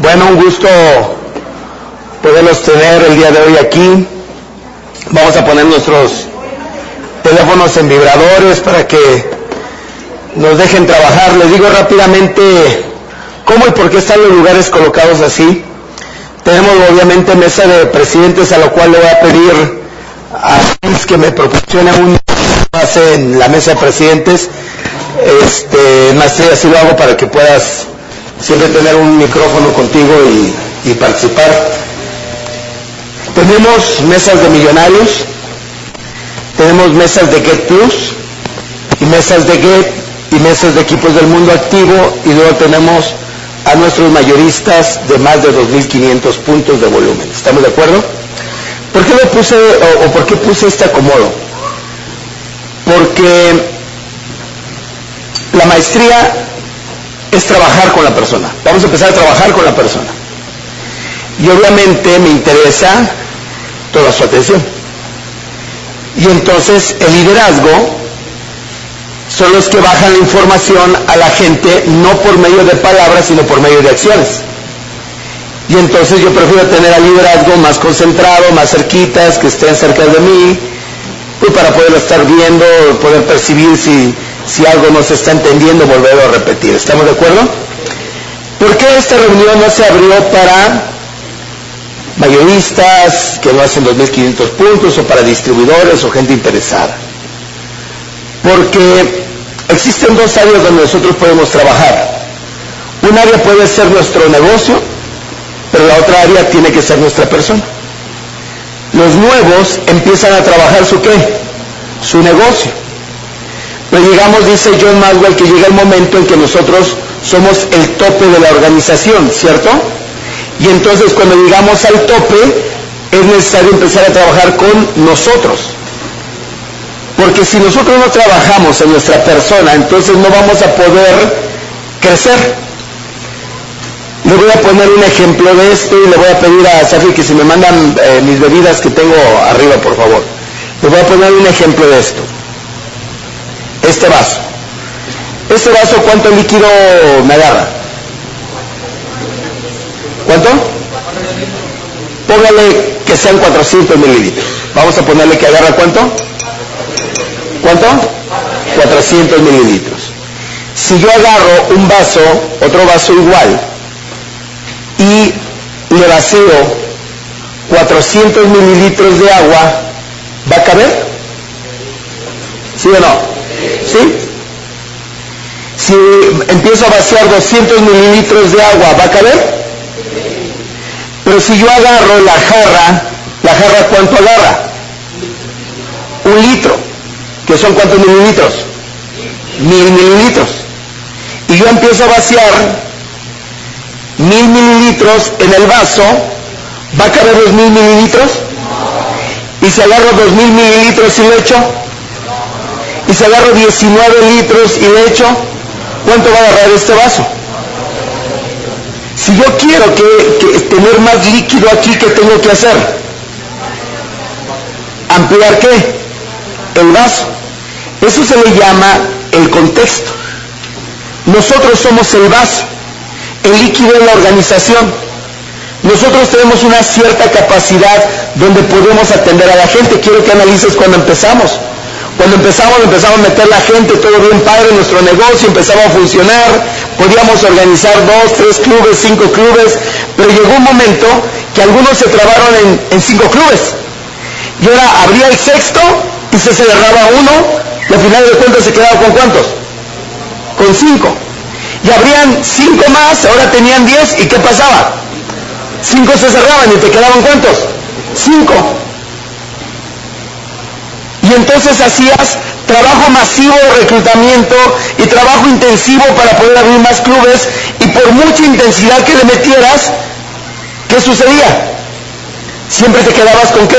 Bueno, un gusto poderlos tener el día de hoy aquí. Vamos a poner nuestros teléfonos en vibradores para que nos dejen trabajar. Les digo rápidamente cómo y por qué están los lugares colocados así. Tenemos obviamente mesa de presidentes a lo cual le voy a pedir a Luis que me proporcione un pase en la mesa de presidentes. Este, maestría, así lo hago para que puedas siempre tener un micrófono contigo y, participar. Tenemos mesas de millonarios, tenemos mesas de Get Plus y mesas de Get y mesas de equipos del mundo activo y luego tenemos a nuestros mayoristas de más de 2.500 puntos de volumen. ¿Estamos de acuerdo? ¿Por qué lo puse o, o por qué puse este acomodo? Porque la maestría es trabajar con la persona. Vamos a empezar a trabajar con la persona. Y obviamente me interesa toda su atención. Y entonces el liderazgo son los que bajan la información a la gente no por medio de palabras, sino por medio de acciones. Y entonces yo prefiero tener al liderazgo más concentrado, más cerquitas, que estén cerca de mí, pues para poderlo estar viendo, poder percibir si, si algo no se está entendiendo, volverlo a repetir. ¿Estamos de acuerdo? ¿Por qué esta reunión no se abrió para mayoristas que no hacen 2.500 puntos o para distribuidores o gente interesada? Porque existen dos áreas donde nosotros podemos trabajar. Un área puede ser nuestro negocio, pero la otra área tiene que ser nuestra persona. Los nuevos empiezan a trabajar su qué? Su negocio. Pero llegamos, dice John Maxwell, que llega el momento en que nosotros somos el tope de la organización, ¿cierto? Y entonces cuando llegamos al tope es necesario empezar a trabajar con nosotros. Porque si nosotros no trabajamos en nuestra persona, entonces no vamos a poder crecer. Le voy a poner un ejemplo de esto y le voy a pedir a Safi que si me mandan eh, mis bebidas que tengo arriba, por favor. Le voy a poner un ejemplo de esto. Este vaso. Este vaso, ¿cuánto líquido me agarra? ¿Cuánto? Póngale que sean 400 mililitros. Vamos a ponerle que agarra cuánto? ¿Cuánto? 400 mililitros. Si yo agarro un vaso, otro vaso igual, y le vacío 400 mililitros de agua, ¿va a caber? ¿Sí o no? ¿Sí? Si empiezo a vaciar 200 mililitros de agua, ¿va a caber? Pero si yo agarro la jarra, ¿la jarra cuánto agarra? Un litro, que son cuántos mililitros? Mil mililitros. Y yo empiezo a vaciar mil mililitros en el vaso, ¿va a caber los mil mililitros? Y si agarro dos mil mililitros y le echo, y si agarro 19 litros y le echo, ¿cuánto va a agarrar este vaso? Si yo quiero que, tener más líquido aquí, ¿qué tengo que hacer? Ampliar qué? El vaso. Eso se le llama el contexto. Nosotros somos el vaso el líquido en la organización. Nosotros tenemos una cierta capacidad donde podemos atender a la gente. Quiero que analices cuando empezamos. Cuando empezamos, empezamos a meter la gente, todo bien padre, nuestro negocio empezaba a funcionar, podíamos organizar dos, tres clubes, cinco clubes, pero llegó un momento que algunos se trabaron en, en cinco clubes. Y ahora abría el sexto y se cerraba uno, y al final de cuentas se quedaba con cuántos? Con cinco y habrían cinco más, ahora tenían diez, ¿y qué pasaba? Cinco se cerraban y te quedaban cuántos? Cinco. Y entonces hacías trabajo masivo de reclutamiento y trabajo intensivo para poder abrir más clubes y por mucha intensidad que le metieras, ¿qué sucedía? Siempre te quedabas con qué?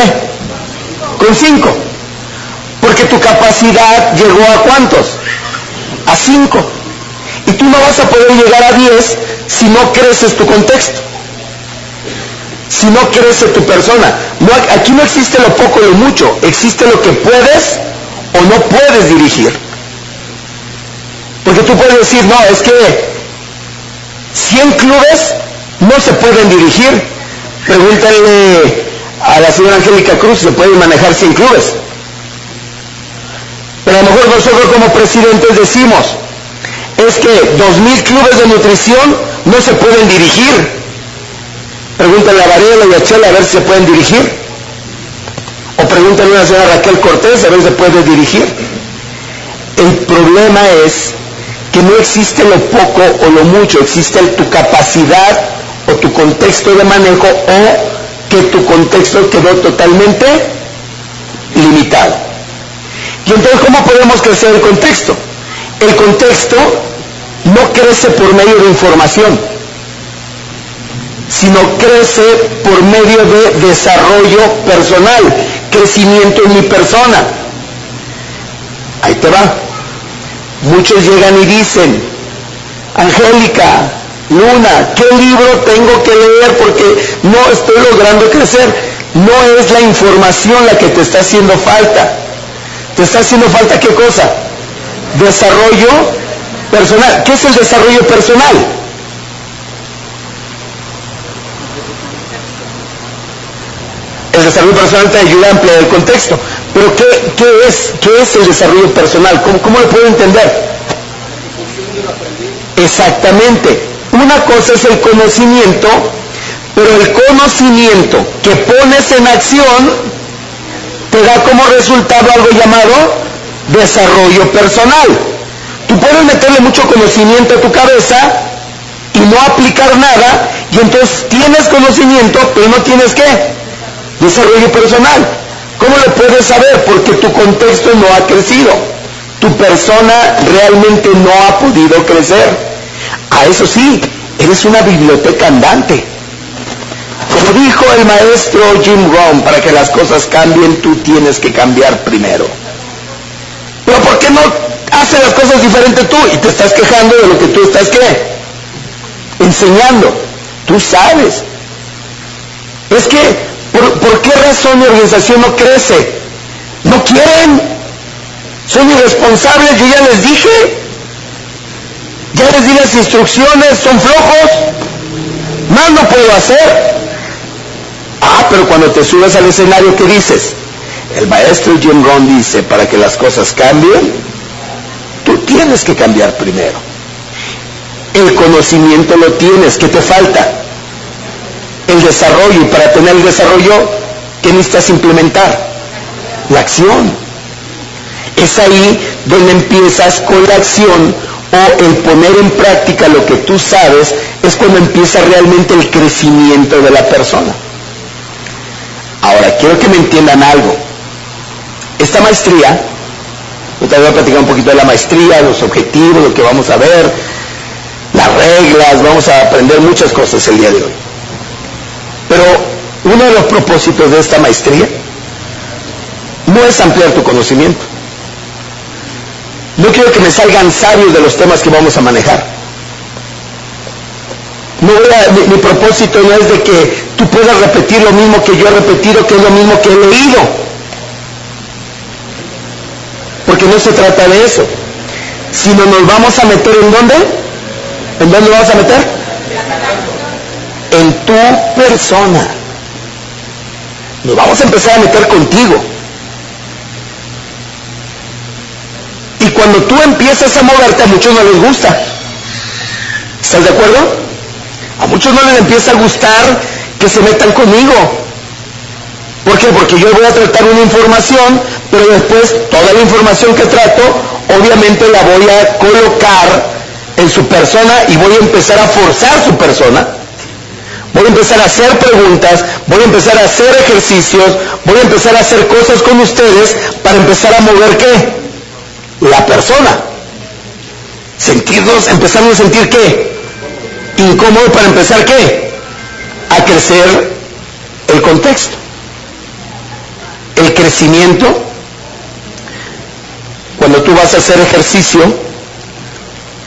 Con cinco. Porque tu capacidad llegó a cuántos? A cinco. Y tú no vas a poder llegar a 10 si no creces tu contexto. Si no crece tu persona. No, aquí no existe lo poco o lo mucho. Existe lo que puedes o no puedes dirigir. Porque tú puedes decir, no, es que 100 clubes no se pueden dirigir. Pregúntale a la señora Angélica Cruz se pueden manejar 100 clubes. Pero a lo mejor nosotros como presidentes decimos, es que 2.000 clubes de nutrición no se pueden dirigir. Pregúntale a Varela y a Chela a ver si se pueden dirigir. O pregúntale a la señora Raquel Cortés a ver si se puede dirigir. El problema es que no existe lo poco o lo mucho, existe tu capacidad o tu contexto de manejo o que tu contexto quedó totalmente limitado. Y entonces, ¿cómo podemos crecer el contexto? El contexto no crece por medio de información, sino crece por medio de desarrollo personal, crecimiento en mi persona. Ahí te va. Muchos llegan y dicen, Angélica, Luna, ¿qué libro tengo que leer porque no estoy logrando crecer? No es la información la que te está haciendo falta. ¿Te está haciendo falta qué cosa? Desarrollo personal. ¿Qué es el desarrollo personal? El desarrollo personal te ayuda a ampliar el contexto. Pero ¿qué, qué es, qué es el desarrollo personal? ¿Cómo, ¿Cómo lo puedo entender? Exactamente. Una cosa es el conocimiento, pero el conocimiento que pones en acción te da como resultado algo llamado desarrollo personal. Tú puedes meterle mucho conocimiento a tu cabeza y no aplicar nada, y entonces tienes conocimiento, pero no tienes qué? Desarrollo personal. ¿Cómo lo puedes saber? Porque tu contexto no ha crecido. Tu persona realmente no ha podido crecer. A eso sí, eres una biblioteca andante. Como dijo el maestro Jim Rohn, para que las cosas cambien, tú tienes que cambiar primero. Pero ¿por qué no haces las cosas diferentes tú? Y te estás quejando de lo que tú estás qué? Enseñando. Tú sabes. Es que ¿Por, qué razón mi organización no crece? No quieren. Son irresponsables, yo ya les dije. Ya les di las instrucciones, son flojos. Más no puedo hacer. Ah, pero cuando te subes al escenario, ¿qué dices? El maestro Jim Rohn dice, para que las cosas cambien, tú tienes que cambiar primero. El conocimiento lo tienes, ¿qué te falta? El desarrollo y para tener el desarrollo, ¿qué necesitas implementar? La acción. Es ahí donde empiezas con la acción o el poner en práctica lo que tú sabes, es cuando empieza realmente el crecimiento de la persona. Ahora, quiero que me entiendan algo. Esta maestría, yo te voy a platicar un poquito de la maestría, los objetivos, lo que vamos a ver, las reglas, vamos a aprender muchas cosas el día de hoy. Uno de los propósitos de esta maestría no es ampliar tu conocimiento. No quiero que me salgan sabios de los temas que vamos a manejar. No mi, propósito no es de que tú puedas repetir lo mismo que yo he repetido, que es lo mismo que he leído. Porque no se trata de eso. Sino nos vamos a meter en dónde? ¿En dónde vamos a meter? en tu persona. Vamos a empezar a meter contigo. Y cuando tú empiezas a moverte, a muchos no les gusta. ¿Estás de acuerdo? A muchos no les empieza a gustar que se metan conmigo. ¿Por qué? Porque yo voy a tratar una información, pero después toda la información que trato, obviamente la voy a colocar en su persona y voy a empezar a forzar su persona voy a empezar a hacer preguntas, voy a empezar a hacer ejercicios, voy a empezar a hacer cosas con ustedes para empezar a mover qué? La persona. Sentirnos, empezamos a sentir qué? Incómodo para empezar qué? A crecer el contexto. El crecimiento, cuando tú vas a hacer ejercicio,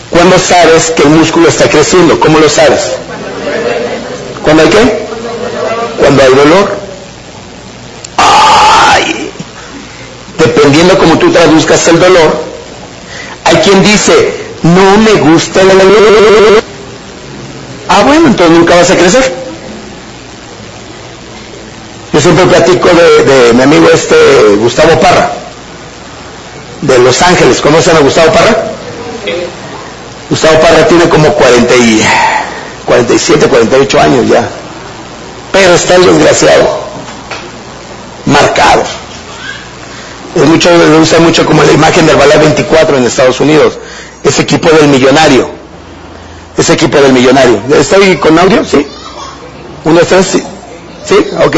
cuando sabes que el músculo está creciendo, ¿cómo lo sabes? ¿Cuándo hay qué? Cuando hay dolor. Ay, dependiendo como tú traduzcas el dolor, hay quien dice, no me gusta el dolor. Ah, Ah, bueno, entonces nunca vas a crecer. Yo siempre platico de, mi amigo este Gustavo Parra, de Los Ángeles. ¿Conocen a Gustavo Parra? Gustavo Parra tiene como 40 y, 47, 48 años ya. Pero está el desgraciado, marcado. Es mucho, me gusta mucho como la imagen del Ballet 24 en Estados Unidos. Ese equipo del millonario. Ese equipo del millonario. ¿Estoy con audio? ¿Sí? ¿Uno, tres? ¿Sí? ¿Sí? Ok.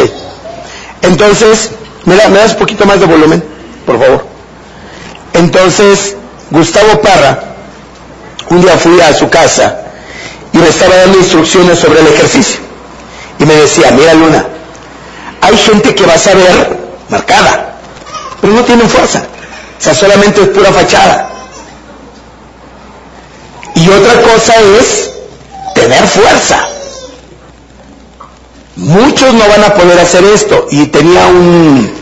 Entonces, mira, me das un poquito más de volumen, por favor. Entonces, Gustavo Parra, un día fui a su casa y me estaba dando instrucciones sobre el ejercicio. Y me decía, mira Luna, hay gente que vas a ver marcada, pero no tienen fuerza. O sea, solamente es pura fachada. Y otra cosa es tener fuerza. Muchos no van a poder hacer esto. Y tenía un,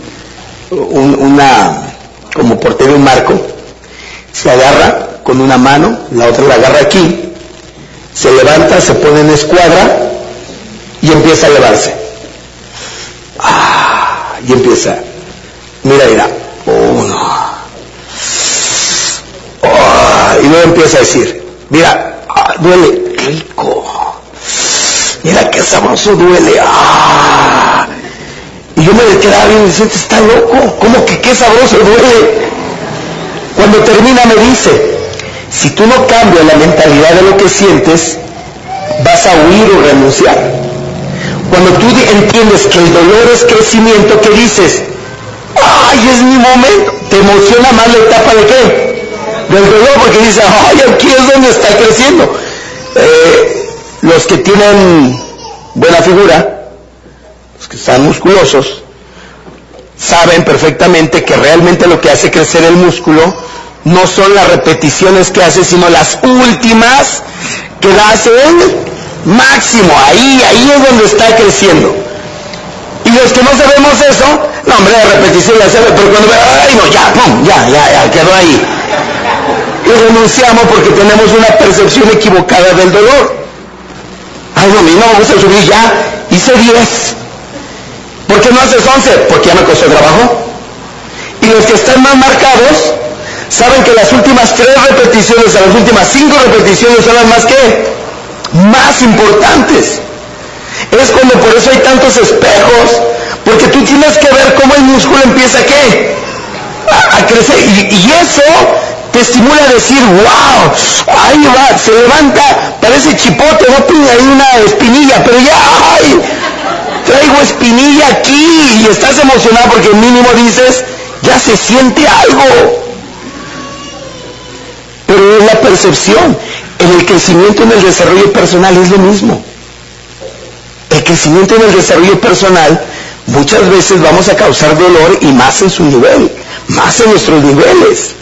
una, como portero un marco, se agarra con una mano, la otra la agarra aquí, se levanta, se pone en escuadra y empieza a elevarse. Ah, y empieza. Mira, mira. Uno. Ah, y luego empieza a decir, mira, ah, duele, rico mira qué sabroso duele. ¡Ah! Y yo me quedaba bien y decía, este está loco, ¿cómo que qué sabroso duele? Cuando termina me dice, si tú no cambias la mentalidad de lo que sientes, vas a huir o renunciar. Cuando tú entiendes que el dolor es crecimiento, ¿qué dices? ¡Ay, es mi momento! Te emociona más la etapa de qué? Del dolor, porque dices, ¡ay, aquí es donde está creciendo! Eh, los que tienen buena figura, los que están musculosos, saben perfectamente que realmente lo que hace crecer el músculo no son las repeticiones que hace, sino las últimas que hace el máximo. Ahí, ahí es donde está creciendo. Y los que no sabemos eso, no, hombre, de repetición ya sabe, pero cuando ay, no, ya, pum, ya, ya, ya, quedó ahí. Y renunciamos porque tenemos una percepción equivocada del dolor. Ay, no, a no me gusta subir ya. Hice 10. ¿Por qué no haces 11? Porque ya me costó trabajo. Y los que están más marcados saben que las últimas tres repeticiones, las últimas cinco repeticiones son las más que más importantes. Es cuando por eso hay tantos espejos, porque tú tienes que ver cómo el músculo empieza qué? A, crecer. y eso te estimula a decir, wow, ahí va, se levanta, parece chipote, no tiene ahí una espinilla, pero ya, ay, traigo espinilla aquí y estás emocionado porque mínimo dices, ya se siente algo. Pero es la percepción. En el crecimiento, en el desarrollo personal es lo mismo. El crecimiento en el desarrollo personal muchas veces vamos a causar dolor y más en su nivel, más en nuestros niveles.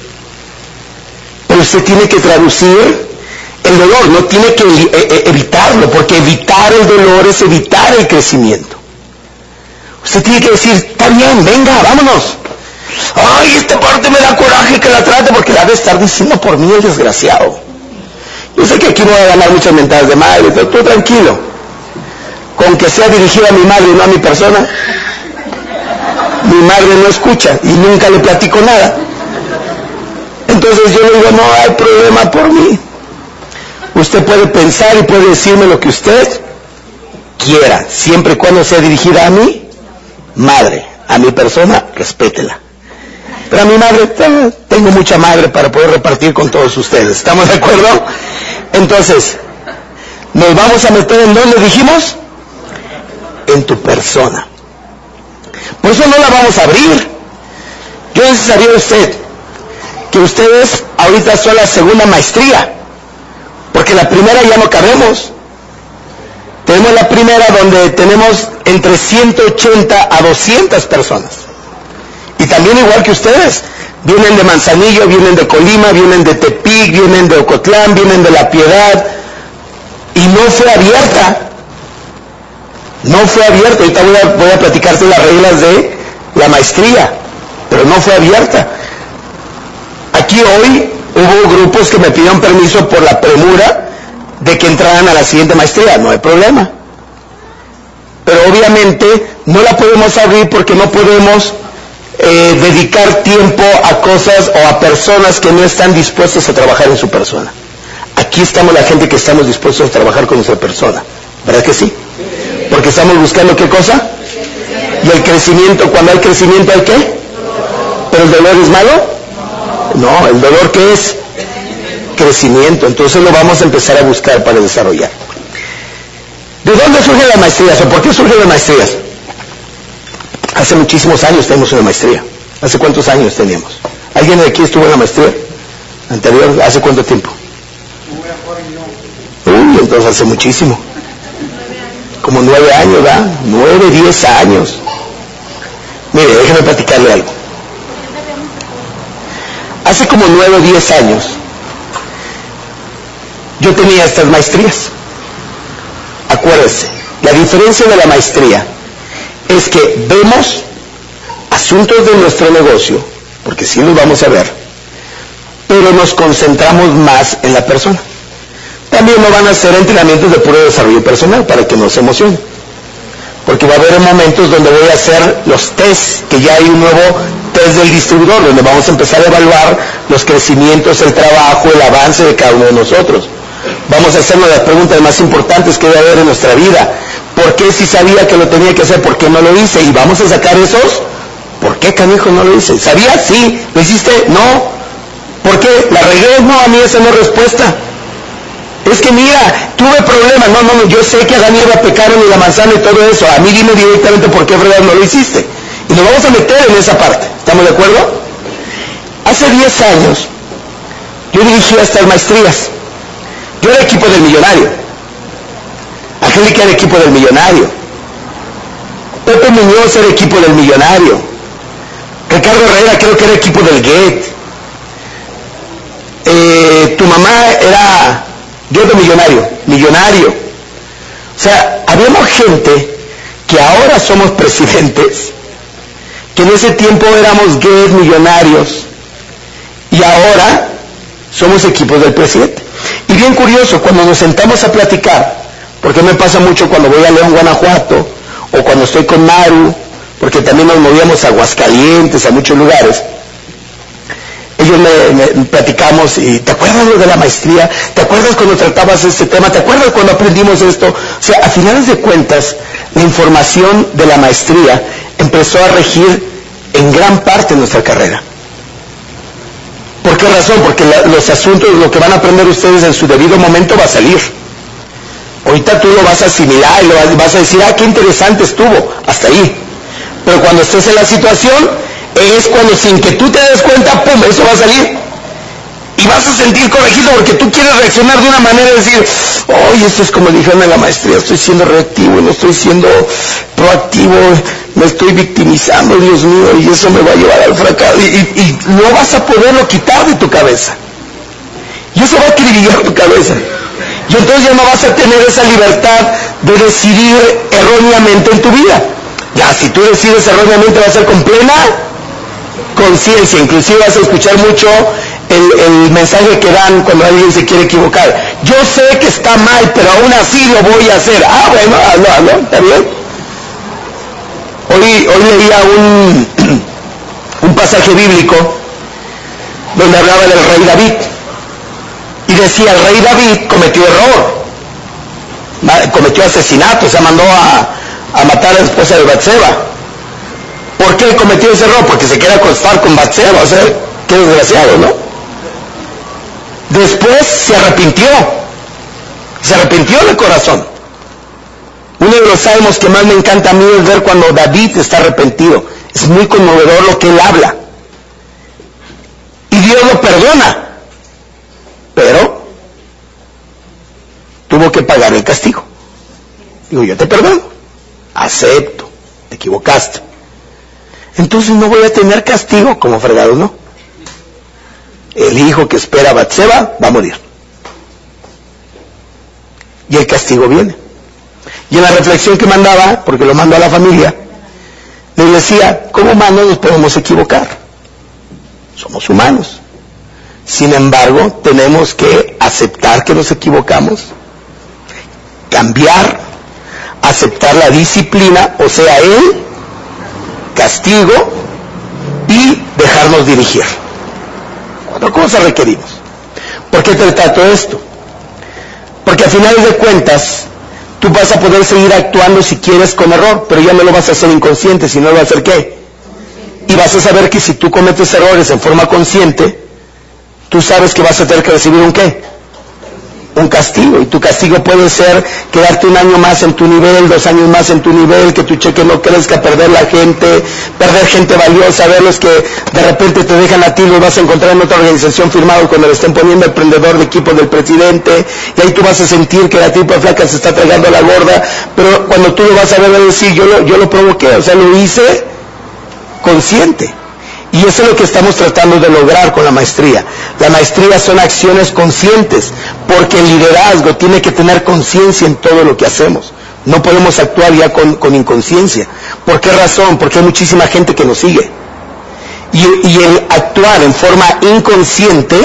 Pero usted tiene que traducir el dolor, no tiene que eh, eh, evitarlo, porque evitar el dolor es evitar el crecimiento. Usted tiene que decir, está bien, venga, vámonos. Ay, esta parte me da coraje que la trate porque la de estar diciendo por mí el desgraciado. Yo sé que aquí no voy a ganar muchas mentadas de madre, pero tú tranquilo. Con que sea dirigida a mi madre y no a mi persona, mi madre no escucha y nunca le platico nada. Entonces yo le digo, no hay problema por mí. Usted puede pensar y puede decirme lo que usted quiera, siempre y cuando sea dirigida a mi madre, a mi persona, respétela. Pero a mi madre, tengo mucha madre para poder repartir con todos ustedes. ¿Estamos de acuerdo? Entonces, nos vamos a meter en donde dijimos? En tu persona. Por eso no la vamos a abrir. Yo necesitaría usted que ustedes ahorita son la segunda maestría, porque la primera ya no cabemos. Tenemos la primera donde tenemos entre 180 a 200 personas. Y también igual que ustedes, vienen de Manzanillo, vienen de Colima, vienen de Tepic, vienen de Ocotlán, vienen de La Piedad, y no fue abierta. No fue abierta. Ahorita voy a, voy a las reglas de la maestría, pero no fue abierta. Aquí hoy hubo grupos que me pidieron permiso por la premura de que entraran a la siguiente maestría, no hay problema. Pero obviamente no la podemos abrir porque no podemos eh, dedicar tiempo a cosas o a personas que no están dispuestas a trabajar en su persona. Aquí estamos la gente que estamos dispuestos a trabajar con nuestra persona. ¿Verdad que sí? Porque estamos buscando qué cosa? Y el crecimiento, cuando hay crecimiento hay qué? ¿Pero el dolor es malo? No, el dolor que es crecimiento. Entonces lo vamos a empezar a buscar para desarrollar. ¿De dónde surgen las maestrías o por qué surgen las maestrías? Hace muchísimos años tenemos una maestría. ¿Hace cuántos años teníamos? ¿Alguien de aquí estuvo en la maestría anterior? ¿Hace cuánto tiempo? Uy, entonces hace muchísimo. Como nueve años, ¿verdad? Nueve, diez años. Mire, déjeme platicarle algo. Hace como nueve o diez años, yo tenía estas maestrías. Acuérdese, la diferencia de la maestría es que vemos asuntos de nuestro negocio, porque sí los vamos a ver, pero nos concentramos más en la persona. También no van a ser entrenamientos de puro desarrollo personal para que no se emocionen. Porque va a haber momentos donde voy a hacer los tests, que ya hay un nuevo test del distribuidor, donde vamos a empezar a evaluar los crecimientos, el trabajo, el avance de cada uno de nosotros. Vamos a hacernos las preguntas más importantes que debe haber en nuestra vida. ¿Por qué si sabía que lo tenía que hacer? ¿Por qué no lo hice? Y vamos a sacar esos. ¿Por qué canijo no lo hice? ¿Sabía? Sí. ¿Lo hiciste? No. ¿Por qué? ¿La regué? No, a mí esa no es respuesta. Es que mira, tuve problemas. No, no, no, yo sé que Adán y Eva pecaron y la manzana y todo eso. A mí dime directamente por qué verdad no lo hiciste. Y nos vamos a meter en esa parte. ¿Estamos de acuerdo? Hace 10 años yo dirigí estas maestrías. Yo era equipo del millonario. Angélica era equipo del millonario. Pepe Muñoz era equipo del millonario. Ricardo Herrera creo que era equipo del GET. Eh, tu mamá era yo de millonario, millonario. O sea, habíamos gente que ahora somos presidentes, que en ese tiempo éramos gays millonarios y ahora somos equipos del presidente. Y bien curioso, cuando nos sentamos a platicar, porque me pasa mucho cuando voy a León, Guanajuato, o cuando estoy con Maru, porque también nos movíamos a Aguascalientes, a muchos lugares, ellos me, platicamos y ¿te acuerdas lo de la maestría? ¿Te acuerdas cuando tratabas este tema? ¿Te acuerdas cuando aprendimos esto? O sea, a finales de cuentas, la información de la maestría empezó a regir en gran parte nuestra carrera. ¿Por qué razón? Porque los asuntos, lo que van a aprender ustedes en su debido momento va a salir. Ahorita tú lo vas a asimilar y lo vas a decir, ah, qué interesante estuvo, hasta ahí. Pero cuando estés en la situación, es cuando sin que tú te des cuenta, ¡pum!, eso va a salir. Y vas a sentir corregido porque tú quieres reaccionar de una manera y decir, oye, esto es como dijeron en la maestría, estoy siendo reactivo, no estoy siendo proactivo, me estoy victimizando, Dios mío, y eso me va a llevar al fracaso. Y, no vas a poderlo quitar de tu cabeza. Y eso va a acribillar tu cabeza. Y entonces ya no vas a tener esa libertad de decidir erróneamente en tu vida. Ya, si tú decides erróneamente va a ser con plena conciencia, inclusive vas a escuchar mucho el, mensaje que dan cuando alguien se quiere equivocar. Yo sé que está mal, pero aún así lo voy a hacer. Ah, bueno, hazlo, hazlo, está bien. Hoy, hoy leía un pasaje bíblico donde hablaba del rey David. Y decía, el rey David cometió error, cometió asesinato, se mandó a, matar a la esposa de Batseba. ¿Por qué cometió ese error? Porque se quiere acostar con Batseba, o sea, qué desgraciado, ¿no? Después se arrepintió, se arrepintió de corazón. Uno de los salmos que más me encanta a mí es ver cuando David está arrepentido. Es muy conmovedor lo que él habla. Y Dios lo perdona. Pero tuvo que pagar el castigo. Digo, yo te perdono. Acepto. Te equivocaste entonces no voy a tener castigo como fregado, ¿no? El hijo que espera a Batseba va a morir. Y el castigo viene. Y en la reflexión que mandaba, porque lo mando a la familia, les decía, como humanos nos podemos equivocar. Somos humanos. Sin embargo, tenemos que aceptar que nos equivocamos cambiar, aceptar la disciplina, o sea, el castigo y dejarnos dirigir. Cuatro cosas requerimos. ¿Por qué te trato esto? Porque a finales de cuentas, tú vas a poder seguir actuando si quieres con error, pero ya no lo vas a hacer inconsciente, sino lo vas a hacer qué? Y vas a saber que si tú cometes errores en forma consciente, tú sabes que vas a tener que recibir un qué? un castigo. Y tu castigo puede ser quedarte un año más en tu nivel, dos años más en tu nivel, que tu cheque no crezca, perder la gente, perder gente valiosa, verlos que de repente te dejan a ti, los vas a encontrar en otra organización firmado cuando le estén poniendo el prendedor de equipo del presidente, y ahí tú vas a sentir que la tipo flaca se está tragando la gorda, pero cuando tú lo vas a ver, a decir, yo lo, yo lo provoqué, o sea, lo hice consciente. Y eso es lo que estamos tratando de lograr con la maestría. La maestría son acciones conscientes, porque el liderazgo tiene que tener conciencia en todo lo que hacemos. No podemos actuar ya con, inconsciencia. ¿Por qué razón? Porque hay muchísima gente que nos sigue. Y, y el actuar en forma inconsciente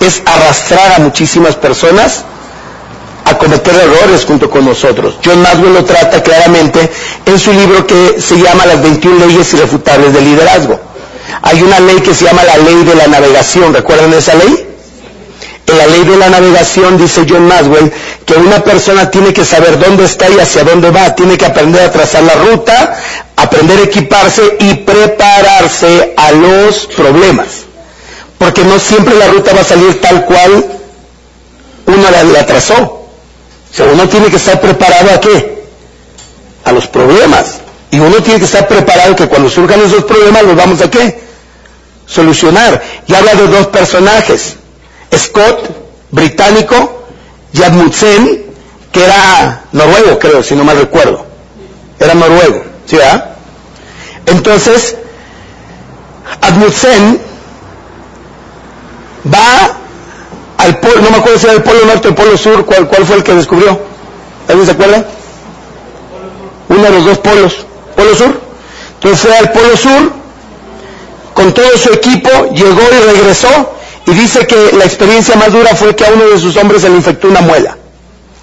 es arrastrar a muchísimas personas a cometer errores junto con nosotros. John Maswell lo trata claramente en su libro que se llama Las 21 leyes irrefutables del liderazgo. Hay una ley que se llama la ley de la navegación. ¿Recuerdan esa ley? En la ley de la navegación dice John Maswell que una persona tiene que saber dónde está y hacia dónde va, tiene que aprender a trazar la ruta, aprender a equiparse y prepararse a los problemas. Porque no siempre la ruta va a salir tal cual uno la, la trazó. O sea, uno tiene que estar preparado a qué? A los problemas. Y uno tiene que estar preparado que cuando surjan esos problemas los vamos a qué? Solucionar. Y habla de dos personajes. Scott, británico, y Admutsen, que era noruego, creo, si no mal recuerdo. Era noruego, ¿sí? Ah? Entonces, Admutsen va al polo, no me acuerdo si era el polo norte o el polo sur, ¿cuál, cuál fue el que descubrió? ¿Alguien se acuerda? Uno de los dos polos. Polo Sur. Entonces fue al Polo Sur, con todo su equipo, llegó y regresó, y dice que la experiencia más dura fue que a uno de sus hombres se le infectó una muela.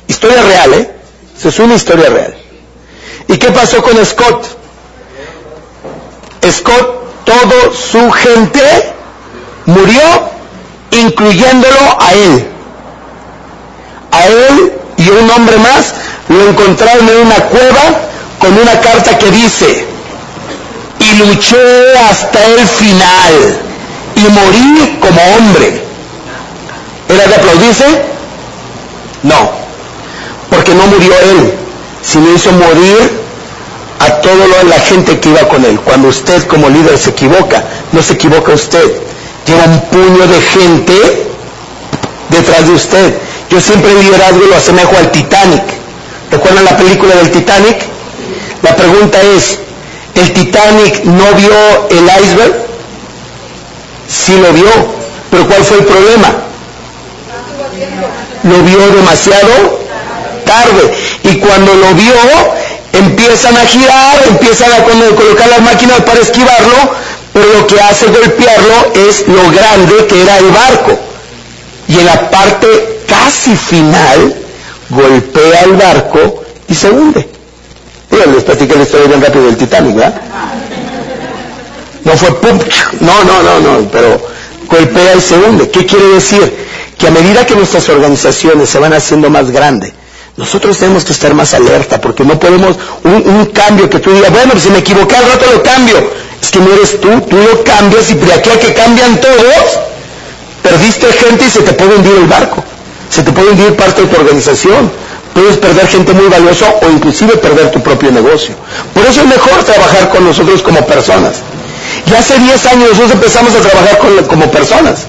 Historia real, ¿eh? es una historia real. ¿Y qué pasó con Scott? Scott, todo su gente murió, incluyéndolo a él. A él y un hombre más lo encontraron en una cueva con una carta que dice, y luché hasta el final y morí como hombre. ¿Era de aplaudirse? No, porque no murió él, sino hizo morir a toda la gente que iba con él. Cuando usted como líder se equivoca, no se equivoca usted, lleva un puño de gente detrás de usted. Yo siempre el liderazgo lo asemejo al Titanic. ¿Recuerdan la película del Titanic? La pregunta es, ¿el Titanic no vio el iceberg? Sí lo vio, pero ¿cuál fue el problema? Lo vio demasiado tarde. Y cuando lo vio, empiezan a girar, empiezan a colocar las máquinas para esquivarlo, pero lo que hace golpearlo es lo grande que era el barco. Y en la parte casi final, golpea el barco y se hunde les platiqué la historia bien rápido del Titanic, ¿verdad? No fue pum, no, no, no, no, pero golpea y se hunde. ¿Qué quiere decir? Que a medida que nuestras organizaciones se van haciendo más grandes, nosotros tenemos que estar más alerta, porque no podemos, un, cambio que tú digas, bueno, si me equivoqué al rato lo cambio. Es que no eres tú, tú lo cambias y de aquí a que cambian todos, perdiste gente y se te puede hundir el barco, se te puede hundir parte de tu organización puedes perder gente muy valiosa o inclusive perder tu propio negocio. Por eso es mejor trabajar con nosotros como personas. Y hace 10 años nosotros empezamos a trabajar como personas.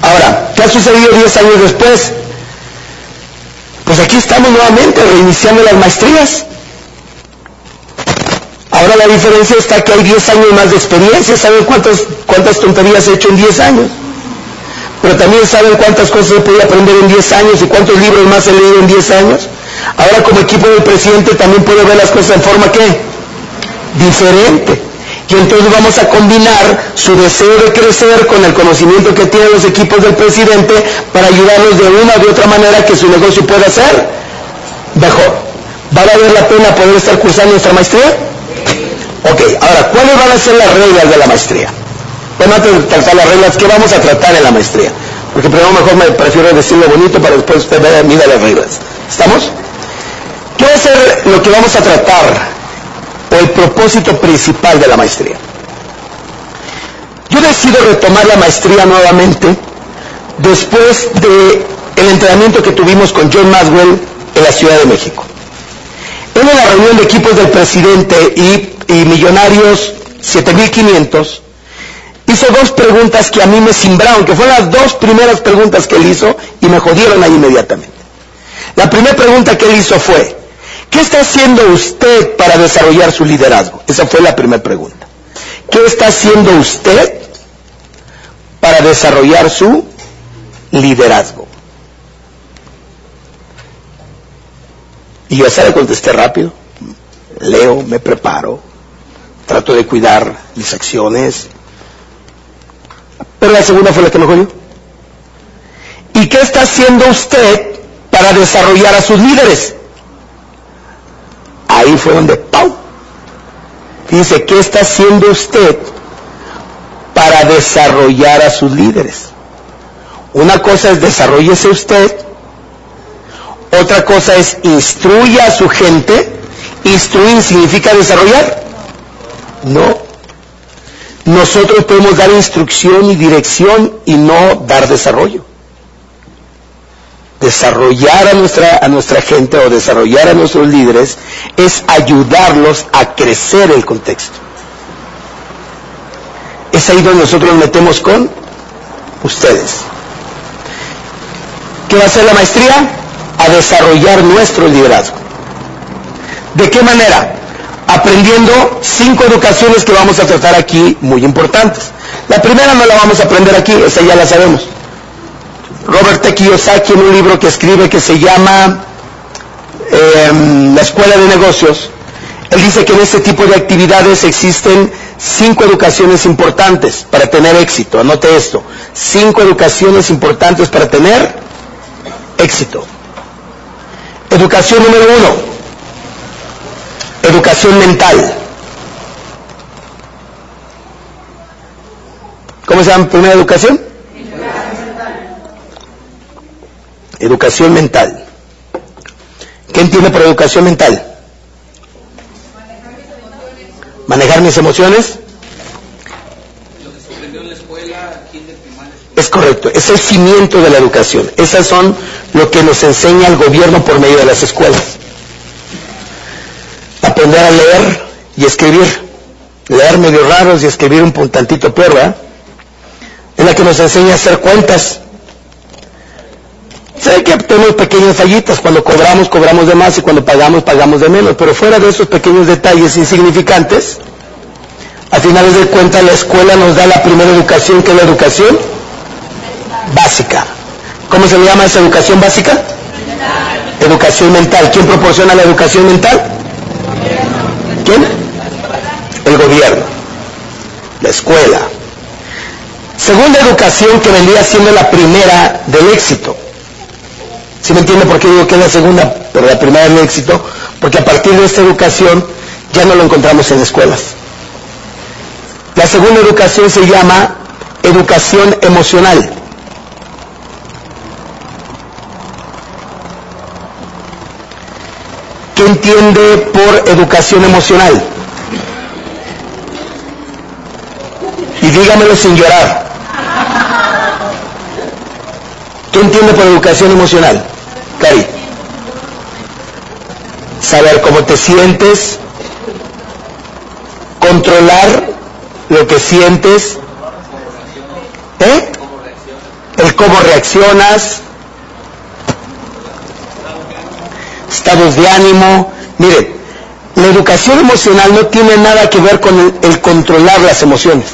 Ahora, ¿qué ha sucedido 10 años después? Pues aquí estamos nuevamente reiniciando las maestrías. Ahora la diferencia está que hay 10 años más de experiencia. ¿Saben cuántas, cuántas tonterías he hecho en 10 años? Pero también saben cuántas cosas he podido aprender en 10 años y cuántos libros más he leído en 10 años. Ahora como equipo del presidente también puedo ver las cosas en forma que diferente. Y entonces vamos a combinar su deseo de crecer con el conocimiento que tienen los equipos del presidente para ayudarlos de una u otra manera que su negocio pueda ser Mejor. ¿Va a valer la pena poder estar cursando nuestra maestría? Ok, ahora, ¿cuáles van a ser las reglas de la maestría? Bueno, antes de tratar las reglas, ¿qué vamos a tratar en la maestría? Porque primero mejor me prefiero decirlo bonito para después usted vea mida las reglas. ¿Estamos? ¿Qué va a ser lo que vamos a tratar? O el propósito principal de la maestría. Yo decido retomar la maestría nuevamente después de el entrenamiento que tuvimos con John Maswell en la Ciudad de México. En la reunión de equipos del presidente y, y Millonarios 7500, hizo dos preguntas que a mí me simbraron, que fueron las dos primeras preguntas que él hizo y me jodieron ahí inmediatamente. La primera pregunta que él hizo fue, ¿qué está haciendo usted para desarrollar su liderazgo? Esa fue la primera pregunta. ¿Qué está haciendo usted para desarrollar su liderazgo? Y yo esa le contesté rápido. Leo, me preparo, trato de cuidar mis acciones. Pero la segunda fue la que me jodió. ¿Y qué está haciendo usted para desarrollar a sus líderes? Ahí fue donde Pau dice, ¿qué está haciendo usted para desarrollar a sus líderes? Una cosa es desarrollese usted otra cosa es instruya a su gente. Instruir significa desarrollar. No. Nosotros podemos dar instrucción y dirección y no dar desarrollo. Desarrollar a nuestra, a nuestra gente o desarrollar a nuestros líderes es ayudarlos a crecer el contexto. Es ahí donde nosotros nos metemos con ustedes. ¿Qué va a ser la maestría? a desarrollar nuestro liderazgo. ¿De qué manera? Aprendiendo cinco educaciones que vamos a tratar aquí muy importantes. La primera no la vamos a aprender aquí, esa ya la sabemos. Robert T. Kiyosaki en un libro que escribe que se llama em, La Escuela de Negocios, él dice que en este tipo de actividades existen cinco educaciones importantes para tener éxito. Anote esto. Cinco educaciones importantes para tener éxito. Educación número uno, educación mental. ¿Cómo se llama primera educación? Educación mental. ¿Qué entiende por educación mental? Manejar mis emociones. Es correcto, es el cimiento de la educación. Esas son lo que nos enseña el gobierno por medio de las escuelas. Aprender a leer y escribir. Leer medio raros y escribir un puntantito peor, ¿verdad? Es la que nos enseña a hacer cuentas. Sé que tenemos pequeñas fallitas, cuando cobramos, cobramos de más y cuando pagamos, pagamos de menos, pero fuera de esos pequeños detalles insignificantes, a finales de cuentas la escuela nos da la primera educación, que es la educación básica. ¿Cómo se le llama esa educación básica? Educación mental. ¿Quién proporciona la educación mental? ¿Quién? El gobierno. La escuela. Segunda educación que vendría siendo la primera del éxito. ¿Sí me entiende por qué digo que es la segunda, pero la primera del éxito? Porque a partir de esta educación ya no lo encontramos en escuelas. La segunda educación se llama educación emocional. ¿Qué entiende por educación emocional? Y dígamelo sin llorar. ¿Qué entiende por educación emocional? Cari. Saber cómo te sientes, controlar lo que sientes, ¿eh? El cómo reaccionas, estados de ánimo. Miren, la educación emocional no tiene nada que ver con el, controlar las emociones.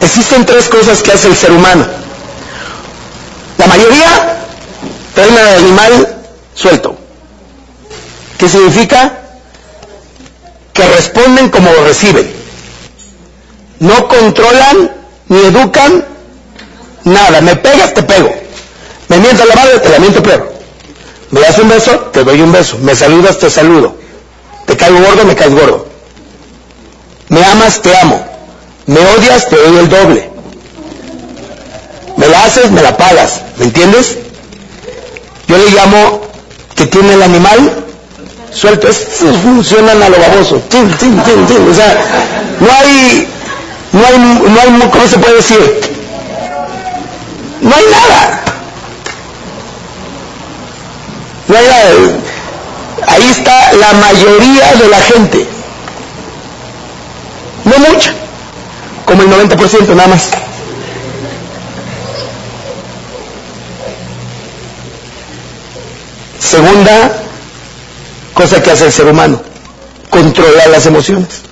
Existen tres cosas que hace el ser humano. La mayoría traen al animal suelto. ¿Qué significa? Que responden como lo reciben. No controlan ni educan nada. Me pegas, te pego. Me mientas la madre, te la miento peor. Me das un beso, te doy un beso. Me saludas, te saludo. Te caigo gordo, me caes gordo. Me amas, te amo. Me odias, te doy el doble. Me la haces, me la pagas. ¿Me entiendes? Yo le llamo que tiene el animal suelto. Estos funcionan a lo baboso. O sea, no hay, no hay, no hay, ¿cómo se puede decir? No hay nada. Ahí está la mayoría de la gente. No mucha, como el 90% nada más. Segunda cosa que hace el ser humano, controlar las emociones.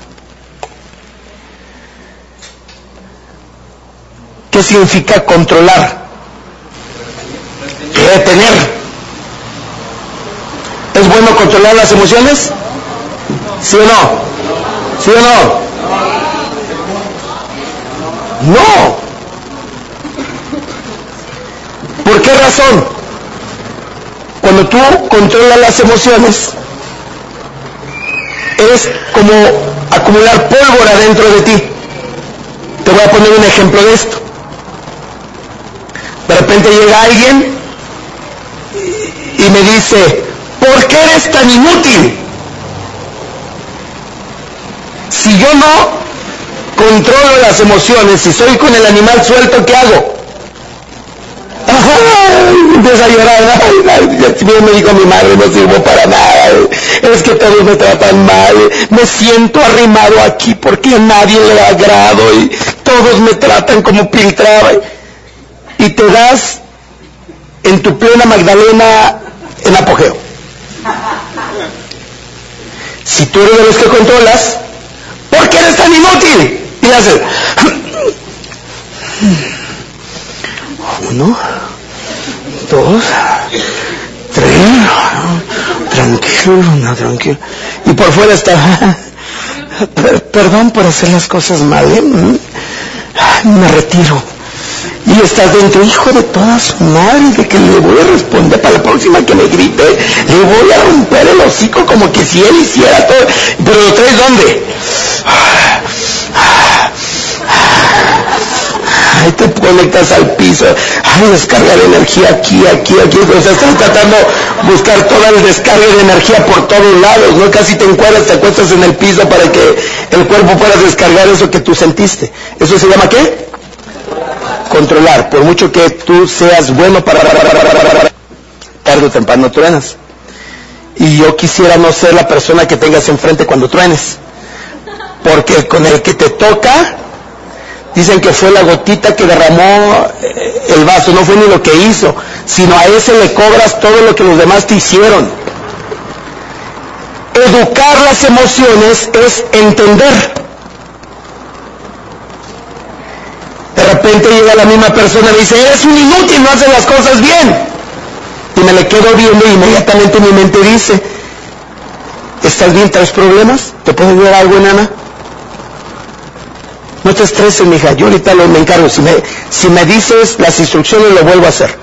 ¿Qué significa controlar? Retener. ¿Es bueno controlar las emociones? ¿Sí o no? ¿Sí o no? No. ¿Por qué razón? Cuando tú controlas las emociones, es como acumular pólvora dentro de ti. Te voy a poner un ejemplo de esto. De repente llega alguien y me dice, ¿por qué eres tan inútil? Si yo no controlo las emociones, si soy con el animal suelto, ¿qué hago? empieza a llorar, ay, me dijo mi madre, no sirvo para nada, es que todos me tratan mal, me siento arrimado aquí porque a nadie le agrado y todos me tratan como piltraba y te das en tu plena Magdalena en apogeo. Si tú eres de los que controlas, ¿por qué eres tan inútil? Y haces uno, dos, tres, tranquilo, no, tranquilo. Y por fuera está, perdón por hacer las cosas mal, ¿eh? me retiro. Y estás dentro, hijo de toda su madre, de que le voy a responder para la próxima que me grite, le voy a romper el hocico como que si él hiciera todo. Pero lo traes dónde? Ay, te conectas al piso, ay, descarga de energía aquí, aquí, aquí, o sea, estás tratando de buscar toda el descarga de energía por todos lados, ¿no? Casi te encuadras, te acuestas en el piso para que el cuerpo pueda descargar eso que tú sentiste. ¿Eso se llama qué? Controlar, por mucho que tú seas bueno para... Tarde o temprano truenas. Y yo quisiera no ser la persona que tengas enfrente cuando truenes. Porque con el que te toca, Dicen que fue la gotita que derramó eh, el vaso, no fue ni lo que hizo, sino a ese le cobras todo lo que los demás te hicieron. Educar las emociones es entender. De repente llega la misma persona y dice, eres un inútil, no haces las cosas bien. Y me le quedo viendo y inmediatamente mi mente dice, ¿estás bien? ¿Traes problemas? ¿Te puedo ayudar algo, enana? No te estreses, mija, yo ahorita lo, me encargo. Si me, si me dices las instrucciones, lo vuelvo a hacer.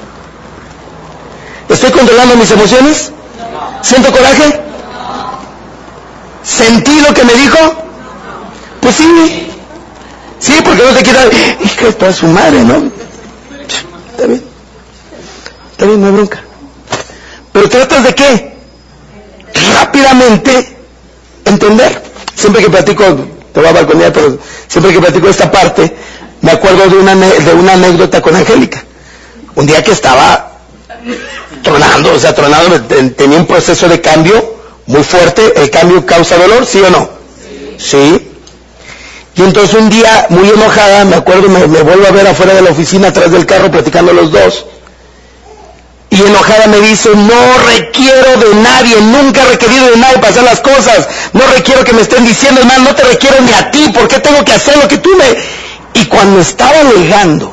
¿Estoy controlando mis emociones? ¿Siento coraje? ¿Sentí lo que me dijo? Pues sí. Sí, porque no te quiera... Hija de toda su madre, ¿no? Está bien. Está bien, no hay bronca. Pero tratas de qué? Rápidamente entender. Siempre que platico te voy a balconear, pero siempre que platico esta parte, me acuerdo de una, de una anécdota con Angélica. Un día que estaba tronando, o sea, tronando, tenía un proceso de cambio muy fuerte, el cambio causa dolor, ¿sí o no? Sí. Y entonces un día, muy enojada, me acuerdo, me, vuelvo a ver afuera de la oficina, atrás del carro, platicando los dos y enojada me dice, no requiero de nadie, nunca he requerido de nadie para hacer las cosas, no requiero que me estén diciendo, hermano, no te requiero ni a ti, ¿por qué tengo que hacer lo que tú me... Y cuando estaba alegando,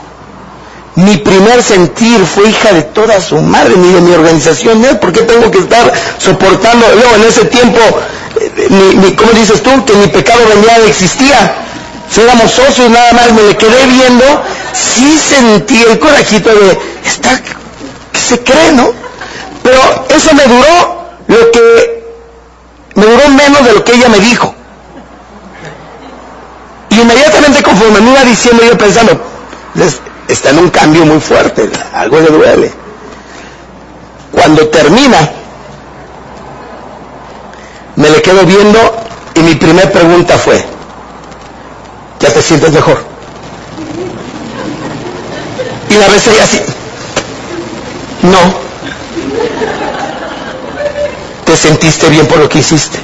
mi primer sentir fue hija de toda su madre, ni de mi organización, ¿eh? ¿por qué tengo que estar soportando? Yo en ese tiempo, eh, ni, ¿cómo dices tú? Que mi pecado venía existía. Si éramos socios nada más, me le quedé viendo, sí sentí el corajito de, está se cree, ¿no? Pero eso me duró lo que, me duró menos de lo que ella me dijo. Y inmediatamente conforme me iba diciendo, yo pensando, está en un cambio muy fuerte, algo le duele. Cuando termina, me le quedo viendo y mi primera pregunta fue, ¿ya te sientes mejor? Y la besé así, no. ¿Te sentiste bien por lo que hiciste?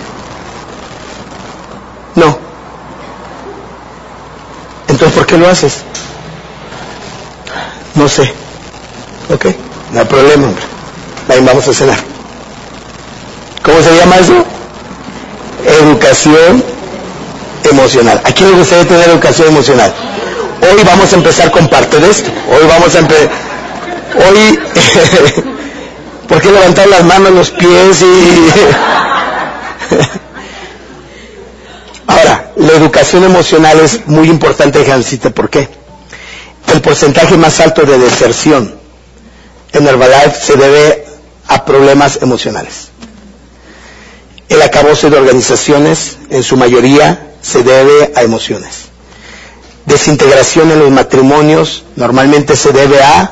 No. Entonces, ¿por qué lo haces? No sé. ¿Ok? No hay problema, hombre. Ahí vamos a cenar. ¿Cómo se llama eso? Educación emocional. ¿A quién le gustaría tener educación emocional? Hoy vamos a empezar con parte de esto. Hoy vamos a empezar. Hoy, ¿por qué levantar las manos, los pies y... Ahora, la educación emocional es muy importante, decirte ¿por qué? El porcentaje más alto de deserción en Herbalife se debe a problemas emocionales. El acabose de organizaciones, en su mayoría, se debe a emociones. Desintegración en los matrimonios normalmente se debe a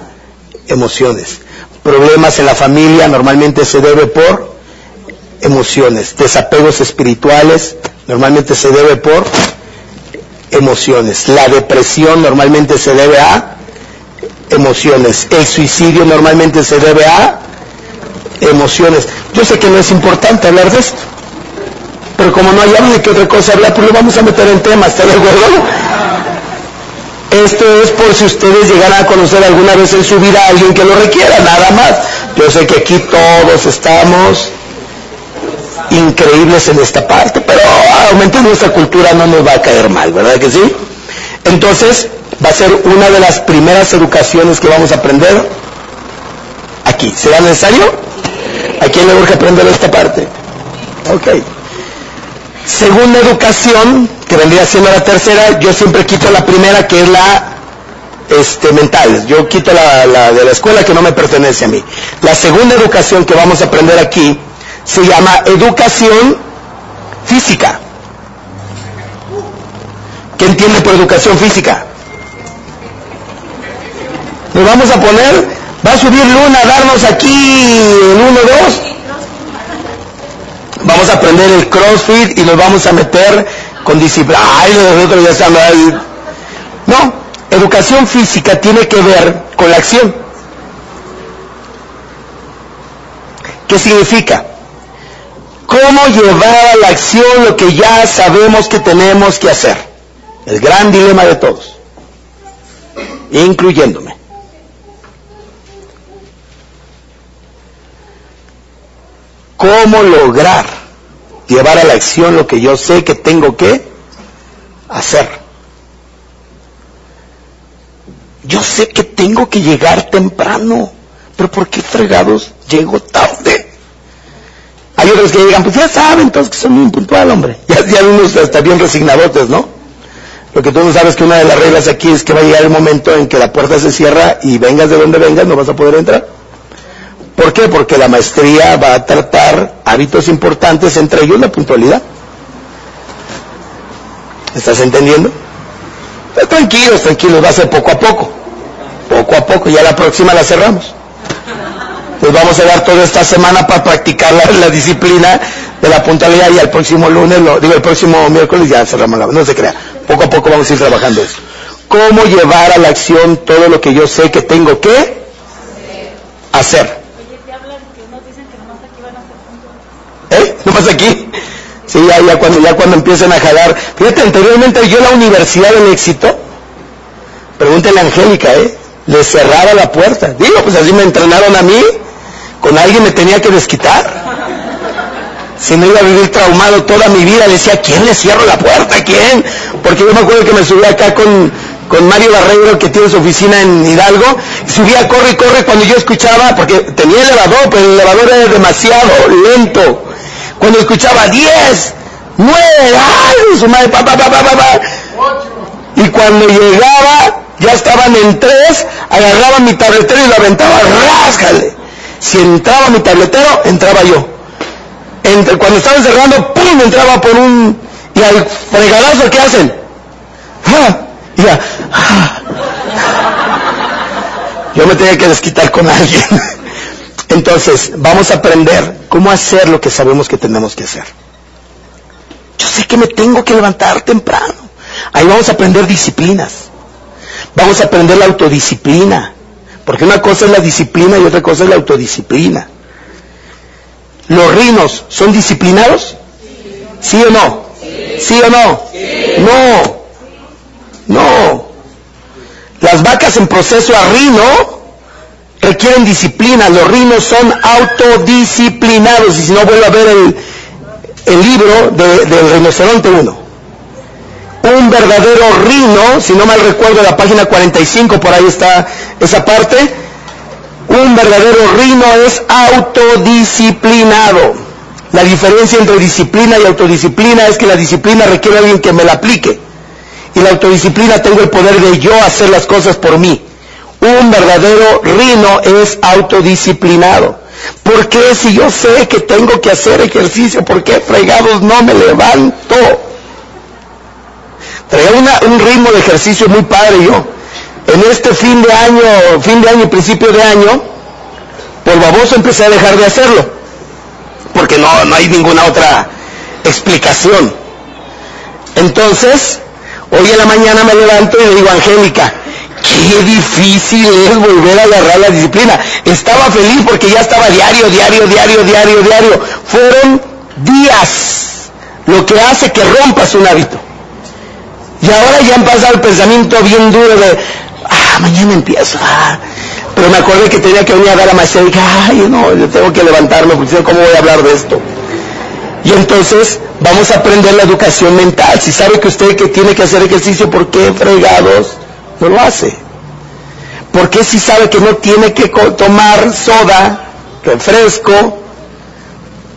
emociones. Problemas en la familia normalmente se debe por emociones. Desapegos espirituales normalmente se debe por emociones. La depresión normalmente se debe a emociones. El suicidio normalmente se debe a emociones. Yo sé que no es importante hablar de esto, pero como no hay algo de qué otra cosa hablar, pues lo vamos a meter en temas, ¿está de acuerdo? Esto es por si ustedes llegaran a conocer alguna vez en su vida a alguien que lo requiera, nada más. Yo sé que aquí todos estamos increíbles en esta parte, pero aumentar nuestra cultura no nos va a caer mal, ¿verdad que sí? Entonces, va a ser una de las primeras educaciones que vamos a aprender aquí. ¿Será necesario? ¿A quién le urge aprender esta parte? Ok. Segunda educación, que vendría siendo la tercera, yo siempre quito la primera, que es la este, mental. Yo quito la, de la escuela que no me pertenece a mí. La segunda educación que vamos a aprender aquí se llama educación física. ¿Qué entiende por educación física? Nos vamos a poner, va a subir Luna a darnos aquí el 1, 2. Vamos a aprender el CrossFit y nos vamos a meter con disciplina. Ay, nosotros ya estamos ahí. No, educación física tiene que ver con la acción. ¿Qué significa? ¿Cómo llevar a la acción lo que ya sabemos que tenemos que hacer? El gran dilema de todos, incluyéndome. ¿Cómo lograr llevar a la acción lo que yo sé que tengo que hacer? Yo sé que tengo que llegar temprano, pero ¿por qué fregados llego tarde? Hay otros que llegan, pues ya saben todos que son muy impuntual, hombre. Ya, ya unos hasta bien resignadotes, ¿no? Lo que tú no sabes que una de las reglas aquí es que va a llegar el momento en que la puerta se cierra y vengas de donde vengas, no vas a poder entrar. ¿Por qué? Porque la maestría va a tratar hábitos importantes, entre ellos la puntualidad. ¿Estás entendiendo? Pues tranquilos, tranquilos, va a ser poco a poco. Poco a poco, ya la próxima la cerramos pues vamos a dar toda esta semana para practicar la, disciplina de la puntualidad y el próximo lunes, digo el próximo miércoles ya cerramos la, no se crea, poco a poco vamos a ir trabajando eso. ¿Cómo llevar a la acción todo lo que yo sé que tengo que hacer? ¿Eh? ¿No pasa aquí? Sí, ya, ya, cuando, ya cuando empiecen a jalar. Fíjate, anteriormente yo la Universidad del Éxito, pregúntale a Angélica, ¿eh? Le cerraba la puerta. Digo, pues así me entrenaron a mí con alguien me tenía que desquitar. Si no iba a vivir traumado toda mi vida, le decía, ¿quién le cierro la puerta? ¿Quién? Porque yo me acuerdo que me subí acá con, con Mario Barreiro, que tiene su oficina en Hidalgo, y subía, corre, corre, cuando yo escuchaba, porque tenía elevador, pero el elevador era demasiado lento. Cuando escuchaba 10, 9, ¡ay! Su madre, pa, pa, pa, Y cuando llegaba, ya estaban en tres, agarraba mi tabletero y lo aventaba, ¡ráscale! Si entraba mi tabletero, entraba yo. cuando estaba encerrando, ¡pum! entraba por un... Y al fregadazo, ¿qué hacen? ¡Ah! Y ya, ¡ah! Yo me tenía que desquitar con alguien. Entonces, vamos a aprender cómo hacer lo que sabemos que tenemos que hacer. Yo sé que me tengo que levantar temprano. Ahí vamos a aprender disciplinas. Vamos a aprender la autodisciplina. Porque una cosa es la disciplina y otra cosa es la autodisciplina. ¿Los rinos son disciplinados? ¿Sí o no? ¿Sí o no? No. No. Las vacas en proceso a rino requieren disciplina. Los rinos son autodisciplinados. Y si no, vuelvo a ver el, libro de, del rinoceronte 1. Un verdadero rino, si no mal recuerdo, la página 45, por ahí está esa parte. Un verdadero rino es autodisciplinado. La diferencia entre disciplina y autodisciplina es que la disciplina requiere a alguien que me la aplique. Y la autodisciplina tengo el poder de yo hacer las cosas por mí. Un verdadero rino es autodisciplinado. ¿Por qué si yo sé que tengo que hacer ejercicio, por qué fregados no me levanto? Traía un ritmo de ejercicio muy padre yo. En este fin de año, fin de año y principio de año, por baboso empecé a dejar de hacerlo. Porque no, no hay ninguna otra explicación. Entonces, hoy en la mañana me levanto y le digo, Angélica, Qué difícil es volver a agarrar la disciplina. Estaba feliz porque ya estaba diario, diario, diario, diario, diario. Fueron días lo que hace que rompas un hábito. Y ahora ya han pasado el pensamiento bien duro de, ah, mañana empiezo. Ah. Pero me acordé que tenía que venir a dar a maestría y dije, ay, no, yo tengo que levantarme porque ¿cómo voy a hablar de esto? Y entonces vamos a aprender la educación mental. Si sabe que usted que tiene que hacer ejercicio, ¿por qué fregados? No lo hace. Porque si sabe que no tiene que tomar soda, refresco,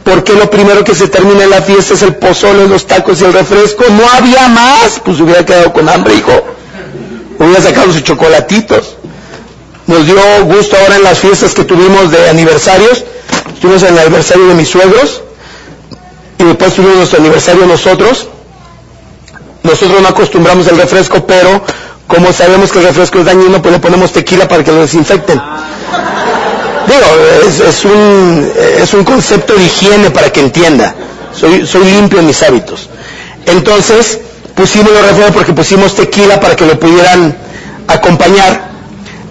porque lo primero que se termina en la fiesta es el pozole, los tacos y el refresco, no había más, pues hubiera quedado con hambre, hijo. Hubiera sacado sus chocolatitos. Nos dio gusto ahora en las fiestas que tuvimos de aniversarios. Estuvimos en el aniversario de mis suegros y después tuvimos nuestro aniversario nosotros. Nosotros no acostumbramos el refresco, pero como sabemos que el refresco es dañino, pues le ponemos tequila para que lo desinfecten. Digo, es, un, concepto de higiene para que entienda. Soy, soy limpio en mis hábitos. Entonces, pusimos los refrescos porque pusimos tequila para que lo pudieran acompañar.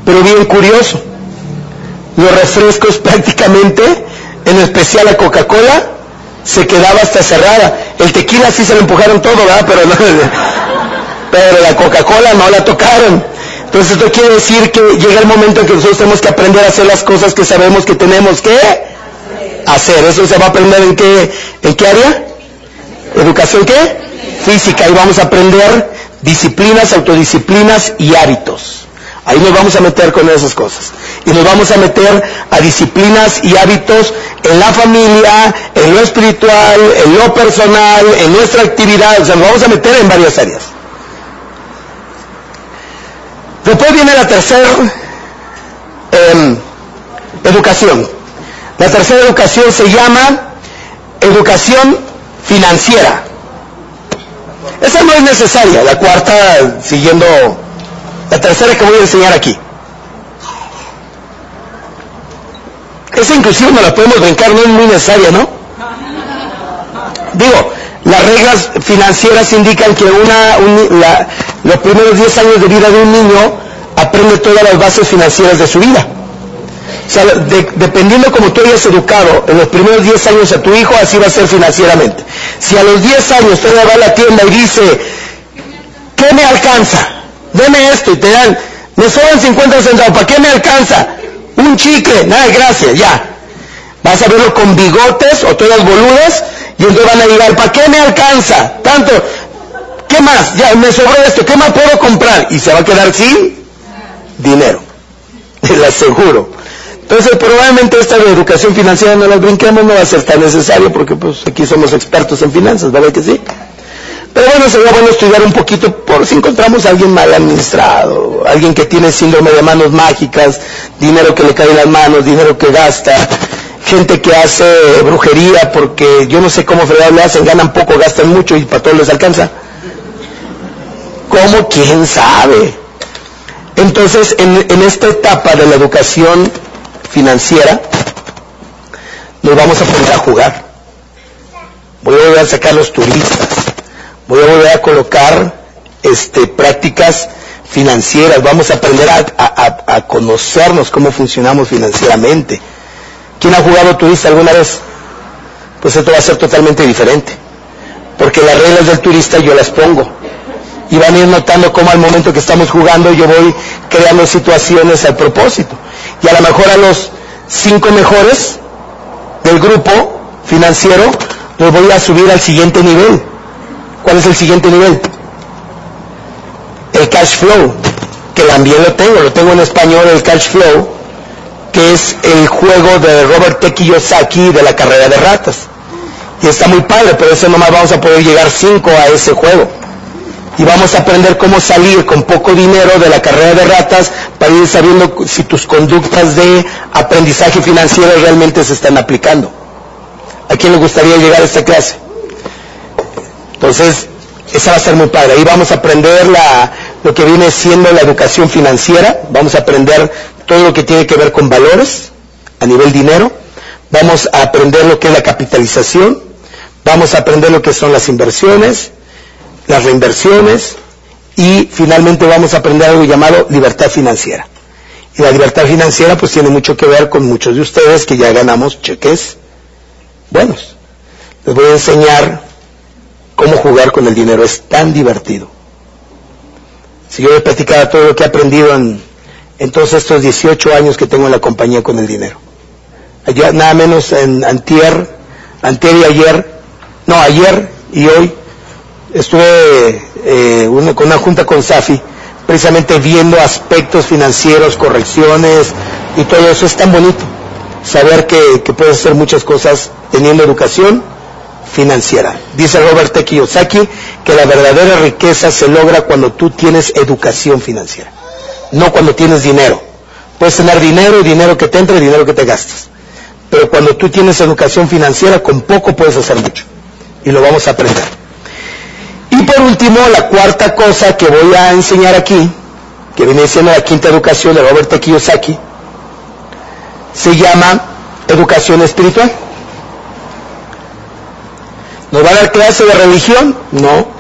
Pero bien curioso, los refrescos prácticamente, en especial la Coca-Cola, se quedaba hasta cerrada. El tequila sí se lo empujaron todo, ¿verdad? Pero no, pero la Coca-Cola no la tocaron. Entonces esto quiere decir que llega el momento en que nosotros tenemos que aprender a hacer las cosas que sabemos que tenemos que hacer. ¿Eso se va a aprender en qué, en qué área? ¿Educación qué? Física. Y vamos a aprender disciplinas, autodisciplinas y hábitos. Ahí nos vamos a meter con esas cosas. Y nos vamos a meter a disciplinas y hábitos en la familia, en lo espiritual, en lo personal, en nuestra actividad. O sea, nos vamos a meter en varias áreas. Después viene la tercera em, educación. La tercera educación se llama educación financiera. Esa no es necesaria, la cuarta siguiendo la tercera que voy a enseñar aquí. Esa inclusive no la podemos brincar, no es muy necesaria, ¿no? Digo, las reglas financieras indican que una, los primeros 10 años de vida de un niño aprende todas las bases financieras de su vida. O sea, dependiendo como tú hayas educado en los primeros 10 años a tu hijo, así va a ser financieramente. Si a los 10 años tú va a la tienda y dice, ¿qué me alcanza? Deme esto y te dan, me sobran 50 centavos, ¿para qué me alcanza? Un chicle, nada, gracias, ya. Vas a verlo con bigotes o todas boludas y entonces van a llegar, ¿para qué me alcanza? Tanto, ¿qué más? Ya, me sobró esto, ¿qué más puedo comprar? Y se va a quedar sin dinero. Les aseguro. Entonces, probablemente esta de educación financiera no la brinquemos, no va a ser tan necesario porque pues aquí somos expertos en finanzas, ¿verdad que sí? Pero bueno, sería bueno estudiar un poquito por si encontramos a alguien mal administrado, alguien que tiene síndrome de manos mágicas, dinero que le cae en las manos, dinero que gasta, gente que hace brujería porque yo no sé cómo fregado le hacen, ganan poco, gastan mucho y para todos les alcanza. ¿Cómo? ¿Quién sabe? Entonces, en, en esta etapa de la educación financiera, nos vamos a poner a jugar. Voy a volver a sacar los turistas. Voy a volver a colocar este, prácticas financieras. Vamos a aprender a conocernos cómo funcionamos financieramente. ¿Quién ha jugado turista alguna vez? Pues esto va a ser totalmente diferente. Porque las reglas del turista yo las pongo. Y van a ir notando cómo al momento que estamos jugando yo voy creando situaciones al propósito. Y a lo mejor a los cinco mejores del grupo financiero los voy a subir al siguiente nivel. ¿Cuál es el siguiente nivel? El cash flow, que también lo tengo, lo tengo en español, el cash flow, que es el juego de Robert T. Kiyosaki de la carrera de ratas. Y está muy padre, pero eso nomás vamos a poder llegar cinco a ese juego. Y vamos a aprender cómo salir con poco dinero de la carrera de ratas para ir sabiendo si tus conductas de aprendizaje financiero realmente se están aplicando. ¿A quién le gustaría llegar a esta clase? Entonces, esa va a ser muy padre. Ahí vamos a aprender la, lo que viene siendo la educación financiera, vamos a aprender todo lo que tiene que ver con valores a nivel dinero, vamos a aprender lo que es la capitalización, vamos a aprender lo que son las inversiones, las reinversiones y finalmente vamos a aprender algo llamado libertad financiera. Y la libertad financiera pues tiene mucho que ver con muchos de ustedes que ya ganamos cheques buenos. Les voy a enseñar cómo jugar con el dinero. Es tan divertido. Si yo les platicara todo lo que he aprendido en, en todos estos 18 años que tengo en la compañía con el dinero. Allá, nada menos en antier, antier y ayer, no, ayer y hoy, estuve eh, con una junta con Safi, precisamente viendo aspectos financieros, correcciones y todo eso. Es tan bonito saber que, puedes hacer muchas cosas teniendo educación financiera. Dice Robert. Kiyosaki que la verdadera riqueza se logra cuando tú tienes educación financiera, no cuando tienes dinero. Puedes tener dinero y dinero que te entra y dinero que te gastas. Pero cuando tú tienes educación financiera, con poco puedes hacer mucho. Y lo vamos a aprender. Y por último, la cuarta cosa que voy a enseñar aquí, que viene siendo la quinta educación de Robert. Kiyosaki, se llama educación espiritual. ¿Nos va a dar clase de religión? No.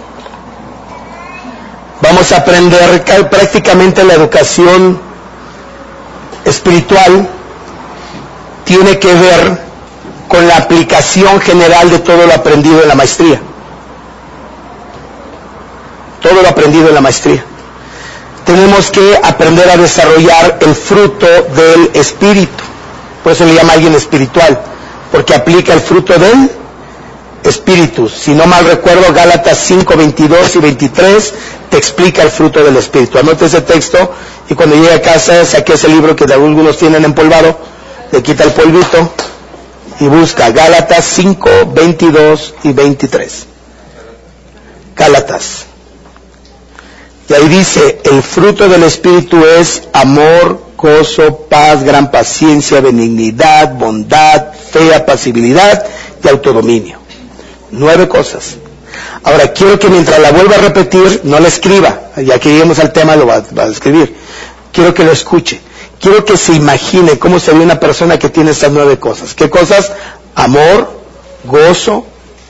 Vamos a aprender prácticamente la educación espiritual. Tiene que ver con la aplicación general de todo lo aprendido en la maestría. Todo lo aprendido en la maestría. Tenemos que aprender a desarrollar el fruto del espíritu. Por eso le llama a alguien espiritual, porque aplica el fruto del espíritus. Si no mal recuerdo, Gálatas 5, 22 y 23 te explica el fruto del espíritu. Anote ese texto y cuando llegue a casa saque ese libro que algunos tienen empolvado, le quita el polvito y busca Gálatas 5, 22 y 23. Gálatas. Y ahí dice, el fruto del espíritu es amor, gozo, paz, gran paciencia, benignidad, bondad, fe, apacibilidad y autodominio. Nueve cosas. Ahora, quiero que mientras la vuelva a repetir, no la escriba. Ya que lleguemos al tema, lo va, a escribir. Quiero que lo escuche. Quiero que se imagine cómo sería una persona que tiene estas nueve cosas. ¿Qué cosas? Amor, gozo,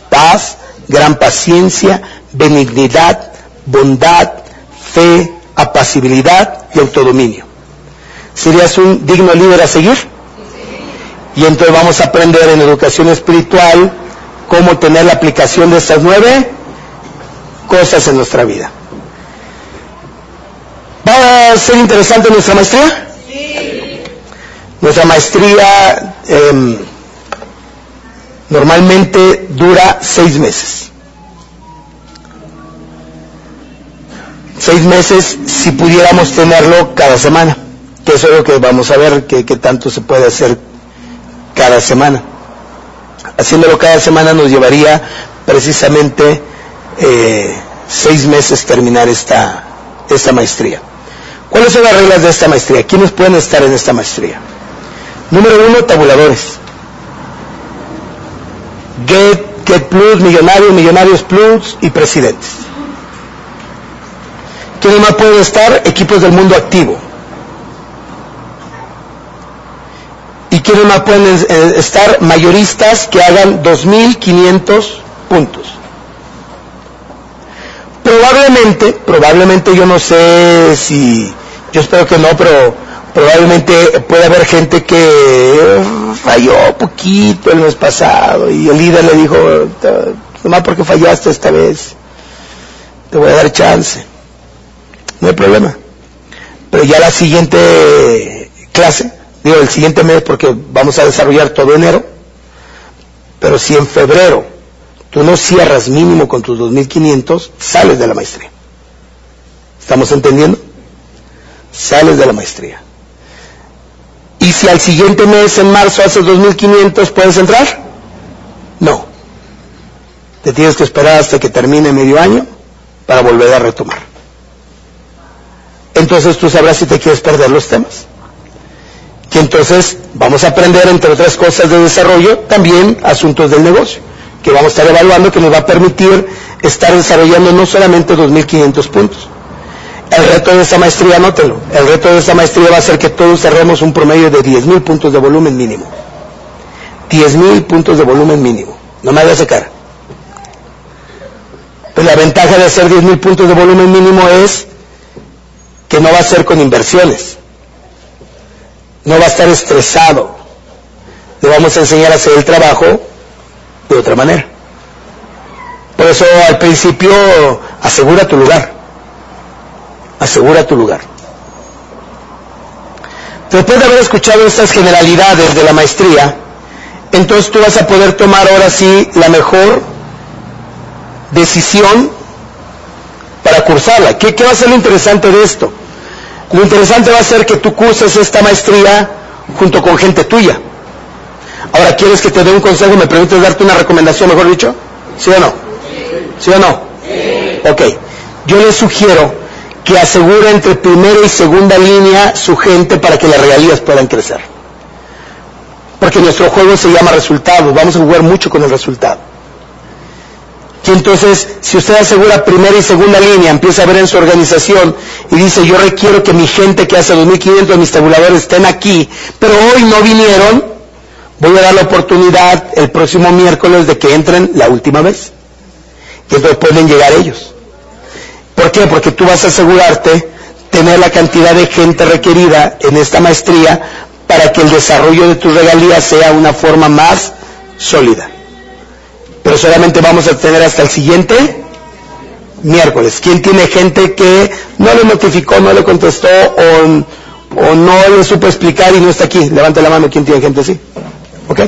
paz, gran paciencia, benignidad, bondad, fe, apacibilidad y autodominio. ¿Serías un digno líder a seguir? Y entonces vamos a aprender en educación espiritual cómo tener la aplicación de estas nueve cosas en nuestra vida. ¿Va a ser interesante nuestra maestría? Sí. Nuestra maestría eh, normalmente dura seis meses. Seis meses si pudiéramos tenerlo cada semana, que eso es lo que vamos a ver, que, que tanto se puede hacer cada semana haciéndolo cada semana nos llevaría precisamente eh, seis meses terminar esta, esta maestría. ¿Cuáles son las reglas de esta maestría? ¿Quiénes pueden estar en esta maestría? Número uno, tabuladores. Get, Get Plus, Millonarios, Millonarios Plus y Presidentes. ¿Quiénes más pueden estar? Equipos del mundo activo. ¿Y quiénes más pueden eh, estar? Mayoristas que hagan 2.500 puntos. Probablemente, probablemente yo no sé si, yo espero que no, pero probablemente puede haber gente que falló poquito el mes pasado y el líder le dijo, nomás porque fallaste esta vez, te voy a dar chance. No hay problema. Pero ya la siguiente clase, digo el siguiente mes porque vamos a desarrollar todo enero, pero si en febrero tú no cierras mínimo con tus 2.500, sales de la maestría. ¿Estamos entendiendo? Sales de la maestría. Y si al siguiente mes, en marzo, haces 2.500, ¿puedes entrar? No. Te tienes que esperar hasta que termine medio año para volver a retomar. Entonces tú sabrás si te quieres perder los temas. Y entonces vamos a aprender, entre otras cosas de desarrollo, también asuntos del negocio, que vamos a estar evaluando, que nos va a permitir estar desarrollando no solamente 2.500 puntos, el reto de esta maestría, anótelo, el reto de esta maestría va a ser que todos cerremos un promedio de 10.000 puntos de volumen mínimo. 10.000 puntos de volumen mínimo. No me hagas sacar. Pues la ventaja de hacer 10.000 puntos de volumen mínimo es que no va a ser con inversiones. No va a estar estresado. Le vamos a enseñar a hacer el trabajo de otra manera. Por eso al principio asegura tu lugar asegura tu lugar. Después de haber escuchado estas generalidades de la maestría, entonces tú vas a poder tomar ahora sí la mejor decisión para cursarla. ¿Qué, va a ser lo interesante de esto? Lo interesante va a ser que tú curses esta maestría junto con gente tuya. Ahora, ¿quieres que te dé un consejo? ¿Me permites darte una recomendación, mejor dicho? ¿Sí o no? ¿Sí o no? Ok. Yo les sugiero que asegura entre primera y segunda línea su gente para que las regalías puedan crecer. Porque nuestro juego se llama resultado, vamos a jugar mucho con el resultado. Y entonces, si usted asegura primera y segunda línea, empieza a ver en su organización y dice, yo requiero que mi gente que hace 2.500 mis tabuladores estén aquí, pero hoy no vinieron, voy a dar la oportunidad el próximo miércoles de que entren la última vez. Y entonces pueden llegar ellos. ¿Por qué? Porque tú vas a asegurarte tener la cantidad de gente requerida en esta maestría para que el desarrollo de tus regalías sea una forma más sólida. Pero solamente vamos a tener hasta el siguiente miércoles. ¿Quién tiene gente que no le notificó, no le contestó o, no le supo explicar y no está aquí? Levante la mano, ¿quién tiene gente así? ¿Ok?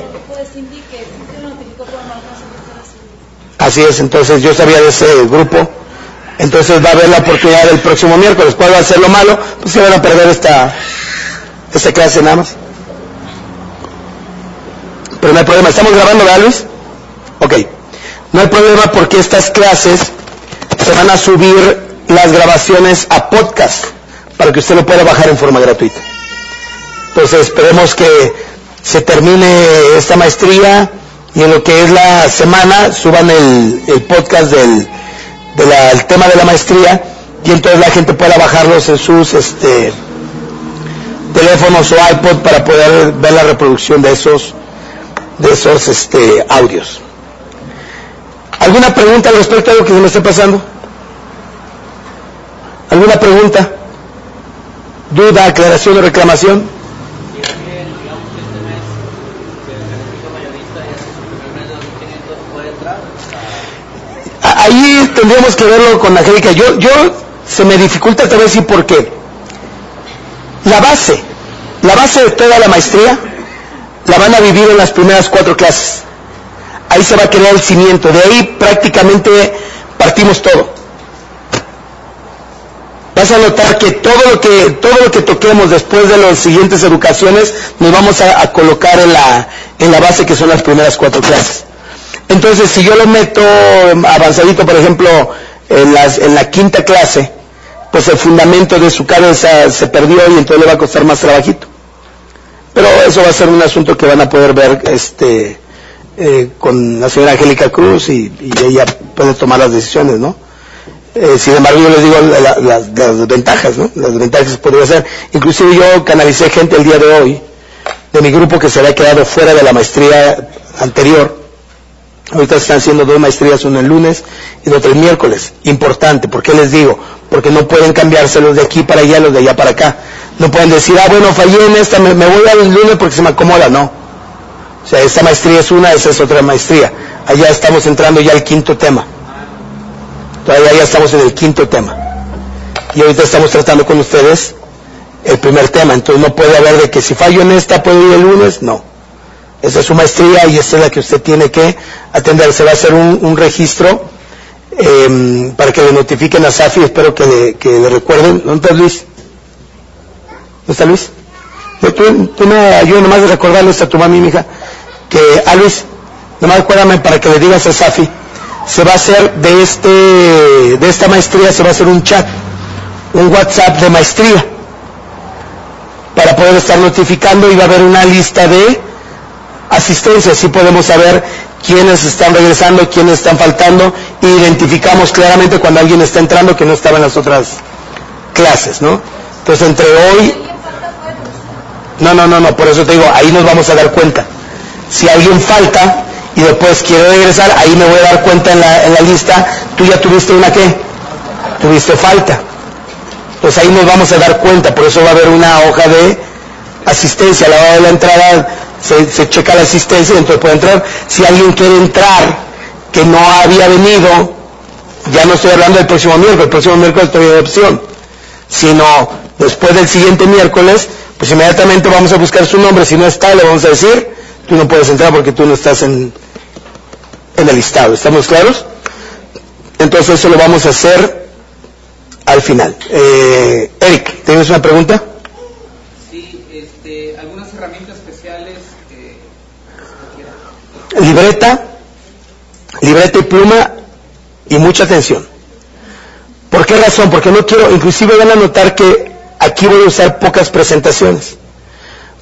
Así es, entonces yo sabía de ese grupo entonces va a haber la oportunidad el próximo miércoles. ¿Cuál va a ser lo malo? Pues se van a perder esta, esta clase nada más. Pero no hay problema. ¿Estamos grabando, verdad, Luis? Ok. No hay problema porque estas clases se van a subir las grabaciones a podcast para que usted lo pueda bajar en forma gratuita. Entonces esperemos que se termine esta maestría y en lo que es la semana suban el, podcast del tema de la maestría y entonces la gente pueda bajarlos en sus este, teléfonos o iPod para poder ver la reproducción de esos de esos este, audios. ¿Alguna pregunta al respecto de lo que se me esté pasando? ¿Alguna pregunta? ¿Duda, aclaración o reclamación? ahí tendríamos que verlo con Angélica. Yo, yo se me dificulta tal vez sí porque la base, la base de toda la maestría la van a vivir en las primeras cuatro clases. Ahí se va a crear el cimiento, de ahí prácticamente partimos todo. Vas a notar que todo lo que, todo lo que toquemos después de las siguientes educaciones nos vamos a, a colocar en la, en la base que son las primeras cuatro clases. Entonces, si yo lo meto avanzadito, por ejemplo, en, las, en la quinta clase, pues el fundamento de su cabeza se perdió y entonces le va a costar más trabajito. Pero eso va a ser un asunto que van a poder ver este, eh, con la señora Angélica Cruz y, ella puede tomar las decisiones, ¿no? Eh, sin embargo, yo les digo las ventajas, ¿no? Las ventajas que podría ser. Inclusive yo canalicé gente el día de hoy de mi grupo que se había quedado fuera de la maestría anterior. Ahorita están haciendo dos maestrías, una el lunes y otra el miércoles. Importante, ¿por qué les digo? Porque no pueden cambiarse los de aquí para allá, los de allá para acá. No pueden decir, ah, bueno, fallé en esta, me, voy al lunes porque se me acomoda. No. O sea, esta maestría es una, esa es otra maestría. Allá estamos entrando ya al quinto tema. Todavía ya estamos en el quinto tema. Y ahorita estamos tratando con ustedes el primer tema. Entonces no puede haber de que si fallo en esta puedo ir el lunes. No. Esa es su maestría y esa es la que usted tiene que atender. Se va a hacer un, registro em, para que le notifiquen a Safi. Espero que le, que le recuerden. ¿Dónde está Luis? ¿No está Luis? Tú, me ayudas nomás de recordarle a tu mami, mi hija, que a ah, Luis, nomás acuérdame para que le digas a Safi, se va a hacer de este, de esta maestría, se va a hacer un chat, un WhatsApp de maestría, para poder estar notificando y va a haber una lista de asistencia, así podemos saber quiénes están regresando, quiénes están faltando, e identificamos claramente cuando alguien está entrando que no estaba en las otras clases, ¿no? Entonces entre hoy no, no, no, no, por eso te digo, ahí nos vamos a dar cuenta. Si alguien falta y después quiere regresar, ahí me voy a dar cuenta en la, en la lista, tú ya tuviste una qué? Tuviste falta. Pues ahí nos vamos a dar cuenta, por eso va a haber una hoja de asistencia. A la hora de la entrada se, se checa la asistencia y entonces puede entrar. Si alguien quiere entrar que no había venido, ya no estoy hablando del próximo miércoles, el próximo miércoles estoy de opción, sino después del siguiente miércoles, pues inmediatamente vamos a buscar su nombre, si no está le vamos a decir, tú no puedes entrar porque tú no estás en, en el listado, ¿estamos claros? Entonces eso lo vamos a hacer al final. Eh, Eric, ¿tienes una pregunta? Sí, este, algunas herramientas especiales. libreta, libreta y pluma y mucha atención. ¿Por qué razón? Porque no quiero, inclusive van a notar que Aquí voy a usar pocas presentaciones.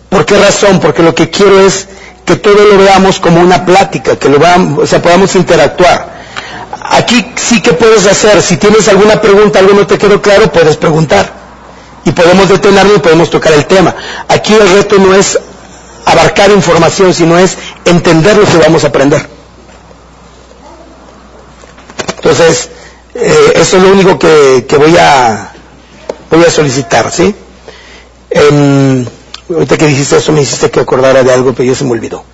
¿Por qué razón? Porque lo que quiero es que todo lo veamos como una plática, que lo veamos, o sea, podamos interactuar. Aquí sí que puedes hacer, si tienes alguna pregunta, algo no te quedó claro, puedes preguntar. Y podemos detenerlo y podemos tocar el tema. Aquí el reto no es abarcar información, sino es entender lo que vamos a aprender. Entonces, eh, eso es lo único que voy a, voy a solicitar, ¿sí? Ahorita que dijiste eso me hiciste que acordara de algo, pero yo se me olvidó.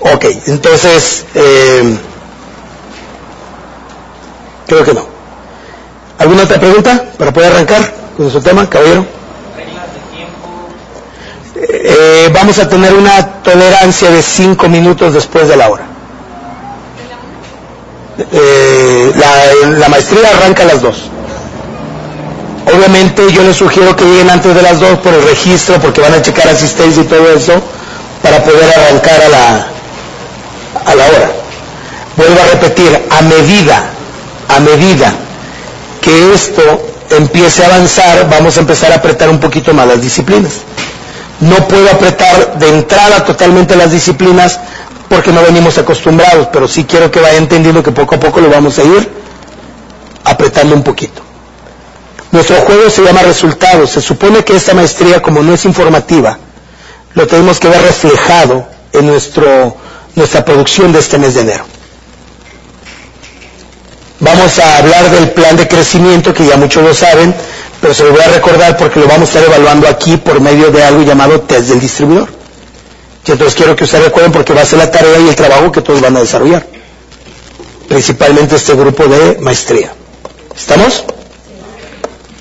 Ok, entonces, eh, creo que no. ¿Alguna otra pregunta para poder arrancar con su tema, caballero? Eh, vamos a tener una tolerancia de cinco minutos después de la hora. Eh, la, maestría arranca a las dos. Obviamente yo les sugiero que lleguen antes de las dos por el registro, porque van a checar asistencia y todo eso, para poder arrancar a la, a la hora. Vuelvo a repetir, a medida, a medida que esto empiece a avanzar, vamos a empezar a apretar un poquito más las disciplinas. No puedo apretar de entrada totalmente las disciplinas porque no venimos acostumbrados, pero sí quiero que vaya entendiendo que poco a poco lo vamos a ir apretando un poquito. Nuestro juego se llama resultados. Se supone que esta maestría, como no es informativa, lo tenemos que ver reflejado en nuestro, nuestra producción de este mes de enero. Vamos a hablar del plan de crecimiento, que ya muchos lo saben, pero se lo voy a recordar porque lo vamos a estar evaluando aquí por medio de algo llamado test del distribuidor. Y entonces quiero que ustedes recuerden porque va a ser la tarea y el trabajo que todos van a desarrollar. Principalmente este grupo de maestría. ¿Estamos?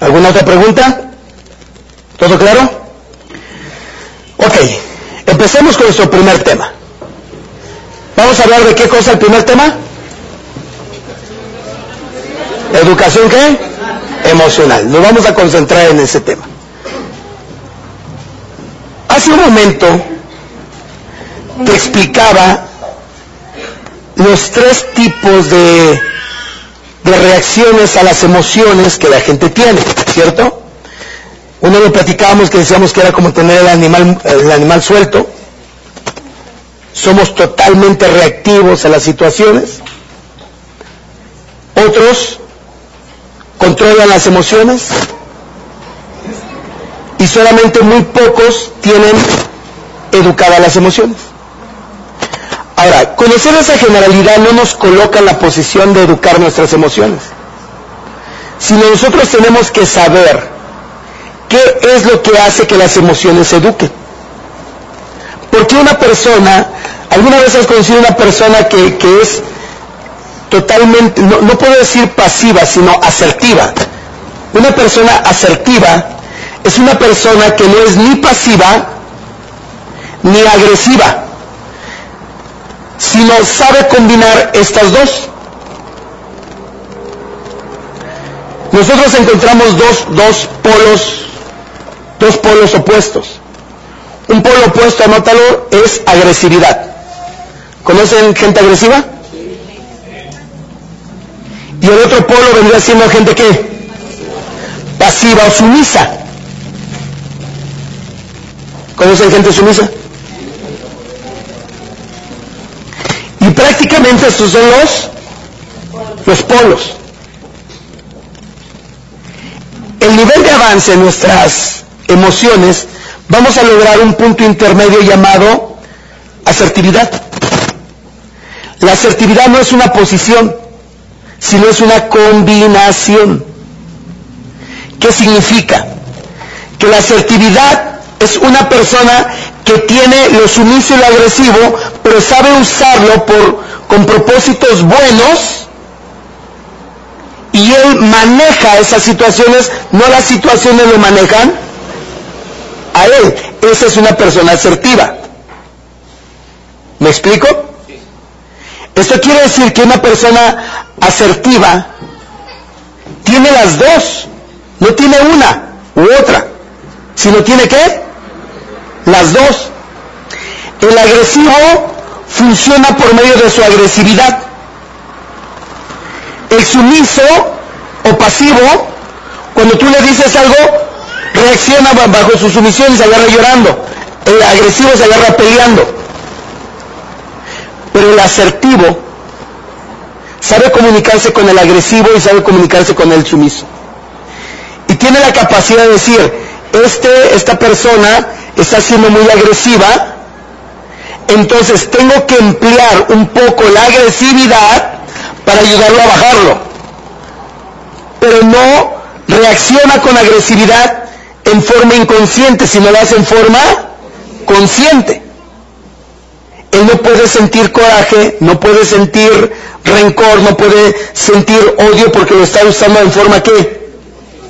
¿Alguna otra pregunta? ¿Todo claro? Ok, empecemos con nuestro primer tema. Vamos a hablar de qué cosa el primer tema. ¿Educación qué? Emocional. Nos vamos a concentrar en ese tema. Hace un momento que explicaba los tres tipos de, de reacciones a las emociones que la gente tiene, ¿cierto? Uno lo platicábamos que decíamos que era como tener el animal, el animal suelto. Somos totalmente reactivos a las situaciones. Otros controlan las emociones y solamente muy pocos tienen educadas las emociones. Ahora, conocer esa generalidad no nos coloca en la posición de educar nuestras emociones, sino nosotros tenemos que saber qué es lo que hace que las emociones se eduquen. Porque una persona, alguna vez has conocido una persona que, que es totalmente, no, no puedo decir pasiva, sino asertiva. Una persona asertiva es una persona que no es ni pasiva ni agresiva, sino sabe combinar estas dos. Nosotros encontramos dos, dos polos, dos polos opuestos. Un polo opuesto, anótalo, es agresividad. ¿Conocen gente agresiva? Y el otro polo vendría siendo gente que pasiva o sumisa. ¿Conocen gente sumisa? Prácticamente estos son los, los polos. El nivel de avance en nuestras emociones, vamos a lograr un punto intermedio llamado asertividad. La asertividad no es una posición, sino es una combinación. ¿Qué significa? Que la asertividad es una persona que tiene lo sumiso y lo agresivo, pero sabe usarlo por, con propósitos buenos y él maneja esas situaciones, no las situaciones lo manejan a él. Esa es una persona asertiva. ¿Me explico? Esto quiere decir que una persona asertiva tiene las dos, no tiene una u otra, sino tiene qué? Las dos. El agresivo funciona por medio de su agresividad. El sumiso o pasivo, cuando tú le dices algo, reacciona bajo su sumisión y se agarra llorando. El agresivo se agarra peleando. Pero el asertivo sabe comunicarse con el agresivo y sabe comunicarse con el sumiso. Y tiene la capacidad de decir, este, esta persona está siendo muy agresiva, entonces tengo que emplear un poco la agresividad para ayudarlo a bajarlo. Pero no reacciona con agresividad en forma inconsciente, sino lo hace en forma consciente. Él no puede sentir coraje, no puede sentir rencor, no puede sentir odio porque lo está usando en forma que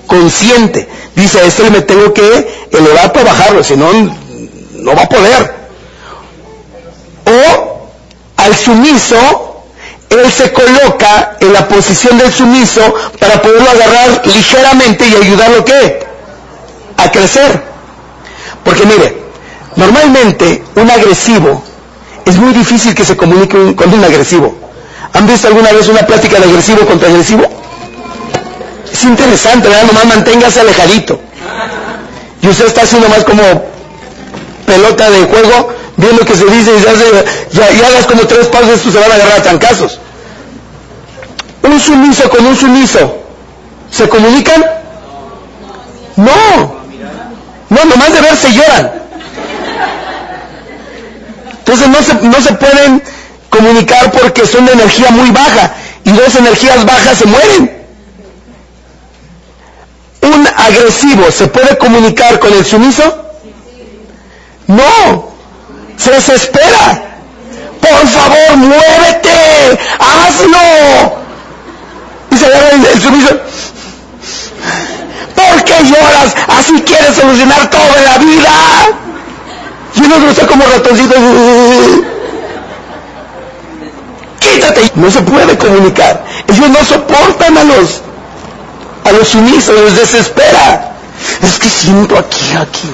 consciente. Dice, a este me tengo que elevar para bajarlo, si no, no va a poder. O al sumiso, él se coloca en la posición del sumiso para poderlo agarrar ligeramente y ayudarlo qué? A crecer. Porque mire, normalmente un agresivo es muy difícil que se comunique con un agresivo. ¿Han visto alguna vez una plática de agresivo contra agresivo? Es interesante, ¿verdad? Nomás manténgase alejadito. Y usted está haciendo más como pelota de juego, viendo que se dice y se hace, y hagas como tres pasos, esto se van a agarrar a trancazos. Un sumiso con un sumiso, ¿se comunican? No. No, nomás de verse lloran. Entonces no se, no se pueden comunicar porque son de energía muy baja y dos energías bajas se mueren. ¿Un agresivo se puede comunicar con el sumiso? No, se desespera. Por favor, muévete, hazlo. Y se agarra el, sumiso. ¿Por qué lloras? Así quieres solucionar todo en la vida. Y uno está como ratoncito. Quítate. No se puede comunicar. Ellos no soportan a los a los sumisos, les desespera. Es que siento aquí, aquí.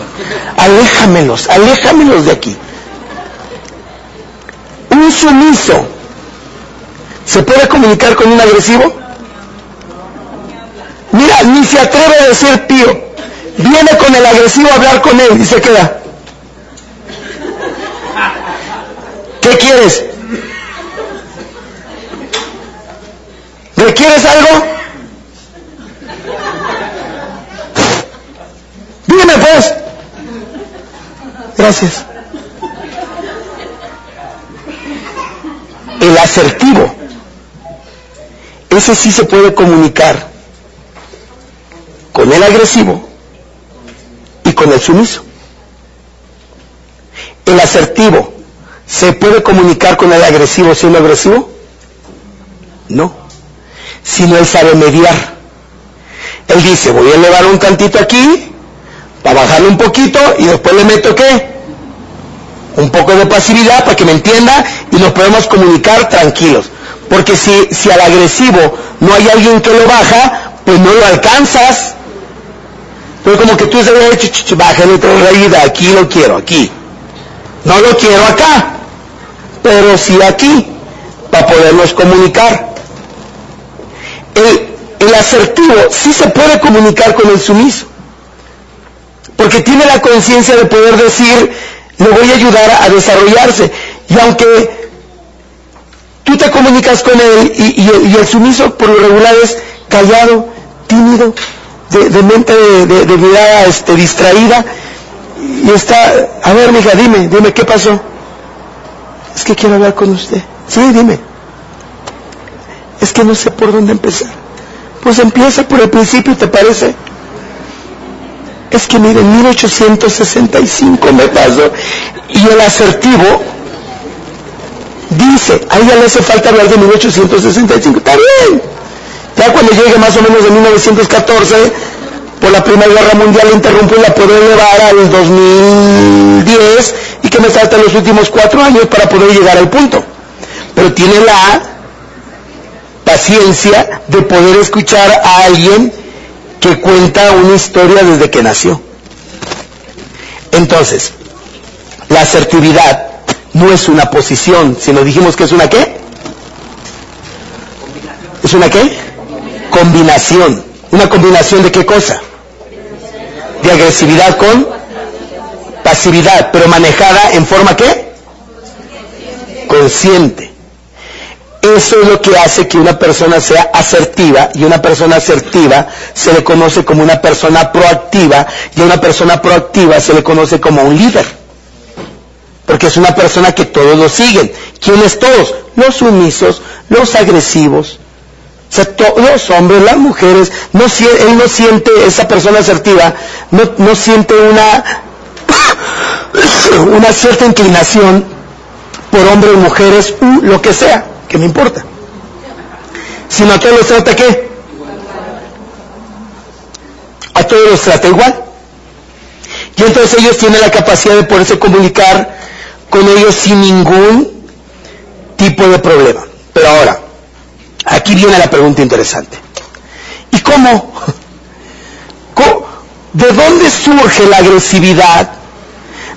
Aléjamelos, aléjamelos de aquí. un sumiso se puede comunicar con un agresivo? Mira, ni se atreve a decir pío. Viene con el agresivo a hablar con él y se queda. ¿Qué quieres? ¿Requieres algo? Pues. Gracias. El asertivo. Ese sí se puede comunicar con el agresivo y con el sumiso. El asertivo se puede comunicar con el agresivo siendo agresivo? No. Sino él sabe mediar. Él dice, voy a elevar un tantito aquí, para bajarle un poquito y después le meto qué? Un poco de pasividad para que me entienda y nos podemos comunicar tranquilos. Porque si, si al agresivo no hay alguien que lo baja, pues no lo alcanzas. Pues como que tú se ve, bájale otra raída, aquí lo quiero, aquí. No lo quiero acá, pero sí aquí, para podernos comunicar. El asertivo sí se puede comunicar con el sumiso, porque tiene la conciencia de poder decir, le voy a ayudar a desarrollarse. Y aunque tú te comunicas con él y, el sumiso por lo regular es callado, tímido, de, mente de, de, mirada este, distraída y está, a ver, mija, dime, dime, ¿qué pasó? Es que quiero hablar con usted. Sí, dime. Es que no sé por dónde empezar. Pues empieza por el principio, ¿te parece? Es que miren, 1865 me pasó. Y el asertivo dice, a ella le hace falta hablar de 1865. Está bien. Ya cuando llegue más o menos de 1914, por la Primera Guerra Mundial interrumpo y la puedo elevar al 2010 y que me faltan los últimos cuatro años para poder llegar al punto. Pero tiene la paciencia de poder escuchar a alguien que cuenta una historia desde que nació. Entonces, la asertividad no es una posición, sino dijimos que es una qué? ¿Es una qué? Combinación. ¿Una combinación de qué cosa? De agresividad con pasividad, pero manejada en forma qué? Consciente. Eso es lo que hace que una persona sea asertiva y una persona asertiva se le conoce como una persona proactiva y a una persona proactiva se le conoce como un líder. Porque es una persona que todos lo siguen. ¿Quiénes todos? Los sumisos, los agresivos, o sea, los hombres, las mujeres, no, él no siente, esa persona asertiva, no, no siente una, una cierta inclinación por hombres, mujeres, u lo que sea, que no importa. Sino a todos los trata qué? A todos los trata igual. Y entonces ellos tienen la capacidad de poderse comunicar con ellos sin ningún tipo de problema. Pero ahora, Aquí viene la pregunta interesante. ¿Y cómo? ¿De dónde surge la agresividad?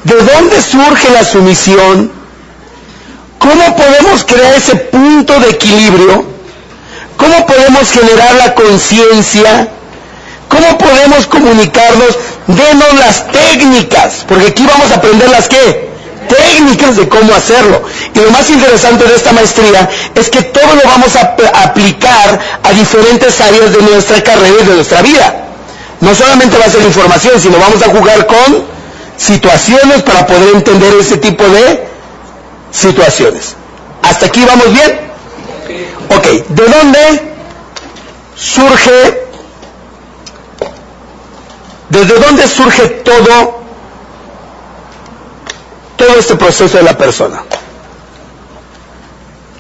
¿De dónde surge la sumisión? ¿Cómo podemos crear ese punto de equilibrio? ¿Cómo podemos generar la conciencia? ¿Cómo podemos comunicarnos? Denos las técnicas, porque aquí vamos a aprender las qué? técnicas de cómo hacerlo. Y lo más interesante de esta maestría es que todo lo vamos a aplicar a diferentes áreas de nuestra carrera y de nuestra vida. No solamente va a ser información, sino vamos a jugar con situaciones para poder entender ese tipo de situaciones. ¿Hasta aquí vamos bien? Ok, ¿de dónde surge, desde dónde surge todo todo este proceso de la persona.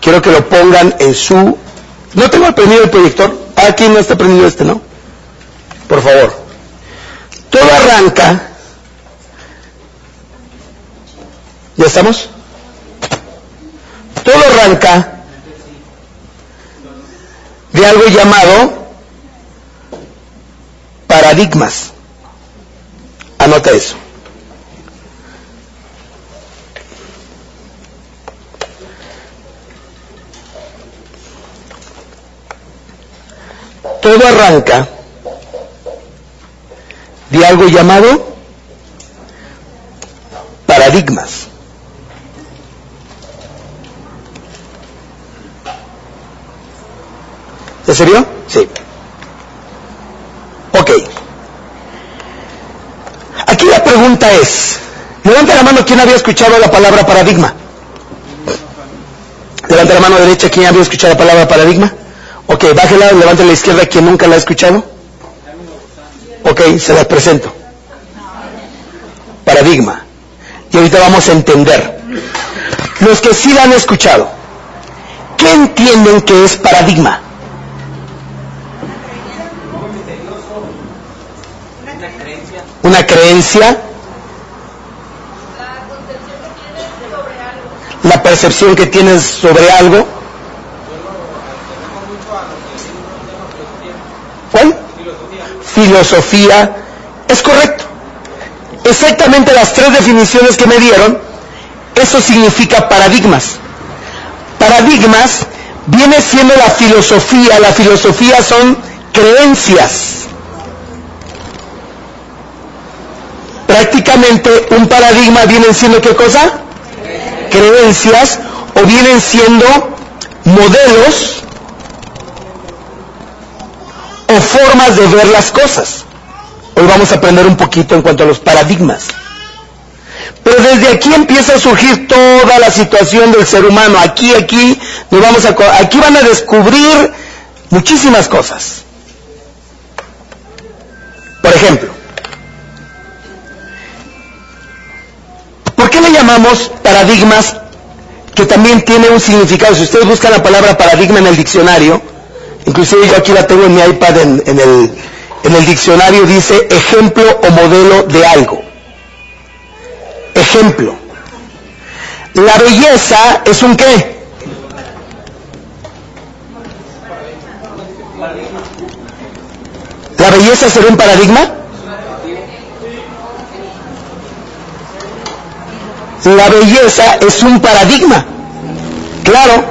Quiero que lo pongan en su... No tengo prendido el proyector. Aquí no está prendido este, ¿no? Por favor. Todo arranca... ¿Ya estamos? Todo arranca de algo llamado paradigmas. Anota eso. Todo arranca de algo llamado paradigmas. ¿En serio? Sí. Ok. Aquí la pregunta es, levanta la mano quien había escuchado la palabra paradigma. Levanta la mano derecha quien había escuchado la palabra paradigma. Ok, bájela, levante la izquierda quien nunca la ha escuchado. Ok, se las presento. Paradigma. Y ahorita vamos a entender. Los que sí la han escuchado, ¿qué entienden que es paradigma? Una creencia. La percepción que tienes sobre algo. ¿Cuál? Filosofía. Es correcto. Exactamente las tres definiciones que me dieron, eso significa paradigmas. Paradigmas viene siendo la filosofía, la filosofía son creencias. Prácticamente un paradigma viene siendo qué cosa? Creencias o vienen siendo modelos o formas de ver las cosas. Hoy vamos a aprender un poquito en cuanto a los paradigmas. Pero desde aquí empieza a surgir toda la situación del ser humano. Aquí, aquí, nos vamos a, aquí van a descubrir muchísimas cosas. Por ejemplo, ¿por qué le llamamos paradigmas que también tiene un significado? Si ustedes buscan la palabra paradigma en el diccionario, inclusive yo aquí la tengo en mi iPad en, el, en el diccionario dice ejemplo o modelo de algo. Ejemplo. La belleza es un qué? ¿La belleza será un paradigma? La belleza es un paradigma. Claro.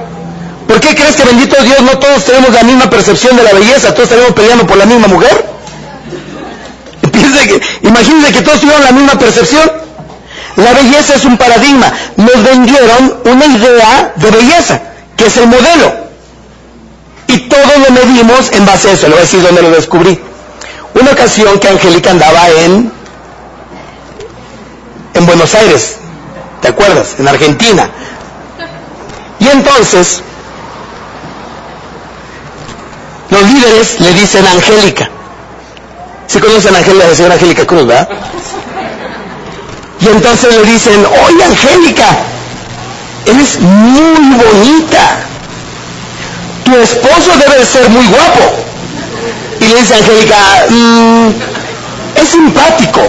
¿Por qué crees que bendito Dios no todos tenemos la misma percepción de la belleza? Todos estaremos peleando por la misma mujer. imagínense que todos tuvieron la misma percepción. La belleza es un paradigma. Nos vendieron una idea de belleza, que es el modelo. Y todo lo medimos en base a eso. Le voy a decir dónde lo descubrí. Una ocasión que Angélica andaba en, en Buenos Aires, ¿te acuerdas? En Argentina. Y entonces, los líderes le dicen a Angélica, ¿Se conocen a Angélica, la señora Angélica Cruz, verdad? Y entonces le dicen, oye Angélica, eres muy bonita. Tu esposo debe ser muy guapo. Y le dice Angélica, mm, es simpático.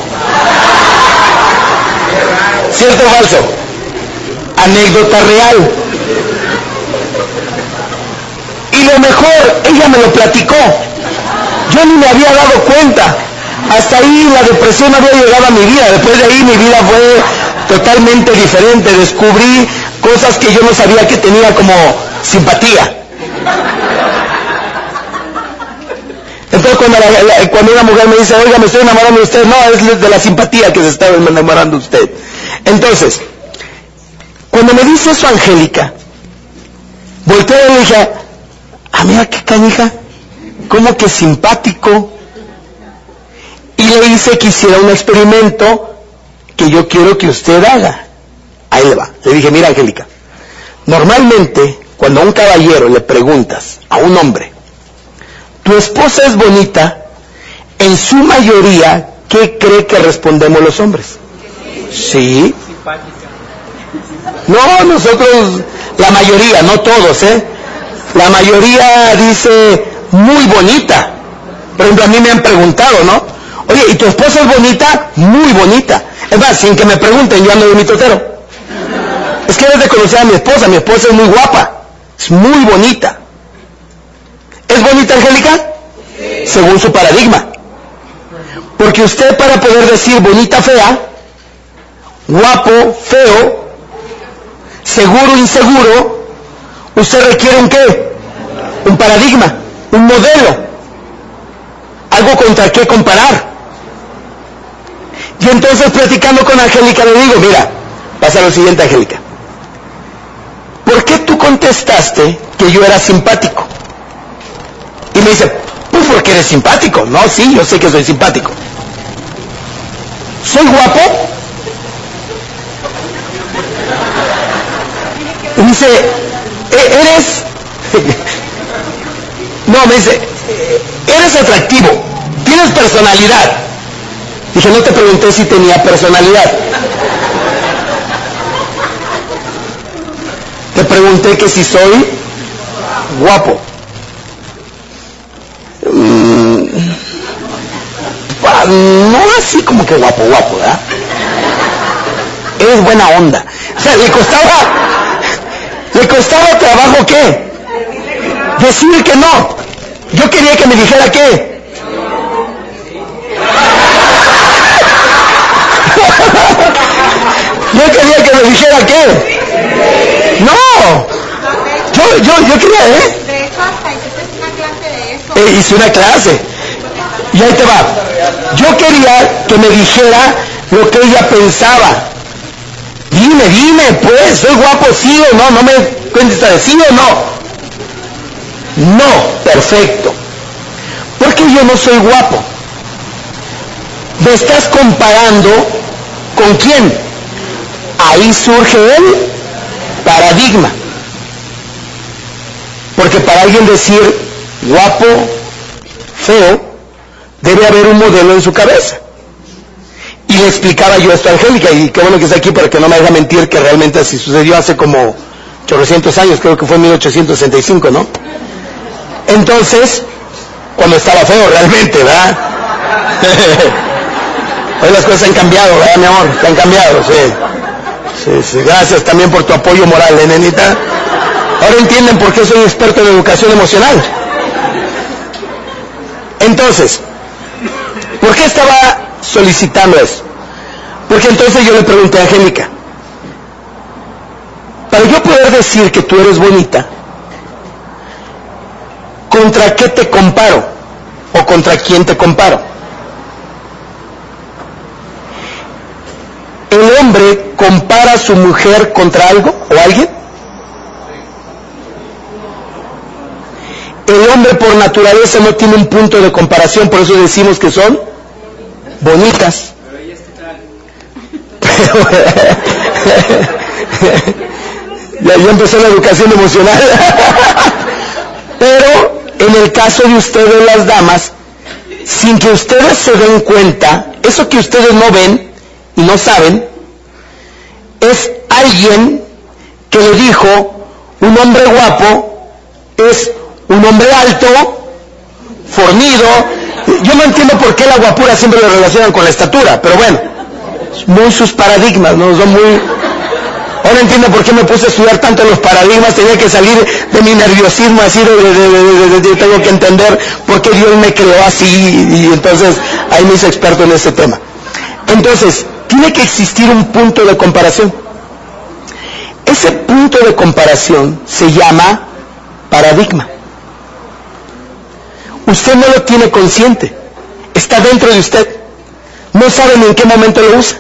¿Cierto o falso? Anécdota real. Y lo mejor, ella me lo platicó. Yo ni me había dado cuenta. Hasta ahí la depresión había llegado a mi vida. Después de ahí mi vida fue totalmente diferente. Descubrí cosas que yo no sabía que tenía como simpatía. Entonces cuando, una mujer me dice, oiga, me estoy enamorando de usted, no, es de la simpatía que se está enamorando usted. Entonces, cuando me dice eso Angélica, volteé y le dije, ah, mira qué canija, como que simpático. Y le hice que hiciera un experimento que yo quiero que usted haga. Ahí le va. Le dije, mira Angélica, normalmente cuando a un caballero le preguntas a un hombre, tu esposa es bonita, en su mayoría, ¿qué cree que respondemos los hombres? Sí. No, nosotros, la mayoría, no todos, ¿eh? La mayoría dice, muy bonita. Por ejemplo, a mí me han preguntado, ¿no? Oye, ¿y tu esposa es bonita? Muy bonita. Es más, sin que me pregunten, yo ando de mi totero. Es que debes de conocer a mi esposa, mi esposa es muy guapa, es muy bonita. ¿Es bonita, Angélica? Según su paradigma. Porque usted para poder decir bonita, fea, guapo, feo, seguro, inseguro, usted requiere un qué? Un paradigma un modelo. algo contra qué comparar. Y entonces platicando con Angélica le digo, mira, pasa lo siguiente Angélica. ¿Por qué tú contestaste que yo era simpático? Y me dice, pues porque eres simpático. No, sí, yo sé que soy simpático. ¿Soy guapo? Y me dice, "E- eres... no, me dice, eres atractivo, tienes personalidad. Dije, no te pregunté si tenía personalidad. Te pregunté que si soy guapo. Mm, no así como que guapo, guapo, ¿verdad? Eres buena onda. O sea, le costaba, le costaba trabajo qué? Decir que no. Yo quería que me dijera qué. Yo quería que me dijera qué. No. Yo, yo, yo quería, ¿eh? Eh, hice una clase. Y ahí te va. Yo quería que me dijera lo que ella pensaba. Dime, dime, pues, ¿soy guapo sí o no? No me a decir o no. No, perfecto. Porque yo no soy guapo. Me estás comparando con quién. Ahí surge el paradigma. Porque para alguien decir guapo, feo, debe haber un modelo en su cabeza. Y le explicaba yo esto a Angélica, y qué bueno que está aquí para que no me haga mentir que realmente así sucedió hace como 800 años, creo que fue en 1865, ¿no? Entonces, cuando estaba feo realmente, ¿verdad? Hoy las cosas han cambiado, ¿verdad, mi amor? Han cambiado, sí. Sí, sí. Gracias también por tu apoyo moral, ¿eh, nenita? Ahora entienden por qué soy experto en educación emocional. Entonces, ¿por qué estaba solicitando eso? Porque entonces yo le pregunté a Angélica, para yo poder decir que tú eres bonita, ¿contra qué te comparo? ¿O contra quién te comparo? ¿El hombre compara a su mujer contra algo o alguien? El hombre por naturaleza no tiene un punto de comparación, por eso decimos que son bonitas. Pero ya, ya empezó la educación emocional. Pero en el caso de ustedes las damas, sin que ustedes se den cuenta, eso que ustedes no ven y no saben, es alguien que le dijo, un hombre guapo es un hombre alto, fornido. Yo no entiendo por qué la guapura siempre lo relacionan con la estatura, pero bueno, muy sus paradigmas, ¿no? Son muy... Ahora entiendo por qué me puse a estudiar tanto los paradigmas, tenía que salir de mi nerviosismo así, de, tengo que entender por qué Dios me creó así, y entonces ahí me hice experto en ese tema. Entonces, tiene que existir un punto de comparación. Ese punto de comparación se llama paradigma. Usted no lo tiene consciente, está dentro de usted. No saben en qué momento lo usa.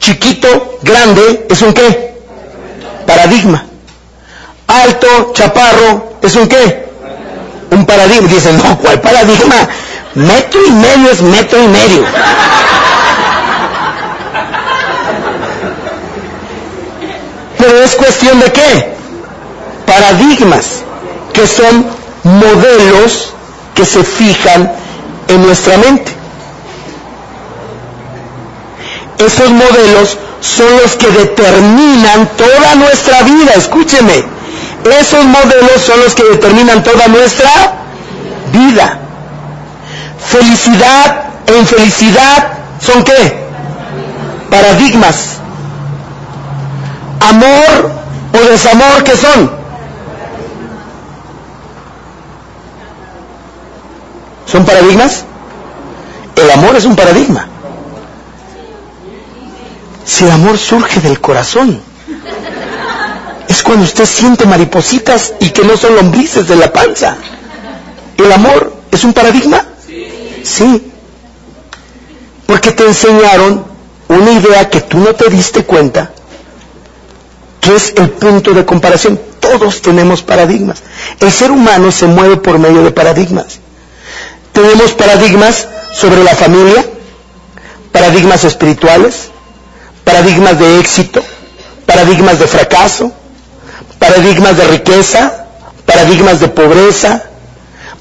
Chiquito, grande, es un qué? Paradigma. Alto, chaparro, es un qué? Un paradigma. Dicen, no, ¿cuál paradigma? Metro y medio es metro y medio. Pero es cuestión de qué? Paradigmas, que son modelos que se fijan en nuestra mente. Esos modelos son los que determinan toda nuestra vida, escúcheme. Esos modelos son los que determinan toda nuestra vida. Felicidad e infelicidad son qué? Paradigmas. Amor o desamor, ¿qué son? ¿Son paradigmas? El amor es un paradigma. Si el amor surge del corazón, es cuando usted siente maripositas y que no son lombrices de la panza. ¿El amor es un paradigma? Sí. Porque te enseñaron una idea que tú no te diste cuenta, que es el punto de comparación. Todos tenemos paradigmas. El ser humano se mueve por medio de paradigmas. Tenemos paradigmas sobre la familia, paradigmas espirituales, paradigmas de éxito, paradigmas de fracaso, paradigmas de riqueza, paradigmas de pobreza,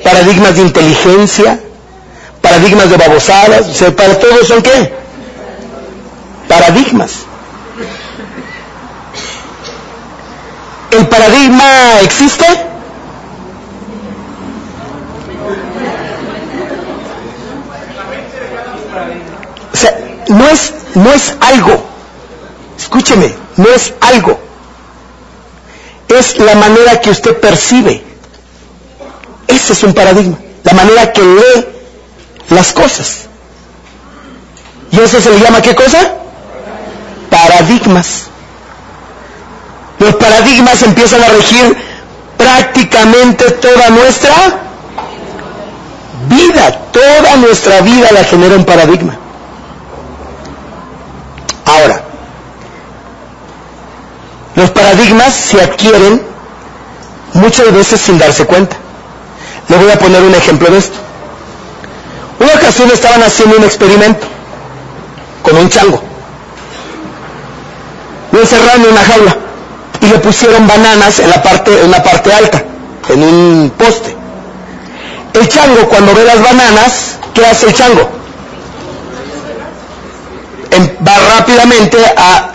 paradigmas de inteligencia, paradigmas de babosadas, o sea, para todos son qué? Paradigmas. ¿El paradigma existe? O sea, no es, no es algo. Escúcheme, no es algo. Es la manera que usted percibe. Ese es un paradigma. La manera que lee las cosas. ¿Y eso se le llama qué cosa? Paradigmas. Los paradigmas empiezan a regir prácticamente toda nuestra vida. Toda nuestra vida la genera un paradigma. Ahora, los paradigmas se adquieren muchas veces sin darse cuenta. Le voy a poner un ejemplo de esto. Una ocasión estaban haciendo un experimento con un chango. Lo encerraron en una jaula y le pusieron bananas en la parte, en la parte alta, en un poste. El chango cuando ve las bananas, ¿qué hace el chango? Va rápidamente a,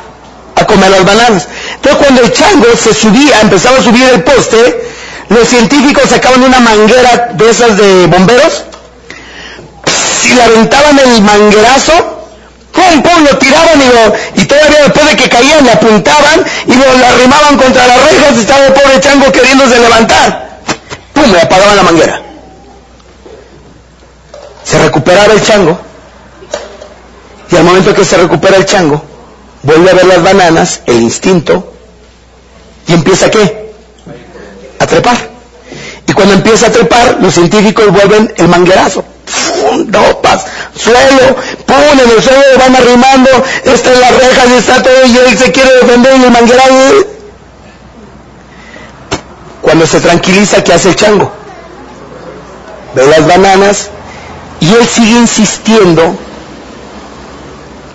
a comer las bananas. Entonces cuando el chango se subía, empezaba a subir el poste, los científicos sacaban una manguera de esas de bomberos y le aventaban el manguerazo, pum, pum, lo tiraban y, lo, y todavía después de que caían le apuntaban y lo, lo arrimaban contra las rejas y estaba el pobre chango queriéndose levantar. Pum, le apagaban la manguera. Se recuperaba el chango y al momento que se recupera el chango, vuelve a ver las bananas, el instinto, y empieza qué? A trepar. Y cuando empieza a trepar, los científicos vuelven el manguerazo. ¡Fum! Dopas, suelo, pum, en el suelo van arrimando, está en las rejas y está todo, y él se quiere defender y el manguerazo. Cuando se tranquiliza, ¿qué hace el chango? Ve las bananas y él sigue insistiendo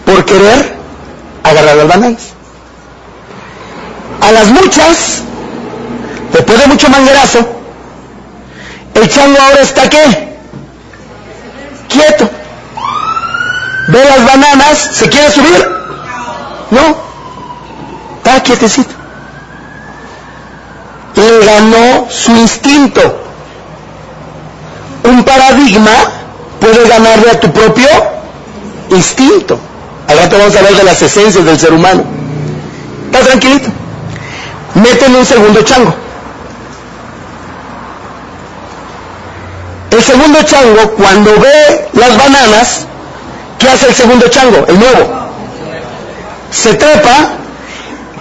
por querer agarrar las bananas. A las muchas, después de mucho manguerazo, el chango ahora está qué? Quieto. Ve las bananas, ¿se quiere subir? No. Está quietecito. Le ganó su instinto. Un paradigma puede ganarle a tu propio instinto. Al rato vamos a hablar de las esencias del ser humano. Está tranquilito. Métele un segundo chango. El segundo chango, cuando ve las bananas, ¿qué hace el segundo chango? El nuevo. Se trepa.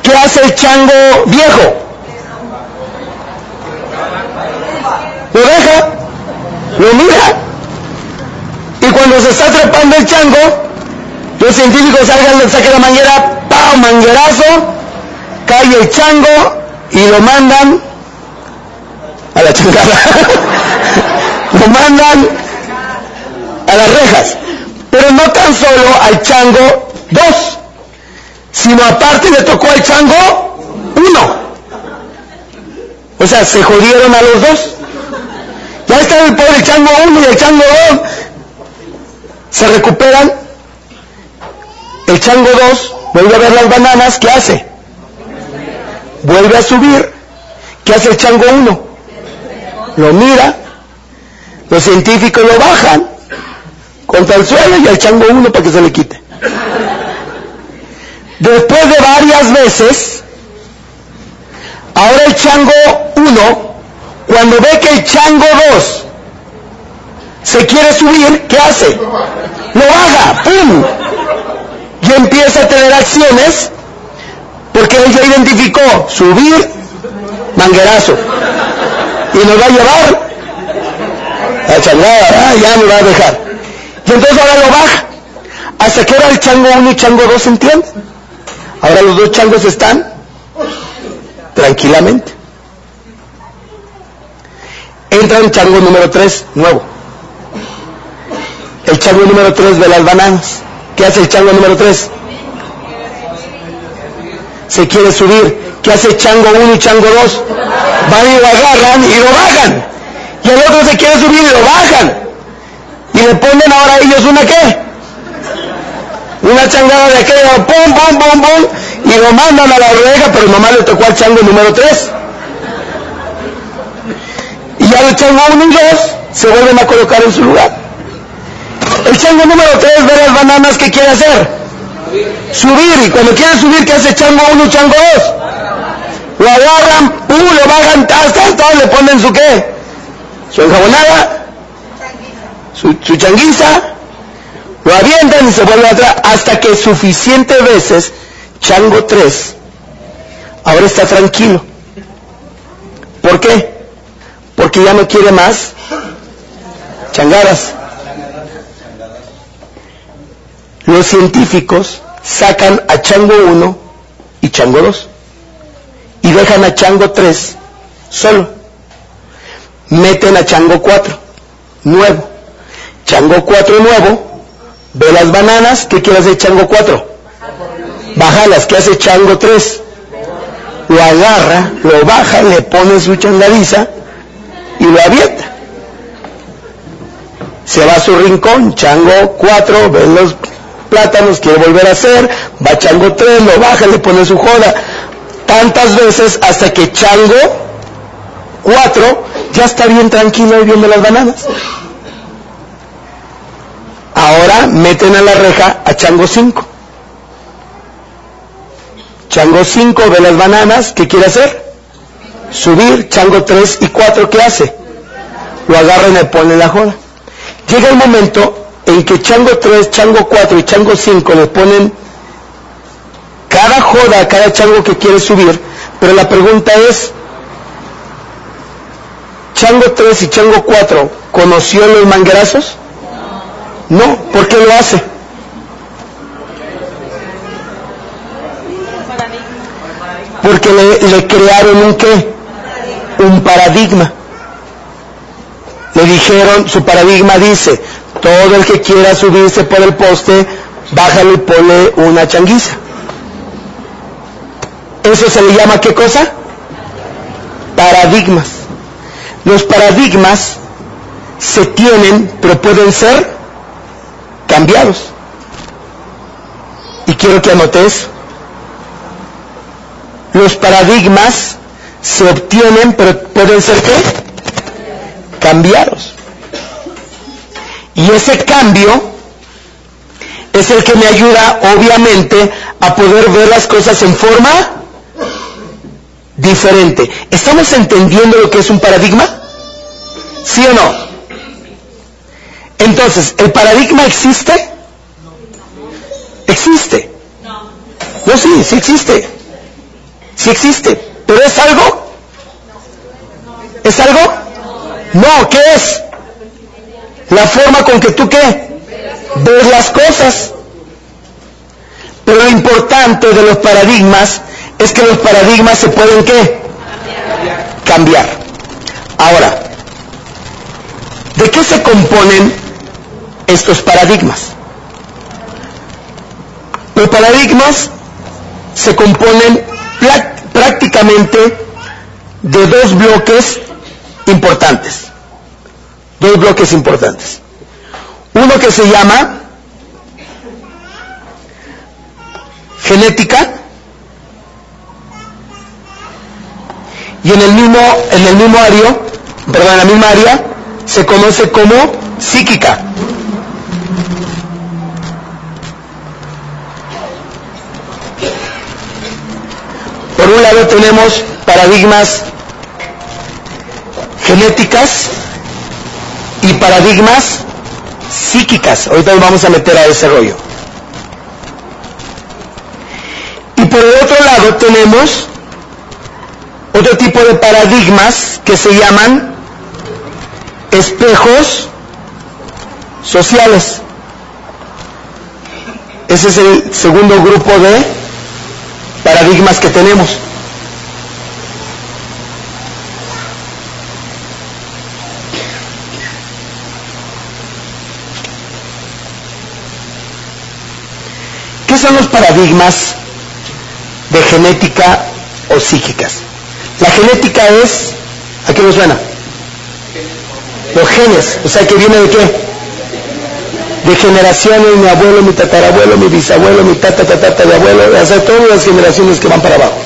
¿Qué hace el chango viejo? Lo deja, lo mira. Y cuando se está trepando el chango, los científicos salgan, sacan la manguera, ¡pam! manguerazo, cae el chango y lo mandan a la chingada. lo mandan a las rejas. Pero no tan solo al chango dos, sino aparte le tocó al chango uno. O sea, se jodieron a los dos. Ya está el pobre chango uno y el chango dos. Se recuperan. El chango dos vuelve a ver las bananas. ¿Qué hace? Vuelve a subir. ¿Qué hace el chango uno? Lo mira. Los científicos lo bajan contra el suelo y al chango uno para que se le quite. Después de varias veces, ahora el chango 1, cuando ve que el chango 2 se quiere subir, ¿qué hace? Lo baja, ¡pum! Y empieza a tener acciones porque él ya identificó subir, manguerazo. Y nos va a llevar La changada, ah, ya me va a dejar. Y entonces ahora lo baja. Hasta que ahora el chango 1 y chango 2 se entienden. Ahora los dos changos están tranquilamente. Entra el chango número 3, nuevo. El chango número 3 ve las bananas. ¿Qué hace el chango número 3? Se quiere subir. ¿Qué hace chango 1 y chango 2? Van y lo agarran y lo bajan. Y el otro se quiere subir y lo bajan. Y le ponen ahora a ellos una qué? Una changada de aquello, pum, pum, pum, pum, y lo mandan a la oreja, pero nomás le tocó al chango número 3. Y ya el chango 1 y 2 se vuelven a colocar en su lugar. El chango número 3 ve las bananas que quiere hacer. Subir, y cuando quiere subir, ¿qué hace chango 1 y chango 2? Lo agarran, pum, lo bajan, hasta, hasta, le ponen su qué? Su enjabonada, su, su changuiza, lo avientan y se vuelve atrás hasta que suficientes veces Chango 3 ahora está tranquilo. ¿Por qué? Porque ya no quiere más changadas. Los científicos sacan a Chango 1 y Chango 2 y dejan a Chango 3 solo. Meten a Chango 4 nuevo. Chango 4 nuevo ve las bananas, ¿qué quiere hacer Chango 4? Bajalas, ¿qué hace Chango 3? Lo agarra, lo baja, le pone su changadiza y lo avienta. Se va a su rincón, Chango 4, ve los plátanos, quiere volver a hacer, va Chango 3, lo baja, le pone su joda. Tantas veces hasta que Chango 4 ya está bien tranquilo y las bananas. Ahora meten a la reja a Chango 5. Chango 5 ve las bananas, ¿qué quiere hacer? Subir. Chango 3 y 4, ¿qué hace? Lo agarra y le pone la joda. Llega el momento en que Chango 3, Chango 4 y Chango 5 le ponen cada joda a cada chango que quiere subir, pero la pregunta es, ¿Chango 3 y Chango 4 conoció los manguerazos? No, ¿por qué lo hace? Porque le, le crearon un qué? Un paradigma. Le dijeron, su paradigma dice, todo el que quiera subirse por el poste, bájale y ponle una changuiza. Eso se le llama qué cosa? Paradigmas. Los paradigmas se tienen, pero pueden ser cambiados. Y quiero que anotes, los paradigmas se obtienen, pero pueden ser qué? Cambiados. Y ese cambio es el que me ayuda, obviamente, a poder ver las cosas en forma diferente. ¿Estamos entendiendo lo que es un paradigma? ¿Sí o no? Entonces, ¿el paradigma existe? ¿Existe? No, sí, sí existe. Sí existe. ¿Pero es algo? ¿Es algo? No, ¿qué es? La forma con que tú qué? Ves las cosas. Pero lo importante de los paradigmas es que los paradigmas se pueden qué? Cambiar. Ahora, ¿de qué se componen estos paradigmas? Los paradigmas se componen prácticamente de dos bloques importantes. Dos bloques importantes. Uno que se llama genética y en el mismo en el mismo área, perdón, en la misma área se conoce como psíquica. Por un lado tenemos paradigmas genéticas y paradigmas psíquicas. Ahorita nos vamos a meter a ese rollo. Y por el otro lado tenemos otro tipo de paradigmas que se llaman espejos sociales. Ese es el segundo grupo de paradigmas que tenemos. Son los paradigmas de genética o psíquicas? La genética es, ¿a qué nos suena? Los genes, o sea, que viene de qué? De generaciones, mi abuelo, mi tatarabuelo, mi bisabuelo, mi tata, tata, de abuelo, o todas las generaciones que van para abajo.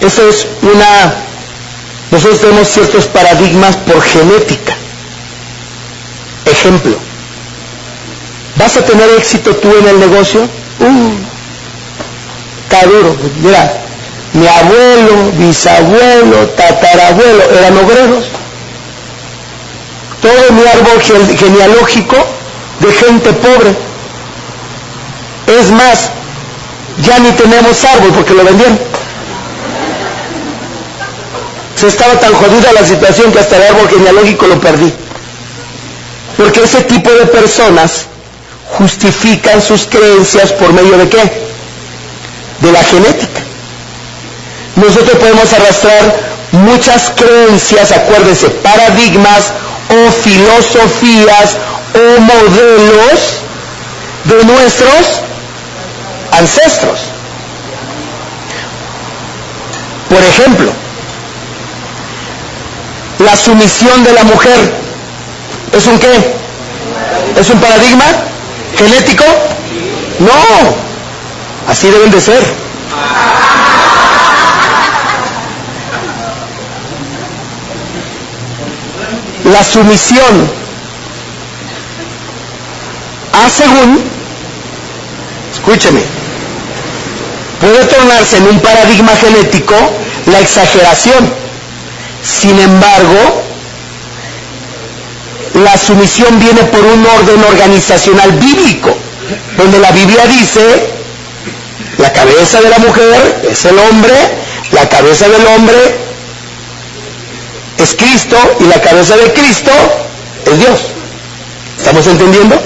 Esa es una, nosotros tenemos ciertos paradigmas por genética. Ejemplo, ¿vas a tener éxito tú en el negocio? Uh, está duro. Mira, mi abuelo, bisabuelo, tatarabuelo eran obreros. Todo mi árbol ge- genealógico de gente pobre. Es más, ya ni tenemos árbol porque lo vendieron. Se estaba tan jodida la situación que hasta el árbol genealógico lo perdí. Porque ese tipo de personas justifican sus creencias por medio de qué? De la genética. Nosotros podemos arrastrar muchas creencias, acuérdense, paradigmas o filosofías o modelos de nuestros ancestros. Por ejemplo, la sumisión de la mujer es un qué? ¿Es un paradigma genético? No, así deben de ser. La sumisión a según, escúcheme, puede tornarse en un paradigma genético la exageración. Sin embargo, la sumisión viene por un orden organizacional bíblico, donde la Biblia dice, la cabeza de la mujer es el hombre, la cabeza del hombre es Cristo y la cabeza de Cristo es Dios. ¿Estamos entendiendo?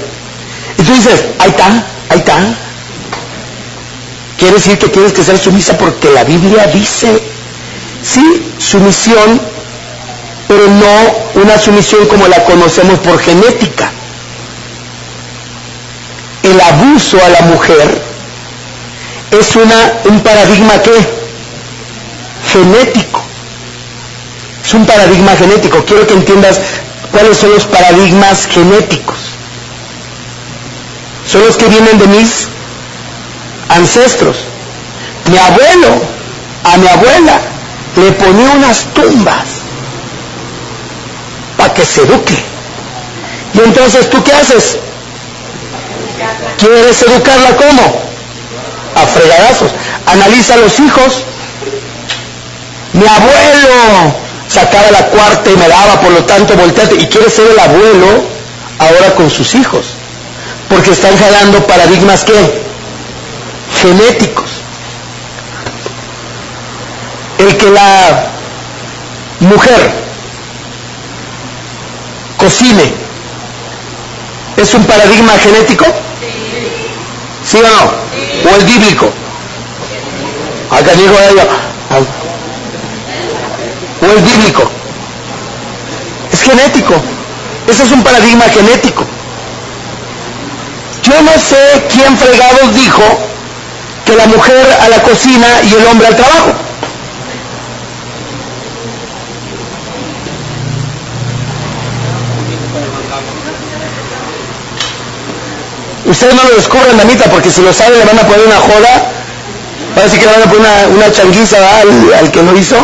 Y tú dices, ahí está, ahí está. Quiere decir que tienes que ser sumisa porque la Biblia dice, sí, sumisión, pero no una sumisión como la conocemos por genética. El abuso a la mujer es una, un paradigma que genético. Es un paradigma genético. Quiero que entiendas cuáles son los paradigmas genéticos. Son los que vienen de mis ancestros. Mi abuelo, a mi abuela, le ponía unas tumbas que se eduque. Y entonces, ¿tú qué haces? ¿Quieres educarla cómo? A fregadazos. Analiza a los hijos. Mi abuelo sacaba la cuarta y me daba, por lo tanto, volteate. Y quiere ser el abuelo ahora con sus hijos. Porque están jalando paradigmas que genéticos. El que la mujer cocine es un paradigma genético? ¿Sí o no? ¿O es bíblico? Acá. ¿O es bíblico? Es genético. Ese es un paradigma genético. Yo no sé quién fregados dijo que la mujer a la cocina y el hombre al trabajo. Ustedes no lo descubren, mamita, porque si lo saben le van a poner una joda. Parece que le van a poner una, una changuiza al, que lo hizo.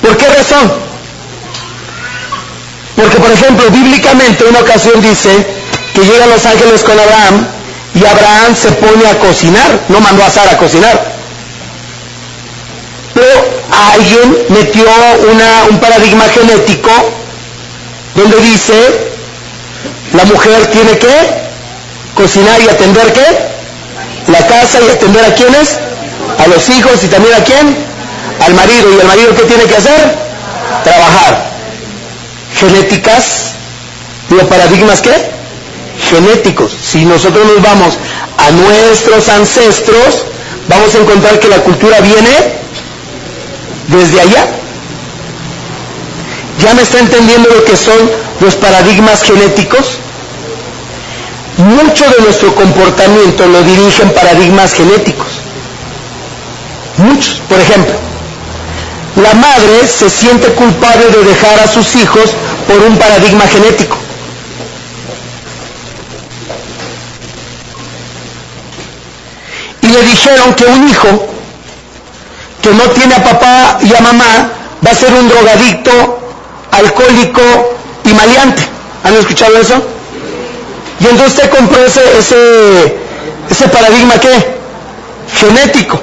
¿Por qué razón? Porque, por ejemplo, bíblicamente una ocasión dice que llegan los ángeles con Abraham y Abraham se pone a cocinar, no mandó a Sara a cocinar. Pero alguien metió un paradigma genético donde dice la mujer tiene que cocinar y atender qué? La casa y atender a quiénes? A los hijos y también a quién? Al marido. ¿Y el marido qué tiene que hacer? Trabajar. genéticas, digo, paradigmas qué? Genéticos. Si nosotros nos vamos a nuestros ancestros, vamos a encontrar que la cultura viene desde allá. ¿Ya me está entendiendo lo que son los paradigmas genéticos? Mucho de nuestro comportamiento lo dirigen paradigmas genéticos. Muchos. Por ejemplo, la madre se siente culpable de dejar a sus hijos por un paradigma genético. Y le dijeron que un hijo que no tiene a papá y a mamá va a ser un drogadicto, alcohólico y maleante. ¿Han escuchado eso? Y entonces usted compró ese, ese, paradigma qué? Genético.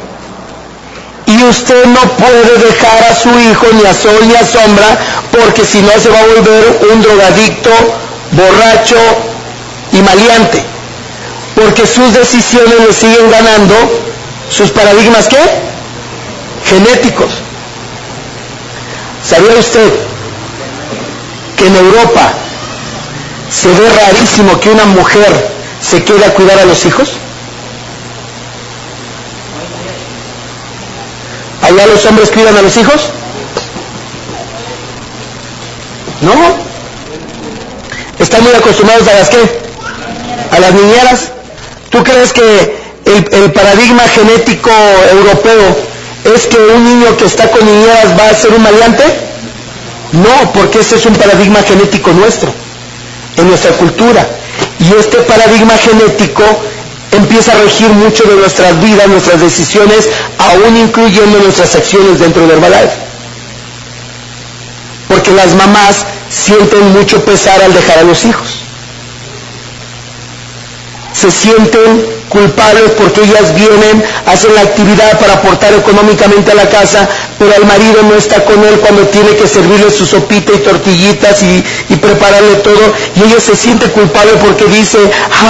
Y usted no puede dejar a su hijo ni a sol ni a sombra porque si no se va a volver un drogadicto, borracho y maleante. Porque sus decisiones le siguen ganando sus paradigmas qué? Genéticos. ¿Sabía usted que en Europa se ve rarísimo que una mujer se quede a cuidar a los hijos? ¿Allá los hombres cuidan a los hijos? ¿No? ¿Están muy acostumbrados a las qué? A las niñeras. ¿Tú crees que el, el paradigma genético europeo es que un niño que está con niñeras va a ser un maleante? No, porque ese es un paradigma genético nuestro, en nuestra cultura. Y este paradigma genético empieza a regir mucho de nuestras vidas, nuestras decisiones, aún incluyendo nuestras acciones dentro del Herbalife. Porque las mamás sienten mucho pesar al dejar a los hijos. Se sienten culpables porque ellas vienen, hacen la actividad para aportar económicamente a la casa, pero el marido no está con él cuando tiene que servirle su sopita y tortillitas y, y prepararle todo, y ella se siente culpable porque dice,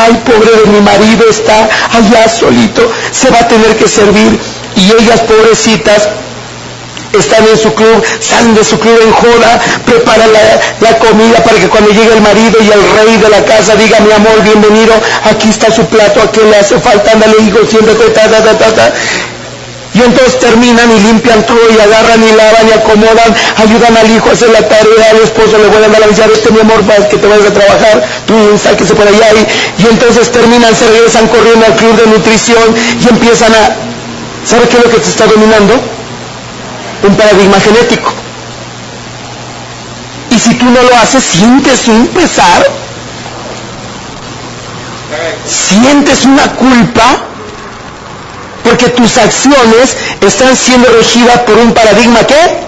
ay, pobre de mi marido está allá solito, se va a tener que servir, y ellas pobrecitas están en su club, salen de su club en joda, preparan la, comida para que cuando llegue el marido y el rey de la casa diga, mi amor, bienvenido, aquí está su plato, a le hace falta, ándale, hijo, siéntate, ta, ta, ta, ta, ta. Y entonces terminan y limpian todo y agarran y lavan y acomodan, ayudan al hijo a hacer la tarea, al esposo le vuelven a avisar, este mi amor, que te vayas a trabajar, tú sáquese por allá. Y, y entonces terminan, se regresan corriendo al club de nutrición y empiezan a... ¿Sabe qué es lo que te está dominando? Un paradigma genético. Y si tú no lo haces, sientes un pesar, sientes una culpa, porque tus acciones están siendo regidas por un paradigma ¿qué?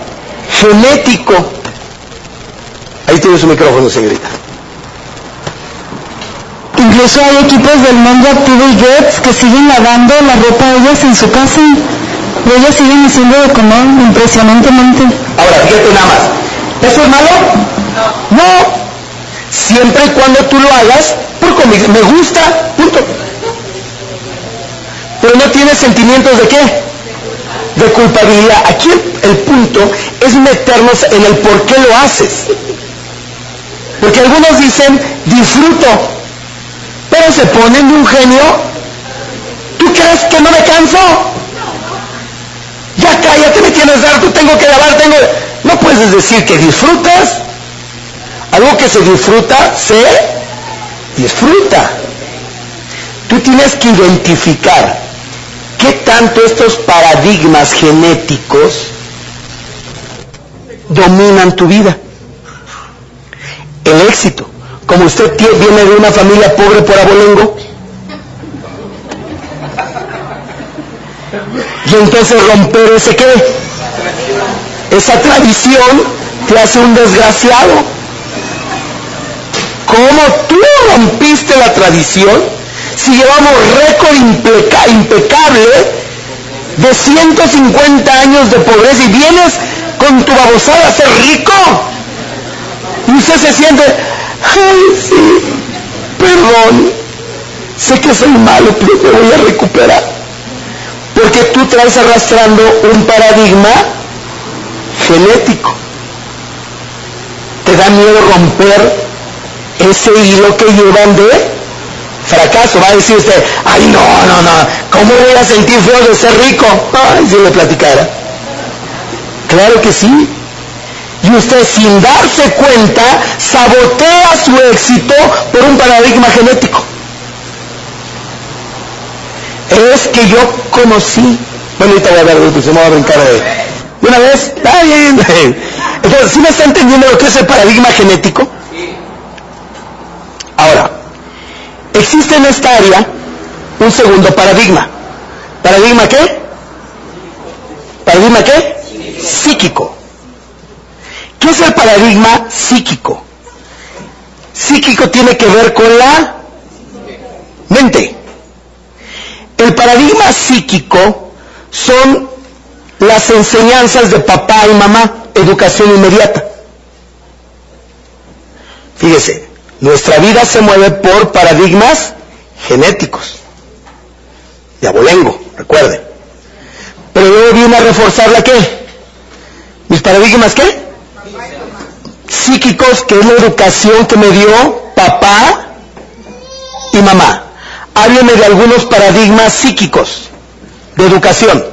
Genético. Ahí tiene su micrófono, señorita. Incluso hay equipos del mundo activo y Gets que siguen lavando la ropa de ellas en su casa. Y ellos siguen haciendo de comer impresionantemente. Ahora, fíjate nada más. ¿Eso es malo? No. No. Siempre y cuando tú lo hagas por convicción. Me gusta, punto. Pero no tienes sentimientos de qué? De culpabilidad. Aquí el, el punto es meternos en el por qué lo haces. Porque algunos dicen, disfruto, pero se ponen de un genio. ¿Tú crees que no me canso? Ya cállate, me tienes harto, tengo que lavar, tengo... No puedes decir que disfrutas. Algo que se disfruta, se disfruta. Tú tienes que identificar qué tanto estos paradigmas genéticos dominan tu vida. El éxito. Como usted viene de una familia pobre por abolengo, y entonces romper ese qué? Esa tradición te hace un desgraciado. ¿Cómo tú rompiste la tradición si llevamos récord impeca impecable de 150 años de pobreza y vienes con tu babosada a ser rico? Y usted se siente, ay, sí, perdón, sé que soy malo, pero te voy a recuperar. Porque tú traes arrastrando un paradigma genético. ¿Te da miedo romper ese hilo que llevan de fracaso. Va a decir usted, ay no, no, no, ¿cómo voy a sentir feo de ser rico? Ay, si le platicara. Claro que sí. Y usted sin darse cuenta sabotea su éxito por un paradigma genético. Es que yo conocí. Bueno, ahorita voy a ver, se me va a brincar de, de una vez. Está bien. Entonces, ¿sí me está entendiendo lo que es el paradigma genético? Ahora, existe en esta área un segundo paradigma. ¿Paradigma qué? ¿Paradigma qué? Psíquico. ¿Qué es el paradigma psíquico? Psíquico tiene que ver con la mente. El paradigma psíquico son las enseñanzas de papá y mamá, educación inmediata. Fíjese, nuestra vida se mueve por paradigmas genéticos. De abolengo, recuerden. Pero luego viene a reforzarla qué? ¿Mis paradigmas qué? Psíquicos, que es la educación que me dio papá y mamá. Hábleme de algunos paradigmas psíquicos de educación.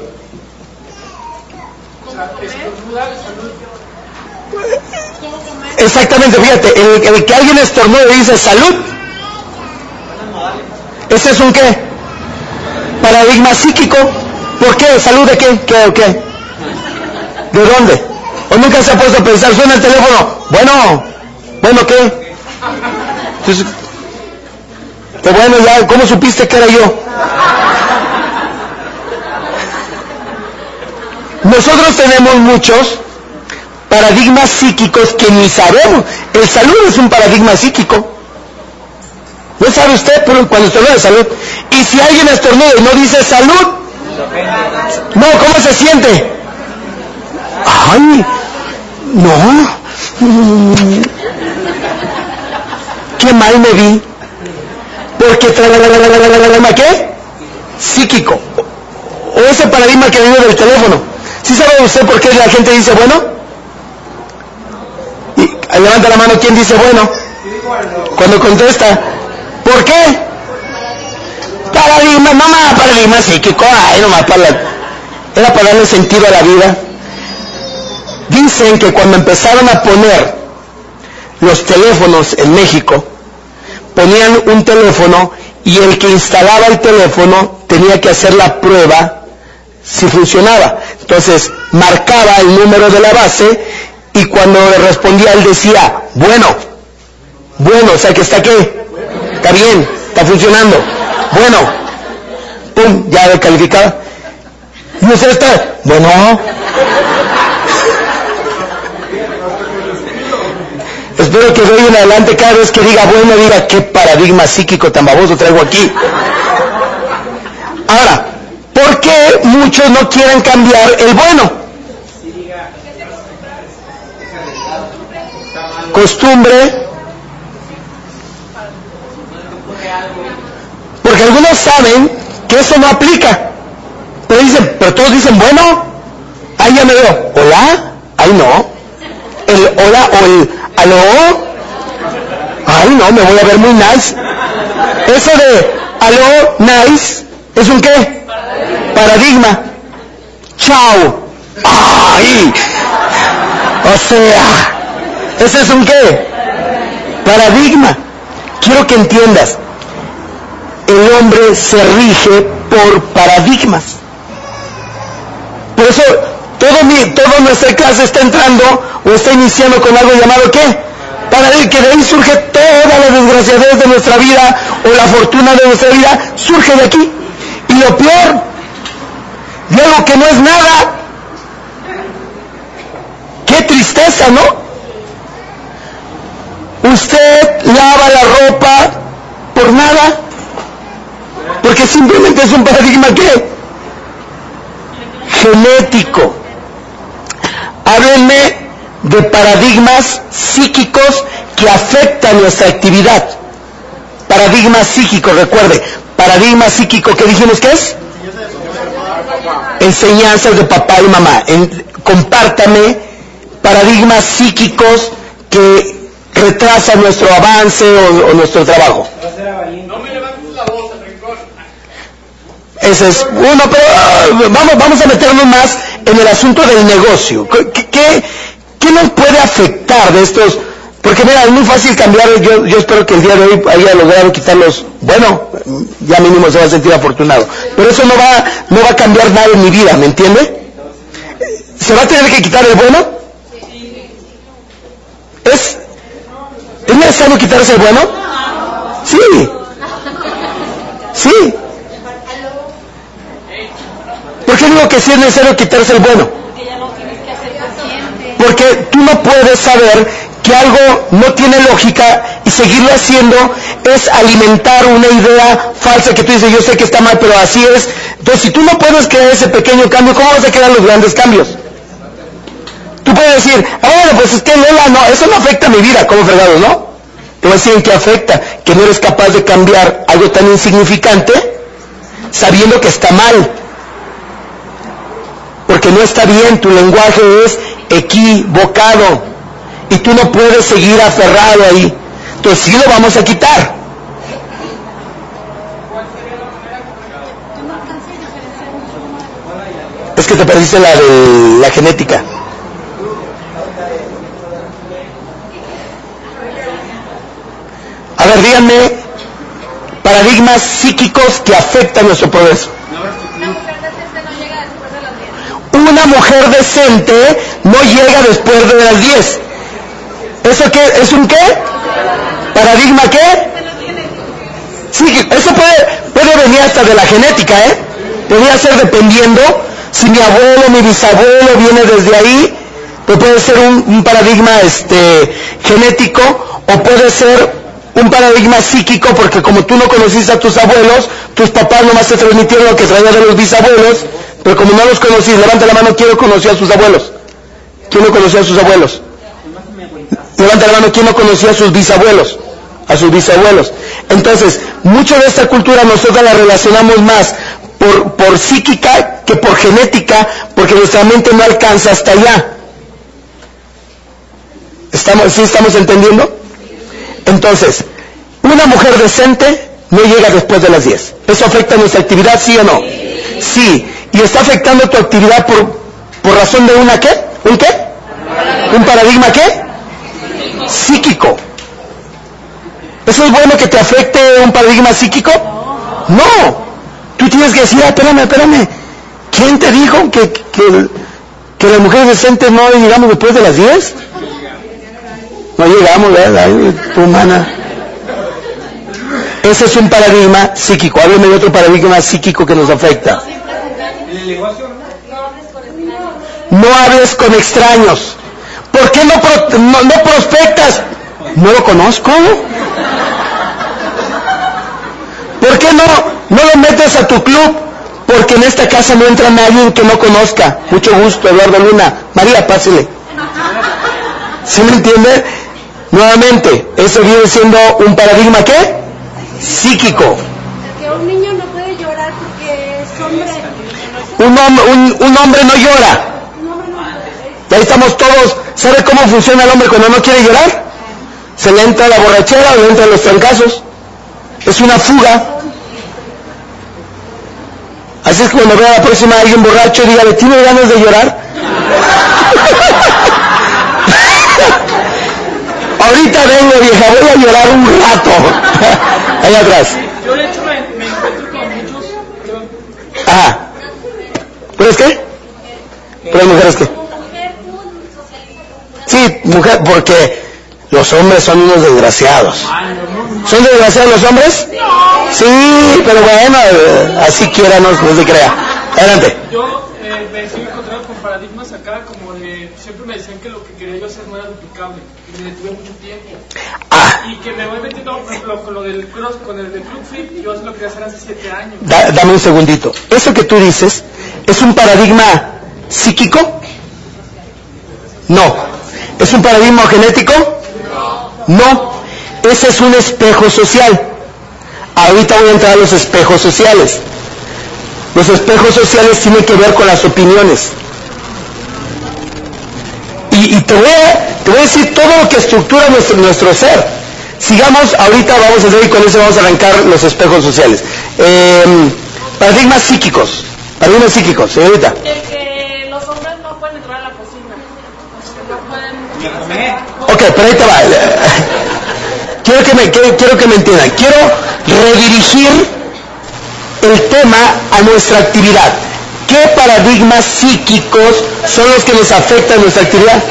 Exactamente, fíjate, el, que alguien estornude y dice salud. ¿Ese es un qué? Paradigma psíquico. ¿Por qué? ¿Salud de qué? ¿Qué o qué? ¿De dónde? ¿O nunca se ha puesto a pensar? Suena el teléfono. Bueno, ¿bueno qué? Entonces, qué bueno ya, ¿cómo supiste que era yo? Nosotros tenemos muchos paradigmas psíquicos que ni sabemos. El salud es un paradigma psíquico. No sabe usted pero cuando estornuda de salud. Y si alguien estornuda y no dice salud, no, ¿cómo se siente? Ay, no. Qué mal me vi. Porque trae ¿qué? Psíquico. O ese paradigma que viene del teléfono. ¿Sí sabe usted por qué la gente dice bueno? Y levanta la mano quien dice bueno. Cuando contesta. ¿Por qué? Paradigma, mamá, paradigma psíquico. Ay, nomás para la... Era para darle sentido a la vida. Dicen que cuando empezaron a poner los teléfonos en México, ponían un teléfono y el que instalaba el teléfono tenía que hacer la prueba si funcionaba. Entonces marcaba el número de la base y cuando le respondía él decía, bueno, bueno, o sea que está qué, está bien, está funcionando, bueno, pum, ya calificado. Y usted está, bueno, Espero que de adelante cada vez que diga bueno diga qué paradigma psíquico tan baboso traigo aquí. Ahora, ¿por qué muchos no quieren cambiar el bueno? Costumbre. Porque algunos saben que eso no aplica. Pero dicen, pero todos dicen bueno. Ahí ya me veo. Hola. Ahí no. El hola o el aló. Ay no, me voy a ver muy nice. Eso de aló, nice, ¿es un qué? Paradigma. Chao. Ay. O sea, ¿ese es un qué? Paradigma. Quiero que entiendas. El hombre se rige por paradigmas. Por eso todo mi, toda nuestra clase está entrando o está iniciando con algo llamado qué? Para ver que de ahí surge toda la desgraciadez de nuestra vida o la fortuna de nuestra vida, surge de aquí. Y lo peor, de algo que no es nada. Qué tristeza, ¿no? Usted lava la ropa por nada, porque simplemente es un paradigma que genético. Háblenme de paradigmas psíquicos que afectan nuestra actividad. Paradigma psíquico, recuerde, paradigma psíquico, ¿qué dijimos que es? Enseñanzas de papá y mamá. En, compártame paradigmas psíquicos que retrasa nuestro avance o, o nuestro trabajo. No me levantes la voz. Ese es uno, pero ah, vamos, vamos a meternos más en el asunto del negocio. ¿Qué, qué, nos puede afectar de estos? Porque mira, es muy fácil cambiar, yo, yo espero que el día de hoy haya logrado quitarlos, bueno, ya mínimo se va a sentir afortunado, pero eso no va, no va a cambiar nada en mi vida, ¿me entiende? ¿Se va a tener que quitar el bueno? ¿Es, ¿Es necesario quitarse el bueno? Sí. Sí. ¿Por qué digo que sí es necesario quitarse el bueno? Porque tú no puedes saber que algo no tiene lógica y seguirlo haciendo es alimentar una idea falsa que tú dices, yo sé que está mal, pero así es. Entonces, si tú no puedes crear ese pequeño cambio, ¿cómo vas a crear los grandes cambios? Tú puedes decir, ah, bueno, pues es que Lola, no, eso no afecta a mi vida, como fregados, ¿no? Te voy a decir en qué afecta, que no eres capaz de cambiar algo tan insignificante sabiendo que está mal. Porque no está bien, tu lenguaje es equivocado y tú no puedes seguir aferrado ahí. Entonces sí lo vamos a quitar. Es que te perdiste la de la genética. A ver, díganme paradigmas psíquicos que afectan nuestro progreso. Una mujer decente no llega después de las 10. ¿Eso qué? ¿Es un qué? ¿Paradigma qué? Sí, eso puede, puede venir hasta de la genética, ¿eh? Podría ser dependiendo si mi abuelo, mi bisabuelo viene desde ahí, pues puede ser un, paradigma este, genético o puede ser un paradigma psíquico porque como tú no conociste a tus abuelos, tus papás nomás te transmitieron lo que traía de los bisabuelos, pero como no los conocí, levanta la mano, ¿quién no a sus abuelos? ¿Quién no conocía a sus abuelos? Levanta la mano, ¿quién no conocía a sus bisabuelos? A sus bisabuelos. Entonces, mucho de esta cultura nosotros la relacionamos más por, por psíquica que por genética, porque nuestra mente no alcanza hasta allá. ¿Estamos, ¿Sí estamos entendiendo? Entonces, una mujer decente no llega después de las 10. ¿Eso afecta nuestra actividad, sí o no? Sí. ¿Y está afectando tu actividad por, por razón de una qué? ¿Un qué? ¿Un paradigma qué? Psíquico. ¿Eso es bueno que te afecte un paradigma psíquico? No. Tú tienes que decir, espérame, espérame. ¿Quién te dijo que, que, que las mujeres decentes no llegamos después de las 10? No llegamos, ¿verdad? Humana. Ese es un paradigma psíquico. Háblame de otro paradigma psíquico que nos afecta. No hables con extraños. ¿Por qué no, no, no prospectas? No lo conozco. ¿Por qué no, no lo metes a tu club? Porque en esta casa no entra nadie que no conozca. Mucho gusto, Eduardo Luna. María, pásele. ¿Sí me entiende? Nuevamente, eso viene siendo un paradigma ¿qué? Psíquico. Un, hom- un- un hombre no llora. Y ahí estamos todos. ¿Sabe cómo funciona el hombre cuando no quiere llorar? Se le entra la borrachera o le entran los trancazos. Es una fuga. Así es que cuando vea a la próxima a alguien borracho, dígale, ¿tiene ganas de llorar? Ahorita vengo, vieja, voy a llorar un rato. Ahí atrás. Yo de hecho me, encuentro con muchos, Ajá. ¿Pero qué? ¿Pero mujeres qué? Sí, mujer, porque los hombres son unos desgraciados. ¿Son desgraciados los hombres? Sí, pero bueno, así quiera, no, no se crea. Adelante. yo eh, me sigo encontrando con paradigmas acá como de, siempre me decían que lo que quería yo hacer no era duplicable y me detuve mucho. Ah, Y que me voy metiendo, por ejemplo, con lo del cross, con el del club fit, yo lo quería hacer hace siete años. da- dame un segundito. Eso que tú dices, ¿es un paradigma psíquico? No. ¿Es un paradigma genético? No. Ese es un espejo social. Ahorita voy a entrar a los espejos sociales. Los espejos sociales tienen que ver con las opiniones. Y te, voy a, te voy a decir todo lo que estructura nuestro, nuestro ser. Sigamos, ahorita vamos a seguir con eso, vamos a arrancar los espejos sociales. Eh, paradigmas psíquicos. Paradigmas psíquicos, señorita. El que los hombres no pueden entrar a la cocina. No pueden. Ok, pero ahí te va. Quiero que me, quiero, quiero que me entiendan. Quiero redirigir el tema a nuestra actividad. ¿Qué paradigmas psíquicos son los que nos afectan nuestra actividad?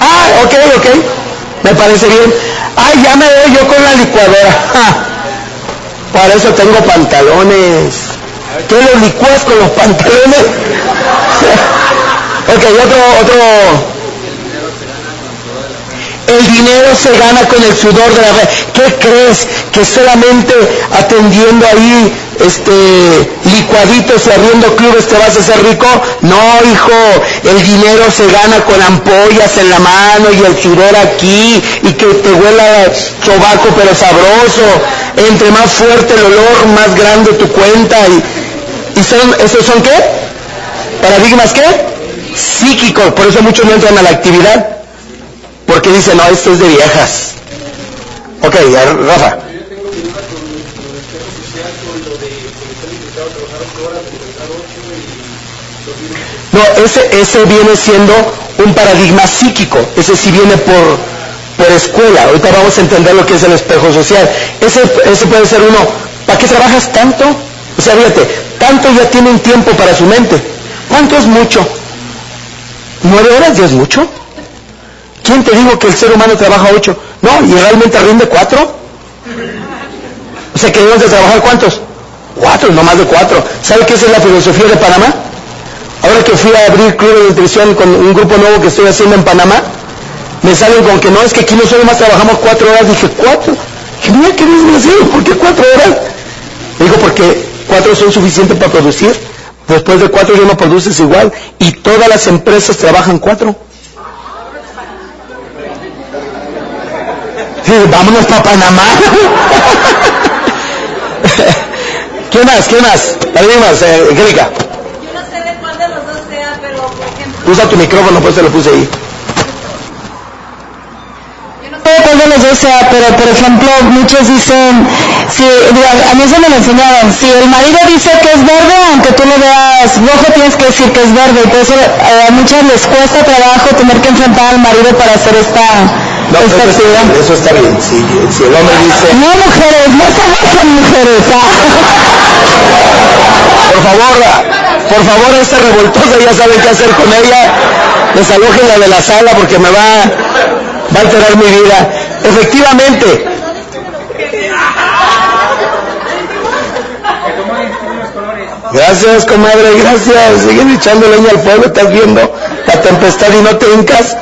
Ah, ok, ok. Me parece bien. Ay, ya me veo yo con la licuadora. Ja. Para eso tengo pantalones. ¿Qué los licuas con los pantalones? ok, otro, otro. El dinero se gana con el sudor de la red. ¿Qué crees? Que solamente atendiendo ahí este licuaditos y abriendo clubes te vas a hacer rico? No, hijo, el dinero se gana con ampollas en la mano y el sudor aquí y que te huela sobaco pero sabroso. Entre más fuerte el olor, más grande tu cuenta. ¿Y, y son, esos son qué? ¿Paradigmas qué? Psíquicos. Por eso muchos no entran a la actividad. Porque dicen, no, esto es de viejas. Ok, Rafa. No, ese, ese viene siendo un paradigma psíquico. Ese sí viene por, por escuela. Ahorita vamos a entender lo que es el espejo social. Ese, ese puede ser uno. ¿Para qué trabajas tanto? O sea, fíjate, tanto ya tienen tiempo para su mente. ¿Cuánto es mucho? ¿Nueve horas ya es mucho? ¿Quién te dijo que el ser humano trabaja ocho? No, y realmente rinde cuatro. O sea que debemos de trabajar cuántos? Cuatro, no más de cuatro. ¿Sabe qué es la filosofía de Panamá? Ahora que fui a abrir club de nutrición con un grupo nuevo que estoy haciendo en Panamá, me salen con que no, es que aquí nosotros más trabajamos cuatro horas. Dije, ¿cuatro? Dije, mira qué desgraciado, ¿por qué cuatro horas? Me dijo, porque cuatro son suficientes para producir. Después de cuatro ya no produces igual. Y todas las empresas trabajan cuatro. Sí, vámonos para Panamá. ¿Qué más? ¿Qué más? Dale más, eh, Angélica. Yo no sé de cuál de los dos sea, pero por ejemplo. Usa tu micrófono, pues te lo puse ahí. Yo no sé cuál de los dos sea, pero por ejemplo, muchos dicen, si, a mí se me lo enseñaron, si el marido dice que es verde, aunque tú lo veas rojo, tienes que decir que es verde. Y por eso eh, a muchas les cuesta trabajo tener que enfrentar al marido para hacer esta, No, eso, está, eso está bien. Si, si el hombre dice, No mujeres, no trabajan mujeres. por favor, por favor, esta revoltosa ya saben qué hacer con ella. Desalójenla de la sala porque me va, a alterar mi vida. Efectivamente, Gracias, comadre, gracias. Siguen echando leña al fuego, estás viendo la tempestad y no te hincas.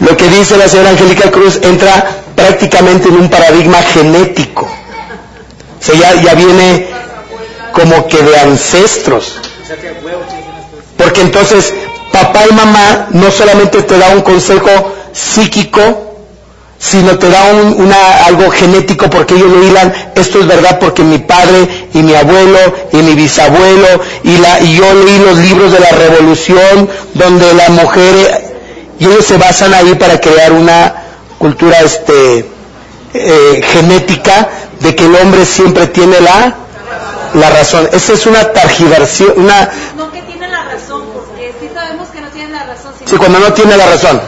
Lo que dice la señora Angélica Cruz entra prácticamente en un paradigma genético. O sea, ya viene como que de ancestros. Porque entonces papá y mamá no solamente te da un consejo psíquico, sino te da un- una, algo genético porque ellos lo hilan, esto es verdad porque mi padre y mi abuelo y mi bisabuelo y, la, y yo leí los libros de la revolución donde la mujer, y ellos se basan ahí para crear una cultura este, eh, genética de que el hombre siempre tiene la, la razón. Esa es una targiversión, una, No que tiene la razón, porque sí sabemos que no tiene la razón. Sí, cuando no tiene la razón.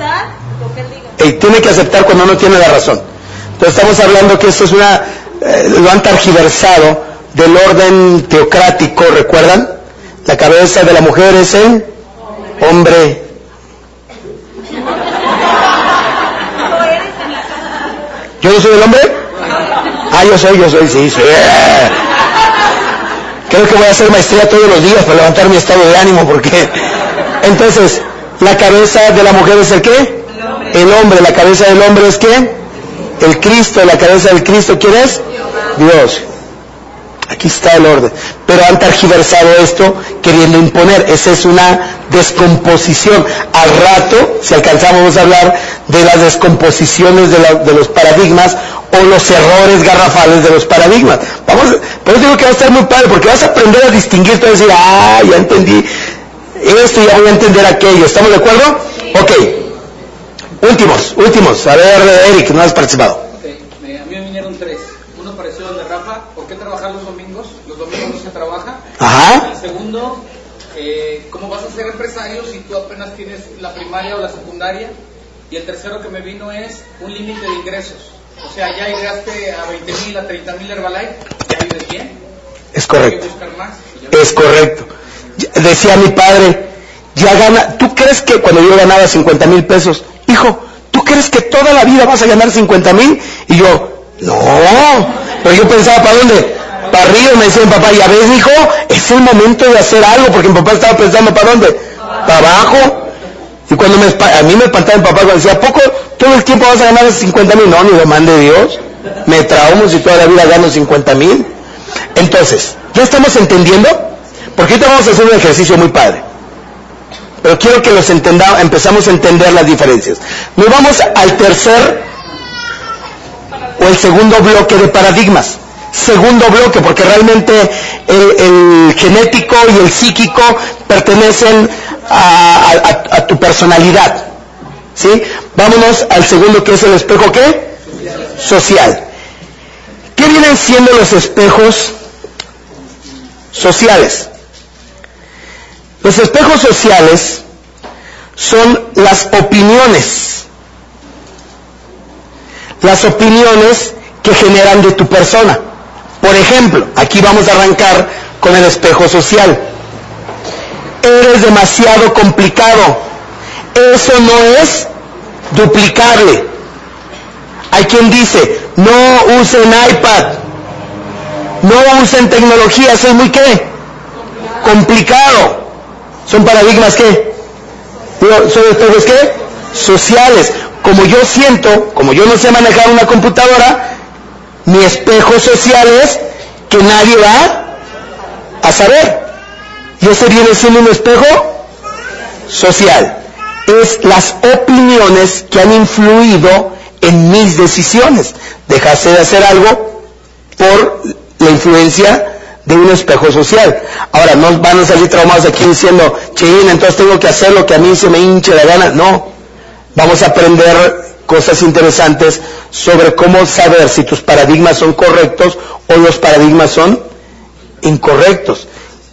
Lo que él diga. eh, tiene que aceptar cuando no tiene la razón. Entonces estamos hablando que esto es una, eh, lo han targiversado del orden teocrático, ¿recuerdan? La cabeza de la mujer es el hombre. ¿Yo no soy el hombre? Ah, yo soy, yo soy, sí, sí. Creo que voy a hacer maestría todos los días para levantar mi estado de ánimo, porque entonces, la cabeza de la mujer es el qué? El hombre. La cabeza del hombre es qué? El Cristo. La cabeza del Cristo, ¿quién es? Dios. Aquí está el orden. Pero han targiversado esto queriendo imponer. Esa es una descomposición. Al rato, si alcanzamos a hablar de las descomposiciones de, la- de los paradigmas o los errores garrafales de los paradigmas. Vamos, por eso digo que va a estar muy padre, porque vas a aprender a distinguir, tú vas a decir, ah, ya entendí. esto y ya voy a entender aquello. ¿Estamos de acuerdo? Ok. Últimos, últimos. A ver, Eric, no has participado. Ok, me- a mí me vinieron tres. Uno pareció de Rafa, ¿por qué trabajar los domingos? Los domingos no se trabaja. Ajá. El segundo, eh, ¿cómo vas a ser empresario si tú apenas tienes la primaria o la secundaria? Y el tercero que me vino es un límite de ingresos. O sea, ya llegaste a 20 mil, a 30 mil Herbalife, ya vives bien. Es correcto. más. Es correcto. Decía mi padre, ya gana, ¿tú crees que cuando yo ganaba 50 mil pesos, hijo, ¿tú crees que toda la vida vas a ganar 50 mil? Y yo, no, pero yo pensaba, ¿para dónde? Para arriba, me decía mi papá, ya ves, hijo, es el momento de hacer algo, porque mi papá estaba pensando, ¿para dónde? Para abajo. Y cuando me, a mí me espantaba mi papá cuando decía, ¿a poco todo el tiempo vas a ganar 50 mil? No, ni lo mande Dios. Me traumo si toda la vida gano 50 mil. Entonces, ¿ya estamos entendiendo? Porque ahorita vamos a hacer un ejercicio muy padre. Pero quiero que los entendamos, empezamos a entender las diferencias. Nos vamos al tercer o el segundo bloque de paradigmas. Segundo bloque, porque realmente el, genético y el psíquico pertenecen a, a- a tu personalidad. ¿Sí? Vámonos al segundo que es el espejo ¿qué? Social. ¿Qué vienen siendo los espejos sociales? Los espejos sociales son las opiniones. Las opiniones que generan de tu persona. Por ejemplo, aquí vamos a arrancar con el espejo social. Eres demasiado complicado. Eso no es duplicable. Hay quien dice, no usen iPad, no usen tecnología, eso es muy qué? Complicado. Son paradigmas qué? ¿Son espejos qué? Sociales. Como yo siento, como yo no sé manejar una computadora, mi espejo social es que nadie va a saber. Y ese viene siendo un espejo social. Es las opiniones que han influido en mis decisiones. Dejaste de hacer algo por la influencia de un espejo social. Ahora, no van a salir traumados aquí diciendo, Cheín, entonces tengo que hacer lo que a mí se me hinche la gana. No. Vamos a aprender cosas interesantes sobre cómo saber si tus paradigmas son correctos o los paradigmas son incorrectos.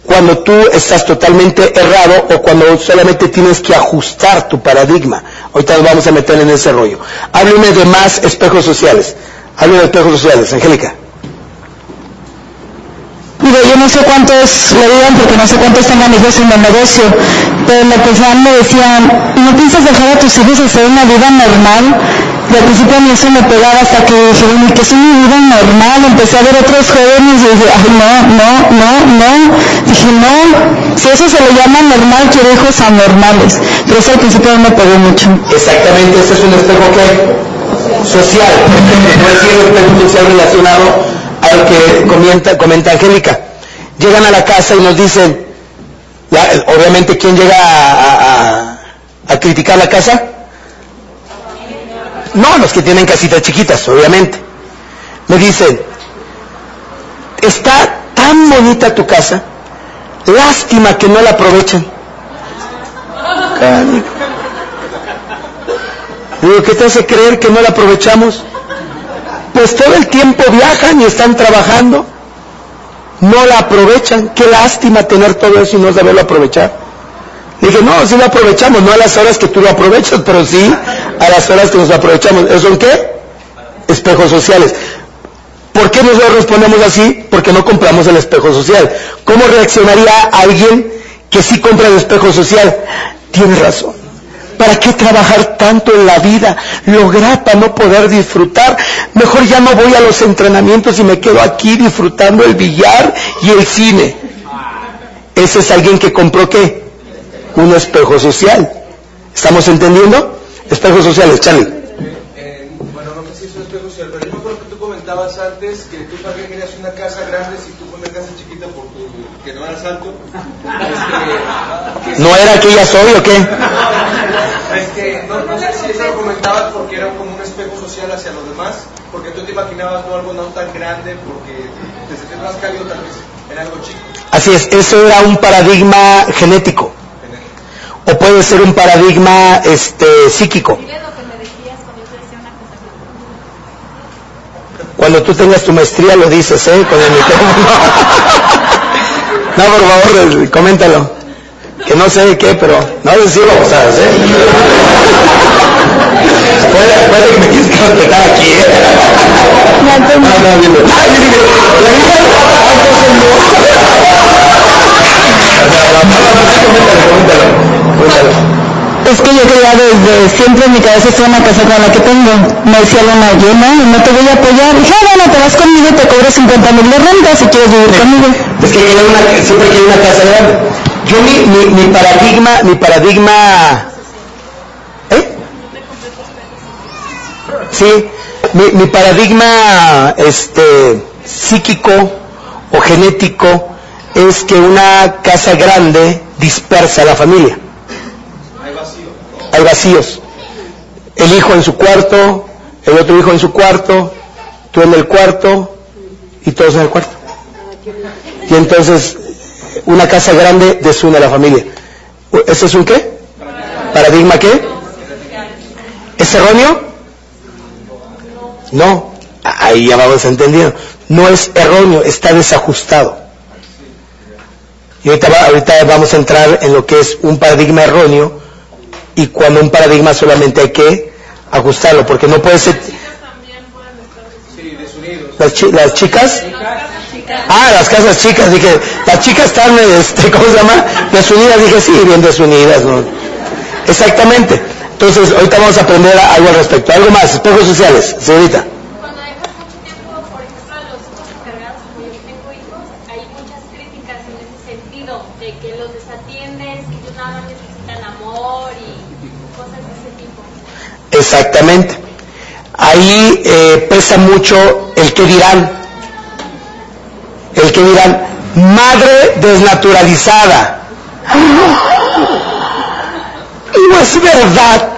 Cuando tú estás totalmente errado o cuando solamente tienes que ajustar tu paradigma. Ahorita nos vamos a meter en ese rollo. Hábleme de más espejos sociales. Hábleme de espejos sociales, Angélica. Digo, yo no sé cuántos le digan porque no sé cuántos tengan hijos en el negocio, pero en la que me decían, ¿no piensas dejar a tus hijos hacer una vida normal? Y al principio a mí eso me pegaba hasta que dije, bueno, ¿y qué es una vida normal? Empecé a ver otros jóvenes y dije, ay, no, no, no, no. Dije, no, si eso se le llama normal, quiero hijos anormales. Pero eso al principio me pegó mucho. Exactamente, ese es un espejo que social, no es un espejo social relacionado que comenta, comenta Angélica. Llegan a la casa y nos dicen, obviamente, ¿quién llega a, a- criticar la casa? No, los que tienen casitas chiquitas, obviamente. Me dicen, está tan bonita tu casa, lástima que no la aprovechan. Canijo. Digo, ¿qué te hace creer que no la aprovechamos? Pues todo el tiempo viajan y están trabajando. No la aprovechan. Qué lástima tener todo eso y no saberlo aprovechar. Dije, no, sí lo aprovechamos, no a las horas que tú lo aprovechas, pero sí a las horas que nos aprovechamos. ¿Eso qué? Espejos sociales. ¿Por qué nosotros respondemos así? Porque no compramos el espejo social. ¿Cómo reaccionaría alguien que sí compra el espejo social? Tienes razón. ¿Para qué trabajar tanto en la vida? Lograr para no poder disfrutar. Mejor ya no voy a los entrenamientos y me quedo aquí disfrutando el billar y el cine. Ese es alguien que compró qué? Un espejo social. ¿Estamos entendiendo? Espejos sociales, Charlie. Eh, bueno, no sé si es un espejo social, pero yo me acuerdo que tú comentabas antes que tú también querías una casa grande si tú con una casa chiquita por tu, que no eras alto. Este, ¿No era que ya soy o qué? No, no sé si eso lo comentabas porque era como un espejo social hacia los demás, porque tú te imaginabas no algo no tan grande porque te sentías más cálido tal vez en algo chico. Así es, eso era un paradigma genético. o puede ser un paradigma este, psíquico. Cuando tú tengas tu maestría lo dices, ¿eh? Con el micrófono. no, por favor, eh, coméntalo. Que no sé de qué, pero no decirlo, ¿sabes? ¿eh? Puede, que me quieras contestar aquí, ¿eh? No, no, dime. Ay, dime, no. Es que yo quería desde siempre en mi cabeza es una casa con la que tengo. Me decía Luna, yo no, no te voy a apoyar. Dije, ah, bueno, te vas conmigo, te cobro 50 mil de renta si quieres vivir conmigo. Es que una, siempre quiero una casa grande. Yo mi, mi, mi paradigma, mi paradigma, ¿eh? Sí, mi, mi paradigma, este, psíquico o genético es que una casa grande dispersa a la familia. Hay vacíos. El hijo en su cuarto, el otro hijo en su cuarto, tú en el cuarto y todos en el cuarto. Y entonces una casa grande desune a la familia. ¿Eso es un qué? ¿Paradigma qué? ¿Es erróneo? No. Ahí ya vamos entendiendo. No es erróneo, está desajustado. Y ahorita, va- ahorita vamos a entrar en lo que es un paradigma erróneo y cuando un paradigma solamente hay que ajustarlo, porque no puede ser... Las, chi- las chicas... Ah, las casas chicas, dije, las chicas están, este, ¿cómo se llama? Desunidas, dije, sí, bien desunidas, ¿no? Exactamente. Entonces, ahorita vamos a aprender algo al respecto. Algo más, espejos sociales, señorita. Cuando dejas mucho tiempo, por ejemplo, a los hijos encargados, como yo tengo hijos, hay muchas críticas en ese sentido, de que los desatiendes, que ellos nada más necesitan amor y cosas de ese tipo. Exactamente. Ahí eh, pesa mucho el que dirán. Que dirán, madre desnaturalizada. No es verdad.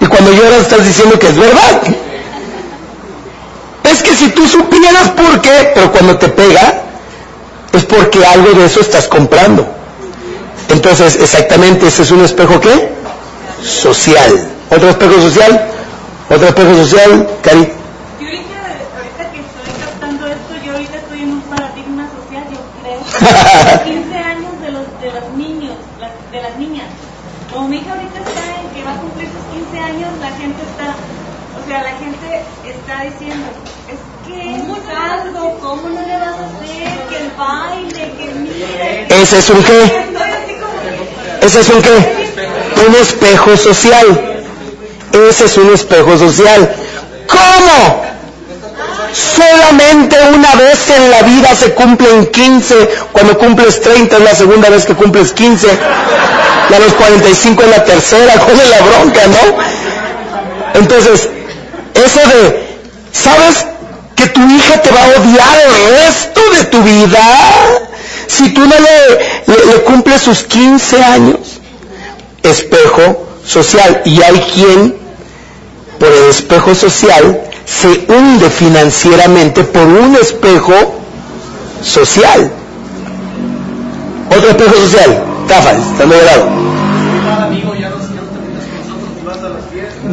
Y cuando lloras estás diciendo que es verdad. Es que si tú supieras por qué, pero cuando te pega, es porque algo de eso estás comprando. Entonces, exactamente, ese es un espejo qué? social. ¿Otro espejo social? ¿Otro espejo social? Cari. Yo ahorita, ahorita que estoy captando esto, yo ahorita estoy en un paradigma social, yo creo. 15 años de los, de los niños, las- de las niñas. Como mi hija ahorita está en que va a cumplir sus 15 años, la gente está, o sea, la gente está diciendo, es que es algo, ¿cómo no le vas a hacer? Que el baile, que mire. ¿Ese es un qué? ¿Ese es un qué? Un espejo social. Ese es un espejo social. ¿Cómo? Solamente una vez en la vida se cumplen 15, cuando cumples 30 es la segunda vez que cumples 15, y a los 45 es la tercera, ¿cuál es la bronca, no? Entonces, eso de, ¿sabes que tu hija te va a odiar el resto de tu vida? Si tú no le, le- le cumples sus 15 años. Espejo social. Y hay quien, por el espejo social, se hunde financieramente por un espejo social. Otro espejo social. Cafa, estando de lado.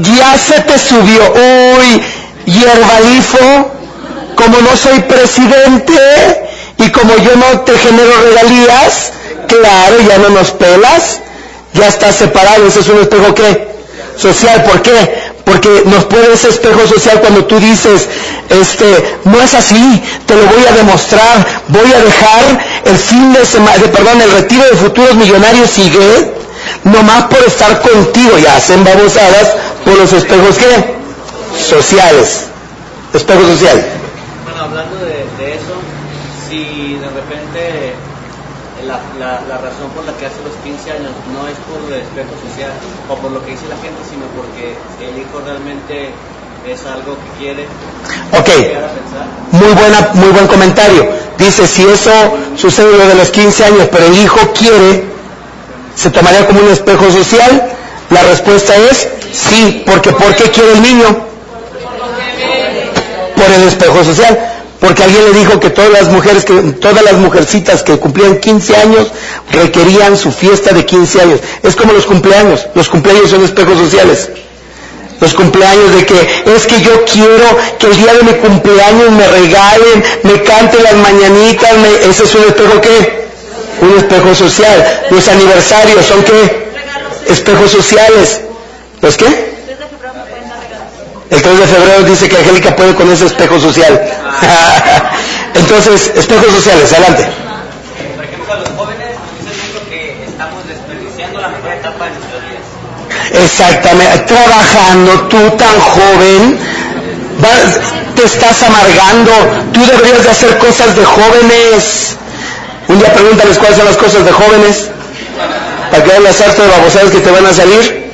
Ya se te subió. Uy, hierbalifo, como no soy presidente y como yo no te genero regalías, claro, ya no nos pelas, ya estás separado. Ese es un espejo qué? Social. ¿Por qué? Porque nos pone ese espejo social cuando tú dices, este, no es así, te lo voy a demostrar, voy a dejar el fin de semana, perdón, el retiro de futuros millonarios sigue, nomás por estar contigo, ya hacen babosadas por los espejos qué? Sociales. Espejo social. Bueno, hablando de, eso, si de repente la, la, razón por la que hace los 15 años no es por el espejo social o por lo que dice la gente, realmente es algo que quiere Ok. Muy buena, muy buen comentario. Dice, si eso sucede lo de los 15 años, pero el hijo quiere, ¿se tomaría como un espejo social? La respuesta es sí, porque ¿por qué quiere el niño? Por el espejo social. Porque alguien le dijo que todas las mujeres, que todas las mujercitas que cumplían 15 años requerían su fiesta de 15 años. Es como los cumpleaños. Los cumpleaños son espejos sociales. Los cumpleaños de que es que yo quiero que el día de mi cumpleaños me regalen, me canten las mañanitas, me- ese es un espejo qué? Un espejo social. Los aniversarios son qué? Espejos sociales. ¿Los qué? El 3 de febrero dice que Angélica puede con ese espejo social. Entonces, espejos sociales, adelante. Por ejemplo, a los jóvenes nos dicen mucho que estamos desperdiciando la mejor etapa de nuestras vidas. Exactamente, trabajando, tú tan joven, vas- te estás amargando, tú deberías de hacer cosas de jóvenes. Un día pregúntales cuáles son las cosas de jóvenes, para que vean las harto de babosadas que te van a salir.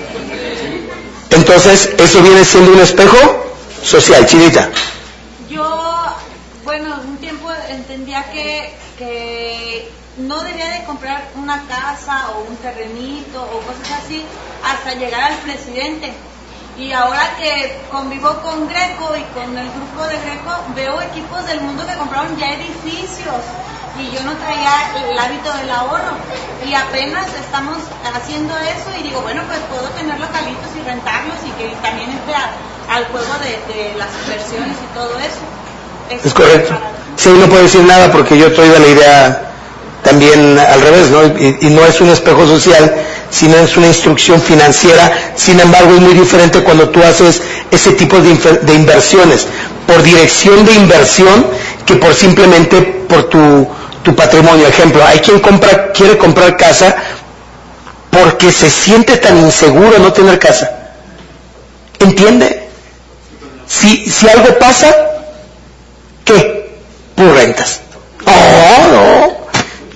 Entonces, eso viene siendo un espejo social, chinita. Yo, bueno, un tiempo entendía que, que no debía de comprar una casa o un terrenito o cosas así hasta llegar al presidente. Y ahora que convivo con Greco y con el grupo de Greco, veo equipos del mundo que compraron ya edificios y yo no traía el hábito del ahorro. Y apenas estamos haciendo eso y digo, bueno, pues puedo tener localitos y rentarlos y que también entre a- al juego de, de las inversiones y todo eso. Eso Es correcto. Sí, no puedo decir nada porque yo estoy de la idea también al revés, ¿no? Y, no es un espejo social, sino es una instrucción financiera. Sin embargo, es muy diferente cuando tú haces ese tipo de inversiones por dirección de inversión que por simplemente por tu, tu patrimonio. Ejemplo, hay quien compra, quiere comprar casa porque se siente tan inseguro no tener casa. ¿Entiende? Si, si algo pasa, ¿qué? Tú rentas. Oh, no.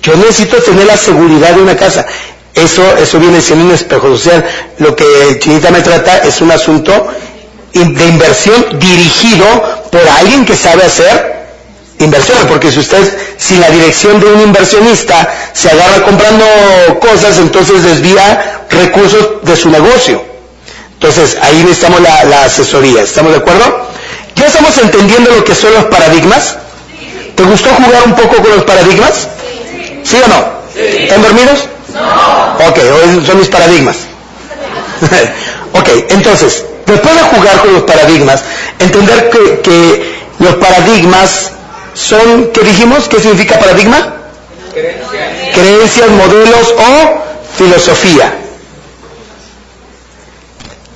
Yo necesito tener la seguridad de una casa. Eso, eso viene siendo un espejo social. Lo que Chinita me trata es un asunto de inversión dirigido por alguien que sabe hacer inversiones, porque si usted, sin la dirección de un inversionista, se agarra comprando cosas, entonces desvía recursos de su negocio. Entonces, ahí necesitamos la asesoría. ¿Estamos de acuerdo? ¿Ya estamos entendiendo lo que son los paradigmas? ¿Te gustó jugar un poco con los paradigmas? ¿Sí o no? ¿Están dormidos? No. Ok, son mis paradigmas. ok, entonces, después de jugar con los paradigmas, entender que, que los paradigmas son, ¿qué dijimos? ¿Qué significa paradigma? Creencias, modelos o filosofía.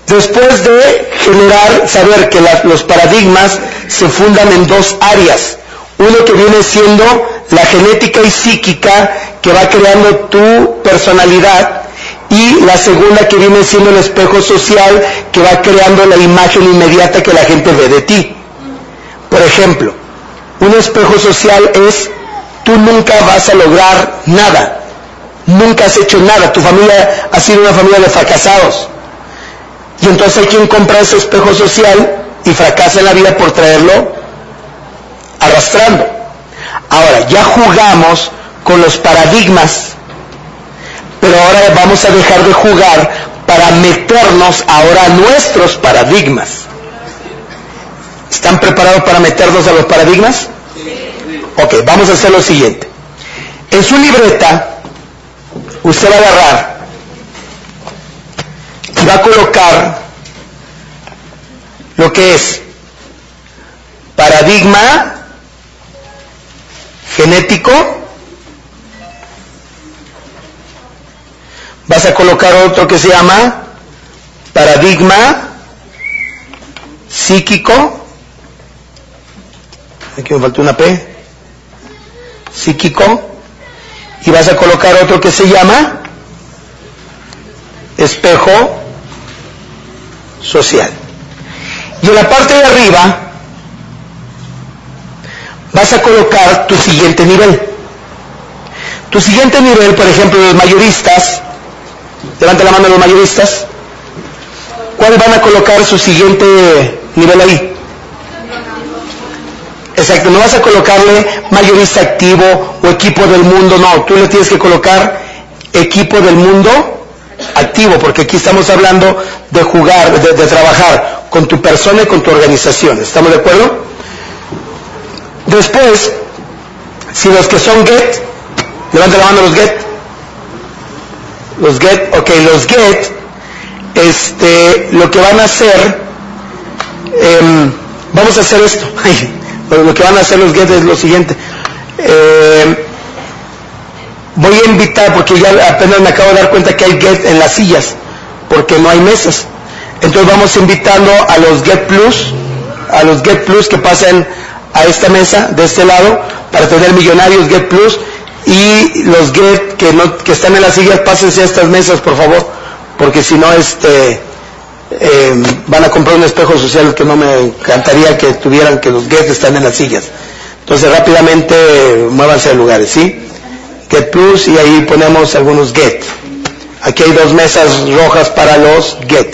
Después de generar, saber que la- los paradigmas se fundan en dos áreas. Uno que viene siendo la genética y psíquica que va creando tu personalidad y la segunda que viene siendo el espejo social que va creando la imagen inmediata que la gente ve de ti. Por ejemplo, un espejo social es tú nunca vas a lograr nada, nunca has hecho nada, tu familia ha sido una familia de fracasados. Y entonces hay quien compra ese espejo social y fracasa en la vida por traerlo arrastrando. Ahora, ya jugamos con los paradigmas, pero ahora vamos a dejar de jugar para meternos ahora a nuestros paradigmas. ¿Están preparados para meternos a los paradigmas? Ok, vamos a hacer lo siguiente. En su libreta, usted va a agarrar y va a colocar lo que es paradigma genético, vas a colocar otro que se llama paradigma psíquico, aquí me faltó una P, psíquico, y vas a colocar otro que se llama espejo social. Y en la parte de arriba vas a colocar tu siguiente nivel. Tu siguiente nivel, por ejemplo, los mayoristas, levanta la mano los mayoristas, ¿cuál van a colocar su siguiente nivel ahí? Exacto, no vas a colocarle mayorista activo o equipo del mundo, no, tú le tienes que colocar equipo del mundo activo, porque aquí estamos hablando de jugar, de, de trabajar con tu persona y con tu organización. ¿Estamos de acuerdo? Después, si los que son get, levanta la mano los get. Los get, ok, los get, este, lo que van a hacer, em, vamos a hacer esto. lo que van a hacer los get es lo siguiente. Em, voy a invitar, porque ya apenas me acabo de dar cuenta que hay get en las sillas, porque no hay mesas. Entonces vamos invitando a los get plus, a los get plus que pasen a esta mesa de este lado para tener millonarios get plus y los get que no que están en las sillas pásense a estas mesas por favor porque si no este eh, van a comprar un espejo social que no me encantaría que tuvieran que los get están en las sillas. Entonces rápidamente muévanse de lugares ¿sí? get plus y ahí ponemos algunos get. Aquí hay dos mesas rojas para los get.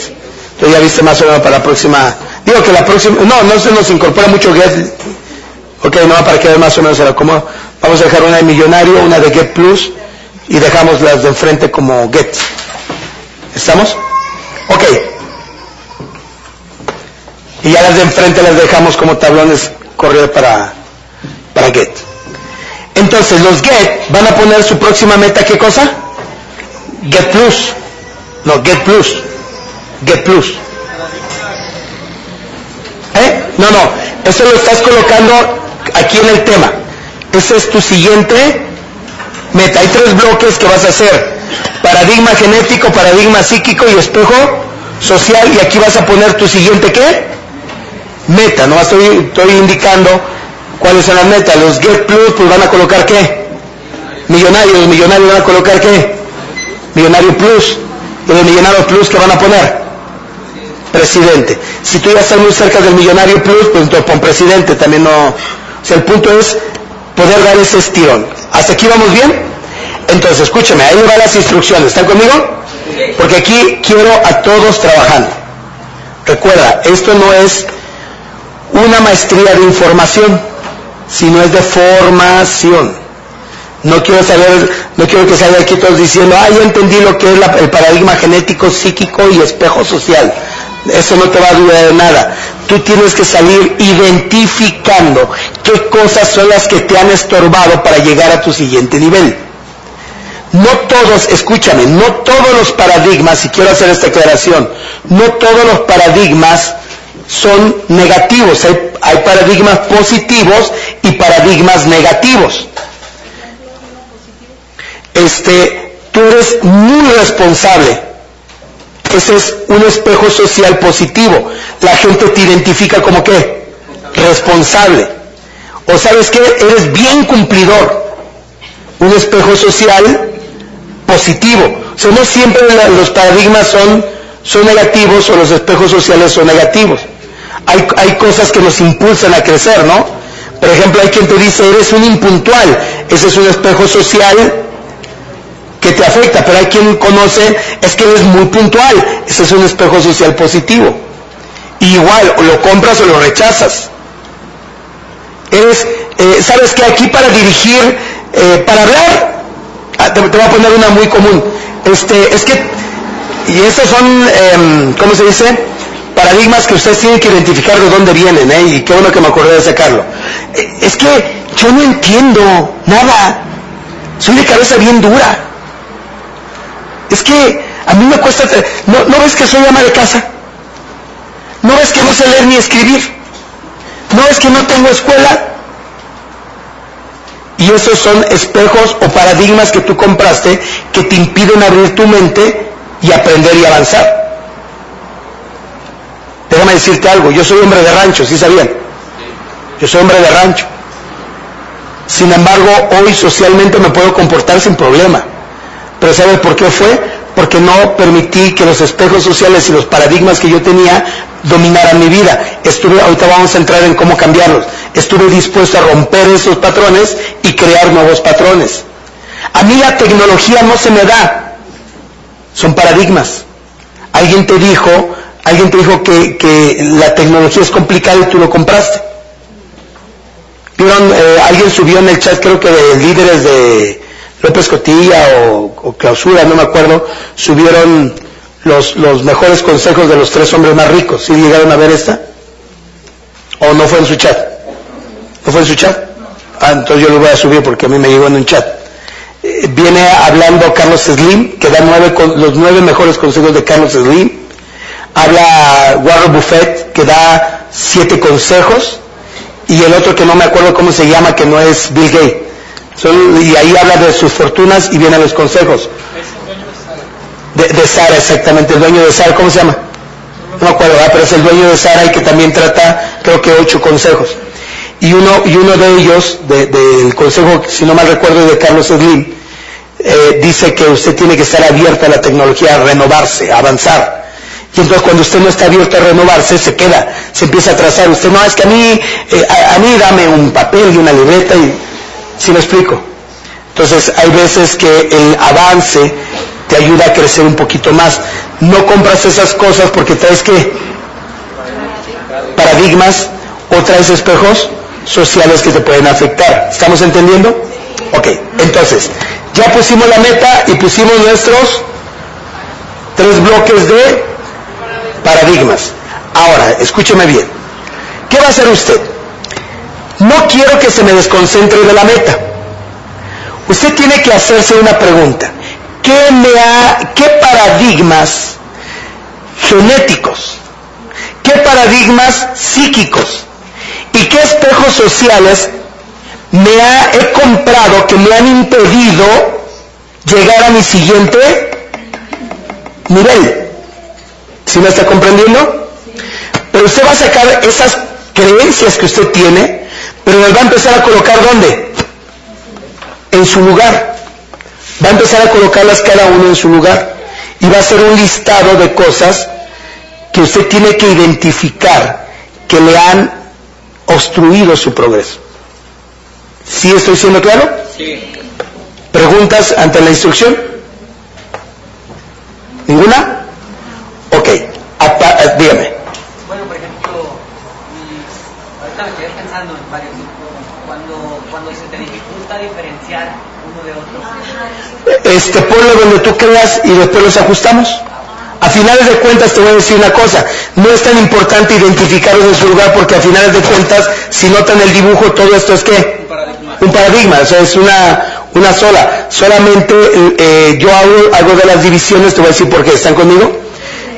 Entonces ya viste más o menos para la próxima. Digo que la próxima no no se nos incorpora mucho get Ok, no, para que más o menos se la como. Vamos a dejar una de millonario, una de Get Plus y dejamos las de enfrente como Get. ¿Estamos? Ok. Y ya las de enfrente las dejamos como tablones correr para, para Get. Entonces los Get van a poner su próxima meta, ¿qué cosa? Get Plus. No, Get Plus. Get Plus. ¿Eh? No, no. Eso lo estás colocando aquí en el tema. Ese es tu siguiente meta. Hay tres bloques que vas a hacer. Paradigma genético, paradigma psíquico y espejo social. Y aquí vas a poner tu siguiente qué? Meta. No estoy, indicando cuáles son las metas. Los Get Plus pues van a colocar qué? Millonarios. Los millonarios van a colocar qué? Millonario Plus. Y los millonarios Plus que van a poner? Presidente. Si tú ya estás muy cerca del millonario plus, pues entonces pon presidente, también no, o el punto es poder dar ese estirón. ¿Hasta aquí vamos bien? Entonces, escúcheme, ahí van las instrucciones. ¿Están conmigo? Porque aquí quiero a todos trabajando. Recuerda, esto no es una maestría de información, sino es de formación. No quiero saber, no quiero que salgan aquí todos diciendo, ah, ya entendí lo que es el paradigma genético, psíquico y espejo social. Eso no te va a ayudar de nada tú tienes que salir identificando qué cosas son las que te han estorbado para llegar a tu siguiente nivel. No todos, escúchame, no todos los paradigmas, y quiero hacer esta aclaración, no todos los paradigmas son negativos, hay, hay paradigmas positivos y paradigmas negativos. Este, tú eres muy responsable ese es un espejo social positivo. La gente te identifica como qué? Responsable. O sabes qué? Eres bien cumplidor. Un espejo social positivo. O sea, no siempre los paradigmas son, son negativos o los espejos sociales son negativos. Hay, hay cosas que nos impulsan a crecer, ¿no? Por ejemplo, hay quien te dice, eres un impuntual. Ese es un espejo social que te afecta, pero hay quien conoce, es que eres muy puntual, ese es un espejo social positivo. igual, o lo compras o lo rechazas. Eres, eh, ¿sabes que Aquí para dirigir, eh, para hablar, ah, te, voy a poner una muy común. Este, es que, y estos son, em, ¿cómo se dice? Paradigmas que ustedes tienen que identificar de dónde vienen, ¿eh? Y qué bueno que me acordé de sacarlo. Eh, es que yo no entiendo nada. Soy de cabeza bien dura. Es que a mí me cuesta... ¿No, ¿No ves que soy ama de casa? ¿No ves que no sé leer ni escribir? ¿No ves que no tengo escuela? Y esos son espejos o paradigmas que tú compraste que te impiden abrir tu mente y aprender y avanzar. Déjame decirte algo, yo soy hombre de rancho, ¿sí sabían? Yo soy hombre de rancho. Sin embargo, hoy socialmente me puedo comportar sin problema. Pero ¿sabes por qué fue? Porque no permití que los espejos sociales y los paradigmas que yo tenía dominaran mi vida. Estuve, ahorita vamos a entrar en cómo cambiarlos. Estuve dispuesto a romper esos patrones y crear nuevos patrones. A mí la tecnología no se me da. Son paradigmas. Alguien te dijo, alguien te dijo que, la tecnología es complicada y tú lo compraste. ¿Vieron? Eh, alguien subió en el chat, creo que de líderes de, López Cotilla o, Clausura, no me acuerdo, subieron los, mejores consejos de los tres hombres más ricos. ¿Sí llegaron a ver esta? ¿O no fue en su chat? ¿No fue en su chat? Ah, entonces yo lo voy a subir porque a mí me llegó en un chat. Eh, viene hablando Carlos Slim, que da nueve, los nueve mejores consejos de Carlos Slim. Habla Warren Buffett, que da siete consejos. Y el otro que no me acuerdo cómo se llama, que no es Bill Gates. Son- y ahí habla de sus fortunas y vienen los consejos. De, de Sara, exactamente, el dueño de Sara, ¿cómo se llama? No me acuerdo, pero es el dueño de Sara y que también trata, creo que ocho consejos. Y uno, y uno de ellos, de- del consejo, si no mal recuerdo, de Carlos Slim, eh, dice que usted tiene que estar abierto a la tecnología, a renovarse, a avanzar. Y entonces cuando usted no está abierto a renovarse, se queda, se empieza a atrasar. Usted no, es que a mí, eh, a, a mí dame un papel y una libreta y, si me explico? Entonces hay veces que el avance te ayuda a crecer un poquito más. No compras esas cosas porque traes que paradigmas o traes espejos sociales que te pueden afectar. ¿Estamos entendiendo? Ok, entonces, ya pusimos la meta y pusimos nuestros tres bloques de paradigmas. Ahora, escúcheme bien. ¿Qué va a hacer usted? No quiero que se me desconcentre de la meta. Usted tiene que hacerse una pregunta. ¿Qué, me ha, qué paradigmas genéticos, qué paradigmas psíquicos y qué espejos sociales me ha, he comprado que me han impedido llegar a mi siguiente nivel? ¿Sí me está comprendiendo? Pero usted va a sacar esas creencias que usted tiene, pero las va a empezar a colocar ¿dónde? En su lugar. Va a empezar a colocarlas cada uno en su lugar. Y va a hacer un listado de cosas que usted tiene que identificar que le han obstruido su progreso. ¿Sí estoy siendo claro? Sí. ¿Preguntas ante la instrucción? ¿Ninguna? Ok. Apa- eh, dígame. Bueno, por ejemplo, mm, ahorita me quedé pensando en varios. Cuando, cuando se te dificulta diferenciar uno de otro. Este, ponlo donde tú creas y después los ajustamos. A finales de cuentas te voy a decir una cosa, no es tan importante identificarlos en su lugar porque a finales de cuentas, si notan el dibujo, todo esto es qué? Un paradigma, o sea, es una, una sola. Solamente eh, yo hago, hago de las divisiones, te voy a decir por qué, ¿están conmigo?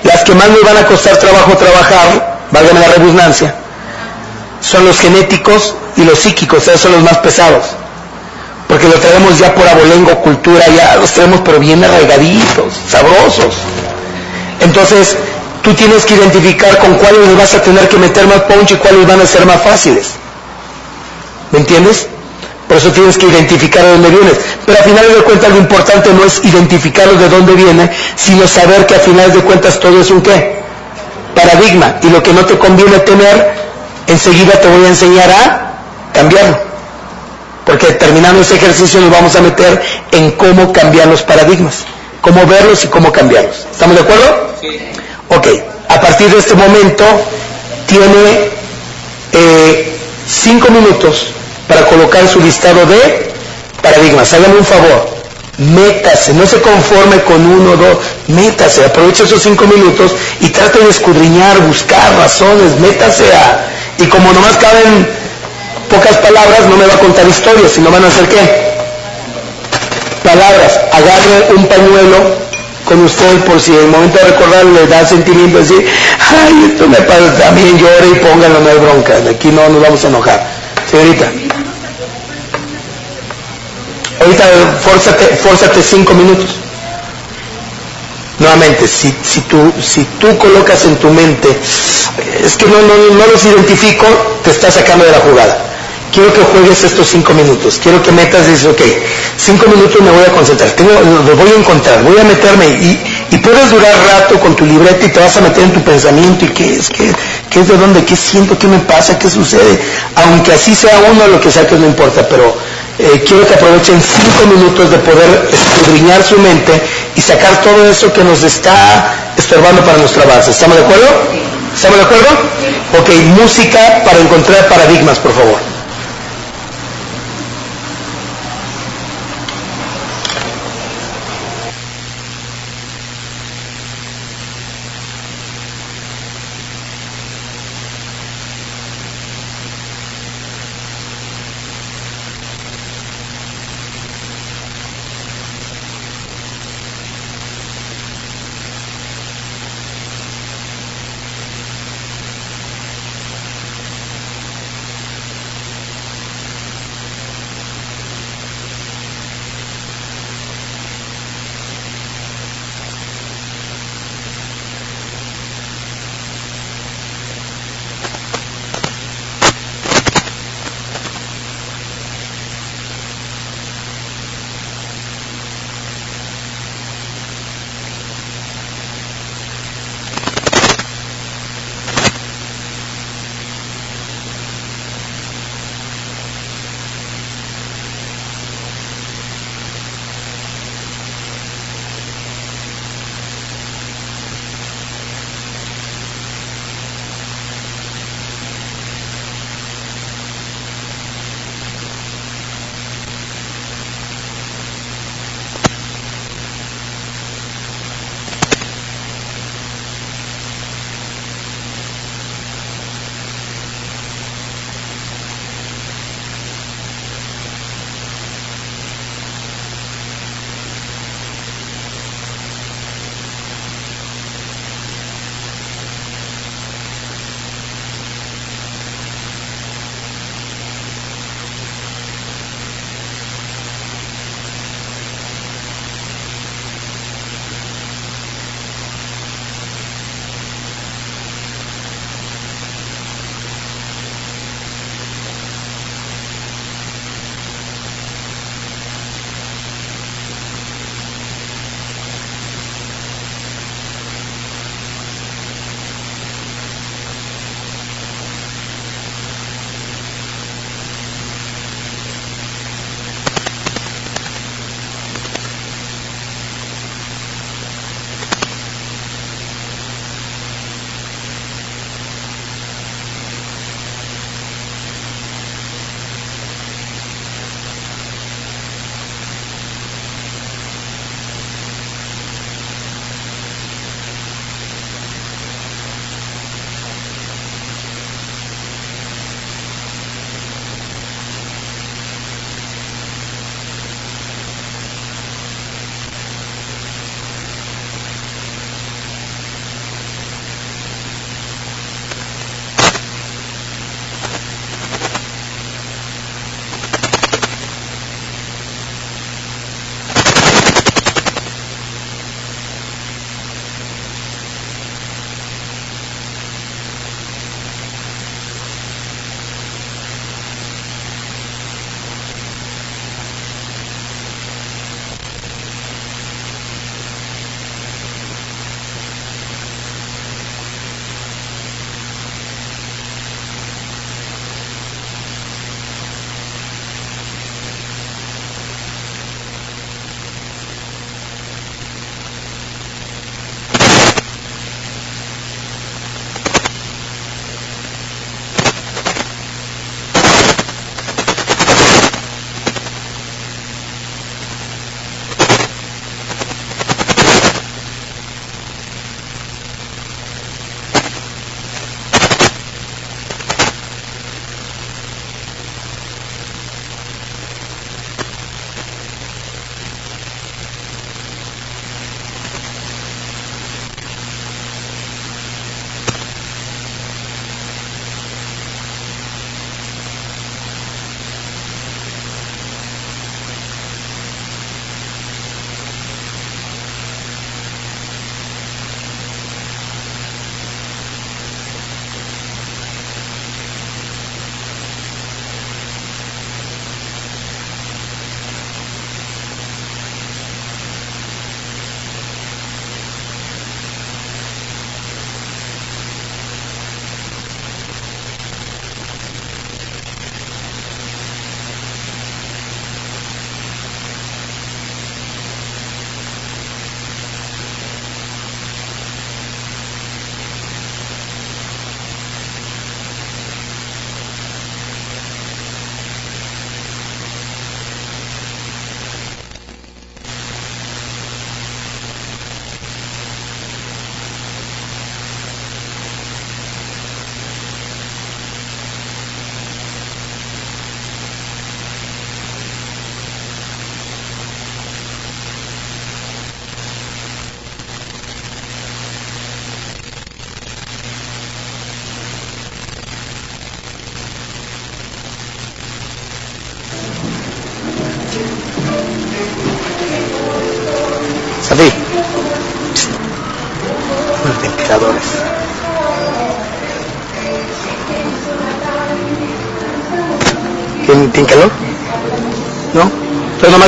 Las que más me van a costar trabajo trabajar, válgame la redundancia, son los genéticos y los psíquicos, esos son los más pesados porque lo traemos ya por abolengo, cultura, ya los traemos pero bien arraigaditos, sabrosos. Entonces, tú tienes que identificar con cuáles les vas a tener que meter más punch y cuáles van a ser más fáciles. ¿Me entiendes? Por eso tienes que identificar de dónde vienes. Pero a finales de cuentas lo importante no es identificarlos de dónde viene, sino saber que a finales de cuentas todo es un qué? Paradigma. Y lo que no te conviene tener, enseguida te voy a enseñar a cambiarlo. Porque terminando este ejercicio nos vamos a meter en cómo cambiar los paradigmas, cómo verlos y cómo cambiarlos. ¿Estamos de acuerdo? Sí. Ok, a partir de este momento tiene eh, cinco minutos para colocar su listado de paradigmas. Háganme un favor, métase, no se conforme con uno o dos, métase, aproveche esos cinco minutos y trate de escudriñar, buscar razones, métase a... Y como nomás caben pocas palabras, no me va a contar historias, sino van a hacer qué? Palabras, agarre un pañuelo con usted por si en el momento de recordar le da sentimiento de decir, ay, esto me pasa, también llore y póngalo, no hay bronca, de aquí no nos vamos a enojar. Señorita. Ahorita fórzate, fórzate cinco minutos. Nuevamente, si, si, tú, si tú colocas en tu mente, es que no, no, no los identifico, te está sacando de la jugada. Quiero que juegues estos cinco minutos, quiero que metas y dices, ok, cinco minutos me voy a concentrar, tengo, los voy a encontrar, voy a meterme y, y puedes durar rato con tu libreta y te vas a meter en tu pensamiento y qué es, qué, qué es de dónde, qué siento, qué me pasa, qué sucede. Aunque así sea uno, lo que saques no importa, pero eh, quiero que aprovechen cinco minutos de poder escudriñar su mente y sacar todo eso que nos está estorbando para nuestro avance. ¿Estamos de acuerdo? ¿Estamos de acuerdo? Ok, música para encontrar paradigmas, por favor.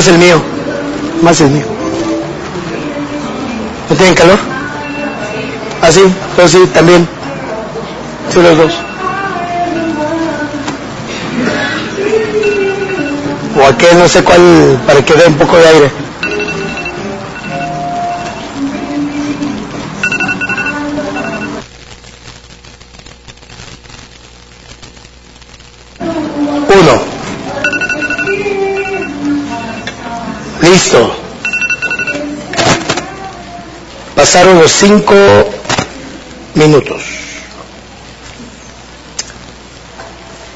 Pero nomás el mío. Más el mío. ¿No tienen calor? Ah, sí, pues sí, también. Sí, los dos. O aquel, no sé cuál, para que dé un poco de aire. Listo. Pasaron los cinco minutos.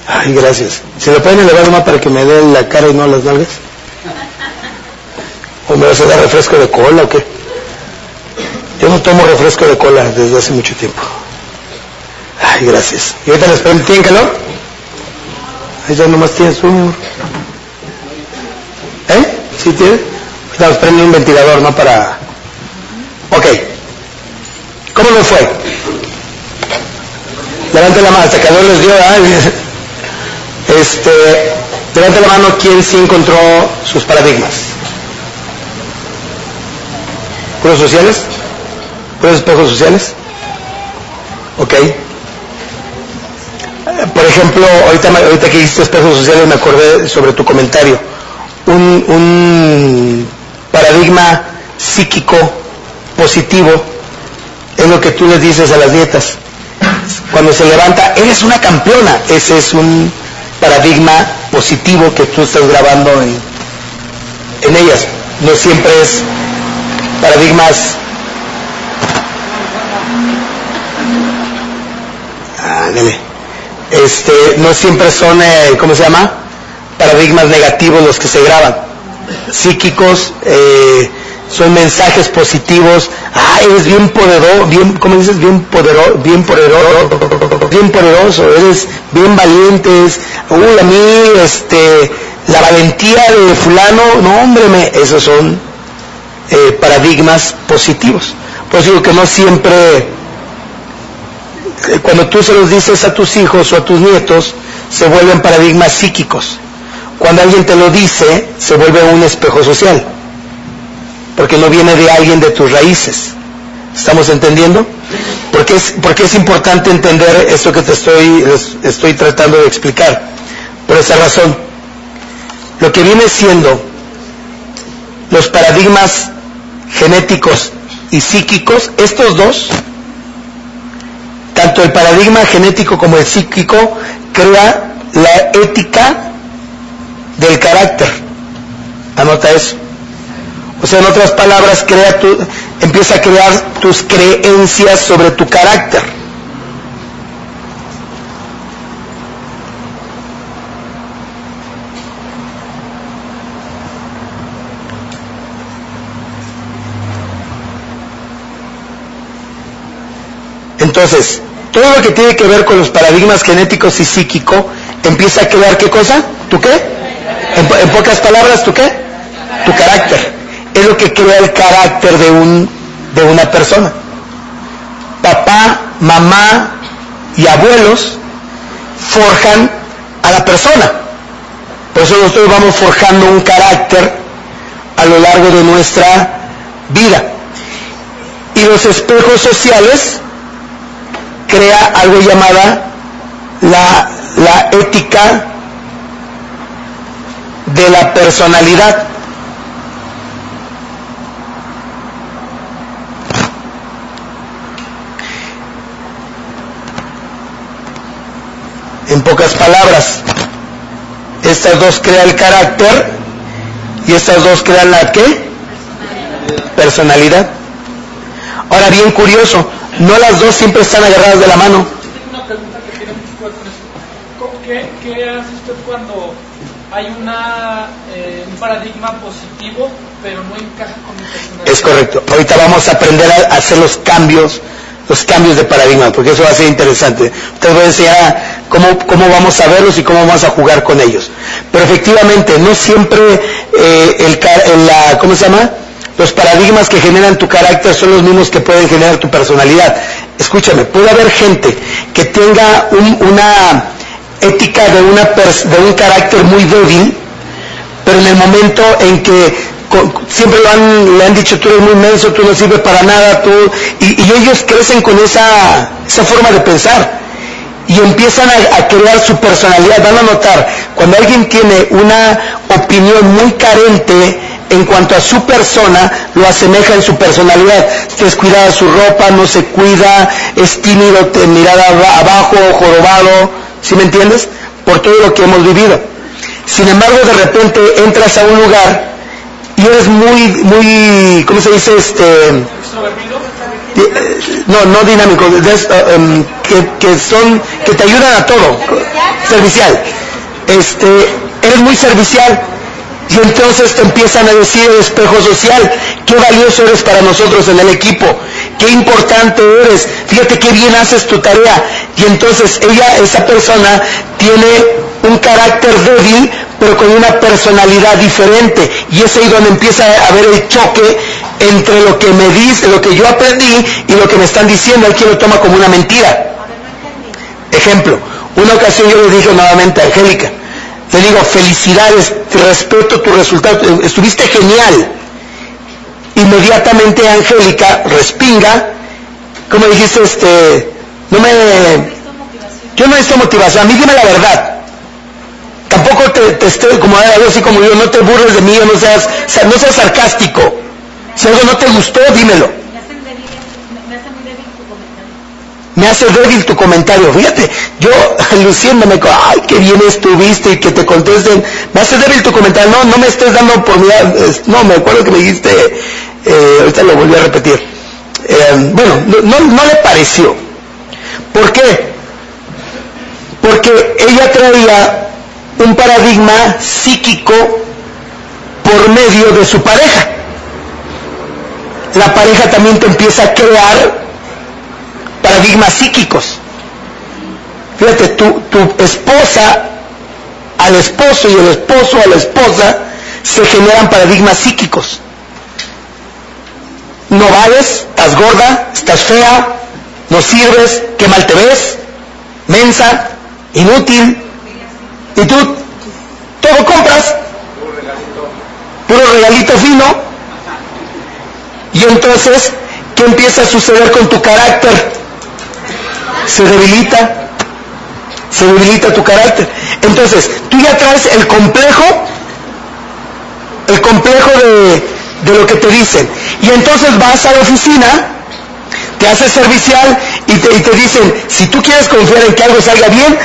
Ay, gracias. ¿Se le pueden elevar más para que me dé la cara y no las nalgas? ¿O me vas a dar refresco de cola o qué? Yo no tomo refresco de cola desde hace mucho tiempo. Ay, gracias. ¿Y ahorita les pregunto, ¿tienen calor? Ahí ya nomás tienes un... ¿Sí tiene? Ahorita nos prende un ventilador, ¿no? Para... Ok. ¿Cómo nos fue? Levante la mano, hasta calor les dio, ¿eh? Este, levante la mano quién sí encontró sus paradigmas. ¿Puros sociales? ¿Puros espejos sociales? Ok. Eh, Por ejemplo, ahorita, me- ahorita que hiciste espejos sociales me acordé sobre tu comentario. Un, un paradigma psíquico positivo es lo que tú les dices a las nietas. Cuando se levanta, eres una campeona. Ese es un paradigma positivo que tú estás grabando en, en ellas. No siempre es paradigmas. Este, no siempre son, eh, ¿cómo se llama? Paradigmas negativos los que se graban. Psíquicos, eh, son mensajes positivos. Ah, eres bien poderoso, bien, ¿cómo dices? Bien poderoso, bien poderoso, bien poderoso, eres bien valiente. Uy, a mí, este, la valentía de fulano, no hombre, esos son eh, paradigmas positivos. Por eso digo que no siempre, eh, cuando tú se los dices a tus hijos o a tus nietos, se vuelven paradigmas psíquicos. Cuando alguien te lo dice, se vuelve un espejo social porque no viene de alguien de tus raíces. ¿Estamos entendiendo? Porque es, porque es importante entender esto que te estoy, estoy tratando de explicar. Por esa razón, lo que viene siendo los paradigmas genéticos y psíquicos, estos dos, tanto el paradigma genético como el psíquico, crea la ética del carácter. Anota eso. O sea, en otras palabras, crea tu, empieza a crear tus creencias sobre tu carácter. Entonces, todo lo que tiene que ver con los paradigmas genéticos y psíquico empieza a crear qué cosa? ¿Tú qué? En, po- en pocas palabras, ¿tú qué? Tu carácter. Es lo que crea el carácter de, un, de una persona. Papá, mamá y abuelos forjan a la persona. Por eso nosotros vamos forjando un carácter a lo largo de nuestra vida. Y los espejos sociales crea algo llamada la, la ética de la personalidad. En pocas palabras, estas dos crean el carácter y estas dos crean la qué? Personalidad. Ahora bien curioso, no las dos siempre están agarradas de la mano. Tengo una pregunta que tiene mucho que ver con eso. ¿Cómo- ¿Qué, qué hace usted cuando hay una, eh, un paradigma positivo, pero no encaja con mi personalidad? Es correcto. Ahorita vamos a aprender a hacer los cambios, los cambios de paradigma, porque eso va a ser interesante. Ustedes voy a enseñar cómo, cómo vamos a verlos y cómo vamos a jugar con ellos. Pero efectivamente, no siempre eh, el- la, ¿cómo se llama? los paradigmas que generan tu carácter son los mismos que pueden generar tu personalidad. Escúchame, puede haber gente que tenga un- una ética de, una de un carácter muy débil, pero en el momento en que siempre lo han- le han dicho tú eres muy menso, tú no sirves para nada, tú, y, ellos crecen con esa, esa forma de pensar y empiezan a, a crear su personalidad. Van a notar, cuando alguien tiene una opinión muy carente en cuanto a su persona, lo asemeja en su personalidad. Descuidada su ropa, no se cuida, es tímido, mirada aba- abajo, jorobado, ¿sí me entiendes? Por todo lo que hemos vivido. Sin embargo, de repente entras a un lugar y eres muy, muy, ¿cómo se dice? Este, no, no dinámico, eh, em, que, que son, que te ayudan a todo, servicial. Este, eres muy servicial y entonces te empiezan a decir el espejo social, qué valioso eres para nosotros en el equipo, qué importante eres, fíjate qué bien haces tu tarea. Y entonces ella, esa persona, tiene un carácter débil, pero con una personalidad diferente. Y es ahí donde empieza a haber el choque entre lo que me dice, lo que yo aprendí y lo que me están diciendo. Hay quien lo toma como una mentira. Ejemplo, una ocasión yo le dije nuevamente a Angélica, le digo, felicidades, te respeto tu resultado, estuviste genial. Inmediatamente Angélica respinga, como dijiste, este, no me, yo no necesito motivación, a mí dime la verdad. Tampoco te, te estoy, como algo así como yo, no te burles de mí, no seas, no seas sarcástico. Si algo no te gustó, dímelo. Me hacen débil, me hace muy débil tu comentario. Me hace débil tu comentario. Fíjate, yo luciéndome, ay, qué bien estuviste y que te contesten, me hace débil tu comentario. No, no me estés dando es- no, me acuerdo que me dijiste, eh, ahorita lo volví a repetir. Eh, bueno, no, no, no le pareció. ¿Por qué? Porque ella traía un paradigma psíquico por medio de su pareja. La pareja también te empieza a crear paradigmas psíquicos. Fíjate, tu, tu esposa al esposo y el esposo a la esposa se generan paradigmas psíquicos. No vales, estás gorda, estás fea, no sirves, qué mal te ves, mensa, inútil. Y tú todo compras, puro regalito fino. Y entonces, ¿qué empieza a suceder con tu carácter? Se debilita, se debilita tu carácter. Entonces, tú ya traes el complejo, el complejo de, de lo que te dicen. Y entonces vas a la oficina, te haces servicial y te, y te dicen, si tú quieres confiar en que algo salga bien,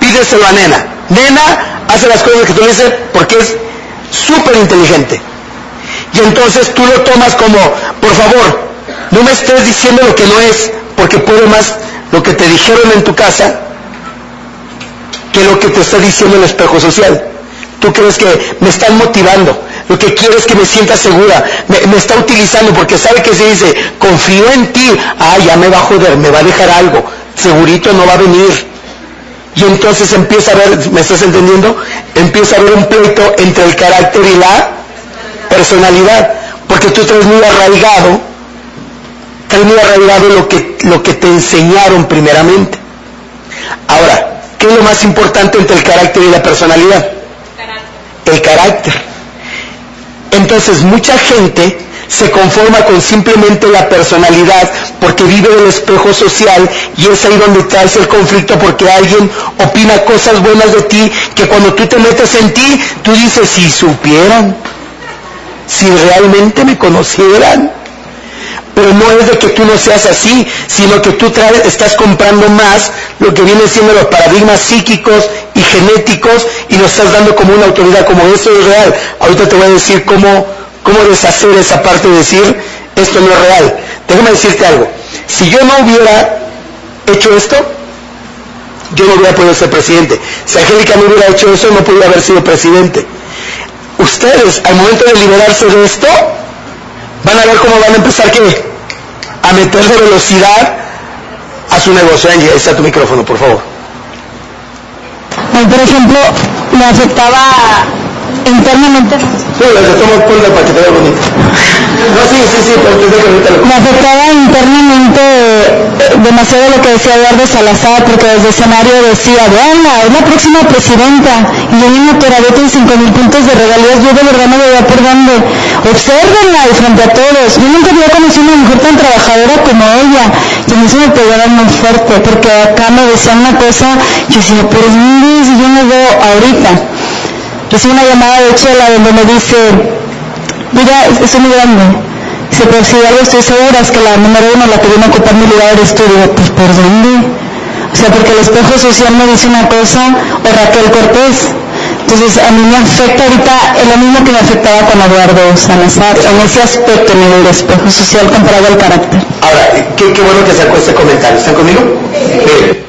pídeselo a nena. Nena hace las cosas que tú le dices porque es súper inteligente. Y entonces tú lo tomas como, por favor, no me estés diciendo lo que no es, porque puede más lo que te dijeron en tu casa que lo que te está diciendo el espejo social. Tú crees que me están motivando, lo que quiero es que me sienta segura, me, está utilizando porque sabe que se dice, confío en ti, ah, ya me va a joder, me va a dejar algo, segurito no va a venir. Y entonces empieza a ver, ¿me estás entendiendo? Empieza a haber un pleito entre el carácter y la personalidad, porque tú traes muy arraigado, traes muy arraigado lo que, lo que te enseñaron primeramente. Ahora, ¿qué es lo más importante entre el carácter y la personalidad? El carácter. Entonces, mucha gente se conforma con simplemente la personalidad porque vive del espejo social y es ahí donde traes el conflicto porque alguien opina cosas buenas de ti que cuando tú te metes en ti, tú dices, si supieran, si realmente me conocieran. Pero no es de que tú no seas así, sino que tú traes, estás comprando más lo que viene siendo los paradigmas psíquicos y genéticos y lo estás dando como una autoridad, como esto es real. Ahorita te voy a decir cómo, cómo deshacer esa parte de decir esto no es real. Déjame decirte algo. Si yo no hubiera hecho esto, yo no hubiera podido ser presidente. Si Angélica no hubiera hecho eso, no podría haber sido presidente. Ustedes, al momento de liberarse de esto, van a ver cómo van a empezar ¿qué? a meterle velocidad a su negocio. Angie, ahí está tu micrófono, por favor. Por ejemplo, me afectaba internamente. Sí, las tomo ponla para que te vea bonito. No, sí, sí, sí, pero te dejo ahorita lo- Me afectaba internamente eh, demasiado lo que decía Eduardo Salazar, porque desde el escenario decía, veanla, es la próxima presidenta, y yo mismo todavía tiene 5 mil puntos de regalías, yo de verdad no veía por dónde. Obsérvenla y frente a todos. Yo nunca había conocido una mujer tan trabajadora como ella, y a mí se me pegaba muy fuerte, porque acá me decían una cosa, yo decía, pero es si yo me veo ahorita. Recibo una llamada de Chela donde me dice, mira, estoy muy grande. Dice, pero si algo estoy segura es que la número uno, la que viene a ocupar mi lugar eres tú. Digo, pues ¿por dónde? O sea, porque el espejo social me dice una cosa, o Raquel Cortés. Entonces, a mí me afecta ahorita, es lo mismo que me afectaba con Eduardo Salazar, en ese aspecto, en el espejo social comparado al carácter. Ahora, qué, qué bueno que sacó este comentario. ¿Están conmigo? Miren,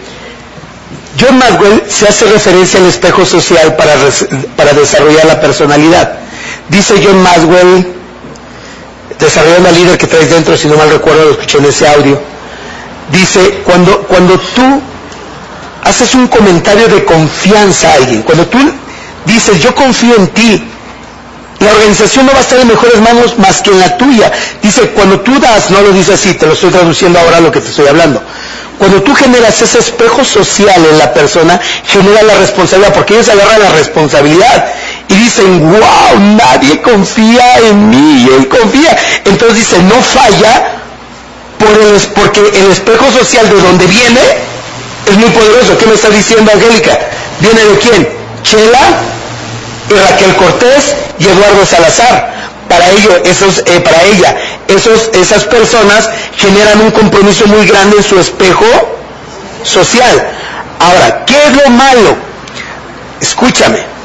John Maxwell se hace referencia al espejo social para, para desarrollar la personalidad. Dice John Maxwell, desarrollando al líder que traes dentro, si no mal recuerdo, lo escuché en ese audio, dice, cuando, cuando tú haces un comentario de confianza a alguien, cuando tú dices, yo confío en ti, la organización no va a estar en mejores manos más que en la tuya. Dice, cuando tú das, no lo dice así, te lo estoy traduciendo ahora lo que te estoy hablando. Cuando tú generas ese espejo social en la persona, genera la responsabilidad, porque ellos agarran la responsabilidad y dicen, wow, nadie confía en mí, él confía. Entonces dice, no falla por el, porque el espejo social de donde viene es muy poderoso. ¿Qué me está diciendo Angélica? ¿Viene de quién? Chela, Raquel Cortés y Eduardo Salazar. Para ello, esos, eh, para ella, esos, esas personas generan un compromiso muy grande en su espejo social. Ahora, ¿qué es lo malo? Escúchame.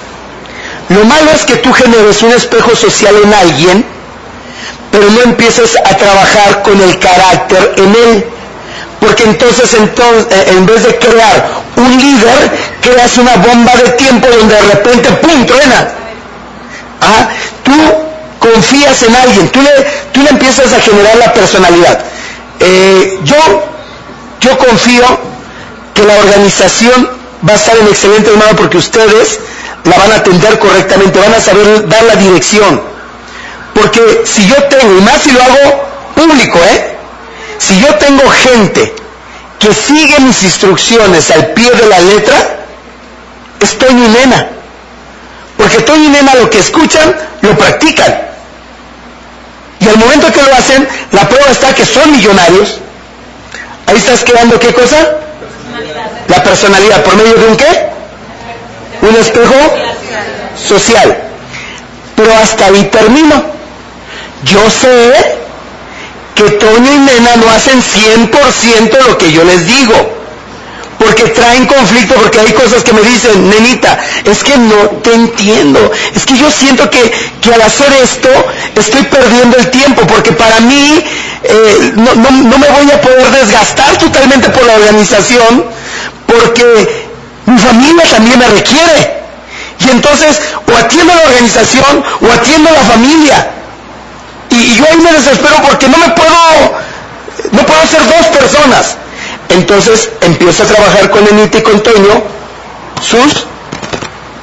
Lo malo es que tú generes un espejo social en alguien, pero no empieces a trabajar con el carácter en él. Porque entonces, entonces eh, en vez de crear un líder, creas una bomba de tiempo donde de repente, ¡pum!, truena. Ah, Tú confías en alguien, tú le, tú le empiezas a generar la personalidad. Eh, yo, yo confío que la organización va a estar en excelente mano porque ustedes la van a atender correctamente, van a saber dar la dirección. Porque si yo tengo, y más si lo hago público, ¿eh? Si yo tengo gente que sigue mis instrucciones al pie de la letra, es Toño Nena. Porque Toño y Nena lo que escuchan, lo practican. Y al momento que lo hacen, la prueba está que son millonarios. Ahí estás creando qué cosa? La personalidad. ¿Por medio de un qué? Un espejo social. Pero hasta ahí termino. Yo sé que Toño y Nena no hacen 100% lo que yo les digo. Porque traen conflicto, porque hay cosas que me dicen, nenita, es que no te entiendo. Es que yo siento que, que al hacer esto estoy perdiendo el tiempo, porque para mí eh, no, no- no me voy a poder desgastar totalmente por la organización, porque mi familia también me requiere. Y entonces, o atiendo la organización o atiendo la familia. Y, y yo ahí me desespero porque no me puedo, no puedo ser dos personas. Entonces empiezo a trabajar con Enita y con Toño sus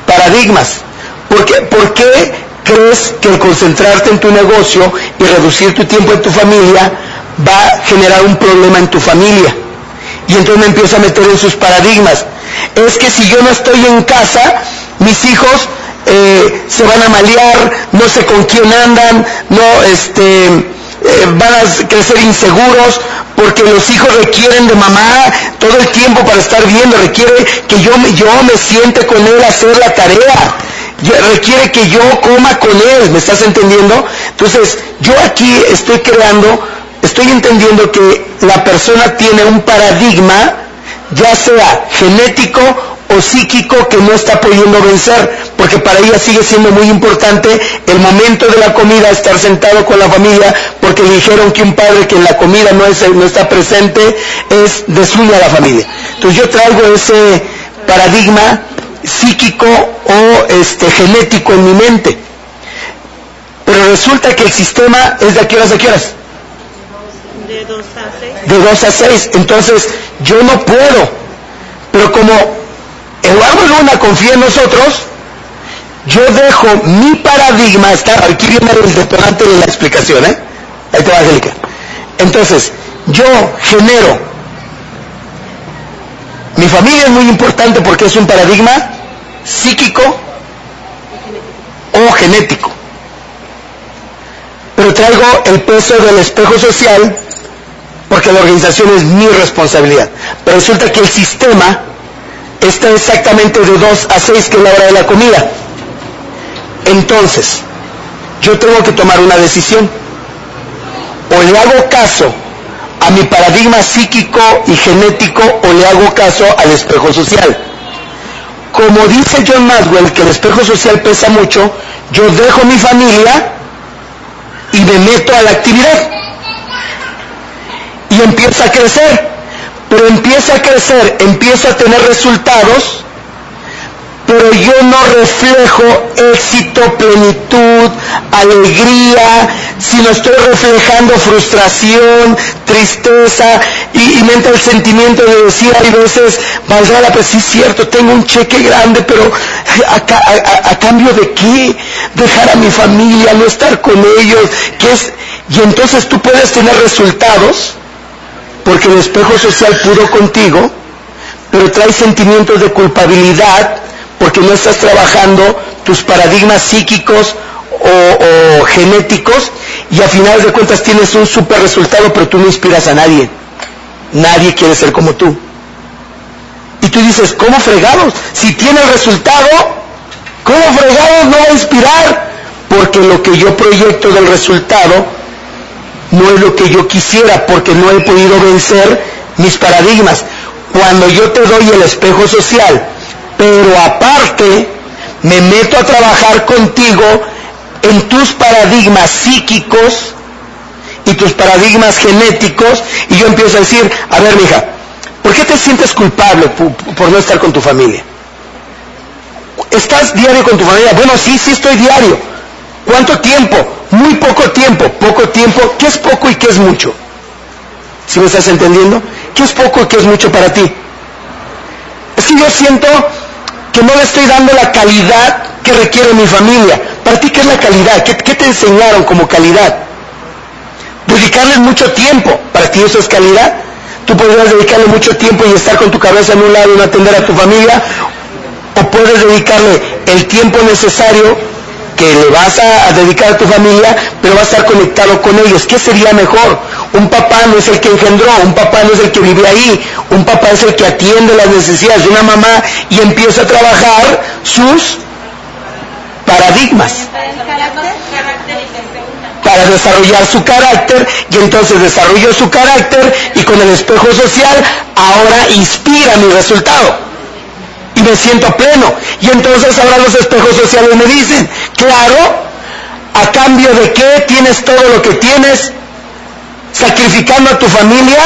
paradigmas. ¿Por qué, por qué crees que el concentrarte en tu negocio y reducir tu tiempo en tu familia va a generar un problema en tu familia? Y entonces me empiezo a meter en sus paradigmas. Es que si yo no estoy en casa, mis hijos eh, se van a malear, no sé con quién andan, no, este, eh, van a crecer inseguros, porque los hijos requieren de mamá todo el tiempo para estar viendo, requiere que yo yo me siente con él a hacer la tarea, requiere que yo coma con él, ¿me estás entendiendo? Entonces, yo aquí estoy creando, estoy entendiendo que la persona tiene un paradigma, ya sea genético o psíquico que no está pudiendo vencer, porque para ella sigue siendo muy importante el momento de la comida, estar sentado con la familia, porque le dijeron que un padre que en la comida no, es- no está presente es desuña a la familia. Entonces yo traigo ese paradigma psíquico o este, genético en mi mente. Pero resulta que el sistema es de a qué horas a qué horas? De 2 a 6. de 2 a 6. Entonces, yo no puedo. Pero como Eduardo Luna confía en nosotros, yo dejo mi paradigma, está, aquí viene el detonante de la explicación, ¿eh? Ahí te va, Angélica. Entonces, yo genero. Mi familia es muy importante porque es un paradigma psíquico o genético. Pero traigo el peso del espejo social porque la organización es mi responsabilidad. Pero resulta que el sistema está exactamente de 2 a 6, que es la hora de la comida. Entonces, yo tengo que tomar una decisión. O le hago caso a mi paradigma psíquico y genético o le hago caso al espejo social. Como dice John Maxwell que el espejo social pesa mucho, yo dejo mi familia y me meto a la actividad. Y empiezo a crecer. Pero empieza a crecer, empiezo a tener resultados pero yo no reflejo éxito, plenitud, alegría, sino estoy reflejando frustración, tristeza y, me entra el sentimiento de decir, hay veces, valdrá la pena, sí es cierto, tengo un cheque grande, pero a, cambio de qué? Dejar a mi familia, no estar con ellos, ¿qué es? Y entonces tú puedes tener resultados, porque el espejo social pudo contigo, pero trae sentimientos de culpabilidad, porque no estás trabajando tus paradigmas psíquicos o, genéticos y a final de cuentas tienes un super resultado, pero tú no inspiras a nadie. Nadie quiere ser como tú. Y tú dices, ¿cómo fregados? Si tiene el resultado, ¿cómo fregados no va a inspirar? Porque lo que yo proyecto del resultado no es lo que yo quisiera, porque no he podido vencer mis paradigmas. Cuando yo te doy el espejo social, pero aparte me meto a trabajar contigo en tus paradigmas psíquicos y tus paradigmas genéticos y yo empiezo a decir, a ver, mija, ¿por qué te sientes culpable por no estar con tu familia? ¿Estás diario con tu familia? Bueno, sí, sí estoy diario. ¿Cuánto tiempo? Muy poco tiempo. Poco tiempo. ¿Qué es poco y qué es mucho? ¿Sí me estás entendiendo? ¿Qué es poco y qué es mucho para ti? Es que yo siento que no le estoy dando la calidad que requiere mi familia. ¿Para ti qué es la calidad? ¿Qué, te enseñaron como calidad? Dedicarles mucho tiempo. ¿Para ti eso es calidad? Tú podrías dedicarle mucho tiempo y estar con tu cabeza en un lado y atender a tu familia. O puedes dedicarle el tiempo necesario que le vas a, dedicar a tu familia, pero vas a estar conectado con ellos. ¿Qué sería mejor? Un papá no es el que engendró, un papá no es el que vive ahí, un papá es el que atiende las necesidades de una mamá y empieza a trabajar sus paradigmas para desarrollar su carácter y entonces desarrollo su carácter y con el espejo social ahora inspira mi resultado y me siento pleno. Y entonces ahora los espejos sociales me dicen, claro, a cambio de qué tienes todo lo que tienes, sacrificando a tu familia,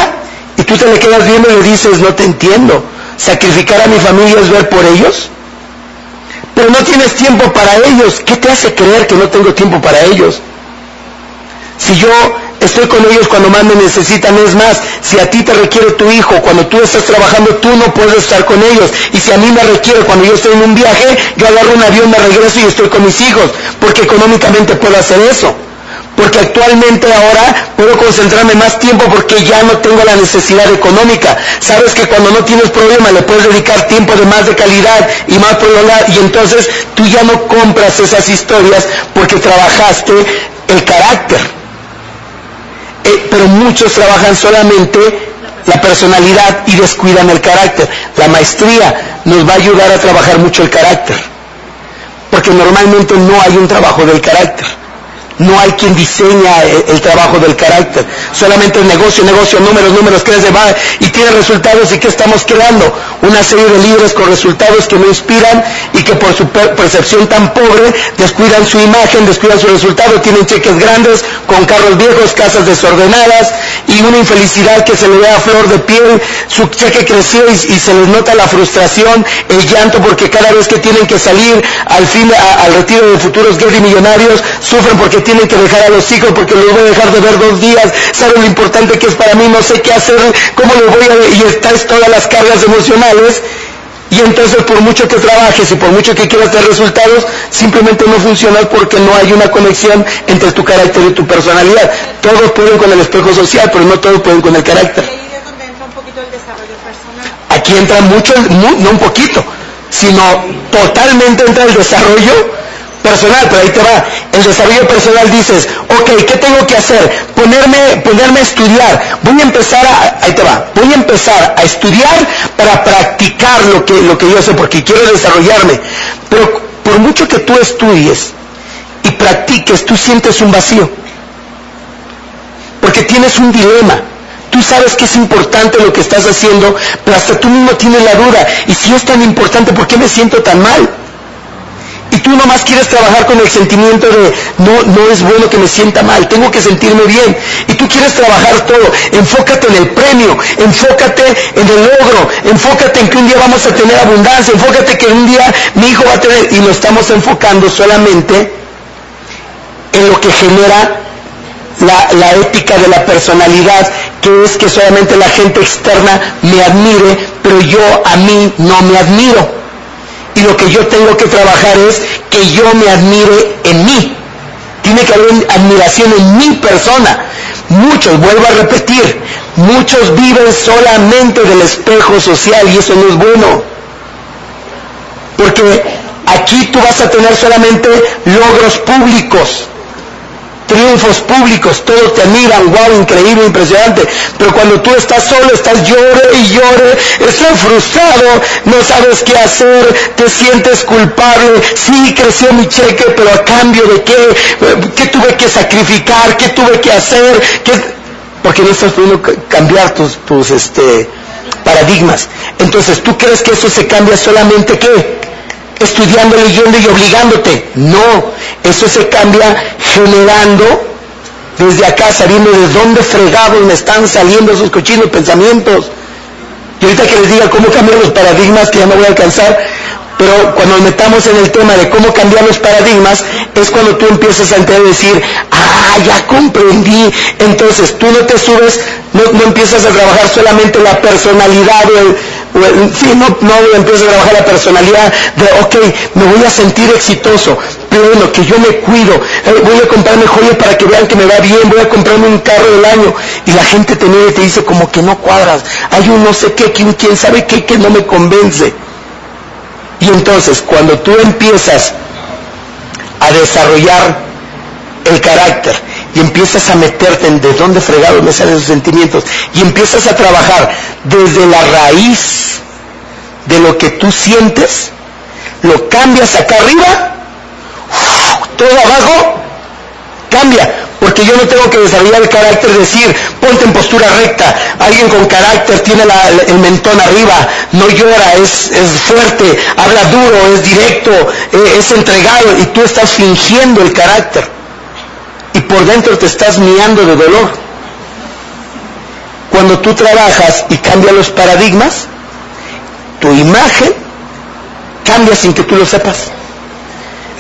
y tú te le quedas viendo y le dices, no te entiendo, sacrificar a mi familia es ver por ellos, pero no tienes tiempo para ellos, ¿qué te hace creer que no tengo tiempo para ellos? Si yo estoy con ellos cuando más me necesitan. Es más, si a ti te requiere tu hijo, cuando tú estás trabajando, tú no puedes estar con ellos. Y si a mí me requiere cuando yo estoy en un viaje, yo agarro un avión, me regreso y estoy con mis hijos, porque económicamente puedo hacer eso. Porque actualmente ahora puedo concentrarme más tiempo porque ya no tengo la necesidad económica. Sabes que cuando no tienes problema le puedes dedicar tiempo de más de calidad y más prolongado y entonces tú ya no compras esas historias porque trabajaste el carácter eh, pero muchos trabajan solamente la personalidad y descuidan el carácter. La maestría nos va a ayudar a trabajar mucho el carácter, porque normalmente no hay un trabajo del carácter. No hay quien diseña el, trabajo del carácter. Solamente el negocio, negocio, números, números, crece, va y tiene resultados. ¿Y qué estamos creando? Una serie de libros con resultados que no inspiran y que por su percepción tan pobre descuidan su imagen, descuidan su resultado, tienen cheques grandes, con carros viejos, casas desordenadas y una infelicidad que se le ve a flor de piel. Su cheque creció y, se les nota la frustración, el llanto, porque cada vez que tienen que salir al fin, al retiro de futuros Getty millonarios, sufren porque tienen que dejar a los hijos porque los voy a dejar de ver dos días, saben lo importante que es para mí, no sé qué hacer, cómo lo voy a... y estáis todas las cargas emocionales. Y entonces por mucho que trabajes y por mucho que quieras tener resultados, simplemente no funcionas porque no hay una conexión entre tu carácter y tu personalidad. Todos pueden con el espejo social, pero no todos pueden con el carácter. Aquí entra mucho, mu- no un poquito, sino totalmente entra el desarrollo personal, pero ahí te va. El desarrollo personal dices, ok, ¿qué tengo que hacer? Ponerme, ponerme a estudiar. Voy a empezar a, ahí te va, voy a empezar a estudiar para practicar lo que, lo que yo sé, porque quiero desarrollarme. Pero por mucho que tú estudies y practiques, tú sientes un vacío. Porque tienes un dilema. Tú sabes que es importante lo que estás haciendo, pero hasta tú mismo tienes la duda. Y si es tan importante, ¿por qué me siento tan mal? Y tú nomás quieres trabajar con el sentimiento de, no, no es bueno que me sienta mal, tengo que sentirme bien. Y tú quieres trabajar todo. Enfócate en el premio, enfócate en el logro, enfócate en que un día vamos a tener abundancia, enfócate que un día mi hijo va a tener, y lo estamos enfocando solamente en lo que genera la, la ética de la personalidad, que es que solamente la gente externa me admire, pero yo a mí no me admiro. Y lo que yo tengo que trabajar es que yo me admire en mí. Tiene que haber admiración en mi persona. Muchos, vuelvo a repetir, muchos viven solamente del espejo social y eso no es bueno. Porque aquí tú vas a tener solamente logros públicos triunfos públicos, todos te admiran, wow, increíble, impresionante, pero cuando tú estás solo, estás llore y llore, estás frustrado, no sabes qué hacer, te sientes culpable, sí, creció mi cheque, pero a cambio de qué, qué tuve que sacrificar, qué tuve que hacer, ¿Qué? porque no estás pudiendo ca- cambiar tus, tus este, paradigmas. Entonces, ¿tú crees que eso se cambia solamente qué? Estudiando, leyendo y obligándote. No, eso se cambia generando desde acá, sabiendo de dónde fregados me están saliendo esos cochinos pensamientos. Y ahorita que les diga cómo cambiar los paradigmas, que ya no voy a alcanzar, pero cuando nos metamos en el tema de cómo cambiar los paradigmas, es cuando tú empiezas a entender decir, ah, ya comprendí. Entonces tú no te subes, no, no empiezas a trabajar solamente la personalidad o el, o el- sí, no, no empiezas a trabajar la personalidad de, ok, me voy a sentir exitoso, pero bueno, que yo me cuido, eh, voy a comprarme joyas para que vean que me va bien, voy a comprarme un carro del año, y la gente te mira y te dice como que no cuadras, hay un no sé qué, quién, quién sabe qué, que no me convence. Y entonces, cuando tú empiezas a desarrollar el carácter y empiezas a meterte en de dónde fregado me salen esos sentimientos y empiezas a trabajar desde la raíz de lo que tú sientes, lo cambias acá arriba, todo abajo cambia, porque yo no tengo que desarrollar el carácter, decir, ponte en postura recta, alguien con carácter tiene el mentón arriba, no llora, es, fuerte, habla duro, es directo, eh, es entregado, y tú estás fingiendo el carácter, y por dentro te estás miando de dolor. Cuando tú trabajas y cambias los paradigmas, tu imagen cambia sin que tú lo sepas.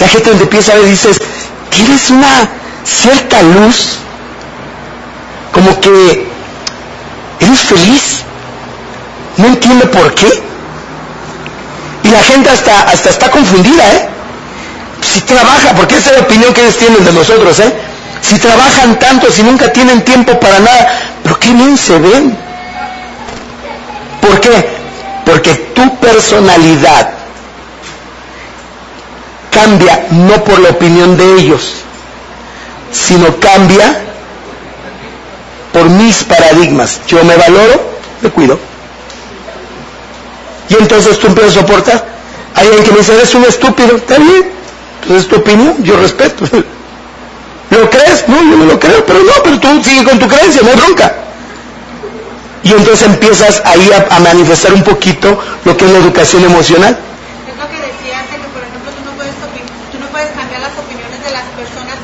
La gente te empieza a ver dices, tienes una cierta luz, como que eres feliz, no entiendo por qué. Y la gente hasta, hasta está confundida, ¿eh? Si trabaja, porque esa es la opinión que ellos tienen de nosotros, ¿eh? Si trabajan tanto, si nunca tienen tiempo para nada, pero qué bien se ven. ¿Por qué? Porque tu personalidad cambia no por la opinión de ellos, sino cambia por mis paradigmas. Yo me valoro, me cuido. Y entonces tú empiezas a soportar. Hay alguien que me dice, eres un estúpido, está bien, entonces es tu opinión, yo respeto. ¿Lo crees? No, yo no lo creo, pero no, pero tú sigue con tu creencia, no hay bronca. Y entonces empiezas ahí a, a manifestar un poquito lo que es la educación emocional. Es lo que decías de que, por ejemplo, tú no, puedes opi- tú no puedes cambiar las opiniones de las personas,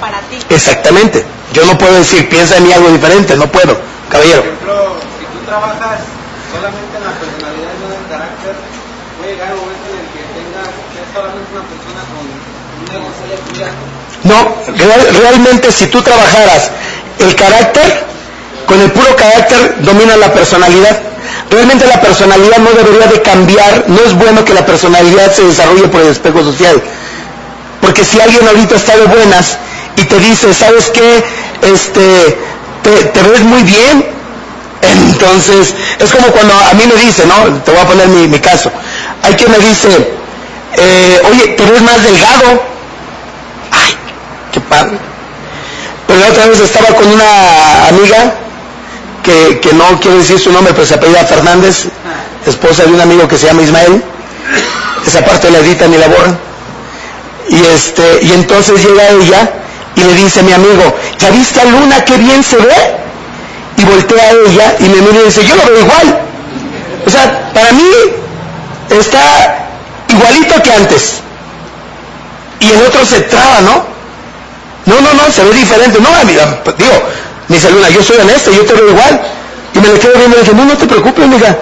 para ti. Exactamente. Yo no puedo decir, piensa en mí algo diferente, no puedo. Caballero. Por ejemplo, si tú trabajas solamente en la personalidad y no en el carácter, puede llegar un momento en el que tengas, seas solamente una persona con un negocio de. No, real- realmente si tú trabajaras el carácter, con el puro carácter domina la personalidad. Realmente la personalidad no debería de cambiar, no es bueno que la personalidad se desarrolle por el espejo social. Porque si alguien ahorita está de buenas y te dice, ¿sabes qué? Este, te, te ves muy bien, entonces es como cuando a mí me dice, ¿no? Te voy a poner mi, mi caso. Hay quien me dice, eh, oye, te ves más delgado. Ay, qué padre. Pero la otra vez estaba con una amiga que, que no quiero decir su nombre, pero se apellida Fernández, esposa de un amigo que se llama Ismael. Esa parte la editan y la borran. Y este, y entonces llega ella y le dice a mi amigo, ¿ya viste a Luna qué bien se ve? Y voltea a ella y me mira y dice, yo lo veo igual. O sea, para mí está igualito que antes. Y el otro se traba, ¿no? No, no, no, se ve diferente. No, amiga, digo, me dice Luna, yo soy honesta, yo te veo igual. Y me le quedo viendo y le no, no te preocupes, amiga.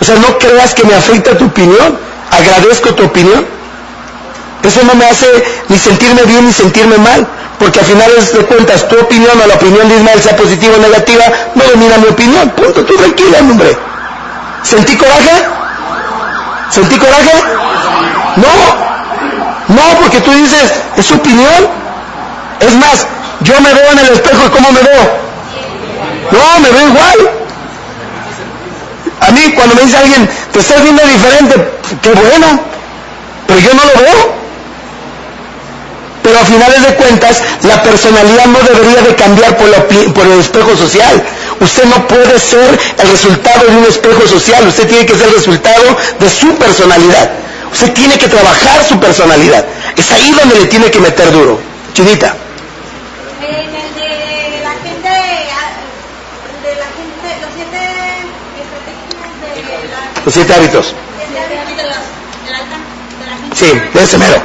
O sea, no creas que me afecta tu opinión. Agradezco tu opinión. Eso no me hace ni sentirme bien ni sentirme mal. Porque al final de cuentas, tu opinión o la opinión de Ismael, sea positiva o negativa, no domina mi opinión. Punto, tú tranquila, hombre. ¿Sentí coraje? ¿Sentí coraje? No. No, porque tú dices, es su opinión. Es más, yo me veo en el espejo y ¿cómo me veo? No, me veo igual. A mí cuando me dice alguien, te estás viendo diferente, qué bueno, pero yo no lo veo. Pero a finales de cuentas, la personalidad no debería de cambiar por, la, por, el espejo social. Usted no puede ser el resultado de un espejo social, usted tiene que ser el resultado de su personalidad. Usted tiene que trabajar su personalidad. Es ahí donde le tiene que meter duro. Chinita. En el de la gente, de la gente, los siete hábitos. Sí, de ese mero.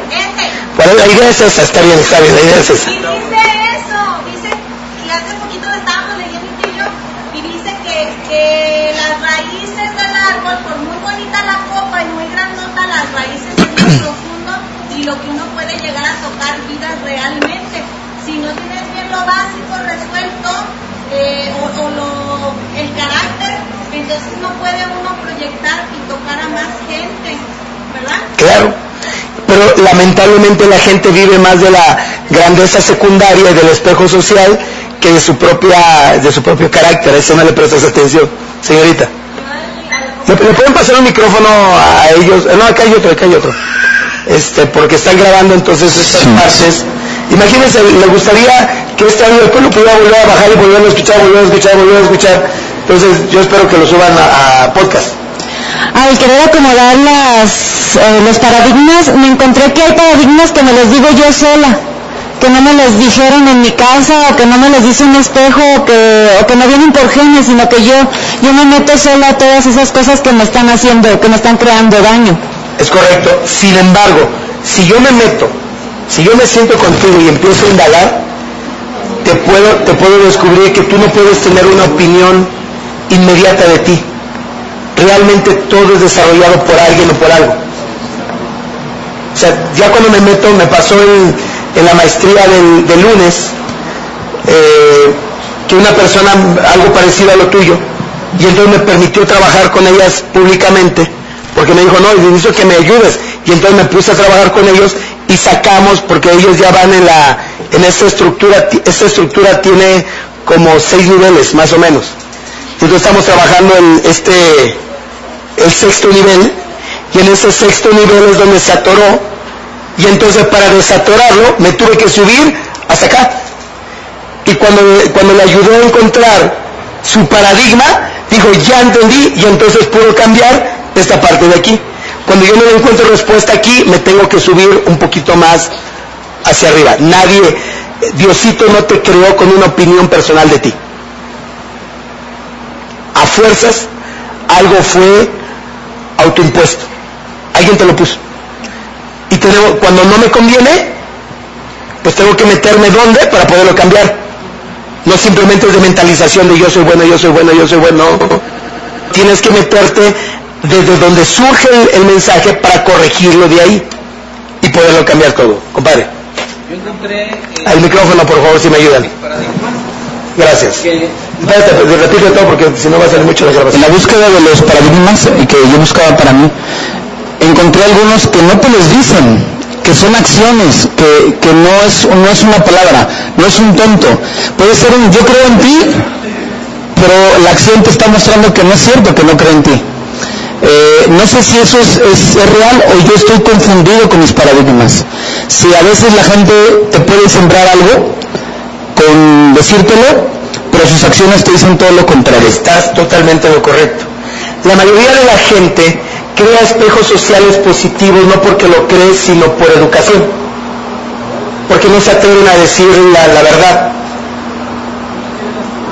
La idea es esa, está bien, está bien, idea es esa. Y dice eso, dice que hace poquito estábamos leyendo un libro y dice que, las raíces del árbol, por muy bonita la copa y muy grandota, las raíces es muy profundo y lo que uno puede llegar a tocar vidas realmente. Si no tienes bien lo básico resuelto eh, o, o lo, el carácter, entonces no puede uno proyectar y tocar a más gente, ¿verdad? Claro. Pero lamentablemente la gente vive más de la grandeza secundaria y del espejo social que de su propia, de su propio carácter. A eso no le prestas atención, señorita. ¿Le, le pueden pasar un micrófono a ellos? Eh, No, acá hay otro, acá hay otro. Este, porque están grabando entonces estas partes. Imagínense, le gustaría que este audio después lo pudiera volver a bajar y volverlo a escuchar, volver a escuchar, volver a escuchar. Entonces yo espero que lo suban a, a podcast. Al querer acomodar las, eh, los paradigmas, me encontré que hay paradigmas que me los digo yo sola, que no me los dijeron en mi casa, o que no me los dice un espejo, o que, o no vienen por genes, sino que yo, yo me meto sola a todas esas cosas que me están haciendo, que me están creando daño. Es correcto. Sin embargo, si yo me meto, si yo me siento contigo y empiezo a indagar, te puedo, te puedo descubrir que tú no puedes tener una opinión inmediata de ti. Realmente todo es desarrollado por alguien o por algo. O sea, ya cuando me meto, me pasó en, la maestría del, lunes, eh, que una persona, algo parecido a lo tuyo, y entonces me permitió trabajar con ellas públicamente, porque me dijo, no, necesito que me ayudes, y entonces me puse a trabajar con ellos y sacamos, porque ellos ya van en la, en esta estructura, esta estructura tiene como seis niveles, más o menos. Entonces estamos trabajando en este, el sexto nivel, y en ese sexto nivel es donde se atoró, y entonces para desatorarlo me tuve que subir hasta acá. Y cuando, cuando le ayudó a encontrar su paradigma, dijo, ya entendí, y entonces puedo cambiar esta parte de aquí. Cuando yo no encuentro respuesta aquí, me tengo que subir un poquito más hacia arriba. Nadie, Diosito no te creó con una opinión personal de ti. A fuerzas, algo fue autoimpuesto. Alguien te lo puso. Y tengo, cuando no me conviene, pues tengo que meterme dónde para poderlo cambiar. No simplemente es de mentalización de yo soy bueno, yo soy bueno, yo soy bueno. Tienes que meterte desde donde surge el, el mensaje para corregirlo de ahí y poderlo cambiar todo. Compadre. Yo encontré eh, Al micrófono, por favor, si me ayudan. Gracias. que Todo porque si no va a salir mucho la En grabación. la búsqueda de los paradigmas que yo buscaba para mí, encontré algunos que no te los dicen, que son acciones, que, que no, es, no es una palabra, no es un tonto. Puede ser un yo creo en ti, pero la acción te está mostrando que no es cierto que no creo en ti. Eh, no sé si eso es, es- es real o yo estoy confundido con mis paradigmas. Si a veces la gente te puede sembrar algo con decírtelo, pero sus acciones te dicen todo lo contrario. Estás totalmente en lo correcto. La mayoría de la gente crea espejos sociales positivos no porque lo cree, sino por educación. Porque no se atreven a decir la, la verdad.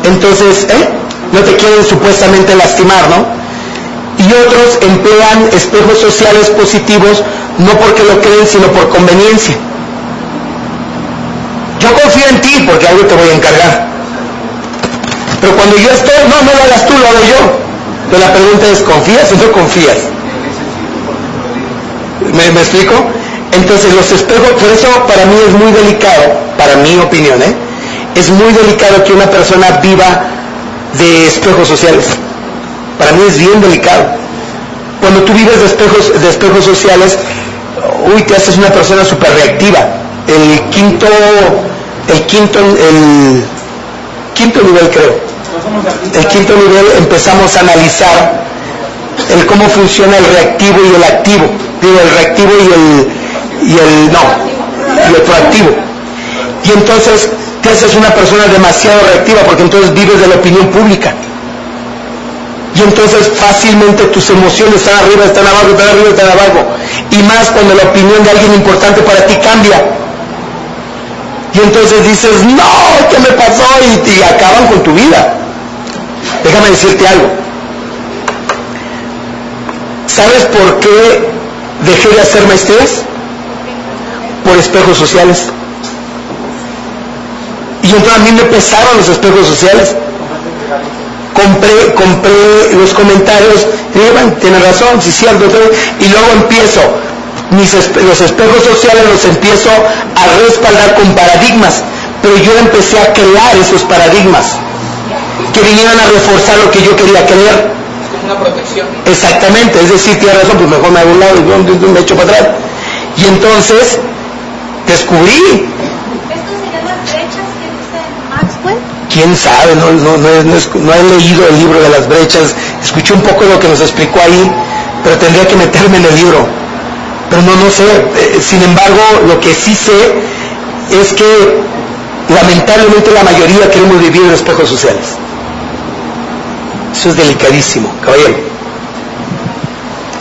Entonces, ¿eh? no te quieren supuestamente lastimar, ¿no? Y otros emplean espejos sociales positivos no porque lo creen, sino por conveniencia. Yo confío en ti porque algo te voy a encargar. Pero cuando yo estoy, no, no lo hagas tú, lo hago yo. Pero la pregunta es, ¿confías o no confías? ¿Me, explico? Entonces los espejos, por eso para mí es muy delicado, para mi opinión, ¿eh? es muy delicado que una persona viva de espejos sociales. Para mí es bien delicado. Cuando tú vives de espejos, de espejos sociales, uy, te haces una persona súper reactiva. El quinto, el quinto, el quinto nivel creo. El quinto nivel empezamos a analizar el cómo funciona el reactivo y el activo. Digo, el reactivo y el, y el, no, y el proactivo. Y entonces te haces una persona demasiado reactiva porque entonces vives de la opinión pública. Y entonces fácilmente tus emociones están arriba, están abajo, están arriba, están abajo. Y más cuando la opinión de alguien importante para ti cambia. Y entonces dices, no, ¿qué me pasó? Y, y acaban con tu vida. Déjame decirte algo. ¿Sabes por qué dejé de hacer maestrías? Por espejos sociales. Y entonces a mí me pesaron los espejos sociales. Compré, compré los comentarios, y razón, sí cierto, y luego empiezo, mis los espejos sociales los empiezo a respaldar con paradigmas, pero yo empecé a crear esos paradigmas que vinieran a reforzar lo que yo quería creer. Como una protección. Exactamente, es decir, tiene razón, pues mejor me hago un lado y me echo para atrás. Y entonces descubrí, ¿Esto serían las brechas que dice Maxwell? quién sabe, no, no, no, no no he leído el libro de las brechas, escuché un poco lo que nos explicó ahí, pero tendría que meterme en el libro. Pero no, no sé, eh, sin embargo, lo que sí sé es que lamentablemente la mayoría queremos vivir en espejos sociales. Eso es delicadísimo, caballero.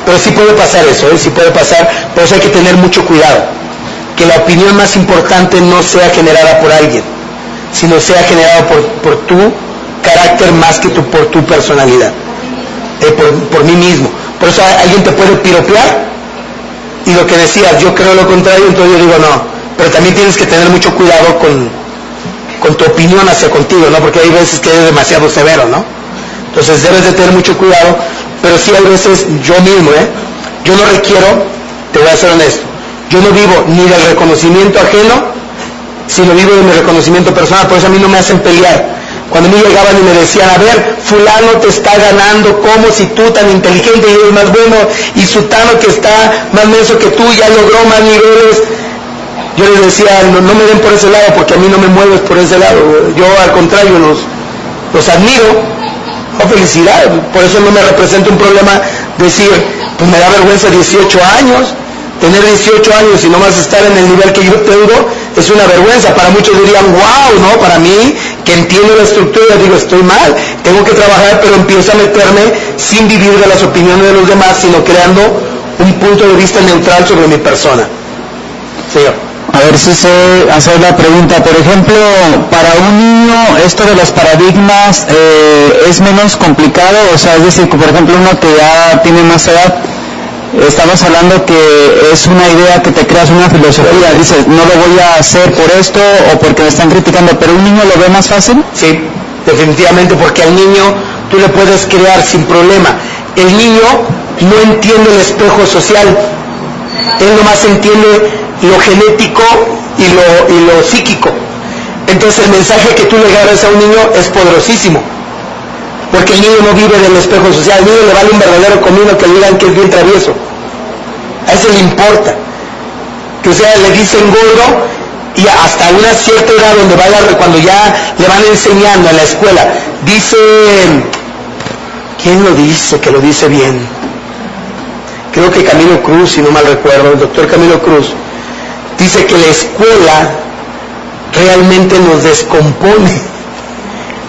Pero sí puede pasar eso, ¿eh? sí puede pasar, por eso hay que tener mucho cuidado. Que la opinión más importante no sea generada por alguien, sino sea generada por, tu carácter más que tu, por tu personalidad, eh, por, mí mismo. Por eso alguien te puede piropear y lo que decías, yo creo lo contrario, entonces yo digo no. Pero también tienes que tener mucho cuidado con, con tu opinión hacia contigo, ¿no? Porque hay veces que eres demasiado severo, ¿no? Entonces debes de tener mucho cuidado, pero sí hay veces yo mismo, ¿eh? Yo no requiero, te voy a ser honesto, yo no vivo ni del reconocimiento ajeno, sino vivo de mi reconocimiento personal, por eso a mí no me hacen pelear. Cuando a mí llegaban y me decían, a ver, fulano te está ganando, como si tú tan inteligente y eres más bueno, y sutano que está más menso que tú ya logró más niveles, yo les decía, no, no me den por ese lado porque a mí no me mueves por ese lado. Yo al contrario los, los admiro. Felicidad. Por eso no me representa un problema decir, pues me da vergüenza 18 años. Tener 18 años y no más estar en el nivel que yo tengo es una vergüenza. Para muchos dirían, wow, ¿no? Para mí, que entiendo la estructura, digo, estoy mal. Tengo que trabajar, pero empiezo a meterme sin vivir de las opiniones de los demás, sino creando un punto de vista neutral sobre mi persona. Señor. A ver si sé hacer la pregunta. Por ejemplo, para un niño esto de los paradigmas eh, es menos complicado, o sea, es decir, por ejemplo, uno que ya tiene más edad, estamos hablando que es una idea que te creas una filosofía, dices, no lo voy a hacer por esto o porque me están criticando, pero un niño lo ve más fácil. Sí, definitivamente, porque al niño tú le puedes crear sin problema. El niño no entiende el espejo social, él nomás entiende lo genético y lo, y lo psíquico. Entonces el mensaje que tú le agarras a un niño es poderosísimo. Porque el niño no vive del espejo social, al niño le vale un verdadero comino que le digan que es bien travieso. A eso le importa. Que o sea, le dicen gordo y hasta una cierta edad donde vaya, cuando ya le van enseñando en la escuela, dice, ¿quién lo dice que lo dice bien? Creo que Camilo Cruz, si no mal recuerdo, el doctor Camilo Cruz, dice que la escuela realmente nos descompone.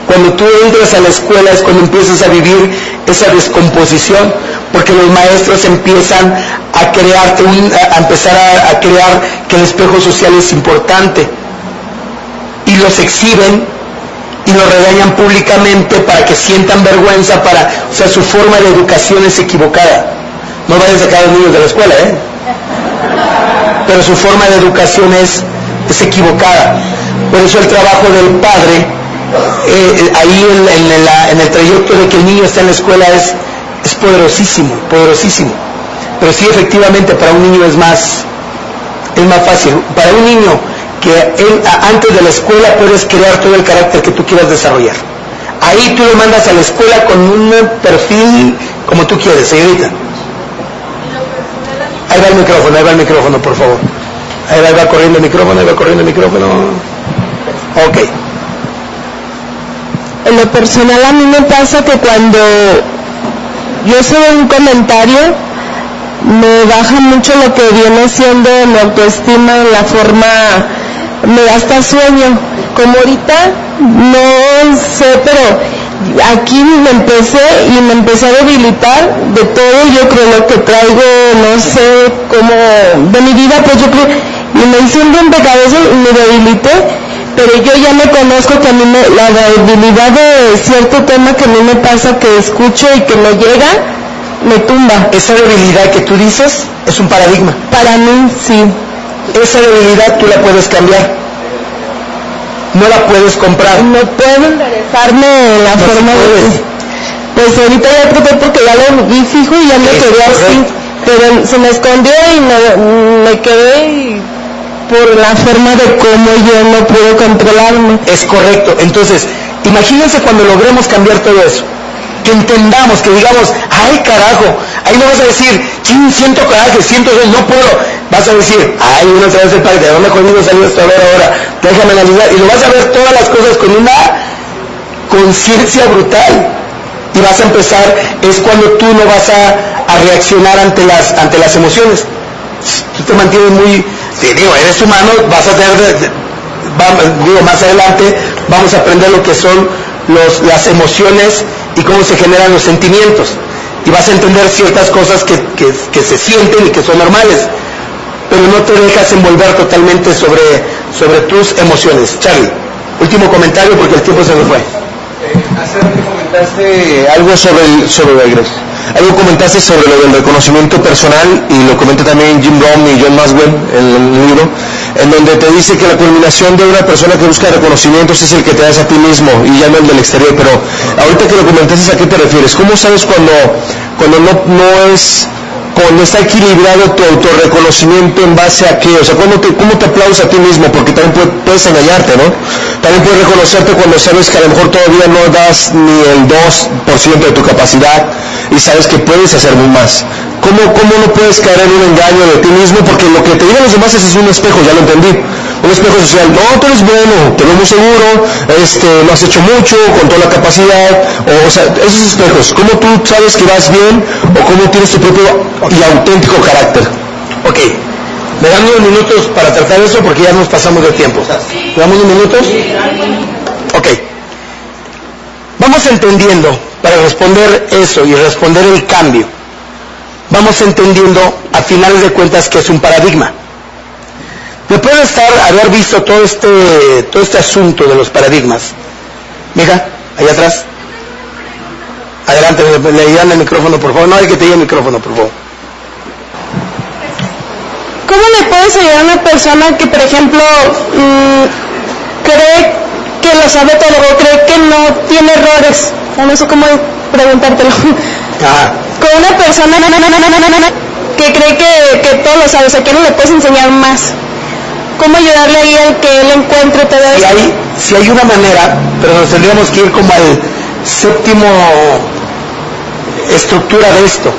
Cuando tú entras a la escuela es cuando empiezas a vivir esa descomposición, porque los maestros empiezan a crearte, a empezar a, a crear que el espejo social es importante y los exhiben y los regañan públicamente para que sientan vergüenza, para, o sea, su forma de educación es equivocada. No vayan a sacar a los niños de la escuela, ¿eh? Pero su forma de educación es, es equivocada. Por eso el trabajo del padre, eh, ahí en, en, la, en, el trayecto de que el niño está en la escuela es, es poderosísimo, poderosísimo. Pero sí, efectivamente, para un niño es más, es más fácil. Para un niño que él, antes de la escuela puedes crear todo el carácter que tú quieras desarrollar. Ahí tú lo mandas a la escuela con un perfil como tú quieres, señorita. Ahí va el micrófono, ahí va el micrófono, por favor. Ahí va, ahí va corriendo el micrófono, ahí va corriendo el micrófono. Ok. En lo personal a mí me pasa que cuando yo subo un comentario, me baja mucho lo que viene siendo mi autoestima en la forma, me da hasta sueño. Como ahorita, no sé, pero aquí me empecé y me empecé a debilitar de todo, yo creo lo que traigo, no sé, como de mi vida, pues yo creo, y me hice un rompecabezas y me debilité, pero yo ya me conozco que a mí me, la debilidad de cierto tema que a mí me pasa, que escucho y que me llega, me tumba. Esa debilidad que tú dices es un paradigma. Para mí, sí. Esa debilidad tú la puedes cambiar. No la puedes comprar. No puedo enderezarme en la No forma de... Pues ahorita ya traté porque ya lo vi fijo y ya me Es quedé así. Pero se me escondió y me, me quedé y por la forma de cómo yo no puedo controlarme. Es correcto. Entonces, imagínense cuando logremos cambiar todo eso. Que entendamos, que digamos, ay carajo, ahí no vas a decir, "Chin, siento coraje, siento, no puedo. Vas a decir, ay, una otra vez el padre, ¿de dónde conmigo salió esto? A ver ahora, déjame analizar. Y lo vas a ver todas las cosas con una conciencia brutal. Y vas a empezar, es cuando tú no vas a, a reaccionar ante las, ante las emociones. Tú te mantienes muy, te digo, eres humano, vas a tener, de- de- va- digo, más adelante vamos a aprender lo que son los, las emociones y cómo se generan los sentimientos. Y vas a entender ciertas cosas que, que- se sienten y que son normales. Pero no te dejas envolver totalmente sobre, sobre tus emociones. Charlie, último comentario porque el tiempo se nos fue. Hace rato comentaste algo sobre el, sobre algo comentaste sobre lo del reconocimiento personal y lo comenta también Jim Rohn y John Maswell en el libro, en donde te dice que la culminación de una persona que busca reconocimientos es el que te das a ti mismo y ya no el del exterior. Pero ahorita que lo comentaste, ¿a qué te refieres? ¿Cómo sabes cuando, cuando no, no es cuando está equilibrado tu autorreconocimiento en base a qué, o sea, ¿cómo te, cómo te aplaudes a ti mismo? Porque también puede- puedes engañarte, ¿no? También puedes reconocerte cuando sabes que a lo mejor todavía no das ni el 2% de tu capacidad y sabes que puedes hacer muy más. ¿Cómo, ¿Cómo no puedes caer en un engaño de ti mismo? Porque lo que te digan los demás es, un espejo, ya lo entendí. Un espejo social, no, tú eres bueno, te veo muy seguro, este, lo has hecho mucho, con toda la capacidad, o, o sea, esos espejos, ¿cómo tú sabes que vas bien o cómo tienes tu propio y auténtico carácter? Ok, me dan unos minutos para tratar eso porque ya nos pasamos de tiempo. ¿Me damos unos minutos? Ok. Vamos entendiendo, para responder eso y responder el cambio, vamos entendiendo a finales de cuentas que es un paradigma. Después de estar, haber visto todo este, todo este asunto de los paradigmas, mira, allá atrás, adelante, le, le dan el micrófono, por favor, no hay que te lleve el micrófono, por favor. ¿Cómo le puedes ayudar a una persona que, por ejemplo, mm, cree que lo sabe todo o cree que no tiene errores? O no sé cómo preguntártelo. Ah, Con una persona que cree que, que todo lo sabe, o sea, que no le puedes enseñar más. ¿cómo ayudarle ahí al que él encuentre todo Si eso? hay, si hay una manera, pero nos tendríamos que ir como al séptimo estructura de esto.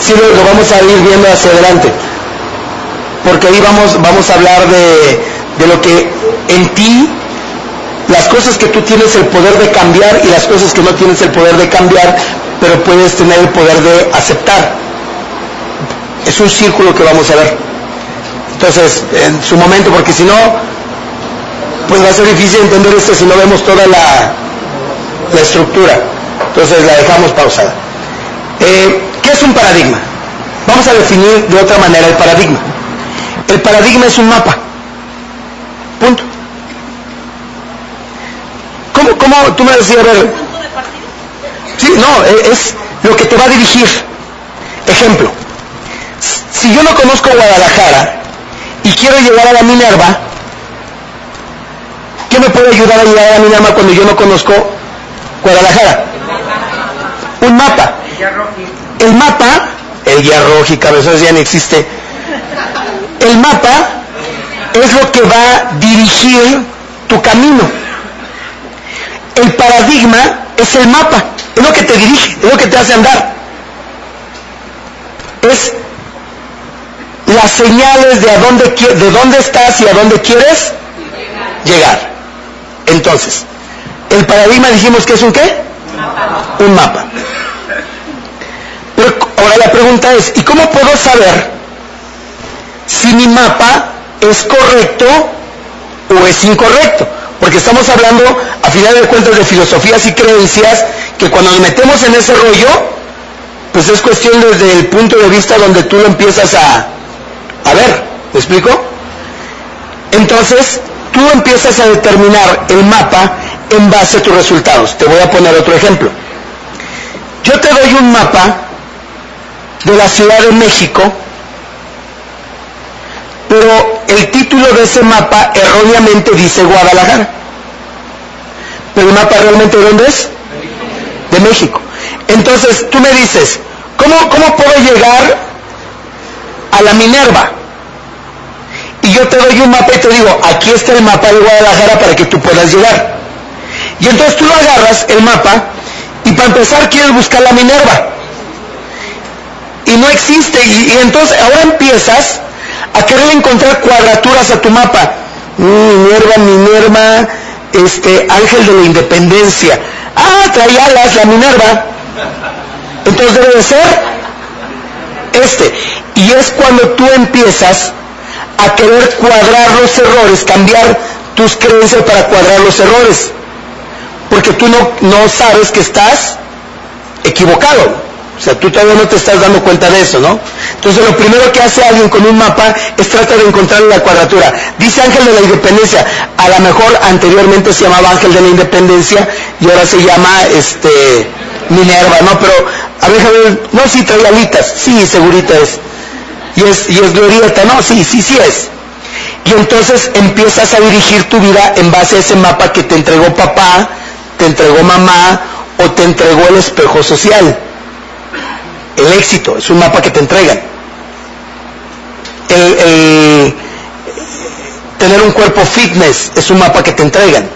Sí, lo, vamos a ir viendo hacia adelante. Porque ahí vamos, vamos a hablar de, de lo que en ti, las cosas que tú tienes el poder de cambiar y las cosas que no tienes el poder de cambiar, pero puedes tener el poder de aceptar. Es un círculo que vamos a ver. Entonces, en su momento, porque si no, pues va a ser difícil entender esto si no vemos toda la, la estructura. Entonces la dejamos pausada. Eh, ¿Qué es un paradigma? Vamos a definir de otra manera el paradigma. El paradigma es un mapa. Punto. ¿Cómo, cómo tú me decías, a ver? Sí, no, e- es lo que te va a dirigir. Ejemplo, si yo no conozco Guadalajara y quiero llegar a la Minerva, ¿qué me puede ayudar a llegar a la Minerva cuando yo no conozco Guadalajara? Un mapa. El mapa, el guía rojo y cabezones ya no existe. El mapa es lo que va a dirigir tu camino. El paradigma es el mapa, es lo que te dirige, es lo que te hace andar. Es las señales de a dónde de dónde estás y a dónde quieres llegar. Entonces, el paradigma dijimos que es un qué? Un mapa. Ahora la pregunta es, ¿y cómo puedo saber si mi mapa es correcto o es incorrecto? Porque estamos hablando, a final de cuentas, de filosofías y creencias que cuando nos metemos en ese rollo, pues es cuestión desde el punto de vista donde tú lo empiezas a, a ver. ¿Me explico? Entonces, tú empiezas a determinar el mapa en base a tus resultados. Te voy a poner otro ejemplo. Yo te doy un mapa de la Ciudad de México, pero el título de ese mapa erróneamente dice Guadalajara. Pero el mapa realmente ¿de dónde es? De México. Entonces tú me dices, ¿cómo, cómo puedo llegar a la Minerva? Y yo te doy un mapa y te digo, aquí está el mapa de Guadalajara para que tú puedas llegar. Y entonces tú lo agarras, el mapa, y para empezar quieres buscar la Minerva. Y no existe. Y, entonces ahora empiezas a querer encontrar cuadraturas a tu mapa. Mm, Minerva, Minerva, este, Ángel de la Independencia. Ah, trae alas la Minerva. Entonces debe de ser este. Y es cuando tú empiezas a querer cuadrar los errores, cambiar tus creencias para cuadrar los errores. Porque tú no, no sabes que estás equivocado. O sea, tú todavía no te estás dando cuenta de eso, ¿no? Entonces lo primero que hace alguien con un mapa es tratar de encontrar la cuadratura. Dice Ángel de la Independencia, a lo mejor anteriormente se llamaba Ángel de la Independencia y ahora se llama este Minerva, ¿no? Pero, a ver, no, sí trae alitas, sí, segurita es. Y es, y es glorieta, no, sí, sí, sí es. Y entonces empiezas a dirigir tu vida en base a ese mapa que te entregó papá, te entregó mamá o te entregó el espejo social. El éxito es un mapa que te entregan. El, el tener un cuerpo fitness es un mapa que te entregan.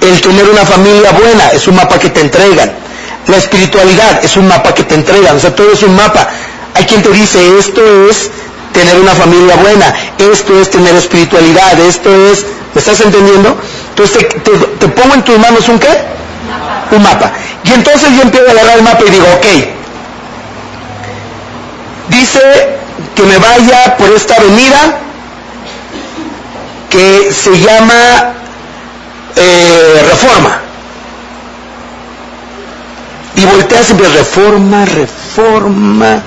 El tener una familia buena es un mapa que te entregan. La espiritualidad es un mapa que te entregan. O sea, todo es un mapa. Hay quien te dice, esto es tener una familia buena, esto es tener espiritualidad, esto es, ¿me estás entendiendo? Entonces te, te- te pongo en tus manos un qué? Un mapa. Y entonces yo empiezo a agarrar el mapa y digo, ok, dice que me vaya por esta avenida que se llama eh, Reforma. Y volteas y ves Reforma, Reforma.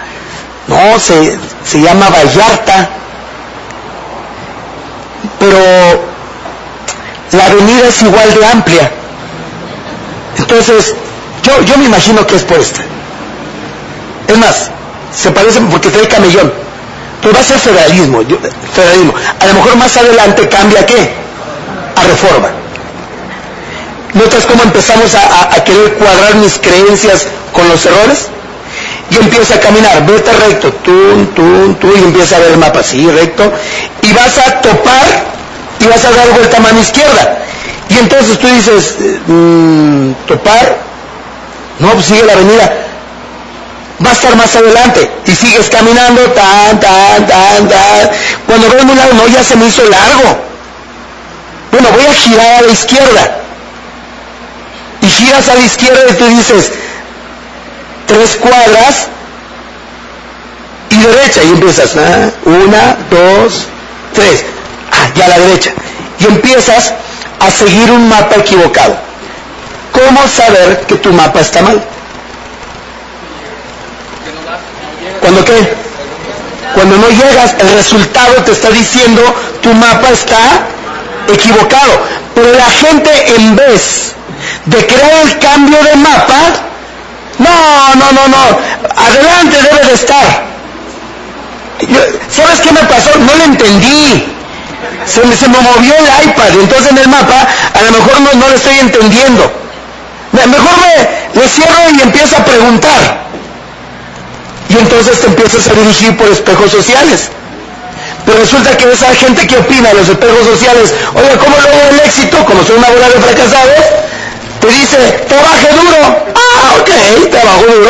No, se, se llama Vallarta. Pero la avenida es igual de amplia. Entonces, yo, yo me imagino que es por esta. Es más, se parecen porque trae camellón. Pero va a ser federalismo, federalismo. A lo mejor más adelante cambia qué? A reforma. ¿Notas cómo empezamos a, querer cuadrar mis creencias con los errores? y empieza a caminar, vete recto, tú, tú, tú, y empieza a ver el mapa así, recto, y vas a topar y vas a dar vuelta a mano izquierda. Y entonces tú dices, mm, topar, no, pues sigue la avenida, va a estar más adelante, y sigues caminando, tan, tan, tan, tan, cuando ves un lado, no, ya se me hizo largo. Bueno, voy a girar a la izquierda. Y giras a la izquierda y tú dices, tres cuadras y derecha. Y empiezas, una, dos, tres. Ah, ya a la derecha. Y empiezas a seguir un mapa equivocado. ¿Cómo saber que tu mapa está mal? ¿Cuándo qué? Cuando no llegas, el resultado te está diciendo tu mapa está equivocado. Pero la gente en vez de crear el cambio de mapa, no, no, no, no, adelante debe de estar. ¿Sabes qué me pasó? No lo entendí. Se me, se me movió el iPad, entonces en el mapa a lo mejor no, no lo estoy entendiendo. Mejor me, me cierro y empiezo a preguntar. Y entonces te empiezas a dirigir por espejos sociales. Pero resulta que esa gente que opina los espejos sociales, oye, ¿cómo logro el éxito? Como soy una bola de fracasados, te dice, trabaje duro. Ah, ok, trabajo duro.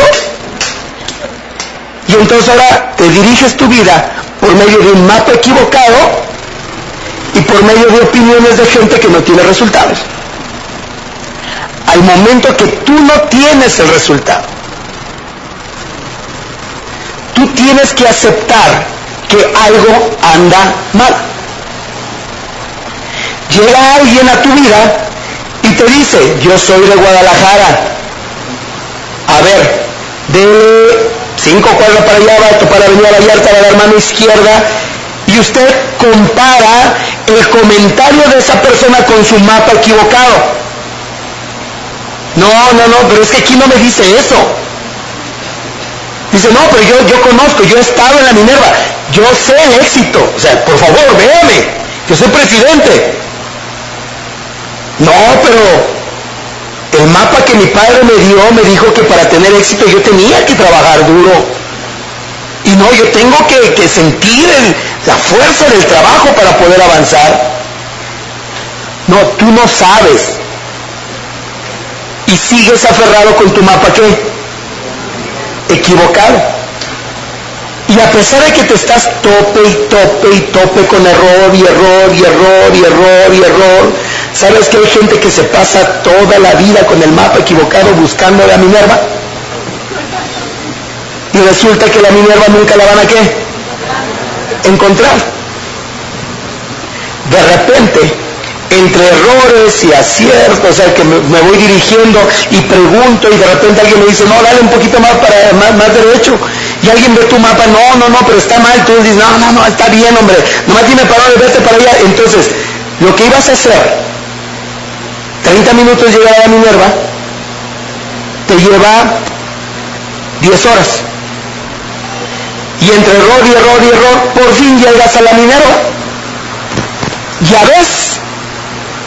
Y entonces ahora te diriges tu vida por medio de un mapa equivocado y por medio de opiniones de gente que no tiene resultados. Al momento que tú no tienes el resultado, tú tienes que aceptar que algo anda mal. Llega alguien a tu vida y te dice, yo soy de Guadalajara. A ver, de cinco cuadras para allá, va a topar la avenida Vallarta, va a dar mano izquierda, y usted compara el comentario de esa persona con su mapa equivocado. No, no, no, pero es que aquí no me dice eso. Dice, no, pero yo, yo conozco, yo he estado en la Minerva, yo sé el éxito. O sea, por favor, véame, yo soy presidente. No, pero el mapa que mi padre me dio me dijo que para tener éxito yo tenía que trabajar duro. Y no, yo tengo que, que sentir la fuerza del trabajo para poder avanzar. No, tú no sabes. Y sigues aferrado con tu mapa qué? Equivocado. Y a pesar de que te estás tope y tope y tope con error y error y error y error y error, ¿sabes que hay gente que se pasa toda la vida con el mapa equivocado buscando la Minerva? Y resulta que la Minerva nunca la van a qué? Encontrar. De repente, entre errores y aciertos, o sea, que me, voy dirigiendo y pregunto y de repente alguien me dice, no, dale un poquito más para más, derecho. Y alguien ve tu mapa, no, no, no, pero está mal. Tú dices, no, no, no, está bien, hombre. Nomás para dónde, vete para allá. Entonces, lo que ibas a hacer, 30 minutos llegar a Minerva, te lleva 10 horas. Y entre error y error y error, por fin llegas a la Minerva. Ya ves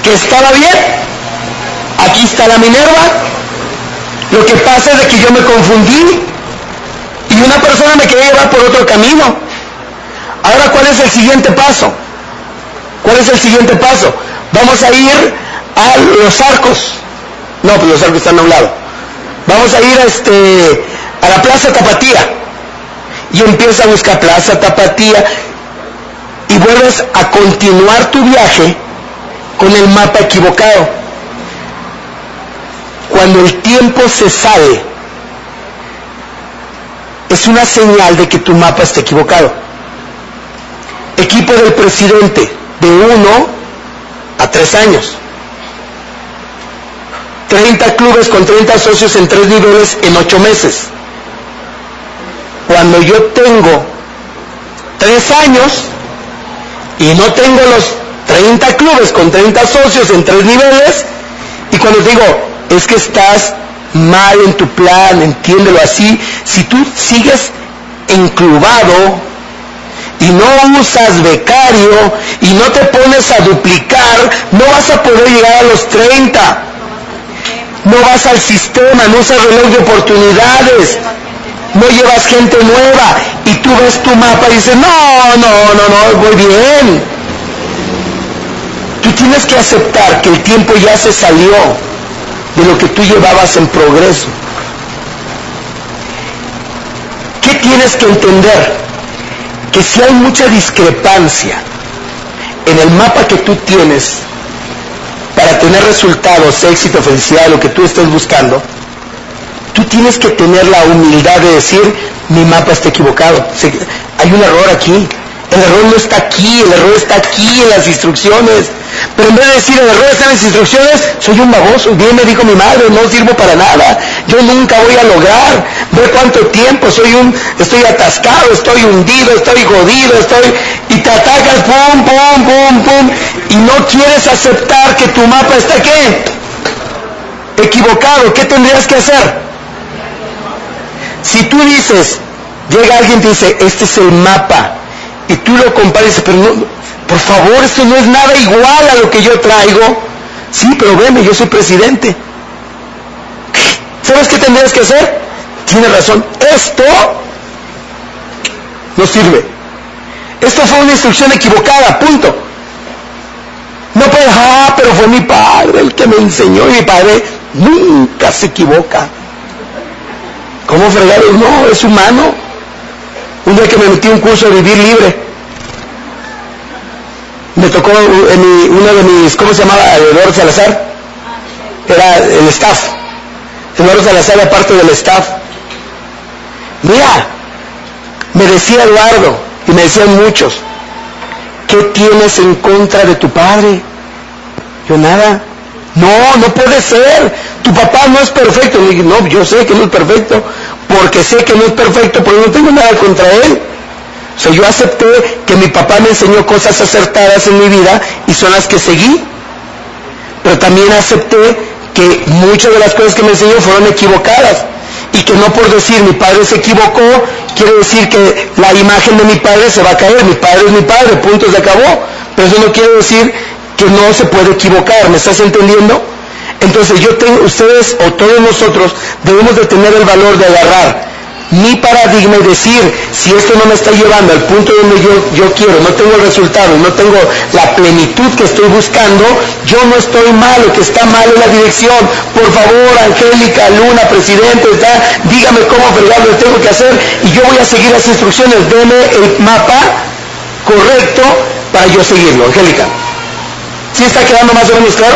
que estaba bien. Aquí está la Minerva. Lo que pasa es de que yo me confundí y una persona me quería llevar por otro camino. Ahora, ¿cuál es el siguiente paso? ¿Cuál es el siguiente paso? Vamos a ir a los arcos. No, pues los arcos están a un lado. Vamos a ir a, este, a la Plaza Tapatía. Y empieza a buscar Plaza Tapatía y vuelves a continuar tu viaje con el mapa equivocado. Cuando el tiempo se sale, es una señal de que tu mapa está equivocado. Equipo del presidente, de uno a tres años. 30 clubes con 30 socios en tres niveles en ocho meses. Cuando yo tengo tres años y no tengo los 30 clubes con 30 socios en tres niveles y cuando digo, es que estás mal en tu plan, entiéndelo así, si tú sigues enclubado y no usas becario y no te pones a duplicar, no vas a poder llegar a los 30. No vas al sistema, no usas reloj de oportunidades, no llevas gente nueva y tú ves tu mapa y dices, no, no, no, no, voy bien. Tú tienes que aceptar que el tiempo ya se salió de lo que tú llevabas en progreso. ¿Qué tienes que entender? Que si hay mucha discrepancia en el mapa que tú tienes para tener resultados, éxito, felicidad, lo que tú estés buscando, tú tienes que tener la humildad de decir, mi mapa está equivocado. Hay un error aquí. El error no está aquí, el error está aquí en las instrucciones. Pero en vez de decir el error está en las instrucciones, soy un baboso. Bien me dijo mi madre, no sirvo para nada. Yo nunca voy a lograr. Ve cuánto tiempo, soy un, estoy atascado, estoy hundido, estoy jodido, estoy, y te atacas, pum, pum, pum, pum, y no quieres aceptar que tu mapa está qué? Equivocado. ¿Qué tendrías que hacer? Si tú dices, llega alguien y te dice, este es el mapa, y tú lo compares, pero no, por favor, esto no es nada igual a lo que yo traigo. Sí, pero veme, yo soy presidente. ¿Sabes qué tendrías que hacer? Tiene razón, esto no sirve. Esto fue una instrucción equivocada, punto. No puedes, ah, pero fue mi padre el que me enseñó y mi padre nunca se equivoca. ¿Cómo fregados? No, es humano. Un día que me metí un curso de vivir libre, me tocó uno de mis, ¿cómo se llamaba? Eduardo Salazar. Era el staff. Eduardo Salazar era parte del staff. Mira, me decía Eduardo, y me decían muchos, ¿qué tienes en contra de tu padre? Yo nada. No, no puede ser. Tu papá no es perfecto. Le dije, no, yo sé que no es perfecto, porque sé que no es perfecto, porque no tengo nada contra él. O sea, yo acepté que mi papá me enseñó cosas acertadas en mi vida y son las que seguí. Pero también acepté que muchas de las cosas que me enseñó fueron equivocadas. Y que no por decir mi padre se equivocó, quiere decir que la imagen de mi padre se va a caer. Mi padre es mi padre, punto, se acabó. Pero eso no quiere decir que no se puede equivocar. ¿Me estás entendiendo? Entonces yo tengo, ustedes o todos nosotros debemos de tener el valor de agarrar mi paradigma y decir, si esto no me está llevando al punto donde yo, yo quiero, no tengo el resultado, no tengo la plenitud que estoy buscando, yo no estoy mal, lo que está mal es la dirección. Por favor, Angélica, Luna, presidente, dígame cómo fregado lo tengo que hacer y yo voy a seguir las instrucciones, deme el mapa correcto para yo seguirlo. Angélica. ¿Sí está quedando más o menos claro?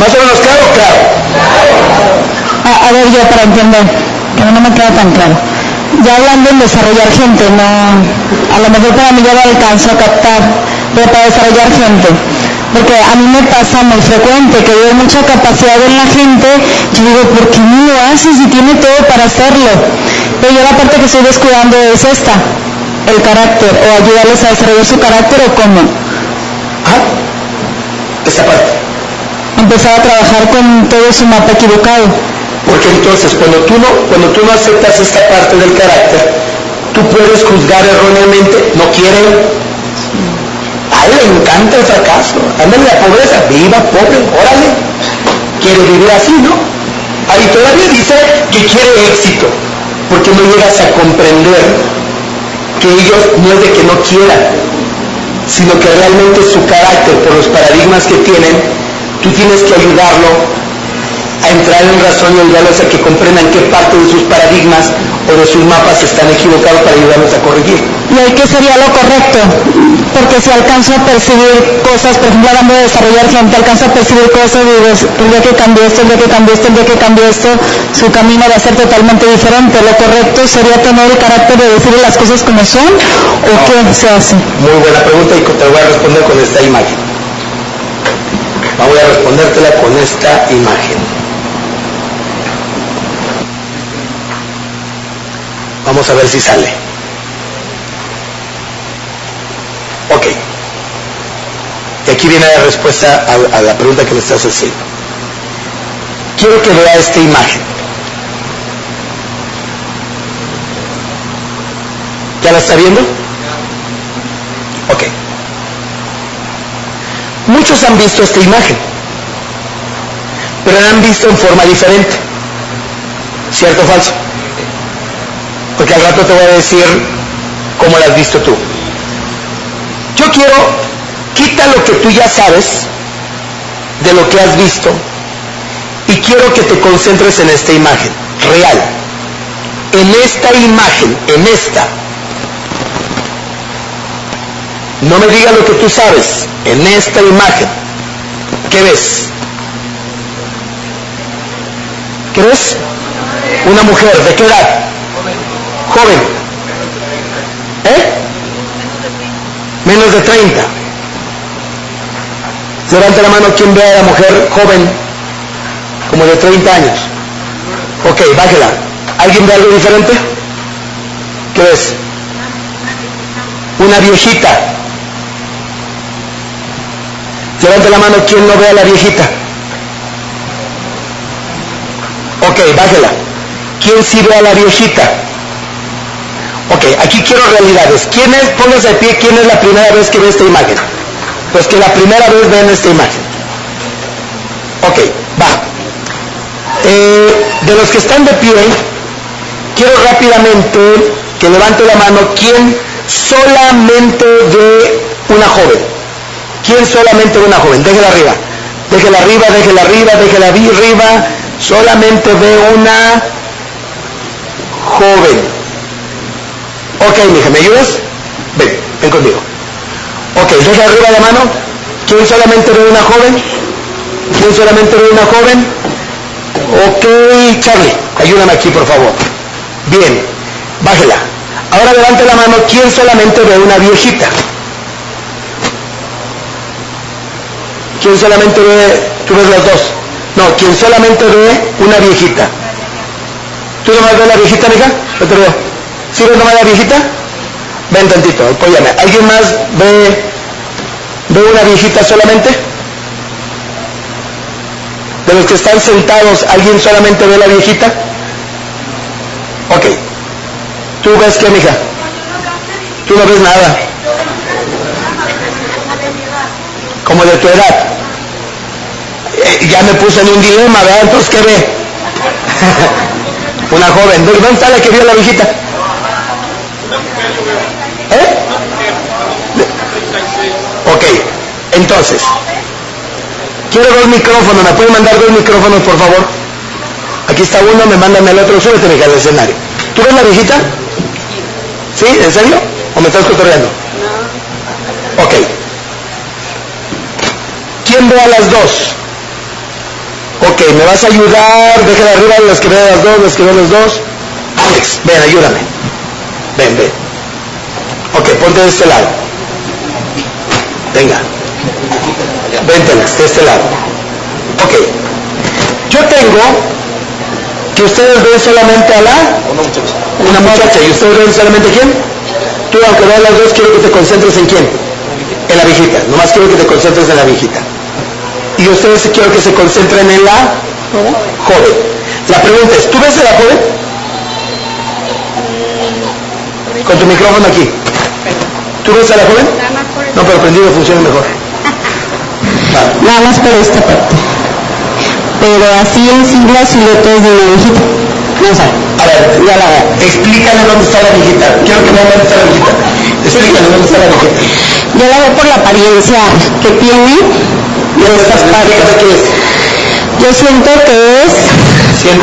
¿Más o menos claro? Claro. A, a ver, yo para entender, que no me queda tan claro. Ya hablando en desarrollar gente, no, a lo mejor para mí ya lo alcanzo a captar, pero para desarrollar gente. Porque a mí me pasa muy frecuente que veo mucha capacidad en la gente, yo digo, ¿por qué no lo haces si tiene todo para hacerlo? Pero yo la parte que estoy descuidando es esta, el carácter, o ayudarles a desarrollar su carácter o cómo. ¿Ah? Esa parte. Empezar a trabajar con todo su mapa equivocado. Porque entonces cuando tú no, cuando tú no aceptas esta parte del carácter, tú puedes juzgar erróneamente, no quiere. A él le encanta el fracaso, anda en la pobreza, viva pobre, órale. Quiere vivir así, ¿no? Ahí todavía dice que quiere éxito, porque no llegas a comprender que ellos no es de que no quieran, sino que realmente su carácter, por los paradigmas que tienen, tú tienes que ayudarlo a entrar en razón y ayudarlos a que comprendan qué parte de sus paradigmas o de sus mapas están equivocados para ayudarlos a corregir. ¿Y ahí qué sería lo correcto? Porque si alcanzo a percibir cosas, por ejemplo, hablando de desarrollar gente, alcanzo a percibir cosas y digo, el día que cambió esto, el día que cambió esto, el día que cambió esto, su camino va a ser totalmente diferente. ¿Lo correcto sería tener el carácter de decir las cosas como son o qué se hace? Muy buena pregunta y te voy a responder con esta imagen. Voy a respondértela con esta imagen. Vamos a ver si sale. Ok. Y aquí viene la respuesta a, la pregunta que me estás haciendo. Quiero que vea esta imagen. ¿Ya la está viendo? Ok. Muchos han visto esta imagen, pero la han visto en forma diferente. ¿Cierto o falso? Porque al rato te voy a decir cómo la has visto tú. Yo quiero, quita lo que tú ya sabes de lo que has visto y quiero que te concentres en esta imagen, real. En esta imagen, en esta. No me digas lo que tú sabes, en esta imagen. ¿Qué ves? ¿Qué ves? Una mujer, ¿de qué edad? Joven. ¿Eh? Menos de 30. Levante la mano quien ve a la mujer joven, como de 30 años. Ok, bájela. ¿Alguien ve algo diferente? ¿Qué ves? Una viejita. Levante la mano quien no ve a la viejita. Ok, bájela. ¿Quién sí ve a la viejita? Ok, aquí quiero realidades. ¿Quién es, póngase de pie, quién es la primera vez que ve esta imagen? Pues que la primera vez ven esta imagen. Ok, va. Eh, de los que están de pie, quiero rápidamente que levante la mano quién solamente ve una joven. ¿Quién solamente ve una joven? Déjela arriba. Déjela arriba, déjela arriba, déjela arriba. Solamente ve una joven. Ok, mija, ¿me ayudas? Ven, ven conmigo. Ok, deja arriba la mano. ¿Quién solamente ve una joven? ¿Quién solamente ve una joven? Ok, Charlie, ayúdame aquí, por favor. Bien, bájela. Ahora levante la mano. ¿Quién solamente ve una viejita? ¿Quién solamente ve? Tú ves las dos. No, ¿quién solamente ve una viejita? ¿Tú nomás ves la viejita, mija? Yo te veo. ¿Sí ves nomás la viejita? Ven tantito, apóyame. ¿Alguien más ve, ve una viejita solamente? De los que están sentados, ¿alguien solamente ve la viejita? Ok. ¿Tú ves qué, mija? Tú no ves nada. Como de tu edad. Eh, ya me puse en un dilema, ¿verdad? Entonces, ¿qué ve? Una joven. ¿Dónde está la que vio la viejita? Entonces, quiero dos micrófonos, ¿me pueden mandar dos micrófonos, por favor? Aquí está uno, me mandan el otro, súbete, mija, al escenario. ¿Tú ves la viejita? ¿Sí? ¿En serio? ¿O me estás cotorreando? No. Ok. ¿Quién ve a las dos? Ok, ¿me vas a ayudar? Deja arriba las que vean las dos, las que vean las dos. Alex, ven, ayúdame. Ven, ven. Ok, ponte de este lado. Venga. Véntelas, de este lado. Ok. Yo tengo que ustedes ven solamente a la... Una muchacha. ¿Y ustedes ven solamente quién? Tú, aunque vean las dos, quiero que te concentres en quién. En la viejita. Nomás quiero que te concentres en la viejita y ustedes quiero que se concentren en la joven. La pregunta es, ¿tú ves a la joven? Con tu micrófono aquí. ¿Tú ves a la joven? No, pero prendido funciona mejor. Nada más por esta parte. Pero así en sí la silueta es de una viejita. No sé. A ver, ya la explícale dónde está la viejita. Quiero que vean dónde está la viejita. Explícale dónde está la viejita. Yo la veo por la apariencia que tiene de estas partes. Yo siento que es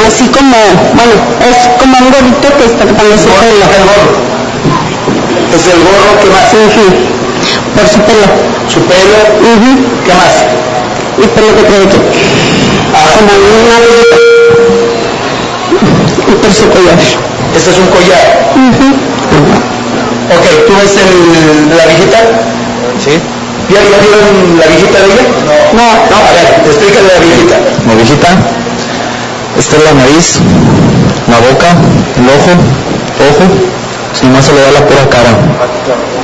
así como, bueno, es como un gorrito que está tapando su pelo. El gorro. Es el gorro que más. Sí, sí. Por su pelo. Su pelo. ¿Qué más? Y pelo que trae aquí. Ah. Como una bolita. Y por su collar. Este es un collar. Ok, ¿tú ves el, la viejita? Sí. ¿Ya, ¿Ya vieron la viejita de ella? No. No, no a ver, explícale la viejita. La viejita, esta es la nariz, la boca, el ojo, ojo, si no se le da la pura cara.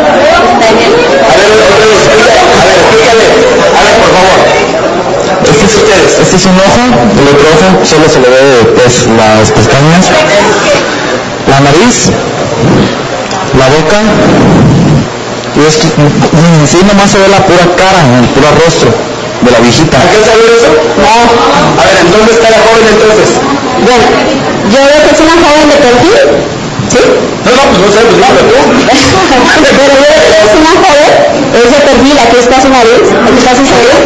A ver, a ver, explícale, a ver, por favor. Este es, ustedes? este es un ojo, el otro ojo solo se le ve pues, las pestañas, la nariz, la boca, y es que en sí nomás se ve la pura cara, el puro rostro de la viejita. ¿Alcanza a ver eso? No. A ver, ¿en dónde está la joven entonces? Bueno, yo veo que es una joven de perfil ¿Sí? No, no, pues no sé, pues dígame tú. Pero es una joven, es de perfil, aquí está su nariz, aquí está su nariz,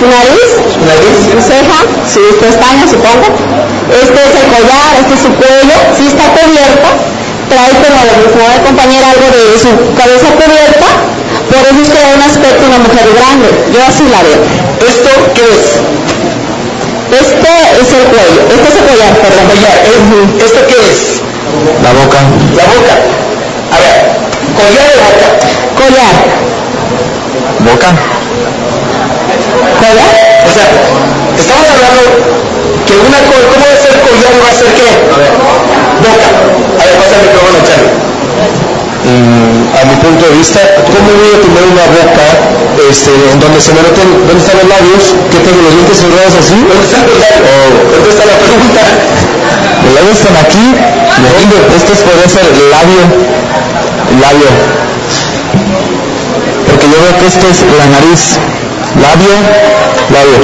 su nariz, ¿Su nariz? su ceja, sus pestañas, supongo. Este es el collar, este es su cuello, sí está cubierto, trae como lo la compañera algo de su cabeza cubierta, por eso es que da un aspecto de una mujer grande, yo así la veo. ¿Esto qué es? Este es el cuello, este es el collar, perdón. Collar. ¿eh? ¿Esto qué es? La boca. La boca. A ver, collar de boca. Collar, Boca. collar, O sea, estamos hablando que una co- ¿cómo va a ser collar y va a ser qué? A ver, boca. A ver, pasa el micrófono, Charlie. Mm, a mi punto de vista, ¿cómo voy a tener una boca este, en donde se me noten, ¿dónde están los labios? ¿Qué tengo los dientes cerrados así? ¿Dónde están los labios? ¿Dónde está la pregunta? Labios están aquí. Este es- podría ser el labio. El labio. Porque yo veo que esto es la nariz. Labio, labio.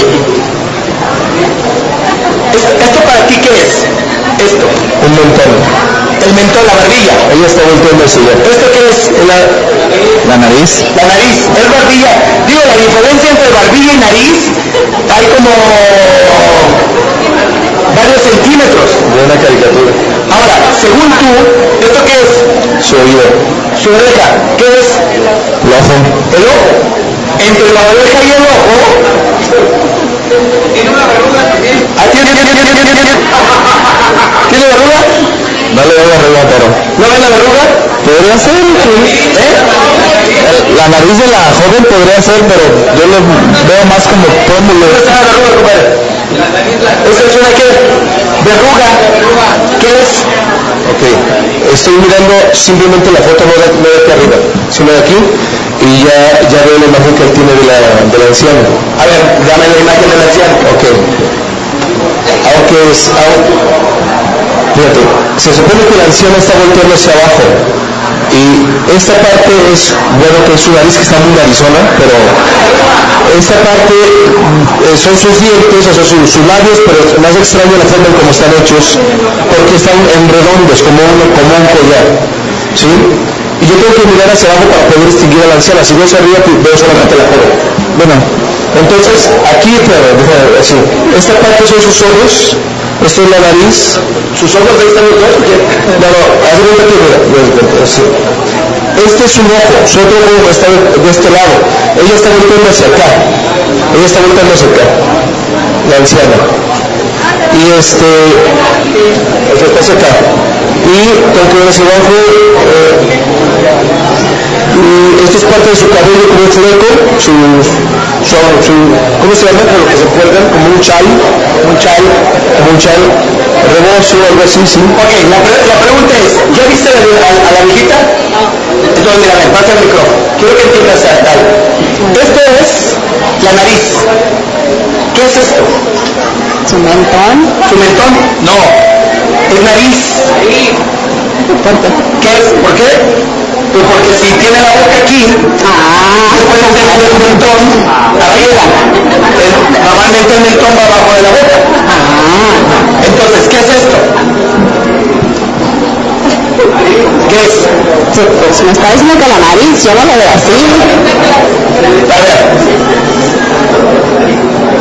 ¿Esto, esto para ti qué es? Esto. Un mentón. El mentón, la barbilla. Ella está volteando hacia allá. ¿Esto qué es? La, La nariz. la nariz. Es barbilla. Digo, la diferencia entre barbilla y nariz hay como varios centímetros. De una caricatura. Ahora, según tú, ¿esto qué es? Su oído. Su oreja. ¿Qué es? El ojo. El ojo. Entre la oreja y el ojo. Tiene una verruga también. Ah, ¿tiene, tiene, tiene, tiene, tiene, tiene. ¿Tiene verruga? No le doy arriba, pero. ¿No ven la verruga? Podría ser. sí. ¿Eh? La nariz de la joven podría ser, pero yo lo veo más como pómulo. ¿Dónde está la? ¿Esa es una qué? Verruga. ¿Qué es? Ok. Estoy mirando simplemente la foto, no de, no de aquí arriba, sino de aquí. Y ya, ya veo la imagen que él tiene de la, de la anciana. A ver, dame la imagen del anciano. Ok. Aunque es. au- Fíjate, se supone que la anciana está volteando hacia abajo. Y esta parte es, bueno, que es su nariz que está muy narizona, pero esta parte eh, son sus dientes, o sea, su- sus labios, pero más extraño la forma en cómo están hechos, porque están en redondos, como un, como un collar. ¿Sí? Y yo tengo que mirar hacia abajo para poder distinguir a la anciana. Si veo hacia arriba, veo solamente la joven. Bueno, entonces, aquí, pero, así. Esta parte son sus ojos, esto es la nariz. ¿Sus ojos ahí están los dos? No, no, haz cuenta que, mira, así. Este es un ojo, su otro ojo está de, este lado. Ella está volteando hacia acá. Ella está volteando hacia acá. La anciana. Y este, está hacia acá. Y tengo que hacia abajo. eh, esto es parte de su cabello como un fleco, su, su, su- ¿cómo se llama? Con lo que se cuelgan, como un chal, un chal, como un chal, rebozo, algo así, sí. Ok, la, pre- la pregunta es, ¿ya viste a, la- a- a la viejita? Entonces, mira, ven, pasa el micrófono. Quiero que entiendas a- algo. Esto es la nariz. ¿Qué es esto? su mentón. ¿Su mentón? No. Es nariz. ¿Qué es? ¿Por qué? Pues porque si tiene la boca aquí, Ah, puede tener el mentón arriba. Normalmente el mentón va abajo de la boca. ah. Entonces, ¿qué es esto? ¿Qué es? Sí, pues me está diciendo que la nariz, yo no lo veo así. A ver.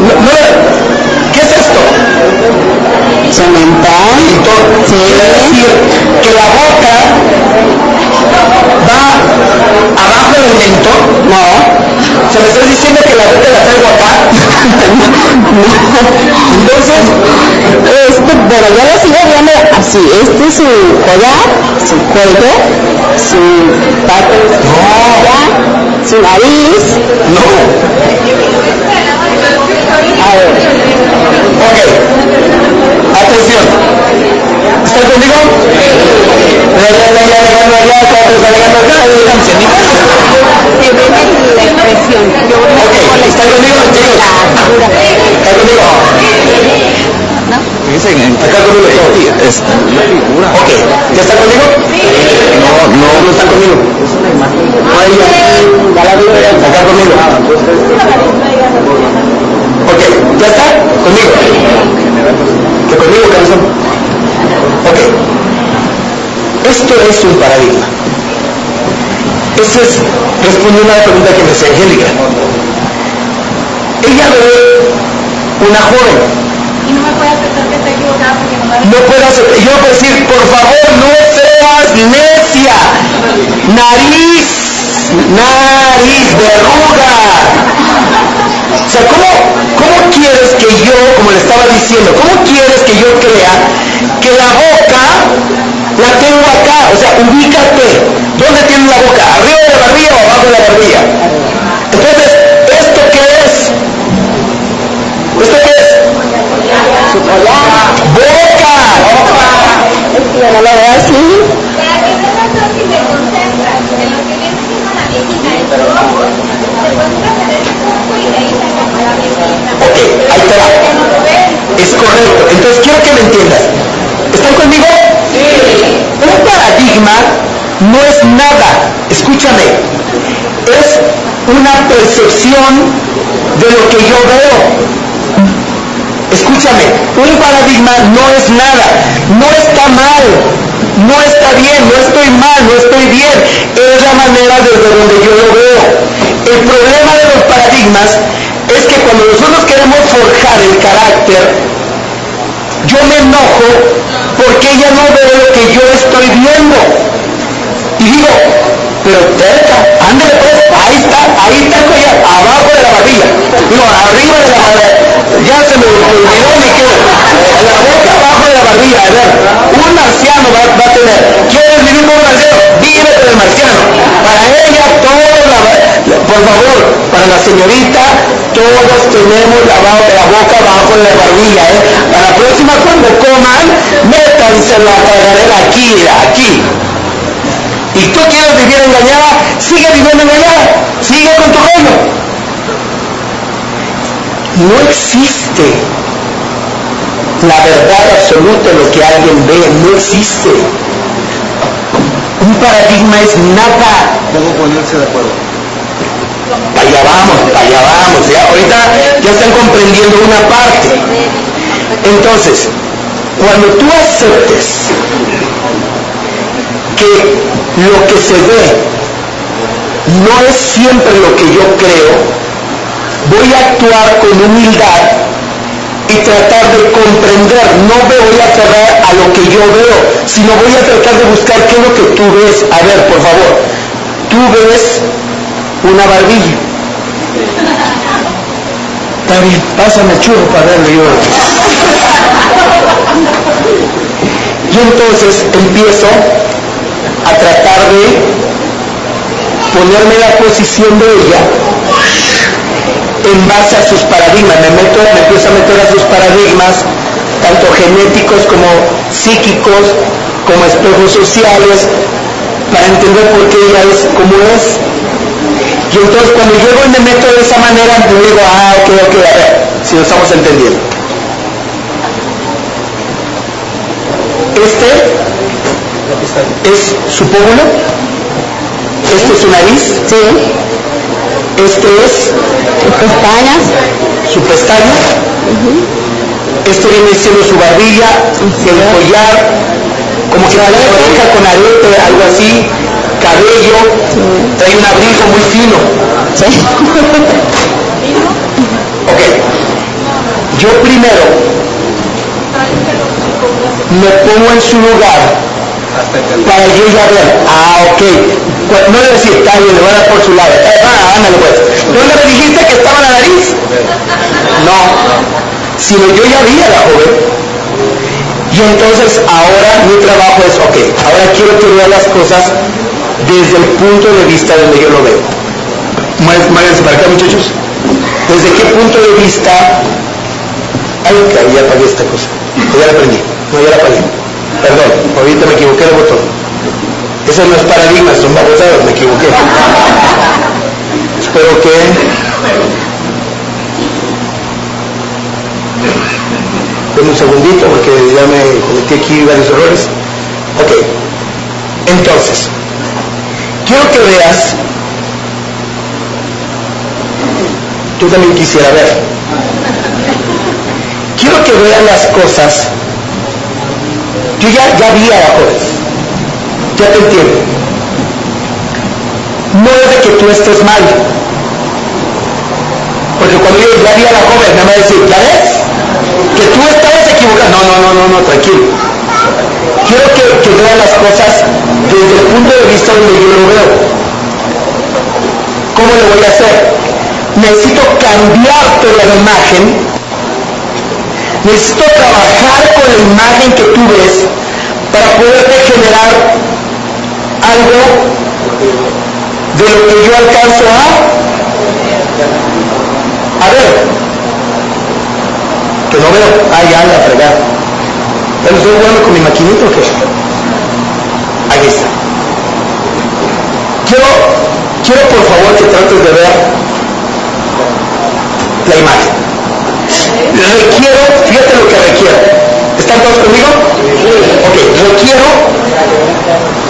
No, no, ¿Qué es esto? Entonces, Sí. quiere decir que la boca va abajo del mentón. No. ¿Se me estás diciendo que la boca la traigo acá? Entonces, Este, pero yo lo sigo viendo así. Este es su collar, su cuello, su parte cara, su nariz. no. A ver. Ok. Atención. ¿Están conmigo? Ya, ya, ya, ya, llegando allá, llegando acá, la expresión. Yo Ok, ¿están conmigo? Chicos. ¿Están conmigo? Acá conmigo. Es figura. Ok, ¿ya están conmigo? No, no. No están conmigo. No hay ya la vi, acá conmigo. Ok, ¿ya está? Conmigo. Que conmigo, cabezón. Ok. Esto es un paradigma. Eso es respondiendo a la pregunta que me hacía Angélica. Ella ve una joven. Y no me puede aceptar que esté equivocada porque no la No puedo aceptar. Yo puedo decir, por favor, no seas necia. Nariz, nariz, verruga. O sea, ¿cómo, ¿cómo quieres que yo, como le estaba diciendo, cómo quieres que yo crea que la boca la tengo acá? O sea, ubícate. ¿Dónde tienes la boca? ¿Arriba de la barbilla o abajo de la barbilla? Entonces, ¿esto qué es? ¿Esto qué es? ¡Boca! no lo veo así. Para que veas tú si te concentras en lo que viene siendo la viejita en tu ojo, te concentras en ese ojo y de ahí sacas a la viejita. Ok, ahí te va. Que no lo ves. Es correcto. Entonces quiero que me entiendas. ¿Están conmigo? Sí. Un paradigma no es nada. Escúchame. Es una percepción de lo que yo veo. Escúchame, un paradigma no es nada, no está mal, no está bien, no estoy mal, no estoy bien, es la manera desde donde yo lo veo. El problema de los paradigmas es que cuando nosotros queremos forjar el carácter, yo me enojo porque ella no ve lo que yo estoy viendo. Y digo, pero cerca, ándale pues, ahí está, ahí está el abajo de la barbilla. Digo, arriba de la barbilla, ya se me olvidó ni qué. La boca abajo de la barbilla, a ver, un marciano va, a tener, ¿quieres vivir con un marciano? Vive con el marciano. Para ella, todos, la, por favor, para la señorita, todos tenemos la, ba- la boca abajo de la barbilla, ¿eh? Para la próxima, cuando coman, métanse la cagadera aquí, aquí. Y tú quieres vivir engañada, sigue viviendo engañada, sigue con tu rollo. No existe la verdad absoluta en lo que alguien ve, no existe. Un paradigma es nada. ¿Cómo ponerse de acuerdo? Allá vamos, allá vamos. Ya, ahorita ya están comprendiendo una parte. Entonces, cuando tú aceptes que lo que se ve no es siempre lo que yo creo, voy a actuar con humildad y tratar de comprender, no me voy a aferrar a lo que yo veo, sino voy a tratar de buscar qué es lo que tú ves. A ver, por favor, tú ves una barbilla. Está bien, pásame el churro para verlo yo. Y entonces empiezo a tratar de ponerme la posición de ella en base a sus paradigmas. Me, meto, me empiezo a meter a sus paradigmas, tanto genéticos como psíquicos, como espejos sociales, para entender por qué ella es como es. Y entonces cuando llego y me meto de esa manera, yo digo, ah, ok, ok, a ver, si lo estamos entendiendo. Este es su pómulo, este es su nariz, Sí. este es Sus pestañas. su pestaña, este viene siendo su barbilla, el collar, como que la oreja con arete, algo así, cabello, trae un abrigo muy fino. Sí. Ok, yo primero me pongo en su lugar para yo ya ver, ah, ok, Pues, no le decir, está bien, le voy a dar por su lado, eh, ah, ándale pues, ¿dónde me dijiste que estaba la nariz? No, sino yo ya vi a la joven, y entonces ahora mi trabajo es, ok, ahora quiero que vea las cosas desde el punto de vista donde yo lo veo. Muévanse para acá muchachos. ¿Desde qué punto de vista? Ay, caray, ya apagué esta cosa. Ya la prendí. No, ya la apagué. Perdón, ahorita me equivoqué de botón. Eso no es paradigmas, son babosadas, me equivoqué. Espero que... Denme un segundito porque ya me cometí aquí varios errores. Ok. Entonces, quiero que veas yo también quisiera ver. Quiero que vean las cosas. Yo ya, ya vi a la joven. Ya te entiendo. No es de que tú estés mal. Porque cuando yo ya vi a la joven, me va a decir, ¿ya ves? Que tú estabas equivocado. No, no, no, no, no, tranquilo. Quiero que, que vean las cosas desde el punto de vista donde yo lo veo. ¿Cómo lo voy a hacer? Necesito cambiarte la imagen. Necesito trabajar con la imagen que tú ves para poderte generar algo de lo que yo alcanzo a ver que no veo ah ya la fregada pero estoy jugando con mi maquinito o qué ahí está. Quiero quiero por favor que trates de ver la imagen. Requiero fíjate lo que requiero. ¿están todos conmigo? ok requiero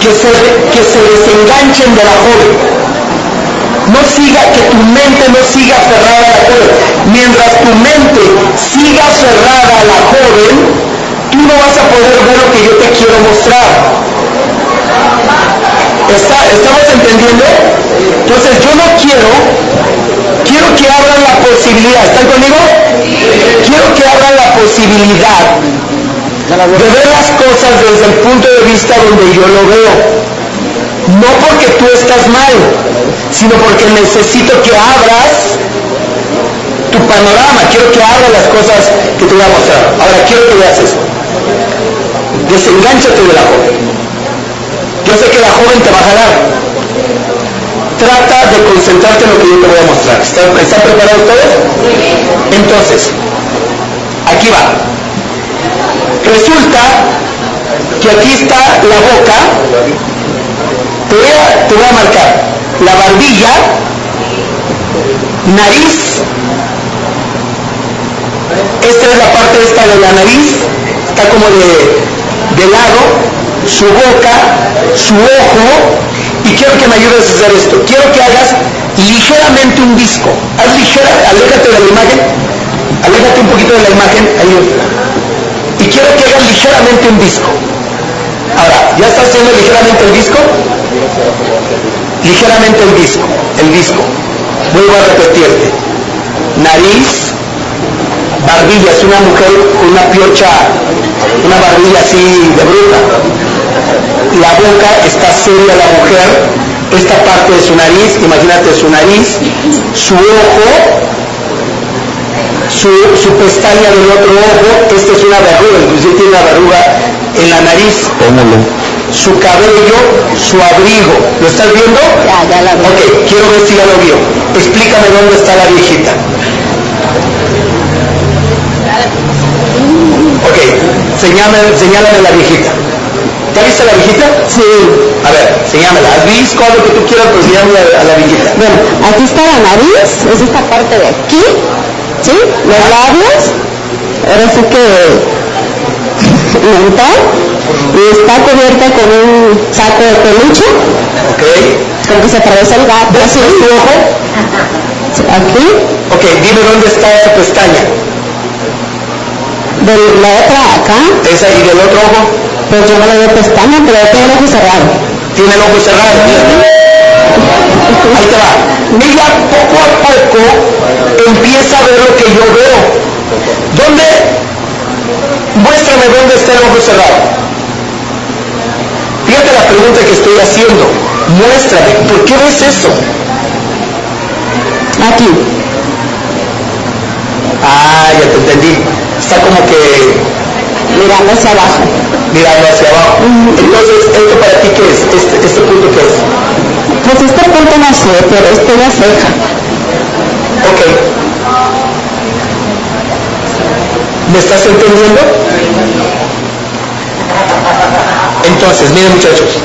que se, que se desenganchen de la joven. No siga, que tu mente no siga cerrada a la joven. Mientras tu mente siga cerrada a la joven, no vas a poder ver lo que yo te quiero mostrar. ¿Está, ¿Estamos entendiendo? Entonces yo no quiero, quiero que abran la posibilidad, ¿están conmigo? Quiero que abran la posibilidad de ver las cosas desde el punto de vista donde yo lo veo. No porque tú estás mal, sino porque necesito que abras tu panorama, quiero que abras las cosas que te voy a mostrar. Ahora quiero que veas esto. Desengánchate de la joven. Yo sé que la joven te va a jalar. Trata de concentrarte en lo que yo te voy a mostrar. ¿Están, ¿están preparados todos? Entonces, aquí va. Resulta que aquí está la boca. Te voy a, te voy a marcar la barbilla, nariz, esta es la parte esta de la nariz, está como de, de lado, su boca, su ojo, y quiero que me ayudes a hacer esto. Quiero que hagas ligeramente un disco. Haz ligera, aléjate de la imagen, aléjate un poquito de la imagen, ahí. Y quiero que hagas ligeramente un disco. Ahora, ¿ya estás haciendo ligeramente el disco? Ligeramente el disco, el disco. Vuelvo a repetirte. Nariz, barbilla, es una mujer con una piocha, una barbilla así de bruta. La boca está seria la mujer, esta parte de su nariz, imagínate su nariz, su ojo, su, su pestaña del otro ojo, esta es una verruga, inclusive tiene una verruga en la nariz. Su cabello, su abrigo. ¿Lo estás viendo? Ya, ya la veo. Ok, quiero ver si ya lo vio. Explícame dónde está la viejita. Ok, señálame, señálame la viejita. ¿Ya viste a la viejita? Sí. A ver, señámela. Haz visco, lo que tú quieras, pero señálame a, la viejita. Bueno, aquí está la nariz, es esta parte de aquí, ¿sí? Los labios, ahora sí que mentón, y está cubierta con un saco de peluche, Ok. como que se atraviesa el gato, así, ¿Tu ojo? aquí, Ok, dime dónde está esa pestaña. De la otra acá, Esa y del otro ojo. pues yo no le veo pestaña, pero tengo el ojo cerrado. Tiene el ojo cerrado. Ahí te va. Ella poco a poco empieza a ver lo que yo veo. ¿Dónde? Muéstrame dónde está el ojo cerrado. Fíjate la pregunta que estoy haciendo. Muéstrame. ¿Por qué ves eso? Aquí, Ah, ya te entendí. Está como que mirando hacia abajo. mirando hacia abajo. Entonces, ¿esto para ti qué es? Este, este punto qué es? Pues este punto no sé, pero este es la ceja. Ok. ¿Me estás entendiendo? Entonces, miren muchachos,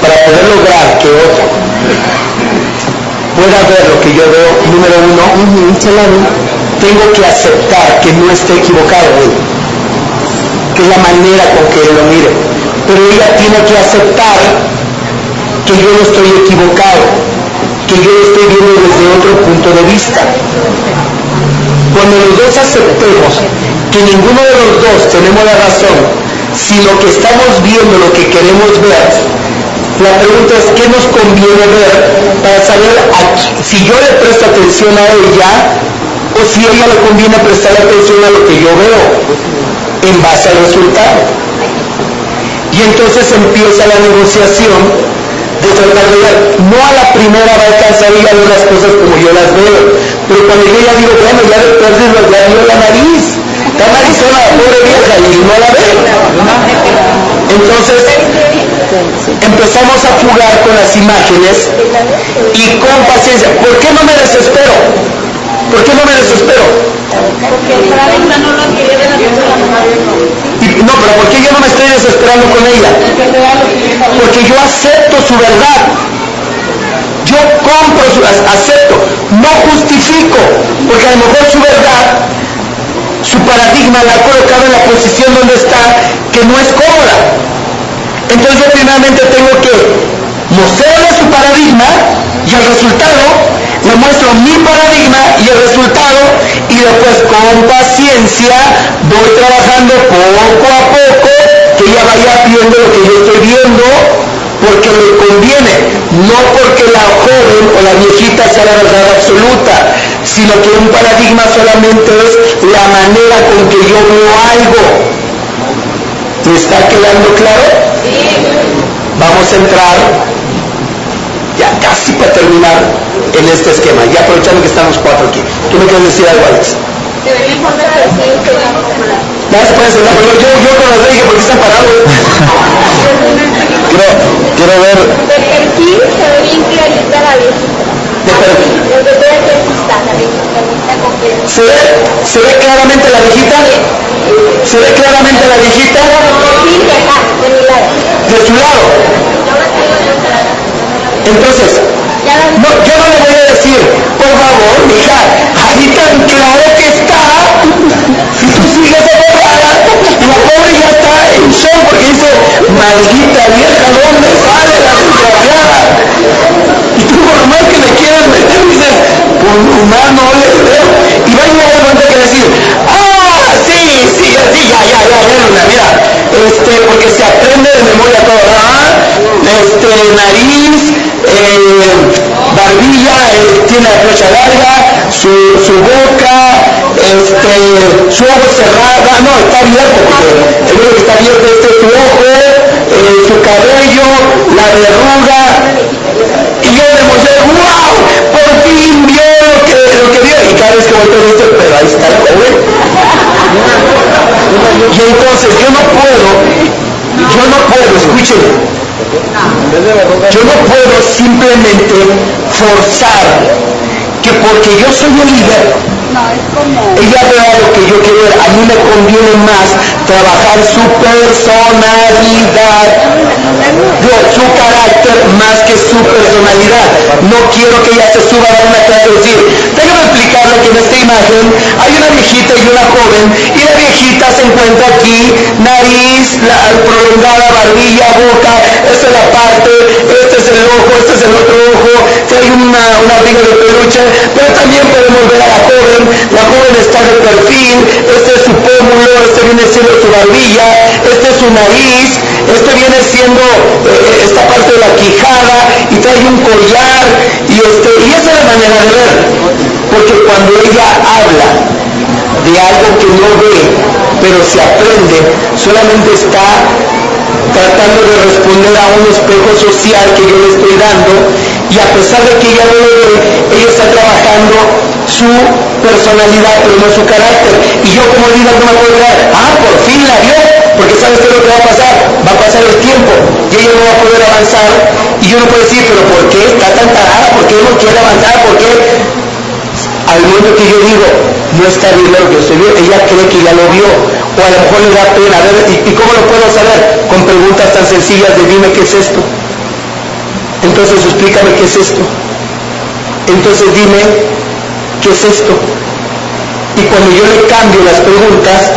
para poder lograr que otro pueda ver lo que yo veo, número uno, tengo que aceptar que no esté equivocado que es la manera con que él lo mire. Pero ella tiene que aceptar que yo no estoy equivocado, que yo lo estoy viendo desde otro punto de vista. Cuando los dos aceptemos que ninguno de los dos tenemos la razón si lo que estamos viendo, lo que queremos ver, la pregunta es qué nos conviene ver para saber si yo le presto atención a ella si a ella le conviene prestar atención a lo que yo veo en base al resultado. Y entonces empieza la negociación de tratar de ver, no a la primera va a alcanzar ella ver las cosas como yo las veo, pero cuando yo ya digo, bueno, ya de perdido, ya dio la nariz, está narizona la pobre vieja y no la ve. Entonces, empezamos a jugar con las imágenes y con paciencia. ¿Por qué no me desespero? ¿Por qué no me desespero? Porque el paradigma no lo adquiere de la persona. Y- no, pero ¿por qué yo no me estoy desesperando con ella? Porque yo acepto su verdad. Yo compro su, ac- acepto, no justifico, porque a lo mejor su verdad, su paradigma la ha colocado en la posición donde está, que no es cómoda. Entonces yo primeramente tengo que mostrarle su paradigma y el resultado, le muestro mi paradigma y el resultado y después con paciencia voy trabajando poco a poco que ella vaya viendo lo que yo estoy viendo porque le conviene, no porque la joven o la viejita sea la verdad absoluta, sino que un paradigma solamente es la manera con que yo veo algo. ¿Me está quedando claro? Vamos a entrar, ya casi para terminar, en este esquema, ya aprovechando que estamos cuatro aquí. ¿Tú me quieres decir algo, Alex? Debería poner perfil que no sentar, pero yo, yo con los dije, ¿por qué están parados? Quiero, quiero ver, De perfil se ve bien clarita la viejita. De perfil. Desde el dentista, la viejita, la viejita completa. ¿Se ve, ¿Se ve claramente la viejita? ¿Se ve claramente la viejita? Perfil de acá, de mi lado. De su lado. Yo la traigo de otra. Entonces, no, yo no le voy a decir, por favor, mija, ahí tan claro que está, si tú sigues agarrada, la pobre ya está en shock porque dice, maldita vieja, ¿dónde sale la desgraciada? Y tú por más que le quieras meter, dices, por nomás no le veo. Y va a llegar momento que decir, ah, sí, sí, ya, ya, ya, ya, Luna, mira, este, porque se aprende de memoria todo, ¿verdad? Este, nariz, eh, barbilla, eh, tiene la flecha larga, su, su boca, este, su ojo cerrada, no, está abierto, porque el único que está abierto este es su ojo, eh, su cabello, la verruga, y yo le mostré, wow, por fin vio que, lo y cada vez que volteo dice, pero ahí está el joven. Y entonces yo no puedo, yo no puedo, escúchenme, yo no puedo simplemente forzar que porque yo soy el líder, ella vea lo que yo quiero. A mí me conviene más trabajar su personalidad, su carácter más que su personalidad. No quiero que ella se suba a una clase y decir, déjame explicarle que en esta imagen hay una viejita y una joven, y la viejita se encuentra aquí, nariz, la prolongada, barbilla, boca, esta es la parte, este es el ojo, este es el otro ojo, trae una, una de peluche, pero también podemos ver a la joven, la joven está de perfil, este es su pómulo, este viene siendo su barbilla, este es su nariz, este viene siendo eh, esta parte de la quijada y trae un collar y este y esa es la manera de ver, porque cuando ella habla de algo que no ve, pero se aprende, solamente está tratando de responder a un espejo social que yo le estoy dando y a pesar de que ella no lo ve, ella está trabajando su personalidad pero no su carácter y yo como líder no me puedo quedar, ah, por fin la vio, porque sabes qué es lo que va a pasar, va a pasar el tiempo y ella no va a poder avanzar y yo no puedo decir, pero ¿por qué está tan tarada? ¿Por qué no quiere avanzar? ¿Por qué? Al momento que yo digo, no está bien lo que estoy viendo, ella cree que ya lo vio, o a lo mejor le da pena, ver, ¿y, y cómo lo puedo saber? Con preguntas tan sencillas de dime qué es esto. Entonces explícame qué es esto. Entonces dime qué es esto. Y cuando yo le cambio las preguntas,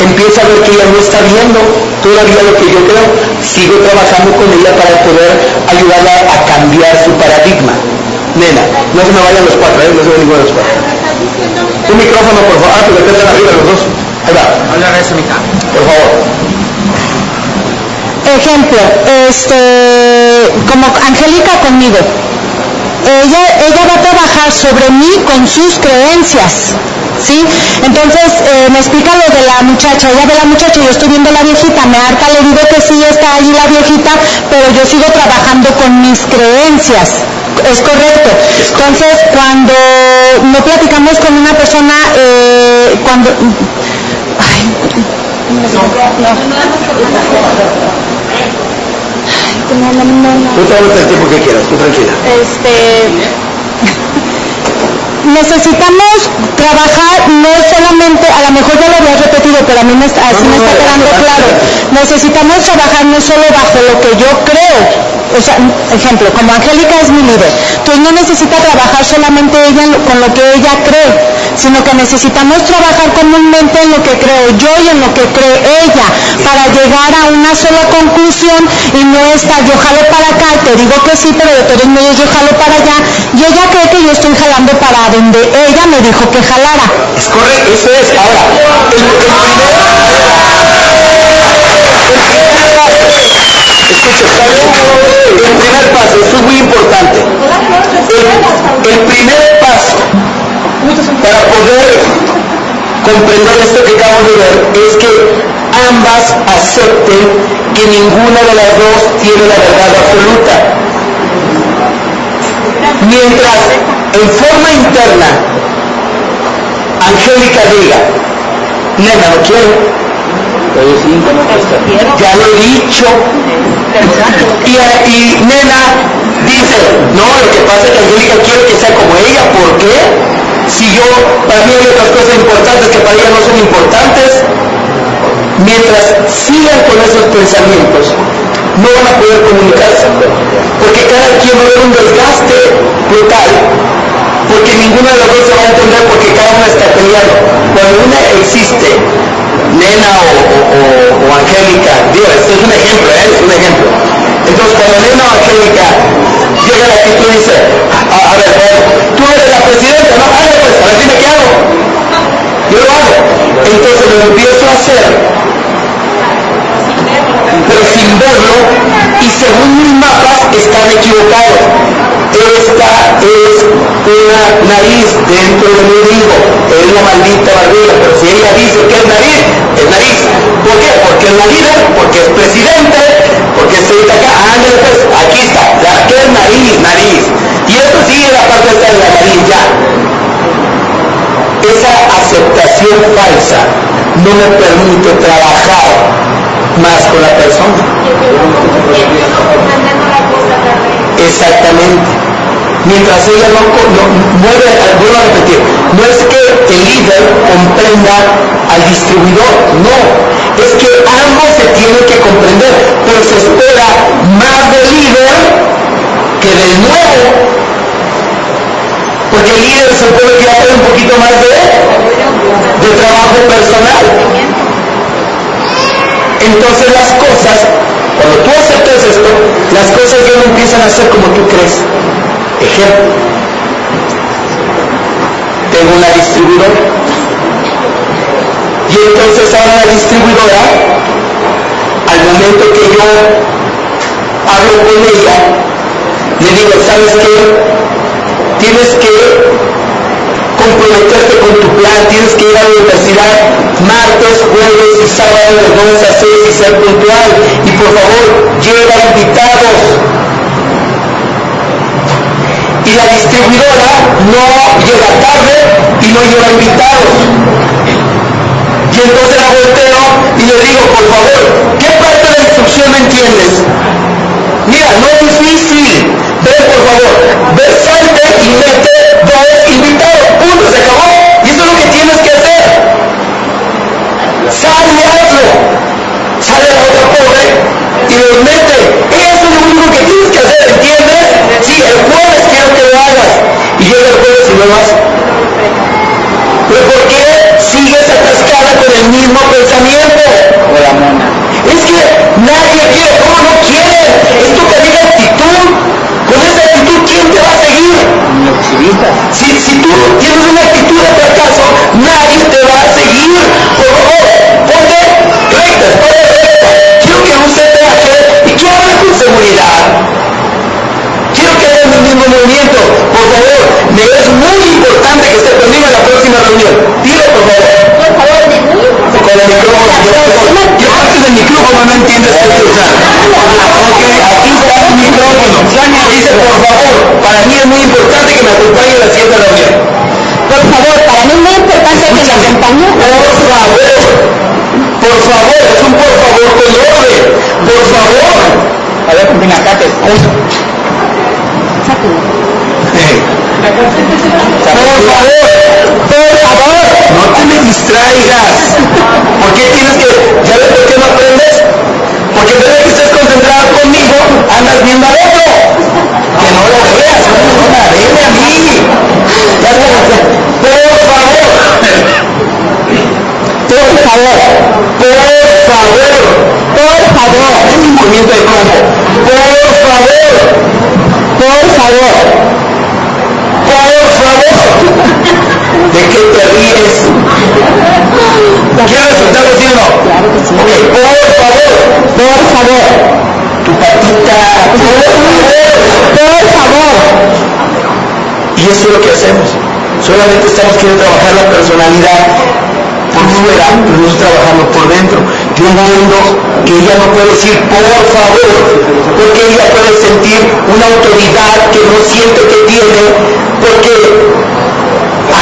empieza a ver que ella no está viendo todavía lo que yo creo. Sigo trabajando con ella para poder ayudarla a cambiar su paradigma. Nena, no se me vayan los cuatro, ¿eh? no se me ninguno de los cuatro. Un micrófono, por favor. Ah, pero que están arriba los dos. Ahí va. Hola. Por favor. Ejemplo, este, como Angélica conmigo. Ella, ella va a trabajar sobre mí con sus creencias. ¿Sí? Entonces, eh, me explica lo de la muchacha. Ella ve la muchacha, yo estoy viendo la viejita, me harta, le digo que sí, está allí la viejita, pero yo sigo trabajando con mis creencias. Es correcto. Entonces, cuando no platicamos con una persona, eh, cuando... Ay, no, no, no, no. Tú tómate el tiempo que quieras, tú tranquila. Este, necesitamos trabajar no solamente, a lo mejor ya lo habías repetido, pero a mí me así me está quedando claro. Necesitamos trabajar no solo bajo lo que yo creo, o sea, ejemplo, como Angélica es mi líder, entonces no necesita trabajar solamente ella con lo que ella cree, sino que necesitamos trabajar comúnmente en lo que creo yo y en lo que cree ella, para llegar a una sola conclusión y no estar yo jalo para acá y te digo que sí, pero de todos modos yo jalo para allá y ella cree que yo estoy jalando para donde ella me dijo que jalara. Es correcto, eso es. Ahora, el, el primer, escucha, el primer paso, esto es muy importante. El, el primer paso para poder comprender esto que acabamos de ver es que ambas acepten que ninguna de las dos tiene la verdad absoluta. Mientras en forma interna Angélica diga, nena, no quiero. Ya lo he dicho. Y, y nena dice, no, lo que pasa es que Angélica quiere que sea como ella. ¿Por qué? Si yo, para mí hay otras cosas importantes que para ella no son importantes. Mientras sigan con esos pensamientos, no van a poder comunicarse. Porque cada quien va a ver un desgaste brutal porque ninguna de las dos se va a entender porque cada una está peleando. Cuando una existe, nena o, o- o- Angélica, digo, esto es un ejemplo, ¿eh? es un ejemplo. Entonces cuando nena o Angélica llega aquí y tú dices, a, a ver, tú eres la presidenta, no, hágale pues, a ver dime qué hago. Yo lo hago. Entonces lo empiezo a hacer, pero sin verlo, y según mis mapas están equivocados. Esta es una nariz dentro de mi digo, es una maldita barriga, pero si ella dice que es nariz, es nariz. ¿Por qué? Porque es la líder, porque es presidente, porque se dice acá, ándale pues, aquí está, la que es nariz, nariz. Y esto es la parte de la nariz ya. Esa aceptación falsa no me permite trabajar más con la persona. Exactamente. Mientras ella no, no vuelve, a- vuelvo a repetir, no es que el líder comprenda al distribuidor, no, es que ambos se tienen que comprender, pero se espera más del líder que del nuevo, porque el líder se puede que hacer un poquito más de trabajo personal. Entonces las cosas, cuando tú aceptas esto, las cosas ya no empiezan a ser como tú crees. Ejemplo, tengo una distribuidora y entonces ahora la distribuidora, al momento que yo hablo con ella, le digo, ¿sabes qué? Tienes que comprometerte con tu plan, tienes que ir a la universidad martes, jueves y sábado de 2 a 6 y ser puntual. Y por favor, lleva invitados. Y la distribuidora no llega tarde y no lleva invitados. Y entonces la volteo y le digo, por favor, ¿qué parte de la instrucción me entiendes? Mira, no es difícil. Ve, por favor, ve, salte y mete dos invitados. Punto, se acabó. Y eso es lo que tienes que hacer. Sal y hazlo. Sale la otra pobre y los mete. Eso es lo único que tienes que hacer, ¿entiendes? Sí, el jueves quiero que lo hagas. Y llega el jueves y no lo hace. ¿Pero por qué sigues atascada con el mismo pensamiento? Es que nadie quiere, ¿cómo no Si, tú tienes una actitud de fracaso, nadie te va a seguir. Por favor, ponte recta, ponte recta. Quiero que usted traje y que hable con seguridad. Quiero que hagas el mismo movimiento. Por favor, me es muy importante que esté conmigo en la próxima reunión. Dile, por favor el micrófono, ¿qué parte del micrófono no entiendes que usar? Porque aquí está el micrófono. Sonia dice, por favor, para mí es muy importante que me acompañe a la siguiente reunión. Por favor, para mí es muy importante que me acompañe. Por favor, por favor, es un por favor. Por favor. A ver, combina, Cáceres. A ver. Sáquenlo. Eh. Por favor, por favor, no te me distraigas. ¿Por qué tienes que, ya ves por qué no aprendes? Porque en de que estés concentrado conmigo, andas viendo a otro. Que no lo veas, no me van a mí. Por favor, por favor, por favor, por favor. Es un movimiento. Por favor, por favor. ¿De qué te ríes? ¿Quieres resultado sí o no? Ok, por favor. Por favor. Tu patita. Por favor. Por favor. Y eso es lo que hacemos. Solamente estamos queriendo trabajar la personalidad por fuera, pero no trabajando por dentro. Yo entiendo que ella no puede decir por favor, porque ella puede sentir una autoridad que no siente que tiene, porque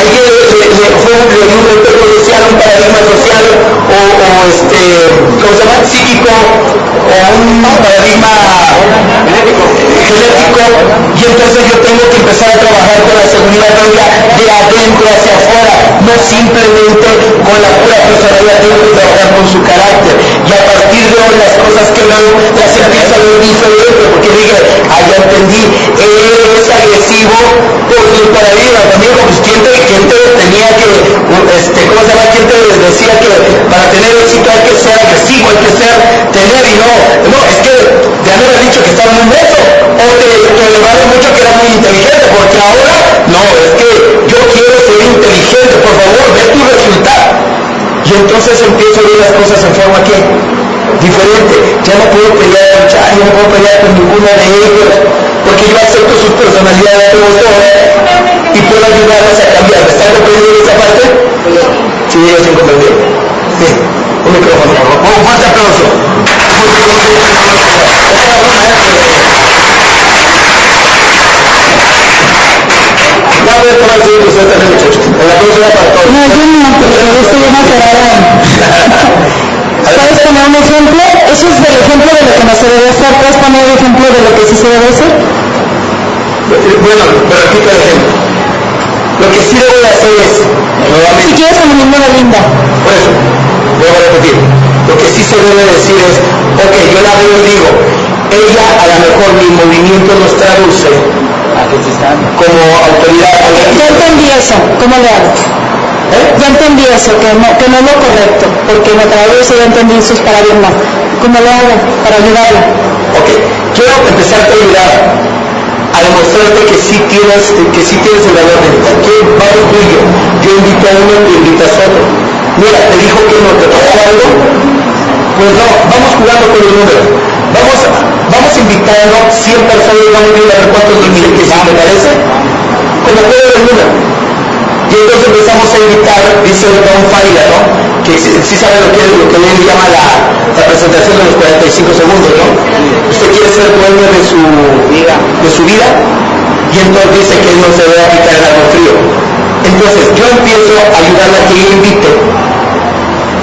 le, le, fue un, efecto social, un paradigma social o, este, ¿cómo se llama? Psíquico o un paradigma genético, y entonces yo tengo que empezar a trabajar con la seguridad de adentro hacia afuera, no simplemente con la pura personalidad, tengo que trabajar con su carácter. Y a partir de hoy las cosas que veo las empiezo a ver diferente porque dije, ah, ya entendí, él es agresivo por su paradigma, también pues quién te, tenía que, este, ¿cómo se llama? ¿Quién te decía que para tener éxito hay que ser agresivo, hay que ser, tener y no, no, es que ya me habías dicho que estaba muy menso o te, te elevaron mucho que era muy inteligente porque ahora, no, es que yo quiero ser inteligente, por favor, ve tu resultado. Y entonces empiezo a ver las cosas en forma que diferente. Ya no puedo pelear, ya, no puedo pelear con ninguna de ellos, porque yo acepto sus personalidades como son y puedo ayudarles a cambiar. ¿Me están comprendiendo esa parte? Sí, ellos sí comprendieron. Sí, un micrófono, por favor. Un fuerte aplauso. Ya voy a tomar el ustedes también, muchachos. Era para todos. No, yo no, porque. ¿Puedes poner un ejemplo? Eso es del ejemplo de lo que no se debe hacer. ¿Puedes poner el ejemplo de lo que sí se debe hacer? Bueno, pero repito el ejemplo. Lo que sí debo de hacer es, nuevamente, Si quieres, mismo de Linda. por eso, vuelvo a repetir, lo que sí se debe decir es, ok, yo la veo y digo, ella a lo mejor mi movimiento nos traduce como autoridad. Ya entendí eso. ¿Cómo le hago? Ya entendí eso, que no, que no es lo correcto, porque me traduce ya entendí sus paradigmas. ¿Cómo lo hago para ayudarla? Ok, quiero empezarte a ayudar a demostrarte que sí tienes, que sí tienes el valor de. Que vamos tú y yo. Invito a uno, tú invitas a otro. Mira, te dijo que no te pasó algo. Pues no, vamos jugando con los números. Vamos, vamos invitando 100 personas y vamos a ver cuántos dicen que sí, ¿te parece? Como puede el número. Y entonces empezamos a invitar, dice Don Faila, ¿no? Que sí sabe lo que, lo que él llama la, la presentación de los 45 segundos, ¿no? Usted quiere ser dueño de su vida, de su vida, y entonces dice que él no se debe aplicar el agua frío. Entonces yo empiezo a ayudarle a que ella invite,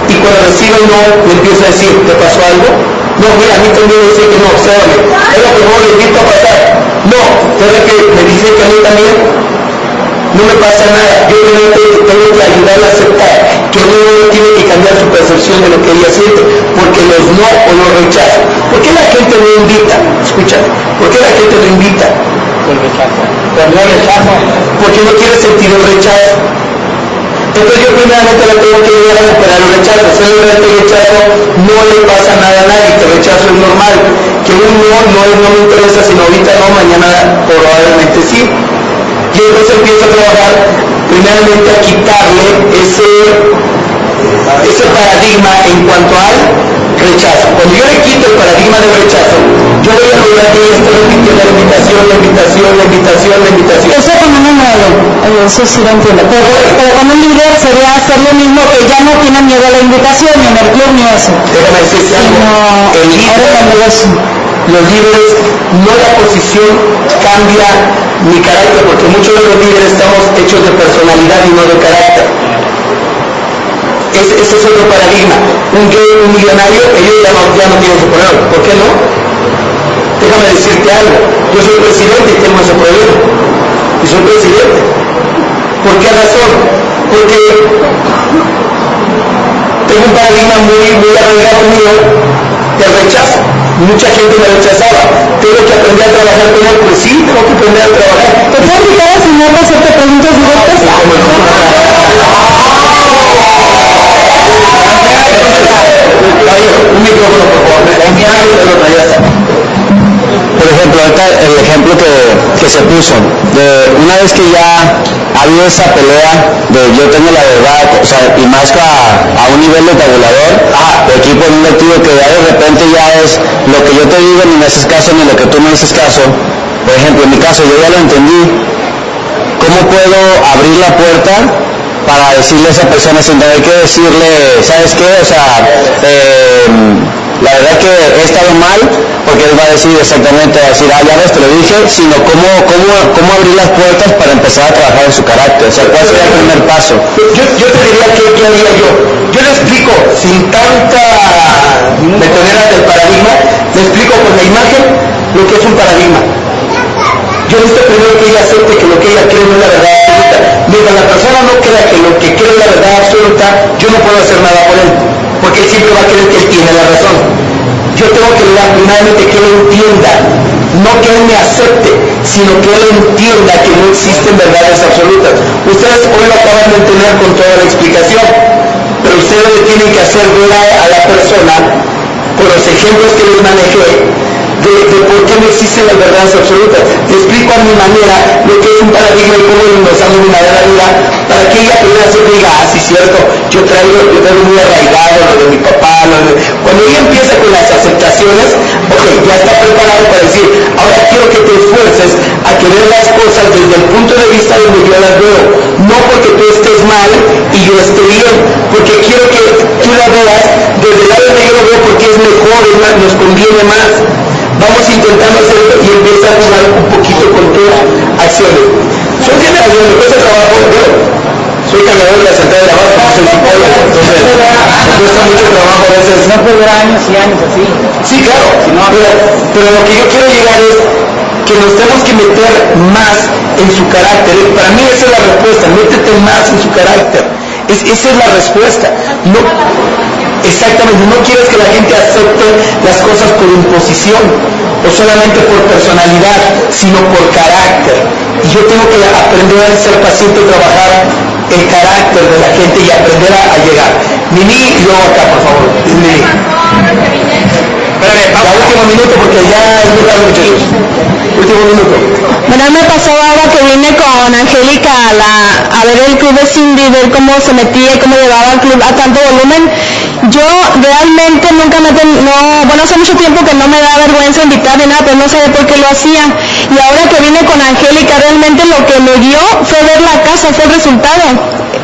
y cuando recibe no, le empiezo a decir, ¿te pasó algo? No, mira, a mí también me dice que no, obsérvame. Es lo que no le invito a pasar. No, ¿sabes que me dice que a mí también? No me pasa nada. Yo realmente tengo que ayudarle a aceptar que uno tiene que cambiar su percepción de lo que ella siente, porque los no o los rechazos. ¿Por qué la gente no invita? Escucha, ¿por qué la gente no invita? Por rechazo. Por no rechazo. Porque no quiere sentir el rechazo. Entonces yo primeramente la tengo que ayudar a superar el rechazo. Si no el rechazo, no le pasa nada a nadie, que el rechazo es normal. Que un no, no, no me interesa, sino ahorita no, mañana probablemente sí. Y entonces empiezo a trabajar primeramente a quitarle ese, ese paradigma en cuanto al rechazo. Cuando yo le quito el paradigma del rechazo, yo voy a lograr que ella esté repitiendo la invitación, la invitación, la invitación, la invitación. Eso con un nuevo, eso sí lo entiendo. Pero, pero con un líder sería hacer lo mismo que ya no tiene miedo a la invitación, ni club, ni eso. Déjame decirte algo. El líder, los líderes, no la posición cambia mi carácter, porque muchos de los líderes estamos hechos de personalidad y no de carácter. Ese, es otro paradigma. Un gay, un millonario, ellos ya no, tienen ese problema. ¿Por qué no? Déjame decirte algo. Yo soy presidente y tengo ese problema. Y soy presidente. ¿Por qué razón? Porque tengo un paradigma muy, muy arraigado mío del rechazo. Mucha gente me rechazaba. Tengo que aprender a trabajar con él. Pues sí, tengo que aprender a trabajar. ¿Te puedo invitar al señor para hacerte preguntas directas? Un micrófono, por favor. Por ejemplo, ahorita el ejemplo que, que se puso, de una vez que ya ha habido esa pelea de yo tengo la verdad, o sea, y más a, a un nivel de tabulador, ah, de equipo invertido que ya de repente ya es lo que yo te digo ni me haces caso ni lo que tú me dices caso, por ejemplo, en mi caso yo ya lo entendí, ¿cómo puedo abrir la puerta para decirle a esa persona sin tener que decirle, ¿sabes qué? O sea, eh, la verdad que he estado mal, porque él va a decir exactamente, va decir, ah, ya ves, te lo dije, sino cómo, cómo, cómo abrir las puertas para empezar a trabajar en su carácter. O sea, ¿cuál sería el primer paso? Yo, yo te diría que, ¿qué haría yo? Yo le explico, sin tanta metodera del paradigma, le explico con la imagen lo que es un paradigma. Yo necesito primero que ella acepte que lo que ella cree no es la verdad absoluta. Mientras la persona no crea que lo que cree es la verdad absoluta, yo no puedo hacer nada por él, porque él siempre va a creer que él tiene la razón. Yo tengo que lograr primeramente que él entienda, no que él me acepte, sino que él entienda que no existen verdades absolutas. Ustedes hoy lo acaban de entender con toda la explicación, pero ustedes tienen que hacer ver a la persona, con los ejemplos que les manejé, de, por qué no existen las verdades absolutas. Te explico a mi manera lo que es un paradigma y cómo nos damos una verdad para que ella primero se diga, ah, sí, cierto, yo traigo, yo traigo muy arraigado lo de mi papá, lo de... Cuando ella empieza con las aceptaciones, ok, ya está preparado para decir, ahora quiero que te esfuerces a que veas las cosas desde el punto de vista donde yo las veo, no porque tú estés mal y yo esté bien, porque quiero que tú la veas desde el lado donde yo lo veo porque es mejor, es más, nos conviene más vamos intentando hacer esto y empieza a jugar un poquito con tus acciones. Son generaciones, me cuesta trabajo, yo soy cambiador de la central de la base, soy psicólogo, entonces me cuesta mucho trabajo a veces. No puede durar años y años así. Sí, claro, pero, pero lo que yo quiero llegar es que nos tenemos que meter más en su carácter. Para mí esa es la respuesta, métete más en su carácter. Es, esa es la respuesta. No, exactamente, no quieres que la gente acepte las cosas por imposición o solamente por personalidad, sino por carácter. Y yo tengo que aprender a ser paciente y trabajar el carácter de la gente y aprender a, a llegar. Mimi luego acá, por favor. Mimi. Espérame, ya último minuto porque ya es muy tarde, muchachos. Último minuto. Bueno, me pasó ahora que vine con Angélica a, la, a ver el club de Cindy, ver cómo se metía y cómo llevaba el club a tanto volumen. Yo realmente nunca me, ten, no, bueno, hace mucho tiempo que no me da vergüenza invitar ni nada, pero no sabía por qué lo hacía. Y ahora que vine con Angélica, realmente lo que me dio fue ver la casa, fue el resultado.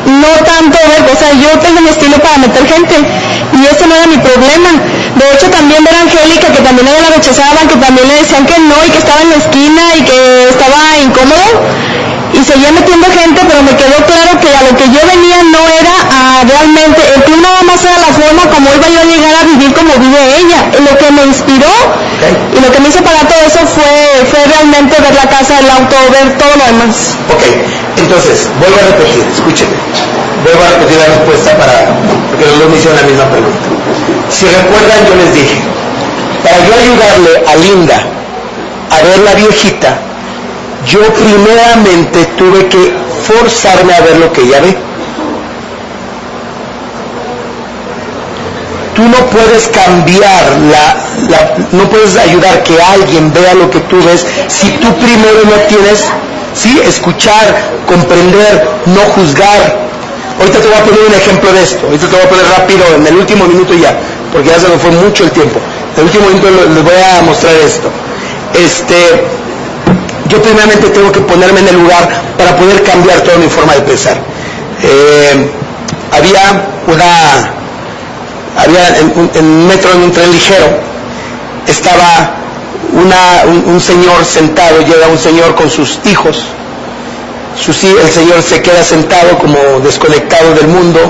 No tanto ver, o sea, yo tengo mi estilo para meter gente y ese no era mi problema. De hecho, también ver a Angélica, que también ella la rechazaban, que también le decían que no y que estaba en la esquina y que estaba incómodo. Y seguía metiendo gente, pero me quedó claro que a lo que yo venía no era realmente, el club nada más era la forma como iba yo a llegar a vivir como vive ella. Lo que me inspiró y lo que me hizo para todo eso fue, fue realmente ver la casa, el auto, ver todo lo demás. Ok, entonces, vuelvo a repetir, escúcheme. Vuelvo a repetir la respuesta para, porque los dos me hicieron la misma pregunta. Si recuerdan, yo les dije, para yo ayudarle a Linda a ver la viejita, yo primeramente tuve que forzarme a ver lo que ella ve. Tú no puedes cambiar la, no puedes ayudar que alguien vea lo que tú ves si tú primero no tienes, sí, escuchar, comprender, no juzgar. Ahorita te voy a poner un ejemplo de esto. Ahorita te voy a poner rápido en el último minuto ya, porque ya se me fue mucho el tiempo. En el último minuto les voy a mostrar esto. Este, yo tengo que ponerme en el lugar para poder cambiar toda mi forma de pensar. Eh, había una, había en, un- metro, en un tren ligero, estaba una- un, señor sentado, llega un señor con sus hijos, sus el señor se queda sentado como desconectado del mundo,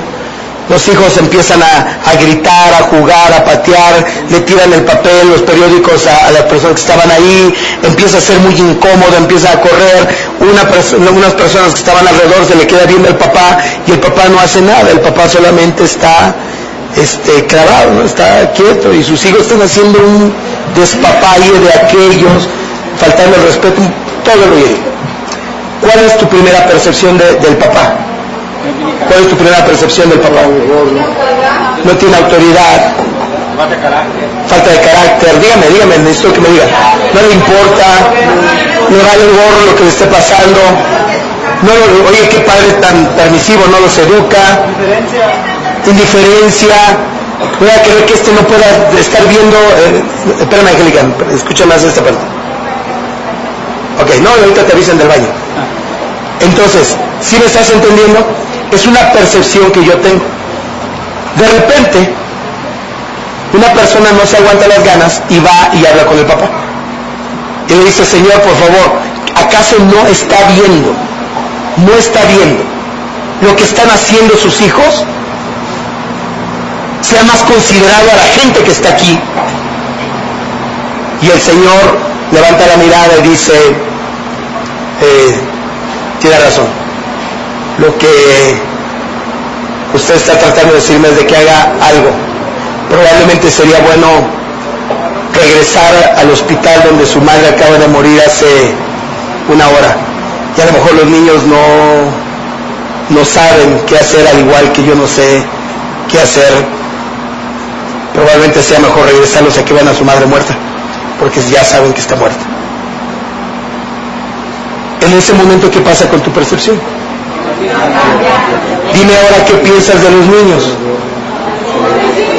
los hijos empiezan a, a gritar, a jugar, a patear, le tiran el papel, los periódicos a, las personas que estaban ahí, empieza a ser muy incómodo, empieza a correr, una perso- unas personas que estaban alrededor se le queda viendo al papá y el papá no hace nada, el papá solamente está este, clavado, está quieto y sus hijos están haciendo un despapalle de aquellos, faltando el respeto, todo lo bien. ¿Cuál es tu primera percepción de- del papá? ¿Cuál es tu primera percepción del papá? No tiene autoridad, falta de carácter. Dígame, dígame, necesito que me diga. No le importa, no vale el gorro lo que le esté pasando. No, oye, qué padre tan permisivo, no los educa. Indiferencia. Voy a creer que este no pueda estar viendo. Eh, espérame, Angélica, escucha más esta parte. Ok, no, ahorita te avisan del baño. Entonces, si me estás entendiendo, es una percepción que yo tengo. De repente, una persona no se aguanta las ganas y va y habla con el papá. Y le dice, Señor, por favor, ¿acaso no está viendo? No está viendo lo que están haciendo sus hijos. Sea más considerado a la gente que está aquí. Y el Señor levanta la mirada y dice, eh, tiene razón. Lo que usted está tratando de decirme es de que haga algo. Probablemente sería bueno regresar al hospital donde su madre acaba de morir hace una hora. Y a lo mejor los niños no, no saben qué hacer al igual que yo no sé qué hacer. Probablemente sea mejor regresarlos a que vean a su madre muerta, porque ya saben que está muerta. En ese momento, ¿qué pasa con tu percepción? Dime ahora qué piensas de los niños.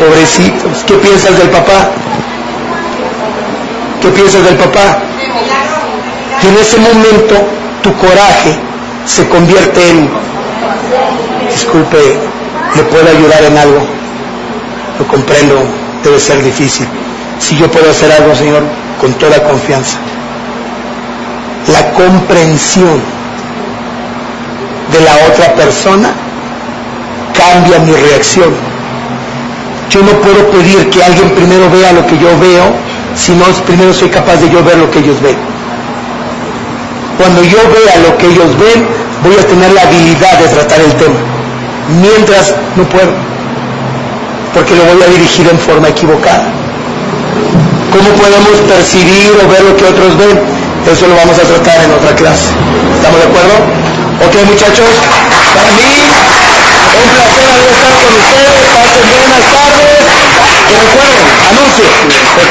Pobrecitos, ¿qué piensas del papá? ¿Qué piensas del papá? Y en ese momento tu coraje se convierte en, disculpe, ¿le puedo ayudar en algo? Lo comprendo, debe ser difícil. Si yo puedo hacer algo, Señor, con toda confianza. La comprensión de la otra persona cambia mi reacción. Yo no puedo pedir que alguien primero vea lo que yo veo, sino primero soy capaz de yo ver lo que ellos ven. Cuando yo vea lo que ellos ven, voy a tener la habilidad de tratar el tema. Mientras no puedo, porque lo voy a dirigir en forma equivocada. ¿Cómo podemos percibir o ver lo que otros ven? Eso lo vamos a tratar en otra clase. ¿Estamos de acuerdo? Ok, muchachos, para mí un placer haber con ustedes. Pasen buenas tardes. Y recuerden, anuncio.